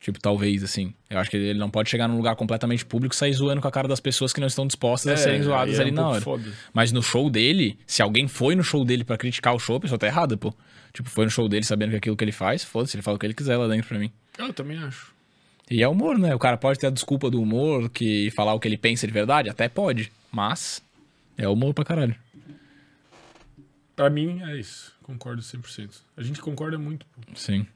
Tipo, talvez, assim. Eu acho que ele não pode chegar num lugar completamente público e sair zoando com a cara das pessoas que não estão dispostas a serem zoadas é ali um na hora. Foda. Mas no show dele, se alguém foi no show dele pra criticar o show, a pessoa tá errada, pô. Tipo, foi no show dele sabendo que aquilo que ele faz, foda-se, ele fala o que ele quiser lá dentro pra mim. Eu também acho. E é humor, né? O cara pode ter a desculpa do humor, que falar o que ele pensa de verdade, até pode. Mas é humor pra caralho. Pra mim é isso. Concordo 100%. A gente concorda muito, pô. Sim.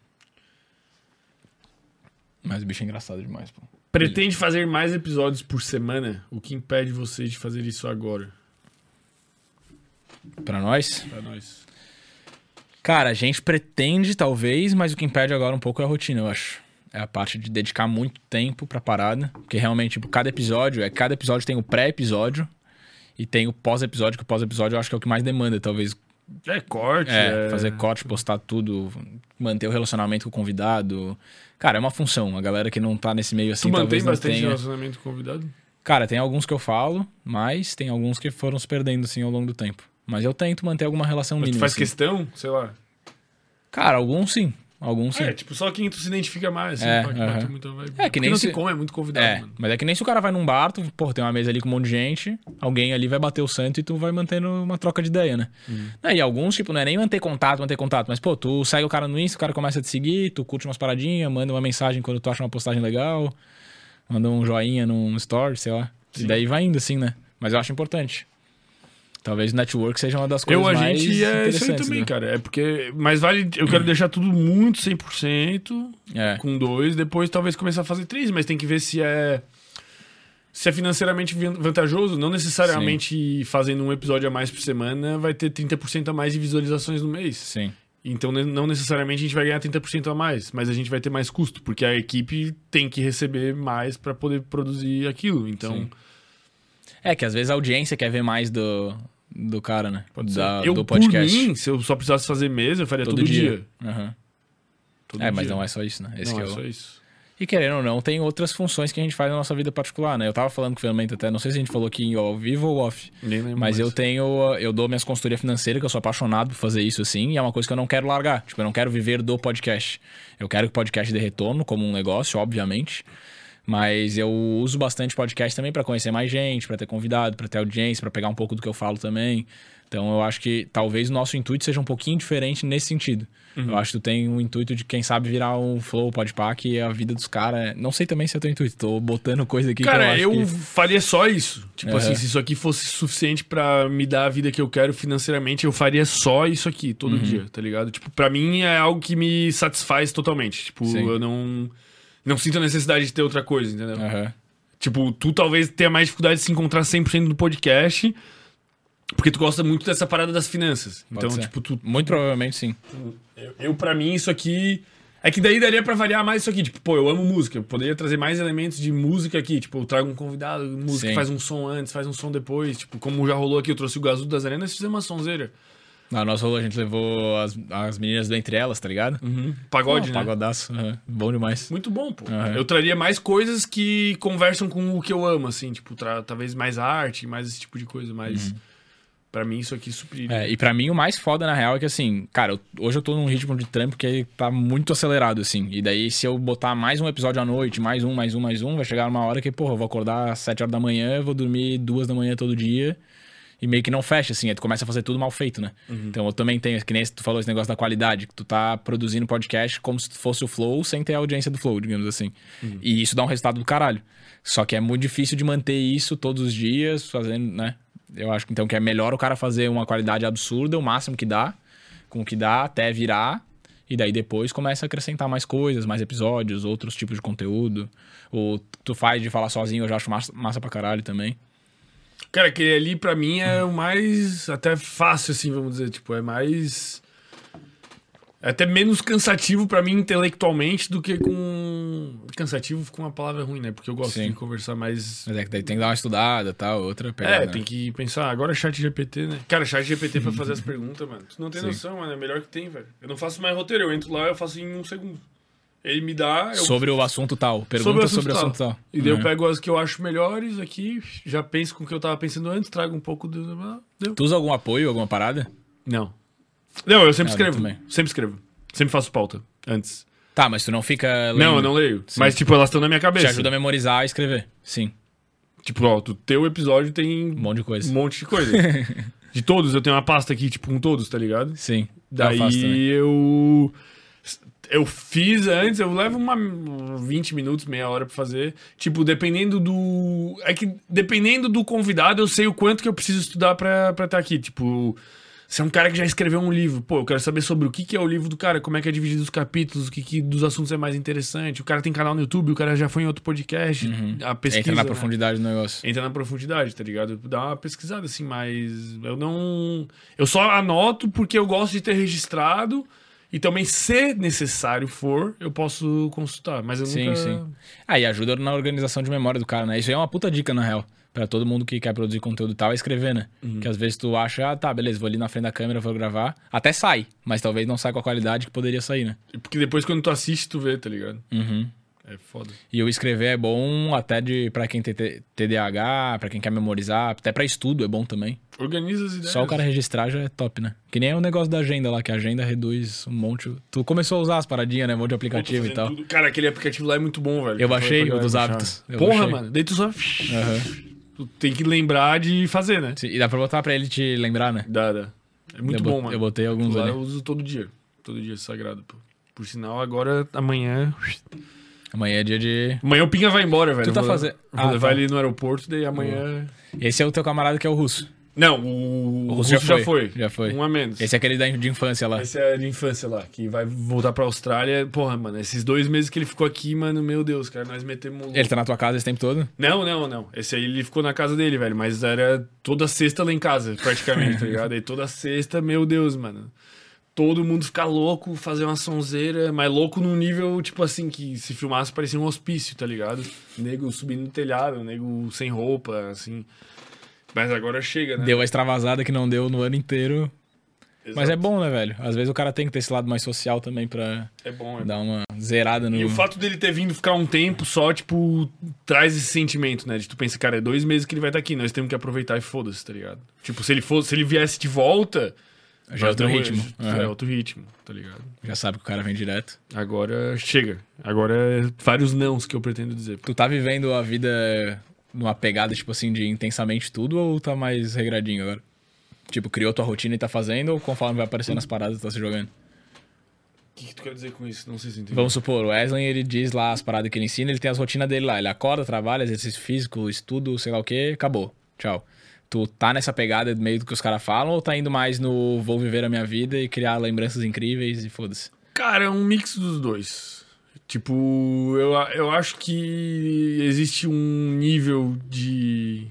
Mas o bicho é engraçado demais, pô. Pretende fazer mais episódios por semana? O que impede vocês de fazer isso agora? Pra nós? Pra nós. Cara, a gente pretende, talvez, mas o que impede agora um pouco é a rotina, eu acho. É a parte de dedicar muito tempo pra parada. Porque realmente, tipo, cada episódio, é cada episódio tem o pré-episódio e tem o pós-episódio, que o pós-episódio eu acho que é o que mais demanda, talvez. É corte, É, é... fazer corte, postar tudo, manter o relacionamento com o convidado. Cara, é uma função. A galera que não tá nesse meio assim, Tu mantém talvez não bastante tenha. relacionamento com o convidado? Cara, tem alguns que eu falo, mas tem alguns que foram se perdendo, assim, ao longo do tempo. Mas eu tento manter alguma relação Mas tu mínima. faz assim. questão? Sei lá. Cara, alguns sim. Alguns sim. É, tipo, só quem tu se identifica mais. Assim, É, pá, que bate vibe. É, que Porque nem não se- como, é muito convidado, É, mano. mas é que nem se o cara vai num bar, tu, pô, tem uma mesa ali com um monte de gente, alguém ali vai bater o santo e tu vai mantendo uma troca de ideia, né? Uhum. Aí alguns, tipo, não é nem manter contato, manter contato, mas, pô, tu segue o cara no Insta, o cara começa a te seguir, tu curte umas paradinhas, manda uma mensagem quando tu acha uma postagem legal, manda um joinha num story, sei lá. Sim. E daí vai indo, assim, né? Mas eu acho importante. Talvez o network seja uma das coisas Eu, a mais gente, é isso aí também, né? cara. É porque. Mas vale. Eu quero deixar tudo muito 100% É. com dois, depois talvez começar a fazer três, mas tem que ver se é. Se é financeiramente van- vantajoso, não necessariamente fazendo um episódio a mais por semana vai ter 30% a mais de visualizações no mês. Sim. Então, não necessariamente a gente vai ganhar 30% a mais, mas a gente vai ter mais custo, porque a equipe tem que receber mais para poder produzir aquilo. Então, Sim. É que às vezes a audiência quer ver mais do, do cara, né? pode. Da- eu, do por podcast. mim, se eu só precisasse fazer mesa, eu faria todo, dia. Aham. Todo É, mas dia. não é só isso, né? Esse não que é é só isso. E querendo ou não, tem outras funções que a gente faz na nossa vida particular, né? Eu tava falando com o Fernando até, não sei se a gente falou aqui ao vivo ou off, Nem lembro mas mais. eu tenho, eu dou minhas consultoria financeira, que eu sou apaixonado por fazer isso assim, e é uma coisa que eu não quero largar. Tipo, eu não quero viver do podcast. Eu quero que o podcast dê retorno como um negócio, obviamente. Mas eu uso bastante podcast também pra conhecer mais gente, pra ter convidado, pra ter audiência, pra pegar um pouco do que eu falo também. Então eu acho que talvez o nosso intuito seja um pouquinho diferente nesse sentido. Uhum. Eu acho que tu tem um intuito de, quem sabe, virar um flow, podpah, que a vida dos caras... Não sei também se é teu intuito, tô botando coisa aqui Cara, que eu eu, que... faria só isso. Tipo Aham. assim, se isso aqui fosse suficiente pra me dar a vida que eu quero financeiramente, eu faria só isso aqui, todo Uhum. dia, tá ligado? Tipo, pra mim é algo que me satisfaz totalmente. Tipo, Sim. eu não. Não sinto a necessidade de ter outra coisa, entendeu? Aham. Tipo, tu talvez tenha mais dificuldade de se encontrar 100% no podcast, porque tu gosta muito dessa parada das finanças. Pode então, ser. tipo, tu, Muito provavelmente sim. eu, eu para mim, isso aqui. É que daí daria pra variar mais isso aqui. Tipo, pô, eu amo música. Eu poderia trazer mais elementos de música aqui. Tipo, eu trago um convidado, música, Sim. faz um som antes, faz um som depois. Tipo, como já rolou aqui, eu trouxe o Gazu das Arenas e fizemos uma sonzeira. Na nossa rolou, a gente levou as, as meninas do Entre Elas, tá ligado? Pagode, Ah, né? Pagodaço. aham. Bom demais. Muito bom, pô. Aham. Eu traria mais coisas que conversam com o que eu amo, assim, tipo, tra- talvez mais arte, mais esse tipo de coisa, mas pra mim isso aqui supriria. É, e pra mim o mais foda, na real, é que assim, cara, eu- hoje eu tô num ritmo de trampo que tá muito acelerado, assim. E daí, se eu botar mais um episódio à noite, mais um, mais um, mais um, vai chegar uma hora que, porra, eu vou acordar às 7 horas da manhã, vou dormir duas da manhã todo dia. E meio que não fecha, assim, aí tu começa a fazer tudo mal feito, né? Então eu também tenho, que nem tu falou esse negócio da qualidade, que tu tá produzindo podcast como se fosse o Flow sem ter a audiência do Flow, digamos assim. E isso dá um resultado do caralho. Só que é muito difícil de manter isso todos os dias, fazendo, né? Eu acho que então que é melhor o cara fazer uma qualidade absurda, o máximo que dá, com o que dá até virar, e daí depois começa a acrescentar mais coisas, mais episódios, outros tipos de conteúdo. O que tu faz de falar sozinho, eu já acho massa, massa pra caralho também. Cara, aquele ali pra mim é o mais até fácil, assim, vamos dizer. Tipo, é mais. É até menos cansativo pra mim intelectualmente do que com. Cansativo com uma palavra ruim, né? Porque eu gosto Sim. de conversar mais. Mas é que daí tem que dar uma estudada tal, outra pegada. É, né? tem que pensar. Agora é chat GPT, né? Cara, chat GPT pra fazer as [laughs] perguntas, mano. Tu não tem Sim. noção, mano. É melhor que tem, velho. Eu não faço mais roteiro. Eu entro lá eu faço em um segundo. Ele me dá. Eu Sobre o assunto tal. Pergunta sobre o assunto, tal. E daí eu É. pego as que eu acho melhores aqui, já penso com o que eu tava pensando antes, trago um pouco do. Deu. Tu usa algum apoio, alguma parada? Não. Não, eu sempre Ah, eu escrevo. também. Sempre escrevo. Sempre faço pauta antes. Tá, mas tu não fica lendo. Não, eu não leio. Sim. Mas, tipo, elas estão na minha cabeça. Te ajuda a memorizar e escrever. Sim, Tipo, ó, o teu episódio tem um monte de um coisa. monte de coisa. [laughs] de todos, eu tenho uma pasta aqui, tipo, com todos, tá ligado? Sim. eu faço Daí eu. Eu fiz antes, eu levo uma 20 minutos, meia hora pra fazer. Tipo, dependendo do. É que dependendo do convidado, eu sei o quanto que eu preciso estudar pra estar tá aqui. Tipo, se é um cara que já escreveu um livro, pô, eu quero saber sobre o que, que é o livro do cara, como é que é dividido os capítulos, o que, que dos assuntos é mais interessante. O cara tem canal no YouTube, o cara já foi em outro podcast. A pesquisa. Uhum. Entra na né? profundidade do negócio. entra na profundidade, tá ligado? Dá uma pesquisada assim, mas eu não. Eu só anoto porque eu gosto de ter registrado e também, se necessário for, eu posso consultar. Mas eu Sim, nunca. sim. Ah, e ajuda na organização de memória do cara, né? Isso aí é uma puta dica, na real. Pra todo mundo que quer produzir conteúdo e tal, é escrever, né? Uhum. Que às vezes tu acha, ah, tá, beleza, vou ali na frente da câmera, vou gravar. Até sai, mas talvez não saia com a qualidade que poderia sair, né? Porque depois, quando tu assiste, tu vê, tá ligado? Uhum. É foda. E o escrever é bom até de para quem tem TDAH, pra quem quer memorizar, até pra estudo é bom também. Organiza as ideias. Só o cara registrar já é top, né? Que nem o negócio da agenda lá, que a agenda reduz um monte. Tu começou a usar as paradinhas, né? Um monte de Pô, aplicativo e fazendo tal. tudo. Cara, aquele aplicativo lá é muito bom, velho. Eu baixei o dos hábitos. Porra, baixei. mano. Daí tu só. Aham. Tu tem que lembrar de fazer, né? Sim, E dá pra botar pra ele te lembrar, né? Dá, dá. É muito eu bom, mano. Eu botei alguns Lá ali. eu uso todo dia. Todo dia é sagrado, pô. Por sinal, agora, amanhã. Amanhã é dia de. Amanhã o Pinga vai embora, velho. Tu tá fazendo- Vou Ah, levar tá. ele no aeroporto, daí amanhã. Esse é o teu camarada que é o russo. Não, o, O russo já já foi, já foi. Um a menos. Esse é aquele da, de infância lá. Esse é de infância lá, que vai voltar pra Austrália. Porra, mano, esses dois meses que ele ficou aqui, mano, meu Deus, cara, nós metemos. Ele tá na tua casa esse tempo todo? Não, não, não. Esse aí ele ficou na casa dele, velho. Mas era toda sexta lá em casa, praticamente, tá [laughs] ligado? Aí toda sexta, meu Deus, mano. Todo mundo ficar louco, fazer uma sonzeira, mas louco num nível, tipo assim, que se filmasse parecia um hospício, tá ligado? Nego subindo no telhado, nego sem roupa, assim. Mas agora chega, né? Deu a extravasada que não deu no ano inteiro. Mas Exato. é bom, né, velho? Às vezes o cara tem que ter esse lado mais social também pra É bom, é dar uma zerada no. E o fato dele ter vindo ficar um tempo só, tipo, traz esse sentimento, né? De tu pensa, cara, é dois meses que ele vai estar aqui, nós temos que aproveitar e foda-se, tá ligado? Tipo, se ele fosse, se ele viesse de volta. Já é outro ritmo. Aham. É outro ritmo, tá ligado? Já sabe que o cara vem direto. Agora chega. Agora é vários nãos que eu pretendo dizer. Tu tá vivendo a vida numa pegada, tipo assim, de intensamente tudo ou tá mais regradinho agora? Tipo, criou tua rotina e tá fazendo ou conforme vai aparecendo as paradas, tá se jogando? O que, que tu quer dizer com isso? Não sei se entendeu. Vamos supor, o Wesley, ele diz lá as paradas que ele ensina, ele tem as rotinas dele lá. Ele acorda, trabalha, exercício físico, estudo, sei lá o que, acabou. Tchau. Tu tá nessa pegada meio do que os caras falam ou tá indo mais no vou viver a minha vida e criar lembranças incríveis e foda-se? Cara, é um mix dos dois. Tipo, eu, eu acho que existe um nível de.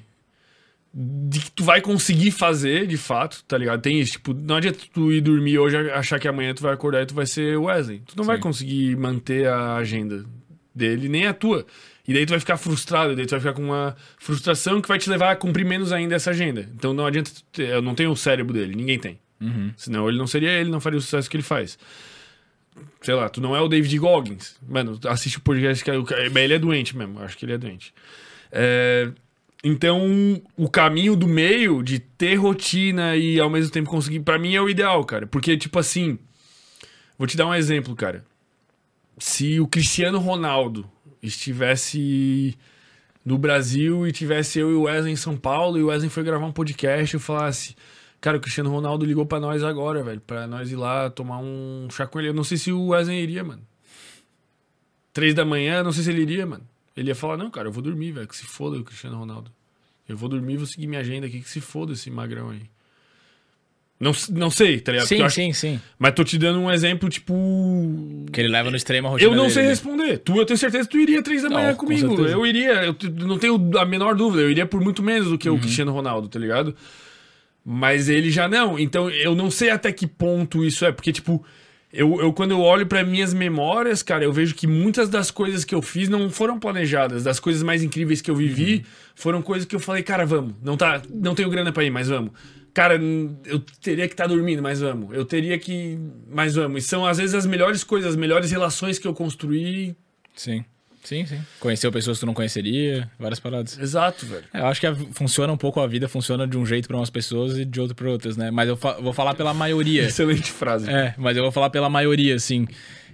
de que tu vai conseguir fazer, de fato, tá ligado? Tem isso, tipo, não adianta tu ir dormir hoje e achar que amanhã tu vai acordar e tu vai ser Wesley. Tu não vai Sim. conseguir manter a agenda dele, nem a tua. E daí tu vai ficar frustrado, daí tu vai ficar com uma frustração que vai te levar a cumprir menos ainda essa agenda. Então não adianta eu não tenho o cérebro dele, ninguém tem. Uhum. Senão ele não seria ele, não faria o sucesso que ele faz. Sei lá, tu não é o David Goggins. Mano, assiste o podcast que é ele é doente mesmo. Acho que ele é doente. É, então, o caminho do meio de ter rotina e ao mesmo tempo conseguir, pra mim é o ideal, cara. Porque, tipo assim, vou te dar um exemplo, cara. Se o Cristiano Ronaldo estivesse no Brasil e tivesse eu e o Wesley em São Paulo e o Wesley foi gravar um podcast e eu falasse, cara, o Cristiano Ronaldo ligou pra nós agora, velho, pra nós ir lá tomar um chá com ele. Eu não sei se o Wesley iria, mano. Três da manhã, não sei se ele iria, mano. Ele ia falar, não, cara, eu vou dormir, velho, que se foda o Cristiano Ronaldo. Eu vou dormir, vou seguir minha agenda aqui, que se foda esse magrão aí. Não, não sei, tá ligado? Sim, acho- sim, sim. Mas tô te dando um exemplo, tipo. Que ele leva no extremo a rotina Eu não dele, sei né? responder. Tu, eu tenho certeza que tu iria três da Não, manhã com comigo. certeza. Eu iria, eu não tenho a menor dúvida. Eu iria por muito menos do que Uhum. o Cristiano Ronaldo, tá ligado? Mas ele já não. Então eu não sei até que ponto isso é. Porque, tipo, eu, eu quando eu olho pra minhas memórias, cara, eu vejo que muitas das coisas que eu fiz não foram planejadas. Das coisas mais incríveis que eu vivi Uhum. foram coisas que eu falei, cara, vamos. Não, tá, não tenho grana pra ir, mas vamos. Cara, eu teria que estar dormindo, mas vamos. Eu teria que. Mas vamos. E são, às vezes, as melhores coisas, as melhores relações que eu construí. Sim. Sim, sim. Conheceu pessoas que tu não conheceria, várias paradas. Exato, velho. É, eu acho que a- funciona um pouco a vida, funciona de um jeito pra umas pessoas e de outro pra outras, né? Mas eu fa- vou falar pela maioria. [laughs] Excelente frase. É, mas eu vou falar pela maioria, assim.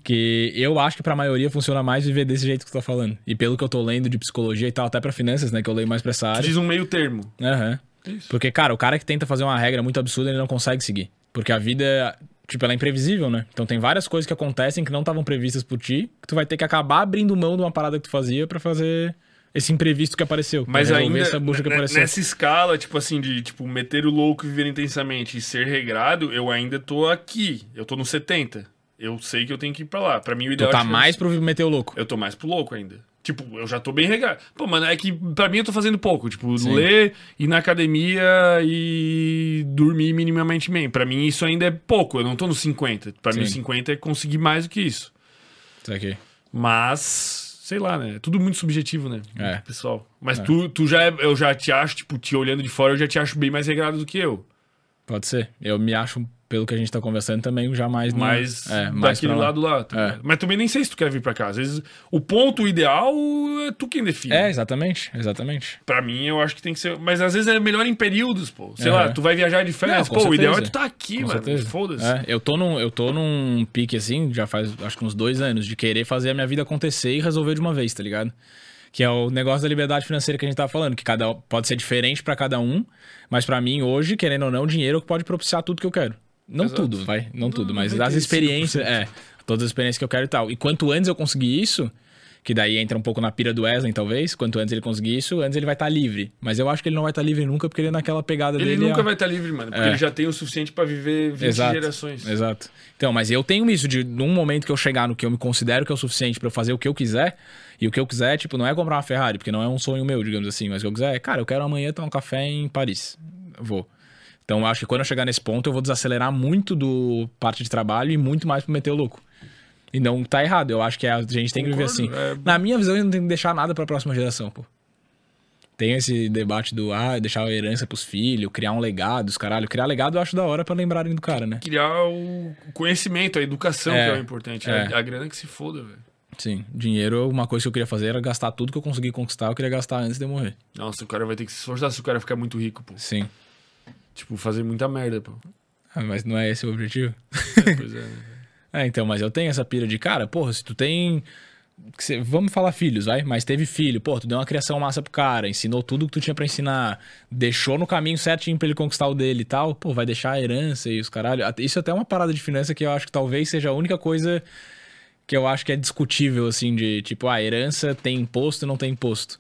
Que eu acho que pra maioria funciona mais viver desse jeito que tu tá falando. E pelo que eu tô lendo de psicologia e tal, até pra finanças, né? Que eu leio mais pra essa área. diz um meio termo. Aham. Isso. Porque, cara, o cara que tenta fazer uma regra muito absurda, ele não consegue seguir. Porque a vida, tipo, ela é imprevisível, né? Então tem várias coisas que acontecem que não estavam previstas por ti, que tu vai ter que acabar abrindo mão de uma parada que tu fazia pra fazer esse imprevisto que apareceu. Mas ainda, essa bucha que apareceu. nessa escala, tipo assim, de tipo, meter o louco e viver intensamente e ser regrado, eu ainda tô aqui. Eu tô no 70. Eu sei que eu tenho que ir pra lá. Pra mim, o Tu ideal tá é que- mais pro meter o louco. Eu tô mais pro louco ainda. Tipo, eu já tô bem regrado. Pô, mano, é que pra mim eu tô fazendo pouco. Tipo, Sim. ler, ir na academia e dormir minimamente bem. Pra mim isso ainda é pouco. Eu não tô no 50. Pra mim, Sim. o 50 é conseguir mais do que isso. Aqui. Mas, sei lá, né? É tudo muito subjetivo, né? É. Pessoal. Mas tu, tu já é, eu já te acho, tipo, te olhando de fora, eu já te acho bem mais regrado do que eu. Pode ser. Eu me acho, pelo que a gente tá conversando, também já mais... no- é, mais daquele lá. lado lá. tá É. Mas também nem sei se tu quer vir pra cá. Às vezes, o ponto ideal é tu quem define. É, exatamente. Exatamente. Pra mim, eu acho que tem que ser. Mas às vezes é melhor em períodos, pô. Sei Aham. lá, tu vai viajar de férias. Não, pô, o ideal é certeza. tu tá aqui, Com mano. certeza. Foda-se. É, eu, tô num, eu tô num pique assim, já faz acho que uns dois anos, de querer fazer a minha vida acontecer e resolver de uma vez, tá ligado? Que é o negócio da liberdade financeira que a gente tava falando, que cada pode ser diferente pra cada um, mas pra mim hoje, querendo ou não, dinheiro é o que pode propiciar tudo que eu quero. Não Exato. tudo, vai, não tudo, mas 95%. as experiências, é, todas as experiências que eu quero e tal. E quanto antes eu conseguir isso, que daí entra um pouco na pira do Wesley, talvez, quanto antes ele conseguir isso, antes ele vai estar livre. Mas eu acho que ele não vai estar livre nunca, porque ele é naquela pegada Ele dele. nunca ah, vai estar livre, mano. Porque É. ele já tem o suficiente pra viver 20 Exato, gerações. Exato. Então, mas eu tenho isso de num momento que eu chegar no que eu me considero que é o suficiente pra eu fazer o que eu quiser, e o que eu quiser, tipo, não é comprar uma Ferrari, porque não é um sonho meu, digamos assim, mas o que eu quiser é, cara, eu quero amanhã tomar um café em Paris. Vou. Então, eu acho que quando eu chegar nesse ponto, eu vou desacelerar muito do parte de trabalho e muito mais pro meter o louco. E não tá errado, eu acho que a gente tem que viver assim. Concordo, é. Na minha visão, eu não tenho que deixar nada pra próxima geração, pô. Tem esse debate do, ah, deixar a herança pros filhos, criar um legado, os caralho. Criar legado eu acho da hora pra lembrarem do cara, né? Criar o conhecimento, a educação É. que é o importante. É. A, a grana que se foda, velho. Sim, dinheiro, uma coisa que eu queria fazer era gastar tudo que eu consegui conquistar, eu queria gastar antes de eu morrer. Nossa, o cara vai ter que se esforçar se o cara ficar muito rico, pô. Sim. Tipo, fazer muita merda, pô. Ah, mas não é esse o objetivo? É, pois é. né? [laughs] É, então, mas eu tenho essa pira de, cara, porra, se tu tem. cê- Vamos falar filhos, vai? Mas teve filho, pô, tu deu uma criação massa pro cara, ensinou tudo que tu tinha pra ensinar, deixou no caminho certinho pra ele conquistar o dele e tal, pô, vai deixar a herança e os caralho. Isso até é uma parada de finança que eu acho que talvez seja a única coisa que eu acho que é discutível, assim, de tipo, ah, herança tem imposto e não tem imposto.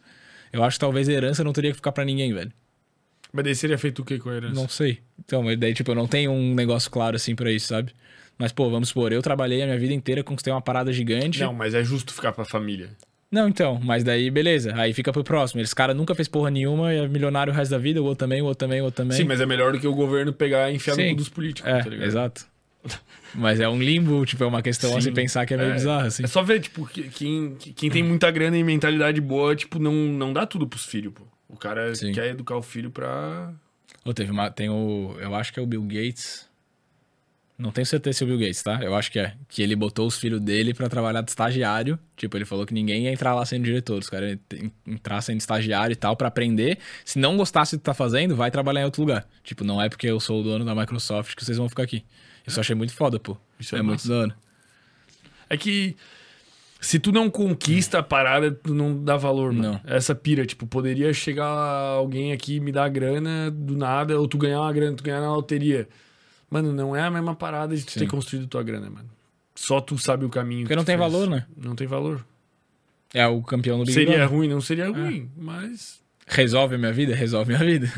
Eu acho que talvez a herança não teria que ficar pra ninguém, velho. Mas daí seria feito o que com a herança? Não sei. Então, mas daí, tipo, eu não tenho um negócio claro assim pra isso, sabe? Mas, pô, vamos supor, eu trabalhei a minha vida inteira, conquistei uma parada gigante. Não, mas é justo ficar pra família. Não, então, mas daí, beleza. Aí fica pro próximo. Esse cara nunca fez porra nenhuma e é milionário o resto da vida, o outro também, o outro também, o outro também. Sim, mas é melhor do que o governo pegar e enfiar no Sim. cu dos políticos, É, tá ligado? exato. Mas é um limbo, tipo, é uma questão a se Sim. pensar que é meio É. bizarro, assim. É só ver, tipo, que- quem, quem tem muita grana e mentalidade boa, tipo, não, não dá tudo pros filhos, pô. O cara Sim. quer educar o filho pra. Ou teve uma, tem o, eu acho que é o Bill Gates, Não tenho certeza se é o Bill Gates, tá? Eu acho que é. Que ele botou os filhos dele pra trabalhar de estagiário. Tipo, ele falou que ninguém ia entrar lá sendo diretor. Os caras iam entrar sendo estagiário e tal pra aprender. Se não gostasse do que tá fazendo, vai trabalhar em outro lugar. Tipo, não é porque eu sou o dono da Microsoft que vocês vão ficar aqui. Isso eu achei muito foda, pô. Isso é, é muito dono. É que se tu não conquista a parada, tu não dá valor, mano. Não. Essa pira, tipo, poderia chegar alguém aqui e me dar grana do nada, ou tu ganhar uma grana, tu ganhar na loteria. Mano, não é a mesma parada de tu Sim. ter construído tua grana, mano. Só tu sabe o caminho. Porque que não tem fez. valor, né? Não tem valor. É o campeão do Big Seria ruim, não seria ruim, mas. Resolve a minha vida? Resolve a minha vida.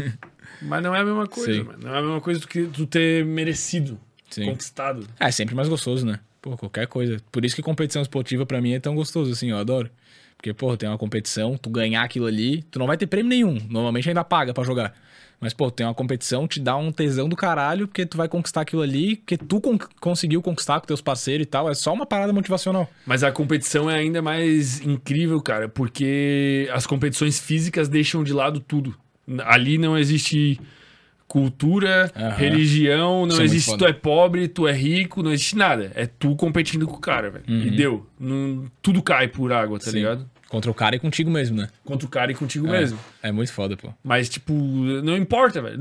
Mas não é a mesma coisa, Sim. mano. Não é a mesma coisa do que tu ter merecido, Sim. conquistado. Ah, é sempre mais gostoso, né? Pô, qualquer coisa. Por isso que competição esportiva pra mim é tão gostoso, assim, eu adoro. Porque, pô, tem uma competição, tu ganhar aquilo ali, tu não vai ter prêmio nenhum. Normalmente ainda paga pra jogar. Mas, pô, tem uma competição, te dá um tesão do caralho, porque tu vai conquistar aquilo ali, que tu con- conseguiu conquistar com teus parceiros e tal. É só uma parada motivacional. Mas a competição é ainda mais incrível, cara, porque as competições físicas deixam de lado tudo. Ali não existe cultura, Aham. religião, não Isso é existe foda. tu é pobre, tu é rico, não existe nada. É tu competindo com o cara, velho. E deu. Não- tudo cai por água, tá Uhum. Sim. ligado? Contra o cara e contigo mesmo, né? Contra o cara e contigo mesmo. É muito foda, pô. Mas, tipo, não importa, velho.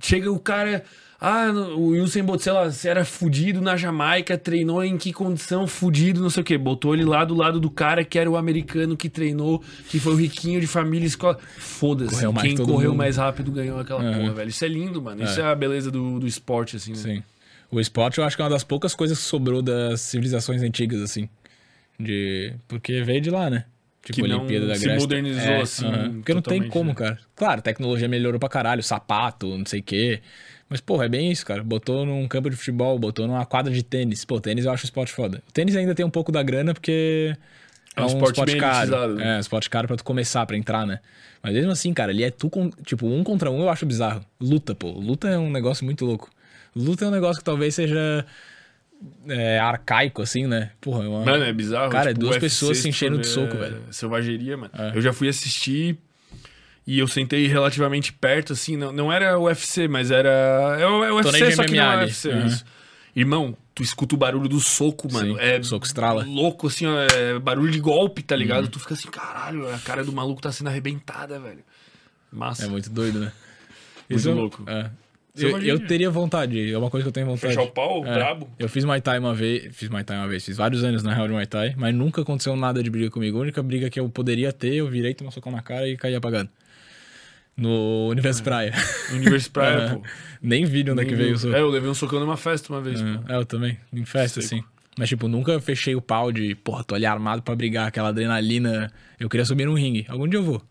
Chega o cara. Ah, o Usain Bolt, sei lá, era fudido na Jamaica, treinou em que condição, fudido, não sei o quê. Botou ele lá do lado do cara que era o americano que treinou, que foi o riquinho de família, escola. Foda-se. Quem correu mundo. mais rápido ganhou aquela Aham. porra, velho. Isso é lindo, mano. Isso é, a beleza do, do esporte, assim, né? Sim. O esporte eu acho que é uma das poucas coisas que sobrou das civilizações antigas, assim. De... Porque veio de lá, né? Tipo, Que não Olimpíada da se Grécia. modernizou, assim, aham. Porque não tem como, né? cara. Claro, a tecnologia melhorou pra caralho, sapato, não sei o quê. Mas, porra, é bem isso, cara. Botou num campo de futebol, botou numa quadra de tênis. Pô, tênis eu acho esporte foda. O tênis ainda tem um pouco da grana porque É um esporte bem caro. né? É, um esporte caro pra tu começar, pra entrar, né? Mas mesmo assim, cara, ali é tu com. Tipo, um contra um eu acho bizarro. Luta, pô. Luta é um negócio muito louco. Luta é um negócio que talvez seja. é, arcaico, assim, né? Porra, é uma... Mano, é bizarro. Cara, é tipo, duas UFC, pessoas se enchendo de soco, é velho. Selvageria, mano. É. Eu já fui assistir e eu sentei relativamente perto, assim. Não, não era UFC, mas era. É o é o UFC, só que não é. UFC. Uhum. isso. Irmão, tu escuta o barulho do soco, mano. Sim, é soco estrala. louco, assim, ó, é barulho de golpe, tá ligado? Uhum. Tu fica assim, caralho, a cara do maluco tá sendo arrebentada, velho. Massa. É muito doido, né? Muito louco. É. Você Eu, imagina. eu teria vontade, é uma coisa que eu tenho vontade. Fechar o pau, É. brabo. Eu fiz Muay Thai uma vez, fiz Muay Thai uma vez, fiz vários anos na real de Muay Thai, mas nunca aconteceu nada de briga comigo. A única briga que eu poderia ter, eu virei, tomei um socão na cara e caí apagando. No Universo Praia. No Universo Praia, [laughs] pô. Nem vi de onde é que veio o soco. É, eu levei um socão numa festa uma vez, pô. É, eu também, em festa, assim. Mas, tipo, nunca fechei o pau de, porra, tô ali armado pra brigar, aquela adrenalina. Eu queria subir num ringue. Algum dia eu vou.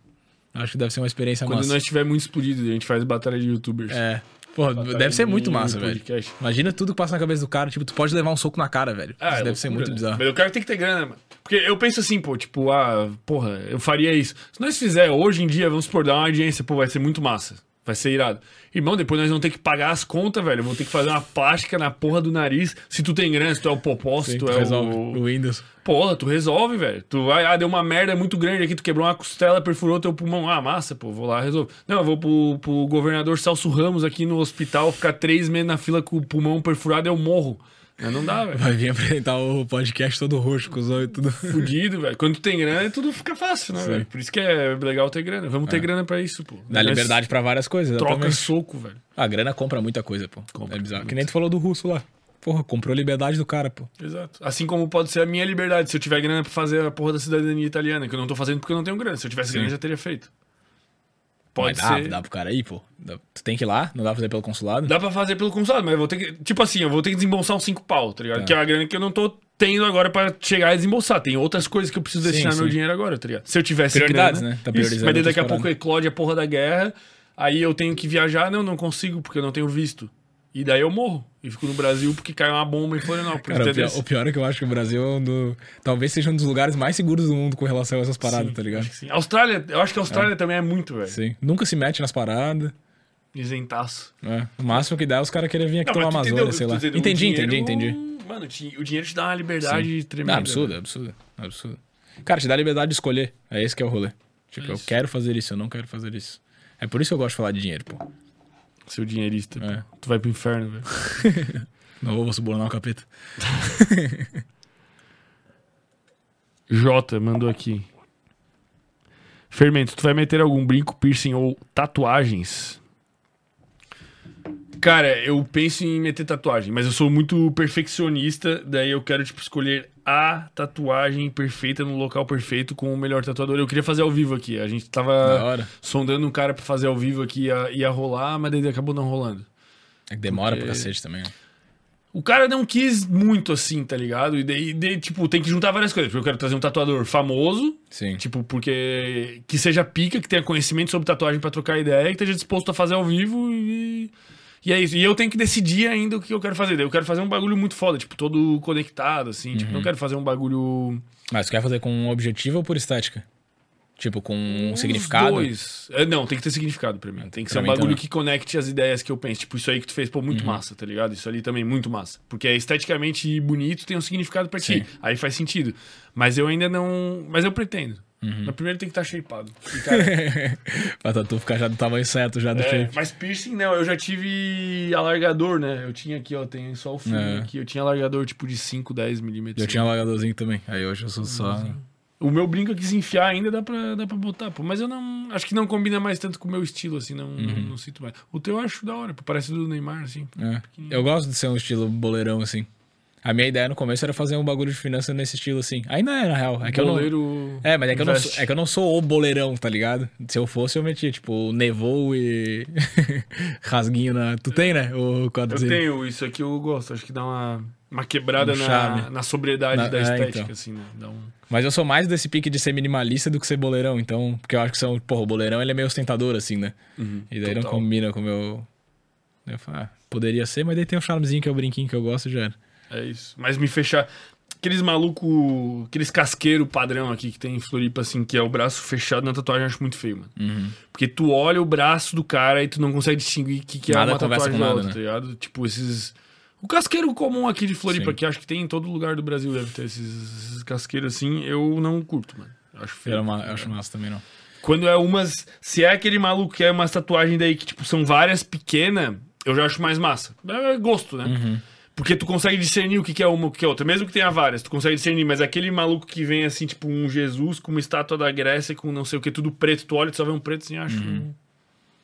Acho que deve ser uma experiência Quando massa. nós estiver muito explodido, a gente faz batalha de youtubers. É. Porra, Batalha deve ser muito massa, velho. podcast. Imagina tudo que passa na cabeça do cara. Tipo, tu pode levar um soco na cara, velho. Ah, Isso é deve ser loucura, muito né? bizarro. Mas o cara tem que ter grana, mano. Porque eu penso assim, pô, tipo, ah, porra, eu faria isso. Se nós fizer hoje em dia, vamos supor, dar uma audiência, pô, vai ser muito massa. Vai ser irado. Irmão, depois nós vamos ter que pagar as contas, velho. Vamos ter que fazer uma plástica na porra do nariz. Se tu tem grana, se tu é o popó, se tu é resolve. o. O Windows. Porra, tu resolve, velho. Tu vai, ah, deu uma merda muito grande aqui, tu quebrou uma costela, perfurou teu pulmão. Ah, massa, pô, vou lá, resolvo. Não, eu vou pro, pro governador Celso Ramos aqui no hospital, ficar três meses na fila com o pulmão perfurado, eu morro. Mas não dá, velho. Vai vir apresentar o podcast todo roxo, com os olhos tudo. [laughs] fudido, velho. Quando tu tem grana, tudo fica fácil, né, velho? Por isso que é legal ter grana. Vamos ter grana pra isso, pô. Dá Nós liberdade pra várias coisas. Troca exatamente. soco, velho. A grana compra muita coisa, pô. Compra é bizarro. muito. Que nem tu falou do russo lá. Porra, comprou a liberdade do cara, pô. Exato. Assim como pode ser a minha liberdade. Se eu tiver grana pra fazer a porra da cidadania italiana, que eu não tô fazendo porque eu não tenho grana. Se eu tivesse Sim. grana, eu já teria feito. Pode Mas dá, ser. dá pro cara aí, pô. Dá- Tu tem que ir lá, não dá pra fazer pelo consulado? Dá pra fazer pelo consulado, mas eu vou ter que. Tipo assim, eu vou ter que desembolsar uns 5 pau, tá ligado? Tá. Que é uma grana que eu não tô tendo agora pra chegar e desembolsar. Tem outras coisas que eu preciso Sim, destinar meu sim. dinheiro agora, tá ligado? Se eu tivesse Prioridades, grana, né? Tá isso, priorizando mas daí daqui a pouco eclode a porra da guerra, aí eu tenho que viajar, não, não consigo porque eu não tenho visto. E daí eu morro. E fico no Brasil porque caiu uma bomba em Florianópolis. Cara, o pior, o pior é que eu acho que o Brasil é um do... talvez seja um dos lugares mais seguros do mundo com relação a essas paradas, Sim, tá ligado? sim. Austrália, eu acho que a Austrália também é muito, velho. Sim. Nunca se mete nas paradas. Isentaço. né? O máximo que dá é os caras querem vir aqui Não, tu Amazônia, entendeu, sei lá. Entendi, entendi, dinheiro- entendi. Mano, ti- o dinheiro te dá uma liberdade tremenda. Não, absurdo, velho. absurdo, absurdo. Cara, te dá a liberdade de escolher. É esse que é o rolê. Tipo, É eu quero fazer isso, eu não quero fazer isso. É por isso que eu gosto de falar de dinheiro, pô. Seu dinheirista. É. Tu vai pro inferno, velho. [laughs] Não vou subornar o capeta. [laughs] Jota mandou aqui. Fermento, tu vai meter algum brinco, piercing ou tatuagens? Cara, eu penso em meter tatuagem, mas eu sou muito perfeccionista, daí eu quero, tipo, escolher a tatuagem perfeita no local perfeito com o melhor tatuador. Eu queria fazer ao vivo aqui. A gente tava sondando um cara pra fazer ao vivo aqui, ia, ia rolar, mas daí acabou não rolando. É que demora Porque- pra cacete também. né? O cara não quis muito assim, tá ligado? E daí, daí, tipo, tem que juntar várias coisas. Porque eu quero trazer um tatuador famoso, Sim. Tipo, porque. Que seja pica, que tenha conhecimento sobre tatuagem pra trocar ideia, que esteja disposto a fazer ao vivo e. E é isso. E eu tenho que decidir ainda o que eu quero fazer. Eu quero fazer um bagulho muito foda, tipo, todo conectado, assim. Tipo, não quero fazer um bagulho. Mas tu quer fazer com um objetivo ou por estética? Tipo, com um Os significado? Dois. É, não, tem que ter significado pra mim. Tem que Pra ser um bagulho também. que conecte as ideias que eu penso. Tipo, isso aí que tu fez, pô, muito massa, tá ligado? Isso ali também, muito massa. Porque é esteticamente bonito, tem um significado pra ti. Aí faz sentido. Mas eu ainda não. Mas eu pretendo. Uhum. Mas primeiro tem que estar shapeado. [laughs] E, cara, pra tatu ficar já do tamanho certo, já do É, shape. mas piercing não, eu já tive alargador, né? Eu tinha aqui, ó, tem só o fio É. aqui. Eu tinha alargador tipo de 5, 10 milímetros. Eu tinha alagadorzinho também. Aí hoje eu sou só. O meu brinco aqui se enfiar ainda dá pra, dá pra botar, pô. Mas eu não. Acho que não combina mais tanto com o meu estilo, assim, não, não, Uhum. não sinto mais. O teu eu acho da hora, pô, parece do Neymar, assim. É. Eu gosto de ser um estilo boleirão, assim. A minha ideia no começo era fazer um bagulho de finança nesse estilo, assim. Ainda é, na real. É que eu não. É, mas é que, eu não sou, é que eu não sou o boleirão, tá ligado? Se eu fosse, eu metia, tipo, nevou e [laughs] rasguinho na. Tu tem, né? O Eu quadrozinho. tenho, isso aqui eu gosto. Acho que dá uma, uma quebrada Um na, na sobriedade Na- da é, estética, então. assim, né? Dá um... Mas eu sou mais desse pique de ser minimalista do que ser boleirão, então. Porque eu acho que são. Porra, o boleirão ele é meio ostentador, assim, né? e daí não total. combina com o meu. Eu falo, ah, poderia ser, mas daí tem um charmezinho que é o brinquinho que eu gosto já era. É isso. Mas me fechar. Aqueles maluco, aqueles casqueiro padrão aqui que tem em Floripa, assim, que é o braço fechado na tatuagem, eu acho muito feio, mano. Uhum. Porque tu olha o braço do cara e tu não consegue distinguir o que, que é Nada uma tatuagem da outra, né? tá ligado? Tipo, esses. O casqueiro comum aqui de Floripa, Sim. que acho que tem em todo lugar do Brasil, deve ter esses, esses casqueiros assim, eu não curto, mano. Eu acho feio. Eu, uma- eu acho massa também, não. Quando é umas. Se é aquele maluco que é umas tatuagens daí que, tipo, são várias pequenas, eu já acho mais massa. É gosto, né? Uhum. Porque tu consegue discernir o que que é uma e o que é outra. Mesmo que tenha várias, tu consegue discernir. Mas aquele maluco que vem assim, tipo, um Jesus com uma estátua da Grécia, com não sei o que, tudo preto, tu olha e tu só vê um preto assim, acho.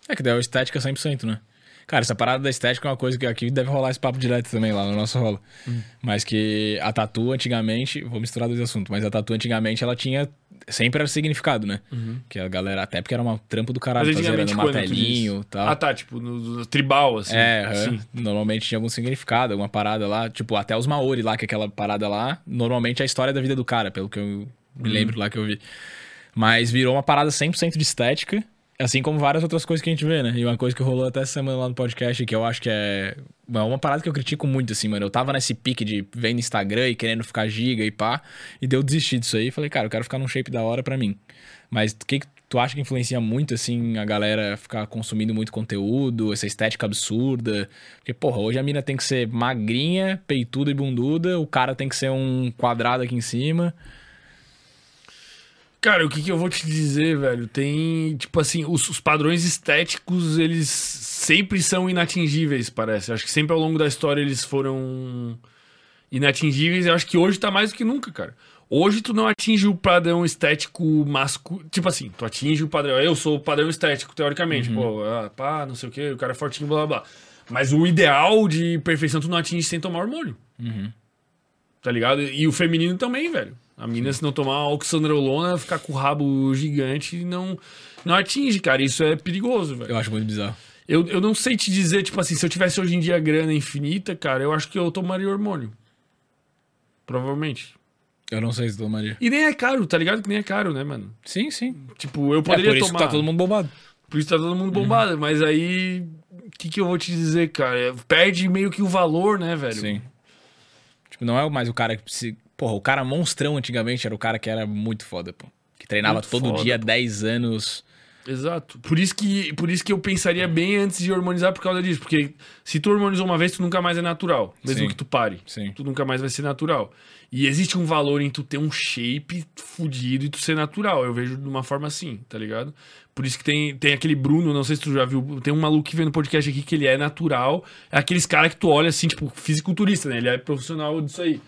É que daí é estética 100%, né? Cara, essa parada da estética é uma coisa que aqui deve rolar esse papo direto também lá no nosso rola. Mas que a tatu antigamente, vou misturar dois assuntos, mas a tatu antigamente ela tinha sempre era significado, né? Que a galera, até porque era uma trampo do caralho, fazer era no tu martelinho e diz? tal. Ah, tá, tipo, no, no tribal, assim. É, aham. Sim. normalmente tinha algum significado, alguma parada lá. Tipo, até os Maori lá, que é aquela parada lá, normalmente é a história da vida do cara, pelo que eu Uhum. me lembro lá que eu vi. Mas virou uma parada 100% de estética, assim como várias outras coisas que a gente vê, né? E uma coisa que rolou até essa semana lá no podcast, que eu acho que é é uma parada que eu critico muito, assim, mano. Eu tava nesse pique de ver no Instagram e querendo ficar giga e pá, e deu desistir disso aí. Falei, cara, eu quero ficar num shape da hora pra mim. Mas o que, que tu acha que influencia muito, assim, a galera ficar consumindo muito conteúdo, essa estética absurda? Porque, porra, hoje a mina tem que ser magrinha, peituda e bunduda, o cara tem que ser um quadrado aqui em cima. Cara, o que, que eu vou te dizer, velho? Tem, tipo assim, os, os padrões estéticos, eles sempre são inatingíveis, parece. Acho que sempre ao longo da história eles foram inatingíveis. Eu acho que hoje tá mais do que nunca, cara. Hoje tu não atinge o padrão estético masculino. Tipo assim, tu atinge o padrão. Eu sou o padrão estético, teoricamente. Pô, ah, pá, não sei o quê, o cara é fortinho, blá blá blá. Mas o ideal de perfeição tu não atinge sem tomar hormônio. Tá ligado? E o feminino também, velho. A mina, se não tomar oxandrolona, ficar com o rabo gigante, não, não atinge, cara. Isso é perigoso, velho. Eu acho muito bizarro. Eu, eu não sei te dizer, tipo assim, se eu tivesse hoje em dia grana infinita, cara, eu acho que eu tomaria hormônio. Provavelmente. Eu não sei se tomaria. E nem é caro, tá ligado? Que nem é caro, né, mano? Sim, sim. Tipo, eu É poderia por isso tomar. que tá todo mundo bombado. Por isso tá todo mundo bombado. Mas aí, o que, que eu vou te dizer, cara? Perde meio que o valor, né, velho? Sim. Tipo, não é mais o cara que se. Porra, o cara monstrão antigamente era o cara que era muito foda, pô. Que treinava Muito todo foda, dia pô. 10 anos Exato. Por isso, que, por isso que eu pensaria bem antes de hormonizar por causa disso. Porque se tu hormonizou uma vez, tu nunca mais é natural. Mesmo Sim. que tu pare. Sim. Tu nunca mais vai ser natural. E existe um valor em tu ter um shape fudido e tu ser natural. Eu vejo de uma forma assim, tá ligado? Por isso que tem, tem aquele Bruno, não sei se tu já viu, tem um maluco que vem no podcast aqui que ele é natural. É aqueles caras que tu olha assim, tipo, fisiculturista, né? Ele é profissional disso aí.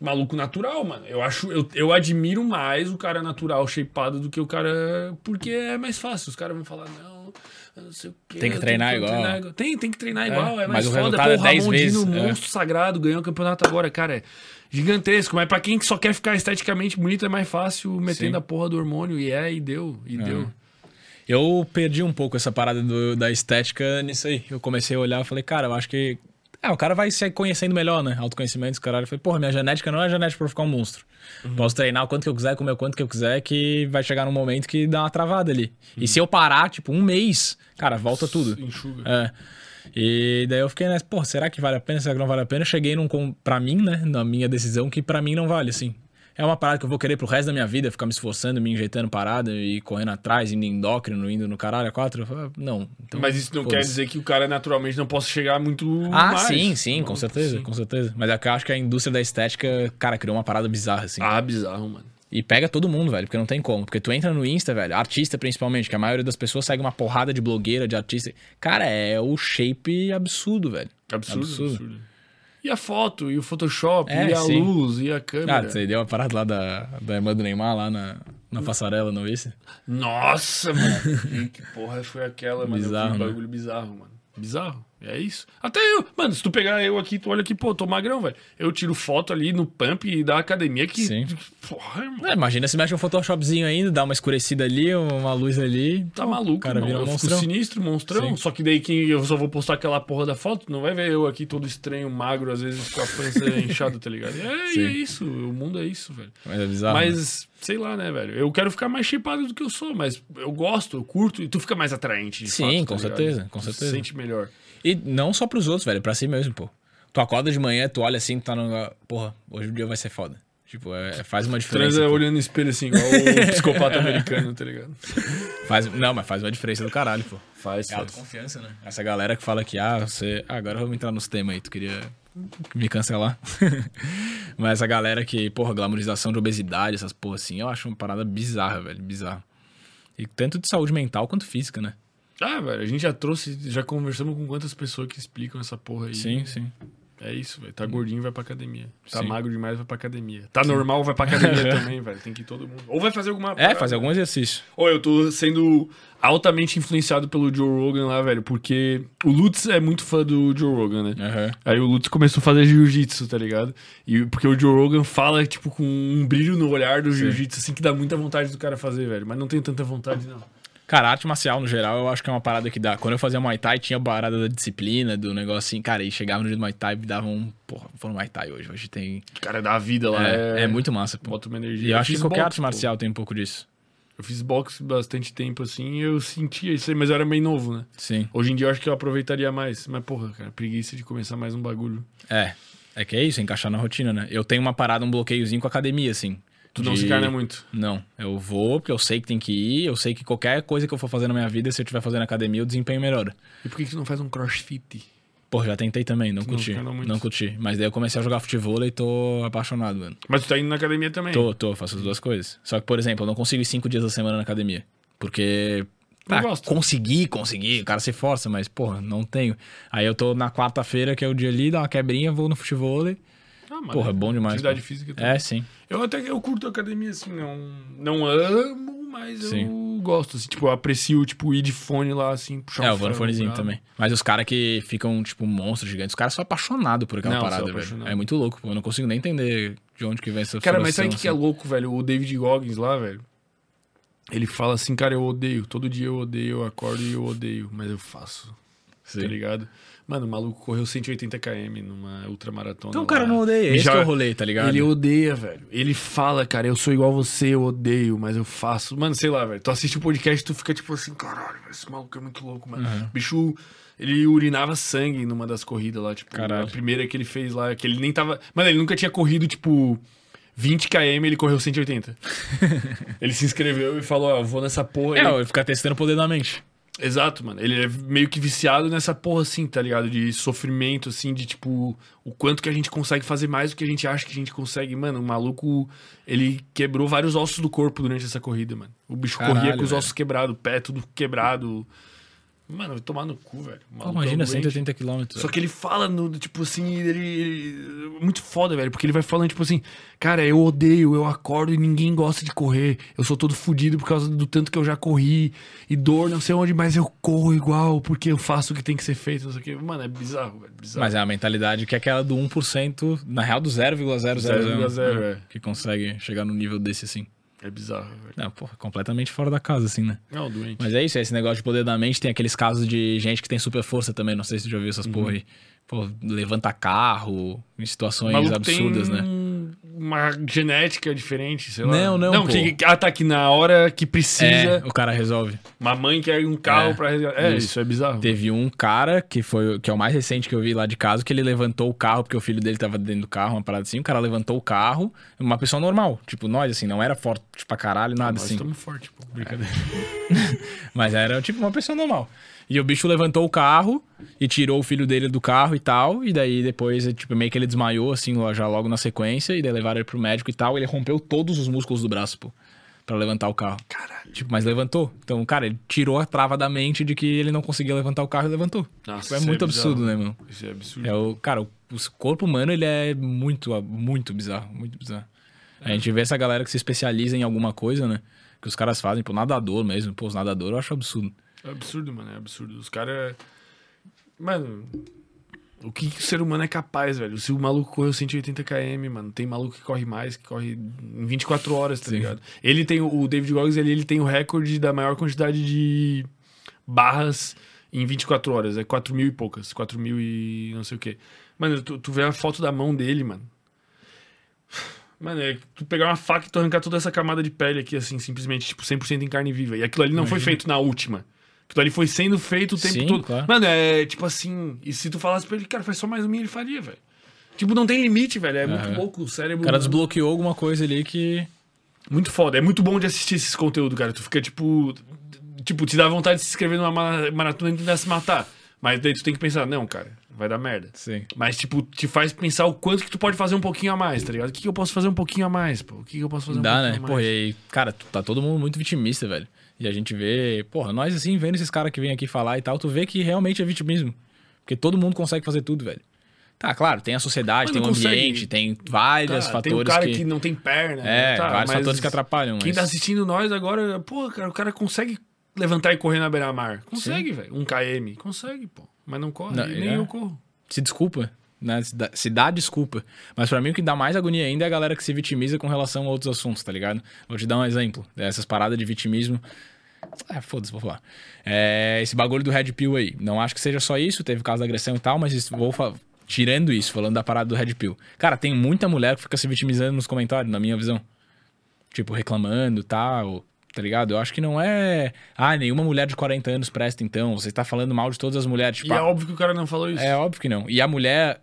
Maluco natural, mano. Eu acho, eu, eu admiro mais o cara natural, shapeado, do que o cara. Porque é mais fácil. Os caras vão falar, não, não sei o quê. Tem que treinar tenho igual. Tem, tem que treinar igual. É, mais mas o foda. resultado é Pô, 10 Ramon vezes, Dino, é. monstro sagrado, ganhou o campeonato agora, cara. É gigantesco. Mas pra quem só quer ficar esteticamente bonito, é mais fácil metendo Sim. a porra do hormônio. E é, e deu, e deu. Eu perdi um pouco essa parada do- da estética nisso aí. Eu comecei a olhar e falei, cara, eu acho que. Ah, o cara vai se conhecendo melhor, né? Autoconhecimento, caralho. Eu falei, porra, minha genética não é genética pra eu ficar um monstro. Posso treinar o quanto que eu quiser, comer o quanto que eu quiser, que vai chegar num momento que dá uma travada ali. E se eu parar, tipo, um mês, cara, volta tudo. Enxuga. É. E daí eu fiquei nessa, pô, será que vale a pena? Será que não vale a pena? Eu cheguei num, pra mim, né, na minha decisão, que pra mim não vale, assim. É uma parada que eu vou querer pro resto da minha vida, ficar me esforçando, me injetando parada e correndo atrás, indo endócrino, indo no caralho a quatro. Ah, não. Então, Mas isso não quer dizer que o cara naturalmente não possa chegar muito Ah, mais. sim, sim, com certeza, sim. com certeza. Mas é que eu acho que a indústria da estética, cara, criou uma parada bizarra, assim. Ah, bizarro, mano. E pega todo mundo, velho, porque não tem como. Porque tu entra no Insta, velho, artista principalmente, que a maioria das pessoas segue uma porrada de blogueira, de artista. Cara, é o shape absurdo, velho. Absurdo, Absurdo. absurdo. E a foto, e o Photoshop, É, e a sim. luz, e a câmera. Ah, você deu uma parada lá da, da irmã do Neymar, lá na, na passarela, não vi? Nossa, mano. que porra foi aquela, mano? Bizarro, um né? bagulho bizarro, mano. Bizarro. É isso. Até eu. Mano, se tu pegar eu aqui, tu olha aqui, pô, tô magrão, velho. Eu tiro foto ali no pump da academia que. Sim. Porra, irmão. É, imagina se mexe um Photoshopzinho ainda, dá uma escurecida ali, uma luz ali. Tá pô, maluco, cara irmão. vira um eu fico monstrão. sinistro, monstrão. Sim. Só que daí que eu só vou postar aquela porra da foto, não vai ver eu aqui todo estranho, magro, às vezes com a pança [laughs] inchada, tá ligado? É, é isso. O mundo é isso, velho. Mas é bizarro. né? Mas, sei lá, né, velho? Eu quero ficar mais shapeado do que eu sou, mas eu gosto, eu curto, e tu fica mais atraente. de Sim, fato, com tá ligado? certeza, com Tu certeza. Se sente melhor. E não só pros outros, velho, pra si mesmo, pô. Tu acorda de manhã, tu olha assim, tu tá no. Porra, hoje o dia vai ser foda. Tipo, é- faz uma diferença. Transa pô. olhando no espelho assim, igual o [laughs] psicopata americano, tá ligado? [laughs] Faz, não, mas faz uma diferença do caralho, pô. Faz, É faz. autoconfiança, né? Essa galera que fala que, ah, você. ah, agora vamos entrar nos temas aí, tu queria me cancelar. [laughs] Mas essa galera que, porra, glamorização de obesidade, essas porra assim, eu acho uma parada bizarra, velho, bizarra. E tanto de saúde mental quanto física, né? Ah, velho, a gente já trouxe, já conversamos com quantas pessoas que explicam essa porra aí. Sim, sim. É isso, velho. Tá gordinho, vai pra academia. Tá Sim. magro demais, vai pra academia. Tá normal, vai pra academia [laughs] também, velho. Tem que ir todo mundo. Ou vai fazer alguma É, fazer algum exercício. Ou eu tô sendo altamente influenciado pelo Joe Rogan lá, velho, porque o Lutz é muito fã do Joe Rogan, né? Aham. Aí o Lutz começou a fazer jiu-jitsu, tá ligado? E porque o Joe Rogan fala, tipo, com um brilho no olhar do jiu-jitsu, assim, que dá muita vontade do cara fazer, velho. Mas não tenho tanta vontade, não. Cara, arte marcial, no geral, eu acho que é uma parada que dá. Quando eu fazia Muay Thai, tinha a parada da disciplina, do negócio assim, cara, e chegava no dia do Muay Thai e me dava um. Porra, vou no Muay Thai hoje. Hoje tem. O cara dá a vida lá. É, É, é muito massa, pô. Bota uma energia. E eu acho que qualquer boxe, arte pô. marcial tem um pouco disso. Eu fiz boxe bastante tempo, assim, e eu sentia isso aí, mas eu era bem novo, né? Sim. Hoje em dia eu acho que eu aproveitaria mais. Mas, porra, cara, preguiça de começar mais um bagulho. É. É que é isso, encaixar na rotina, né? Eu tenho uma parada, um bloqueiozinho com a academia, assim. Tu não De- se carna muito. Não, eu vou porque eu sei que tem que ir, eu sei que qualquer coisa que eu for fazer na minha vida, se eu estiver fazendo academia, o desempenho melhora. E por que que tu não faz um crossfit? Pô, já tentei também, não Tu curti. não. Não curti. Mas daí eu comecei a jogar futebol e tô apaixonado, mano. Mas tu tá indo na academia também. Tô, tô, faço as duas coisas. Só que, por exemplo, eu não consigo ir cinco dias da semana na academia. Porque. Gosto. consegui, consegui, o cara se força, mas, porra, não tenho. Aí eu tô na quarta-feira, que é o dia ali, dá uma quebrinha, vou no futebol e. Ah, mano, Porra, é bom demais, Atividade pô. física também. É, sim. Eu até eu curto a academia, assim, não, não amo, mas eu Sim. gosto, assim, tipo, eu aprecio, tipo, ir de fone lá, assim, puxar É, eu vou no fonezinho brabo. também. Mas os caras que ficam, tipo, monstros gigantes, os caras são apaixonados por aquela Não, parada, velho. É muito louco, pô. Eu não consigo nem entender de onde que vem essa Cara, mas sabe o que, que é assim. louco, velho? O David Goggins lá, velho, ele fala assim, cara, eu odeio, todo dia eu odeio, eu acordo e eu odeio, mas eu faço, Sim. tá ligado? Mano, o maluco correu 180 km numa ultramaratona Então o lá. cara não odeia, E esse já- que é o rolê, tá ligado? Ele odeia, velho. Ele fala, cara, eu sou igual você, eu odeio, mas eu faço. Mano, sei lá, velho. Tu assiste o podcast e tu fica tipo assim, caralho, esse maluco é muito louco, mano. Uhum. Bicho, ele urinava sangue numa das corridas lá, tipo, Caralho. a primeira que ele fez lá, que ele nem tava. Mano, ele nunca tinha corrido, tipo. 20 km ele correu 180. [laughs] ele se inscreveu e falou: Ó, eu vou nessa porra. É, eu ficar testando o poder da mente. Exato, mano. Ele é meio que viciado nessa porra assim, tá ligado? De sofrimento, assim, de tipo, o quanto que a gente consegue fazer mais do que a gente acha que a gente consegue. Mano, o maluco, ele quebrou vários ossos do corpo durante essa corrida, mano. O bicho Caralho, corria com os velho. ossos quebrados, o pé tudo quebrado. Mano, vai tomar no cu, velho. Pô, é imagina um doente. 180 km. Só que ele fala, no, tipo assim, ele, ele- Muito foda, velho. Porque ele vai falando, tipo assim, cara, eu odeio, eu acordo e ninguém gosta de correr. Eu sou todo fudido por causa do tanto que eu já corri. E dor, não sei onde, mas eu corro igual, porque eu faço o que tem que ser feito. Não sei o que. Mano, é bizarro, velho. Bizarro. Mas é a mentalidade que é aquela do 1%, na real do 0,00, 0,0, é. que consegue chegar no nível desse assim. É bizarro, velho. Não, porra, completamente fora da casa, assim, né? Não, doente. Mas é isso, é esse negócio de poder da mente. Tem aqueles casos de gente que tem super força também. Não sei se você já viu essas porra aí. Pô, levanta carro em situações maluco absurdas, tem né? Uma genética diferente, sei lá. Não, não, Não, pô. que, ah, tá, que na hora que precisa, É, o cara resolve. uma mãe quer um carro É, pra resgatar. É, isso. isso, é bizarro. Teve um cara que foi que é o mais recente que eu vi lá de casa, que ele levantou o carro porque o filho dele tava dentro do carro, uma parada assim. O cara levantou o carro, uma pessoa normal, tipo nós, assim, não era forte pra caralho, nada Nós assim. estamos fortes, pô. Brincadeira. [laughs] Mas era tipo uma pessoa normal. E o bicho levantou o carro e tirou o filho dele do carro e tal. E daí depois, tipo, meio que ele desmaiou, assim, já logo na sequência. E daí levaram ele pro médico e tal. E ele rompeu todos os músculos do braço, pô. Pra levantar o carro. Caralho. Tipo, mas levantou. Então, cara, ele tirou a trava da mente de que ele não conseguia levantar o carro e levantou. Nossa, Tipo, é isso muito é bizarro. absurdo, né, meu? Isso é absurdo. É o, cara, o, o corpo humano, ele é muito, muito bizarro, muito bizarro. A gente vê essa galera que se especializa em alguma coisa, né? Que os caras fazem, pô, nadador mesmo. Pô, os nadadores eu acho absurdo. É absurdo, mano. É absurdo. Os caras. Mano. O que, que o ser humano é capaz, velho? Se o maluco correu 180 km, mano, tem maluco que corre mais, que corre em 24 horas, tá Sim. ligado? Ele tem o David Goggins, ele, ele tem o recorde da maior quantidade de barras em 24 horas. É 4 mil e poucas. 4 mil e não sei o quê. Mano, tu, tu vê a foto da mão dele, mano. Mano, é tu pegar uma faca e tu arrancar toda essa camada de pele aqui, assim, simplesmente, tipo, 100% em carne viva. E aquilo ali não foi Imagina. feito na última. Aquilo ali foi sendo feito o tempo Sim, todo. claro. Mano, é tipo assim. E se tu falasse pra ele, cara, faz só mais um minha, ele faria, velho. Tipo, não tem limite, velho. É muito louco o cérebro. O cara desbloqueou alguma coisa ali que. Muito foda. É muito bom de assistir esses conteúdos, cara. Tu fica, tipo. Tipo, te dá vontade de se inscrever numa ma- maratona e tentar se matar. Mas daí tu tem que pensar, não, cara, vai dar merda. Sim. Mas, tipo, te faz pensar o quanto que tu pode fazer um pouquinho a mais, tá ligado? O que, que eu posso fazer um pouquinho a mais, pô? O que, que eu posso fazer um Dá, pouquinho né? a mais? Pô, e aí, cara, tá todo mundo muito vitimista, velho. E a gente vê, porra, nós assim, vendo esses caras que vêm aqui falar e tal, tu vê que realmente é vitimismo. Porque todo mundo consegue fazer tudo, velho. Tá, claro, tem a sociedade, tem o consegue. ambiente, tem vários Tá, fatores tem o cara que... que... não tem perna. É, tá, vários fatores que atrapalham, Quem mas... tá assistindo nós agora, pô, cara, o cara consegue levantar e correr na beira-mar. Consegue, velho. Um KM. Consegue, pô. Mas não corre. Não, nem é. eu corro. se desculpa, né? Se dá, se dá desculpa. Mas pra mim o que dá mais agonia ainda é a galera que se vitimiza com relação a outros assuntos, tá ligado? Vou te dar um exemplo. Essas paradas de vitimismo. Ah, foda-se, vou falar. É, esse bagulho do Red Pill aí. Não acho que seja só isso, teve caso de agressão e tal, mas vou tirando isso, falando da parada do Red Pill. Cara, tem muita mulher que fica se vitimizando nos comentários, na minha visão. Tipo, reclamando e tal. Tá ligado? Eu acho que não é. Ah, nenhuma mulher de 40 anos presta então. Você tá falando mal de todas as mulheres. Tipo, E é ah, óbvio que o cara não falou isso. é óbvio que não. E a mulher,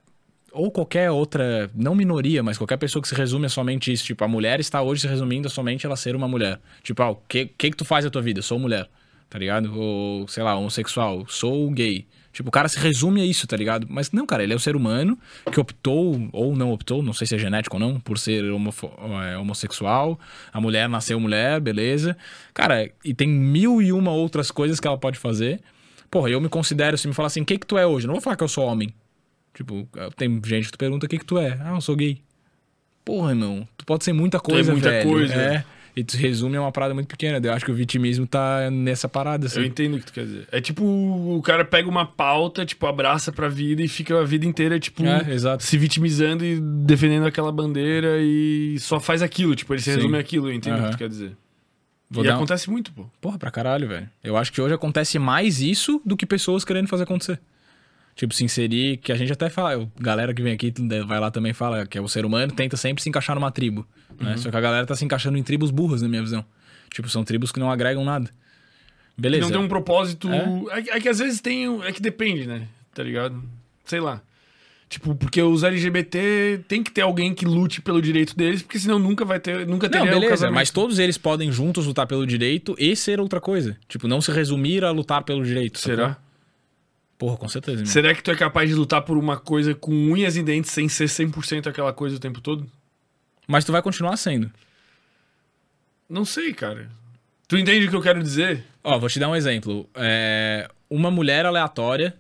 ou qualquer outra, não minoria, mas qualquer pessoa que se resume a somente isso. Tipo, a mulher está hoje se resumindo a somente ela ser uma mulher. Tipo, ah, o que, que que tu faz da tua vida? Sou mulher, tá ligado? Ou, sei lá, homossexual, sou gay. Tipo, o cara se resume a isso, tá ligado? Mas não, cara, ele é um ser humano que optou, ou não optou, não sei se é genético ou não, por ser é, homossexual. A mulher nasceu mulher, beleza. Cara, e tem mil e uma outras coisas que ela pode fazer. Porra, eu me considero, se me falar assim, o que que tu é hoje? Eu não vou falar que eu sou homem. Tipo, tem gente que tu pergunta o que que tu é. Ah, eu sou gay. Porra, irmão, tu pode ser muita coisa, muita velho. coisa. É. E tu resume a uma parada muito pequena. Eu acho que o vitimismo tá nessa parada, Eu assim. entendo o que tu quer dizer. É tipo, o cara pega uma pauta, tipo, abraça pra vida e fica a vida inteira, tipo, É, exato. se vitimizando e defendendo aquela bandeira e só faz aquilo. Tipo, ele se Sim. resume aquilo, eu entendo o Aham. que tu quer dizer. Vou e um- acontece muito, pô. Porra, pra caralho, velho. Eu acho que hoje acontece mais isso do que pessoas querendo fazer acontecer. Tipo, se inserir, que a gente até fala, galera que vem aqui vai lá também fala que é o ser humano tenta sempre se encaixar numa tribo. Né? Só que a galera tá se encaixando em tribos burras, na minha visão. Tipo, são tribos que não agregam nada. Beleza. Não tem um propósito. É? É, que- é às vezes tem. É que depende, né? Tá ligado? Sei lá. Tipo, porque os LGBT tem que ter alguém que lute pelo direito deles, porque senão nunca vai ter, nunca Não, teria o beleza, mas todos eles podem juntos lutar pelo direito e ser outra coisa. Tipo, não se resumir a lutar pelo direito. sacou? Será? Porra, com certeza. Será que tu é capaz de lutar por uma coisa com unhas e dentes sem ser 100% aquela coisa o tempo todo? Mas tu vai continuar sendo. Não sei, cara. Tu entende o que eu quero dizer? Ó, vou te dar um exemplo. É, Uma mulher aleatória,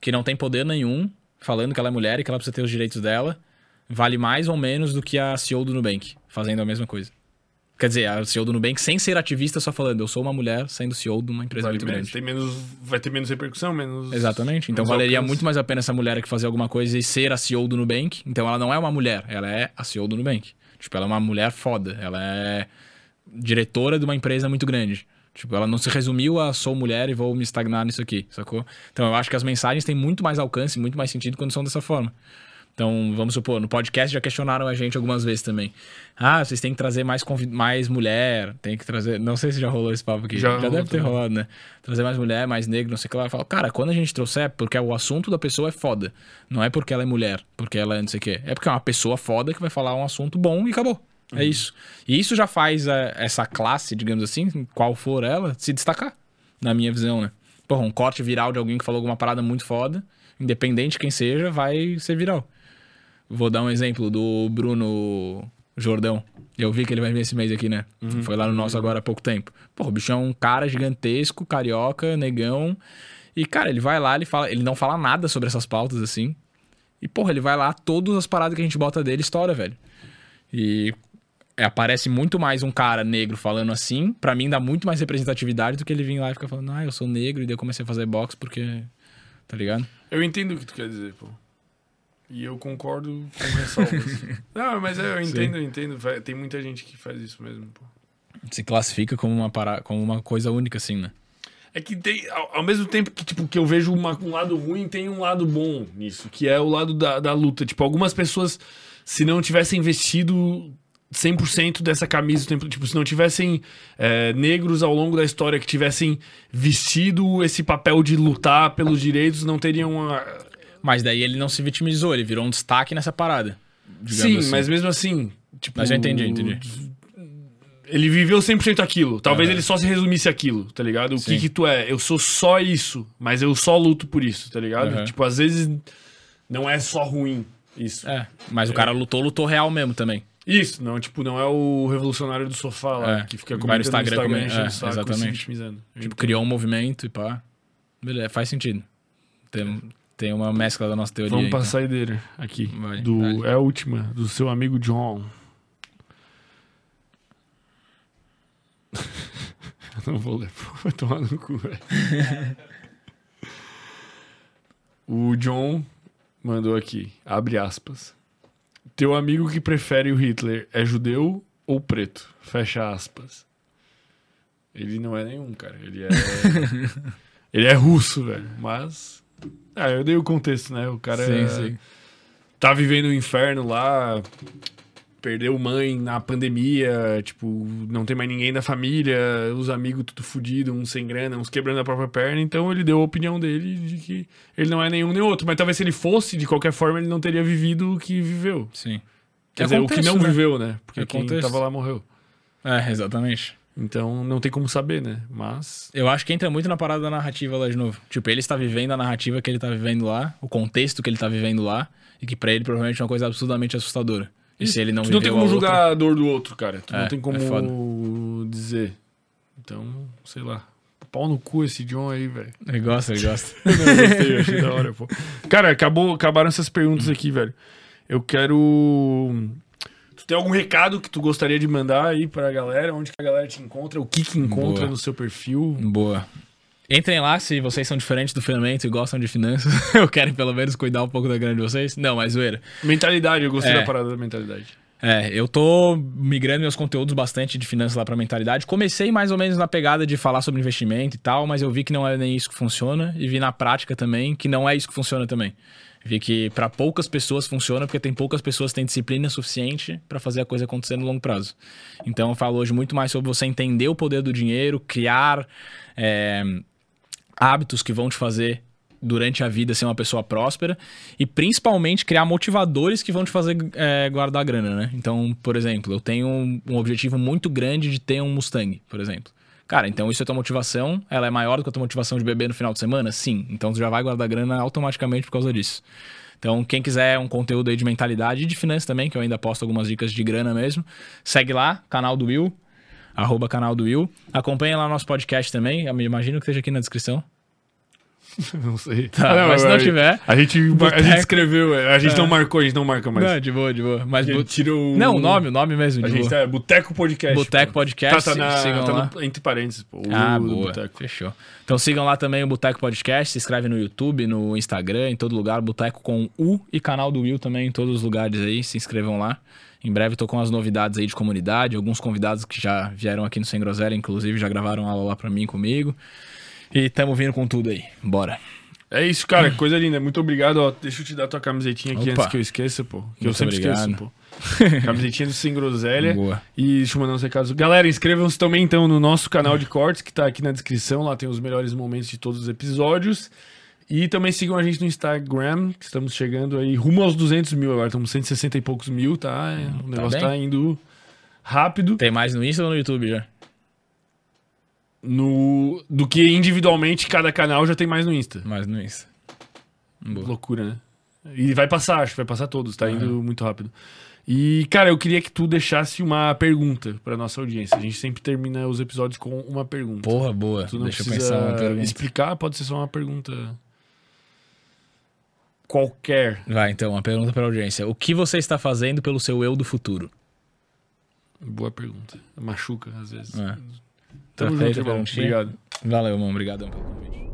que não tem poder nenhum, falando que ela é mulher e que ela precisa ter os direitos dela, vale mais ou menos do que a CEO do Nubank, fazendo a mesma coisa. Quer dizer, a CEO do Nubank sem ser ativista, só falando, eu sou uma mulher sendo CEO de uma empresa Vale muito menos, grande. tem menos, vai ter menos repercussão, menos. Exatamente. Então menos valeria alcance. muito mais a pena essa mulher que fazer alguma coisa e ser a CEO do Nubank. Então ela não é uma mulher, ela é a CEO do Nubank. Tipo, ela é uma mulher foda. Ela é diretora de uma empresa muito grande. Tipo, ela não se resumiu a sou mulher e vou me estagnar nisso aqui, sacou? Então eu acho que as mensagens têm muito mais alcance, muito mais sentido quando são dessa forma. Então, vamos supor, no podcast já questionaram a gente algumas vezes também. Ah, vocês têm que trazer mais, mais mulher, tem que trazer. Não sei se já rolou esse papo aqui. Já Já, deve ter também. rolado, né? Trazer mais mulher, mais negro, não sei o que lá. Eu falo, cara, quando a gente trouxer, é porque o assunto da pessoa é foda. Não é porque ela é mulher, porque ela é não sei o quê. É porque é uma pessoa foda que vai falar um assunto bom e acabou. É isso. E isso já faz é, essa classe, digamos assim, qual for ela, se destacar, na minha visão, né? Porra, um corte viral de alguém que falou alguma parada muito foda, independente de quem seja, vai ser viral. Vou dar um exemplo do Bruno Jordão. Eu vi que ele vai vir esse mês aqui, né? Foi lá no nosso agora há pouco tempo. Pô, o bicho é um cara gigantesco, carioca, negão. E, cara, ele vai lá, ele fala, ele não fala nada sobre essas pautas, assim. E, porra, ele vai lá, todas as paradas que a gente bota dele, estoura, velho. E é, aparece muito mais um cara negro falando assim. Pra mim, dá muito mais representatividade do que ele vir lá e ficar falando, ah, eu sou negro, e daí eu comecei a fazer boxe porque. Tá ligado? Eu entendo o que tu quer dizer, pô. E eu concordo com ressalvas. [laughs] Não, mas é, eu entendo, eu entendo. Tem muita gente que faz isso mesmo, pô. Se classifica como uma, para... como uma coisa única, assim, né? É que tem, ao, ao mesmo tempo que, tipo, que eu vejo uma- um lado ruim, tem um lado bom nisso, que é o lado da, da luta. Tipo, algumas pessoas, se não tivessem investido 100% dessa camisa, tipo, se não tivessem é, negros ao longo da história que tivessem vestido esse papel de lutar pelos direitos, não teriam a... Mas daí ele não se vitimizou, ele virou um destaque nessa parada. Sim, assim. mas mesmo assim, tipo... Mas eu entendi, entendi. Ele viveu 100% aquilo. Talvez Aham. ele só se resumisse aquilo, tá ligado? O que Sim. que tu é? Eu sou só isso, mas eu só luto por isso, tá ligado? Aham. Tipo, às vezes não é só ruim isso. É, mas o cara lutou, lutou real mesmo também. Isso, não, tipo, não é o revolucionário do sofá lá, É, que fica vai no comentando Instagram no Instagram comen- enchendo é, o saco, exatamente. vitimizando. Eu Tipo, criou um movimento e pá. Beleza, faz sentido. Tem, tem uma mescla da nossa teoria. Vamos então. pra saideira aqui. Vai, do, vai. É a última, do seu amigo John. [laughs] Não vou ler, [laughs] vai tomar no cu, velho. o John mandou aqui, abre aspas. Teu amigo que prefere o Hitler é judeu ou preto? Fecha aspas. Ele não é nenhum, cara. Ele é. [laughs] ele é russo, velho. Mas. Ah, eu dei o contexto, né? O cara Sim, é- sim. tá vivendo o inferno lá, perdeu mãe na pandemia, tipo, não tem mais ninguém da família, os amigos tudo fudido, uns sem grana, uns quebrando a própria perna, então ele deu a opinião dele de que ele não é nenhum nem outro, mas talvez se ele fosse, de qualquer forma, ele não teria vivido o que viveu. Sim. Quer É dizer, o que contexto, não né? viveu, né? Porque É quem contexto. tava lá morreu. É, exatamente. Então não tem como saber, né? Mas Eu acho que entra muito na parada da narrativa lá de novo. Tipo, ele está vivendo a narrativa que ele tá vivendo lá, o contexto que ele tá vivendo lá, e que pra ele provavelmente é uma coisa absurdamente assustadora. E se ele não tu não tem como a outra- julgar a dor do outro, cara. Tu É, não tem é como foda. dizer. Então, sei lá. Pau no cu esse John aí, velho. Ele gosta, ele gosta. [laughs] Não, eu gostei, eu achei da hora, pô. Cara, acabou, acabaram essas perguntas aqui, velho. Eu quero. Tu tem algum recado que tu gostaria de mandar aí pra galera? Onde que a galera te encontra? O que que encontra Boa. no seu perfil? Boa. Entrem lá se vocês são diferentes do Filamento e gostam de finanças. [laughs] Eu quero pelo menos cuidar um pouco da grana de vocês. Não, mas zoeira. Mentalidade, eu gostei É. da parada da mentalidade. É, eu tô migrando meus conteúdos bastante de finanças lá pra mentalidade. Comecei mais ou menos na pegada de falar sobre investimento e tal, mas eu vi que não é nem isso que funciona e vi na prática também que não é isso que funciona também. Vi que pra poucas pessoas funciona porque tem poucas pessoas que têm disciplina suficiente pra fazer a coisa acontecer no longo prazo. Então eu falo hoje muito mais sobre você entender o poder do dinheiro, criar é, hábitos que vão te fazer durante a vida ser uma pessoa próspera e principalmente criar motivadores que vão te fazer é, guardar grana, né? Então, por exemplo, eu tenho um objetivo muito grande de ter um Mustang, por exemplo. Cara, então isso é tua motivação, ela é maior do que a tua motivação de beber no final de semana? Sim. Então tu já vai guardar grana automaticamente por causa disso. Então, quem quiser um conteúdo aí de mentalidade e de finanças também, que eu ainda posto algumas dicas de grana mesmo, segue lá, canal do Will, arroba canal do Will. Acompanha lá nosso podcast também, eu imagino que esteja aqui na descrição. [laughs] Não sei. Tá, mas se não tiver, A gente, a gente escreveu, é, a gente É. não marcou, a gente não marca mais. Não, de boa, de boa. Mas A gente bu- tira o... Não, o nome, o nome mesmo, A de gente boa. tá, é Boteco Podcast. Boteco. Podcast, Tá, tá, na, sigam tá lá. no- entre parênteses, pô. o Ah, boa. Boteco. Fechou. Então sigam lá também o Boteco Podcast, se inscreve no YouTube, no Instagram, em todo lugar, Boteco com U e canal do Will também em todos os lugares aí, se inscrevam lá. Em breve tô com as novidades aí de comunidade, alguns convidados que já vieram aqui no Sem Groselha, inclusive já gravaram aula lá pra mim comigo. E tamo vindo com tudo aí. Bora. É isso, cara. Coisa linda. Muito obrigado. Ó, deixa eu te dar tua camisetinha aqui Opa. antes que eu esqueça, pô. Que eu Muito sempre obrigado. esqueço, pô. [laughs] Camisetinha do Sem Groselha. Boa. E deixa eu mandar uns recados. Galera, inscrevam-se também então no nosso canal de cortes, que tá aqui na descrição. Lá tem os melhores momentos de todos os episódios. E também sigam a gente no Instagram, que estamos chegando aí rumo aos 200 mil agora. Estamos 160 e poucos mil, tá? O negócio bem. tá indo rápido. Tem mais no Insta ou no YouTube já? No, do que individualmente cada canal já tem mais no Insta. Mais no Insta. Boa. Loucura, né? E vai passar, acho que vai passar todos, tá indo muito rápido. E, cara, eu queria que tu deixasse uma pergunta pra nossa audiência. A gente sempre termina os episódios com uma pergunta. Porra, boa. tu não Deixa eu precisa pensar uma pergunta. explicar, pode ser só uma pergunta qualquer. Vai, então, uma pergunta pra audiência. O que você está fazendo pelo seu eu do futuro? Boa pergunta. Machuca, às vezes. É. Tamo Perfeito, junto, é irmão. Obrigado. Valeu, irmão. Obrigadão pelo convite.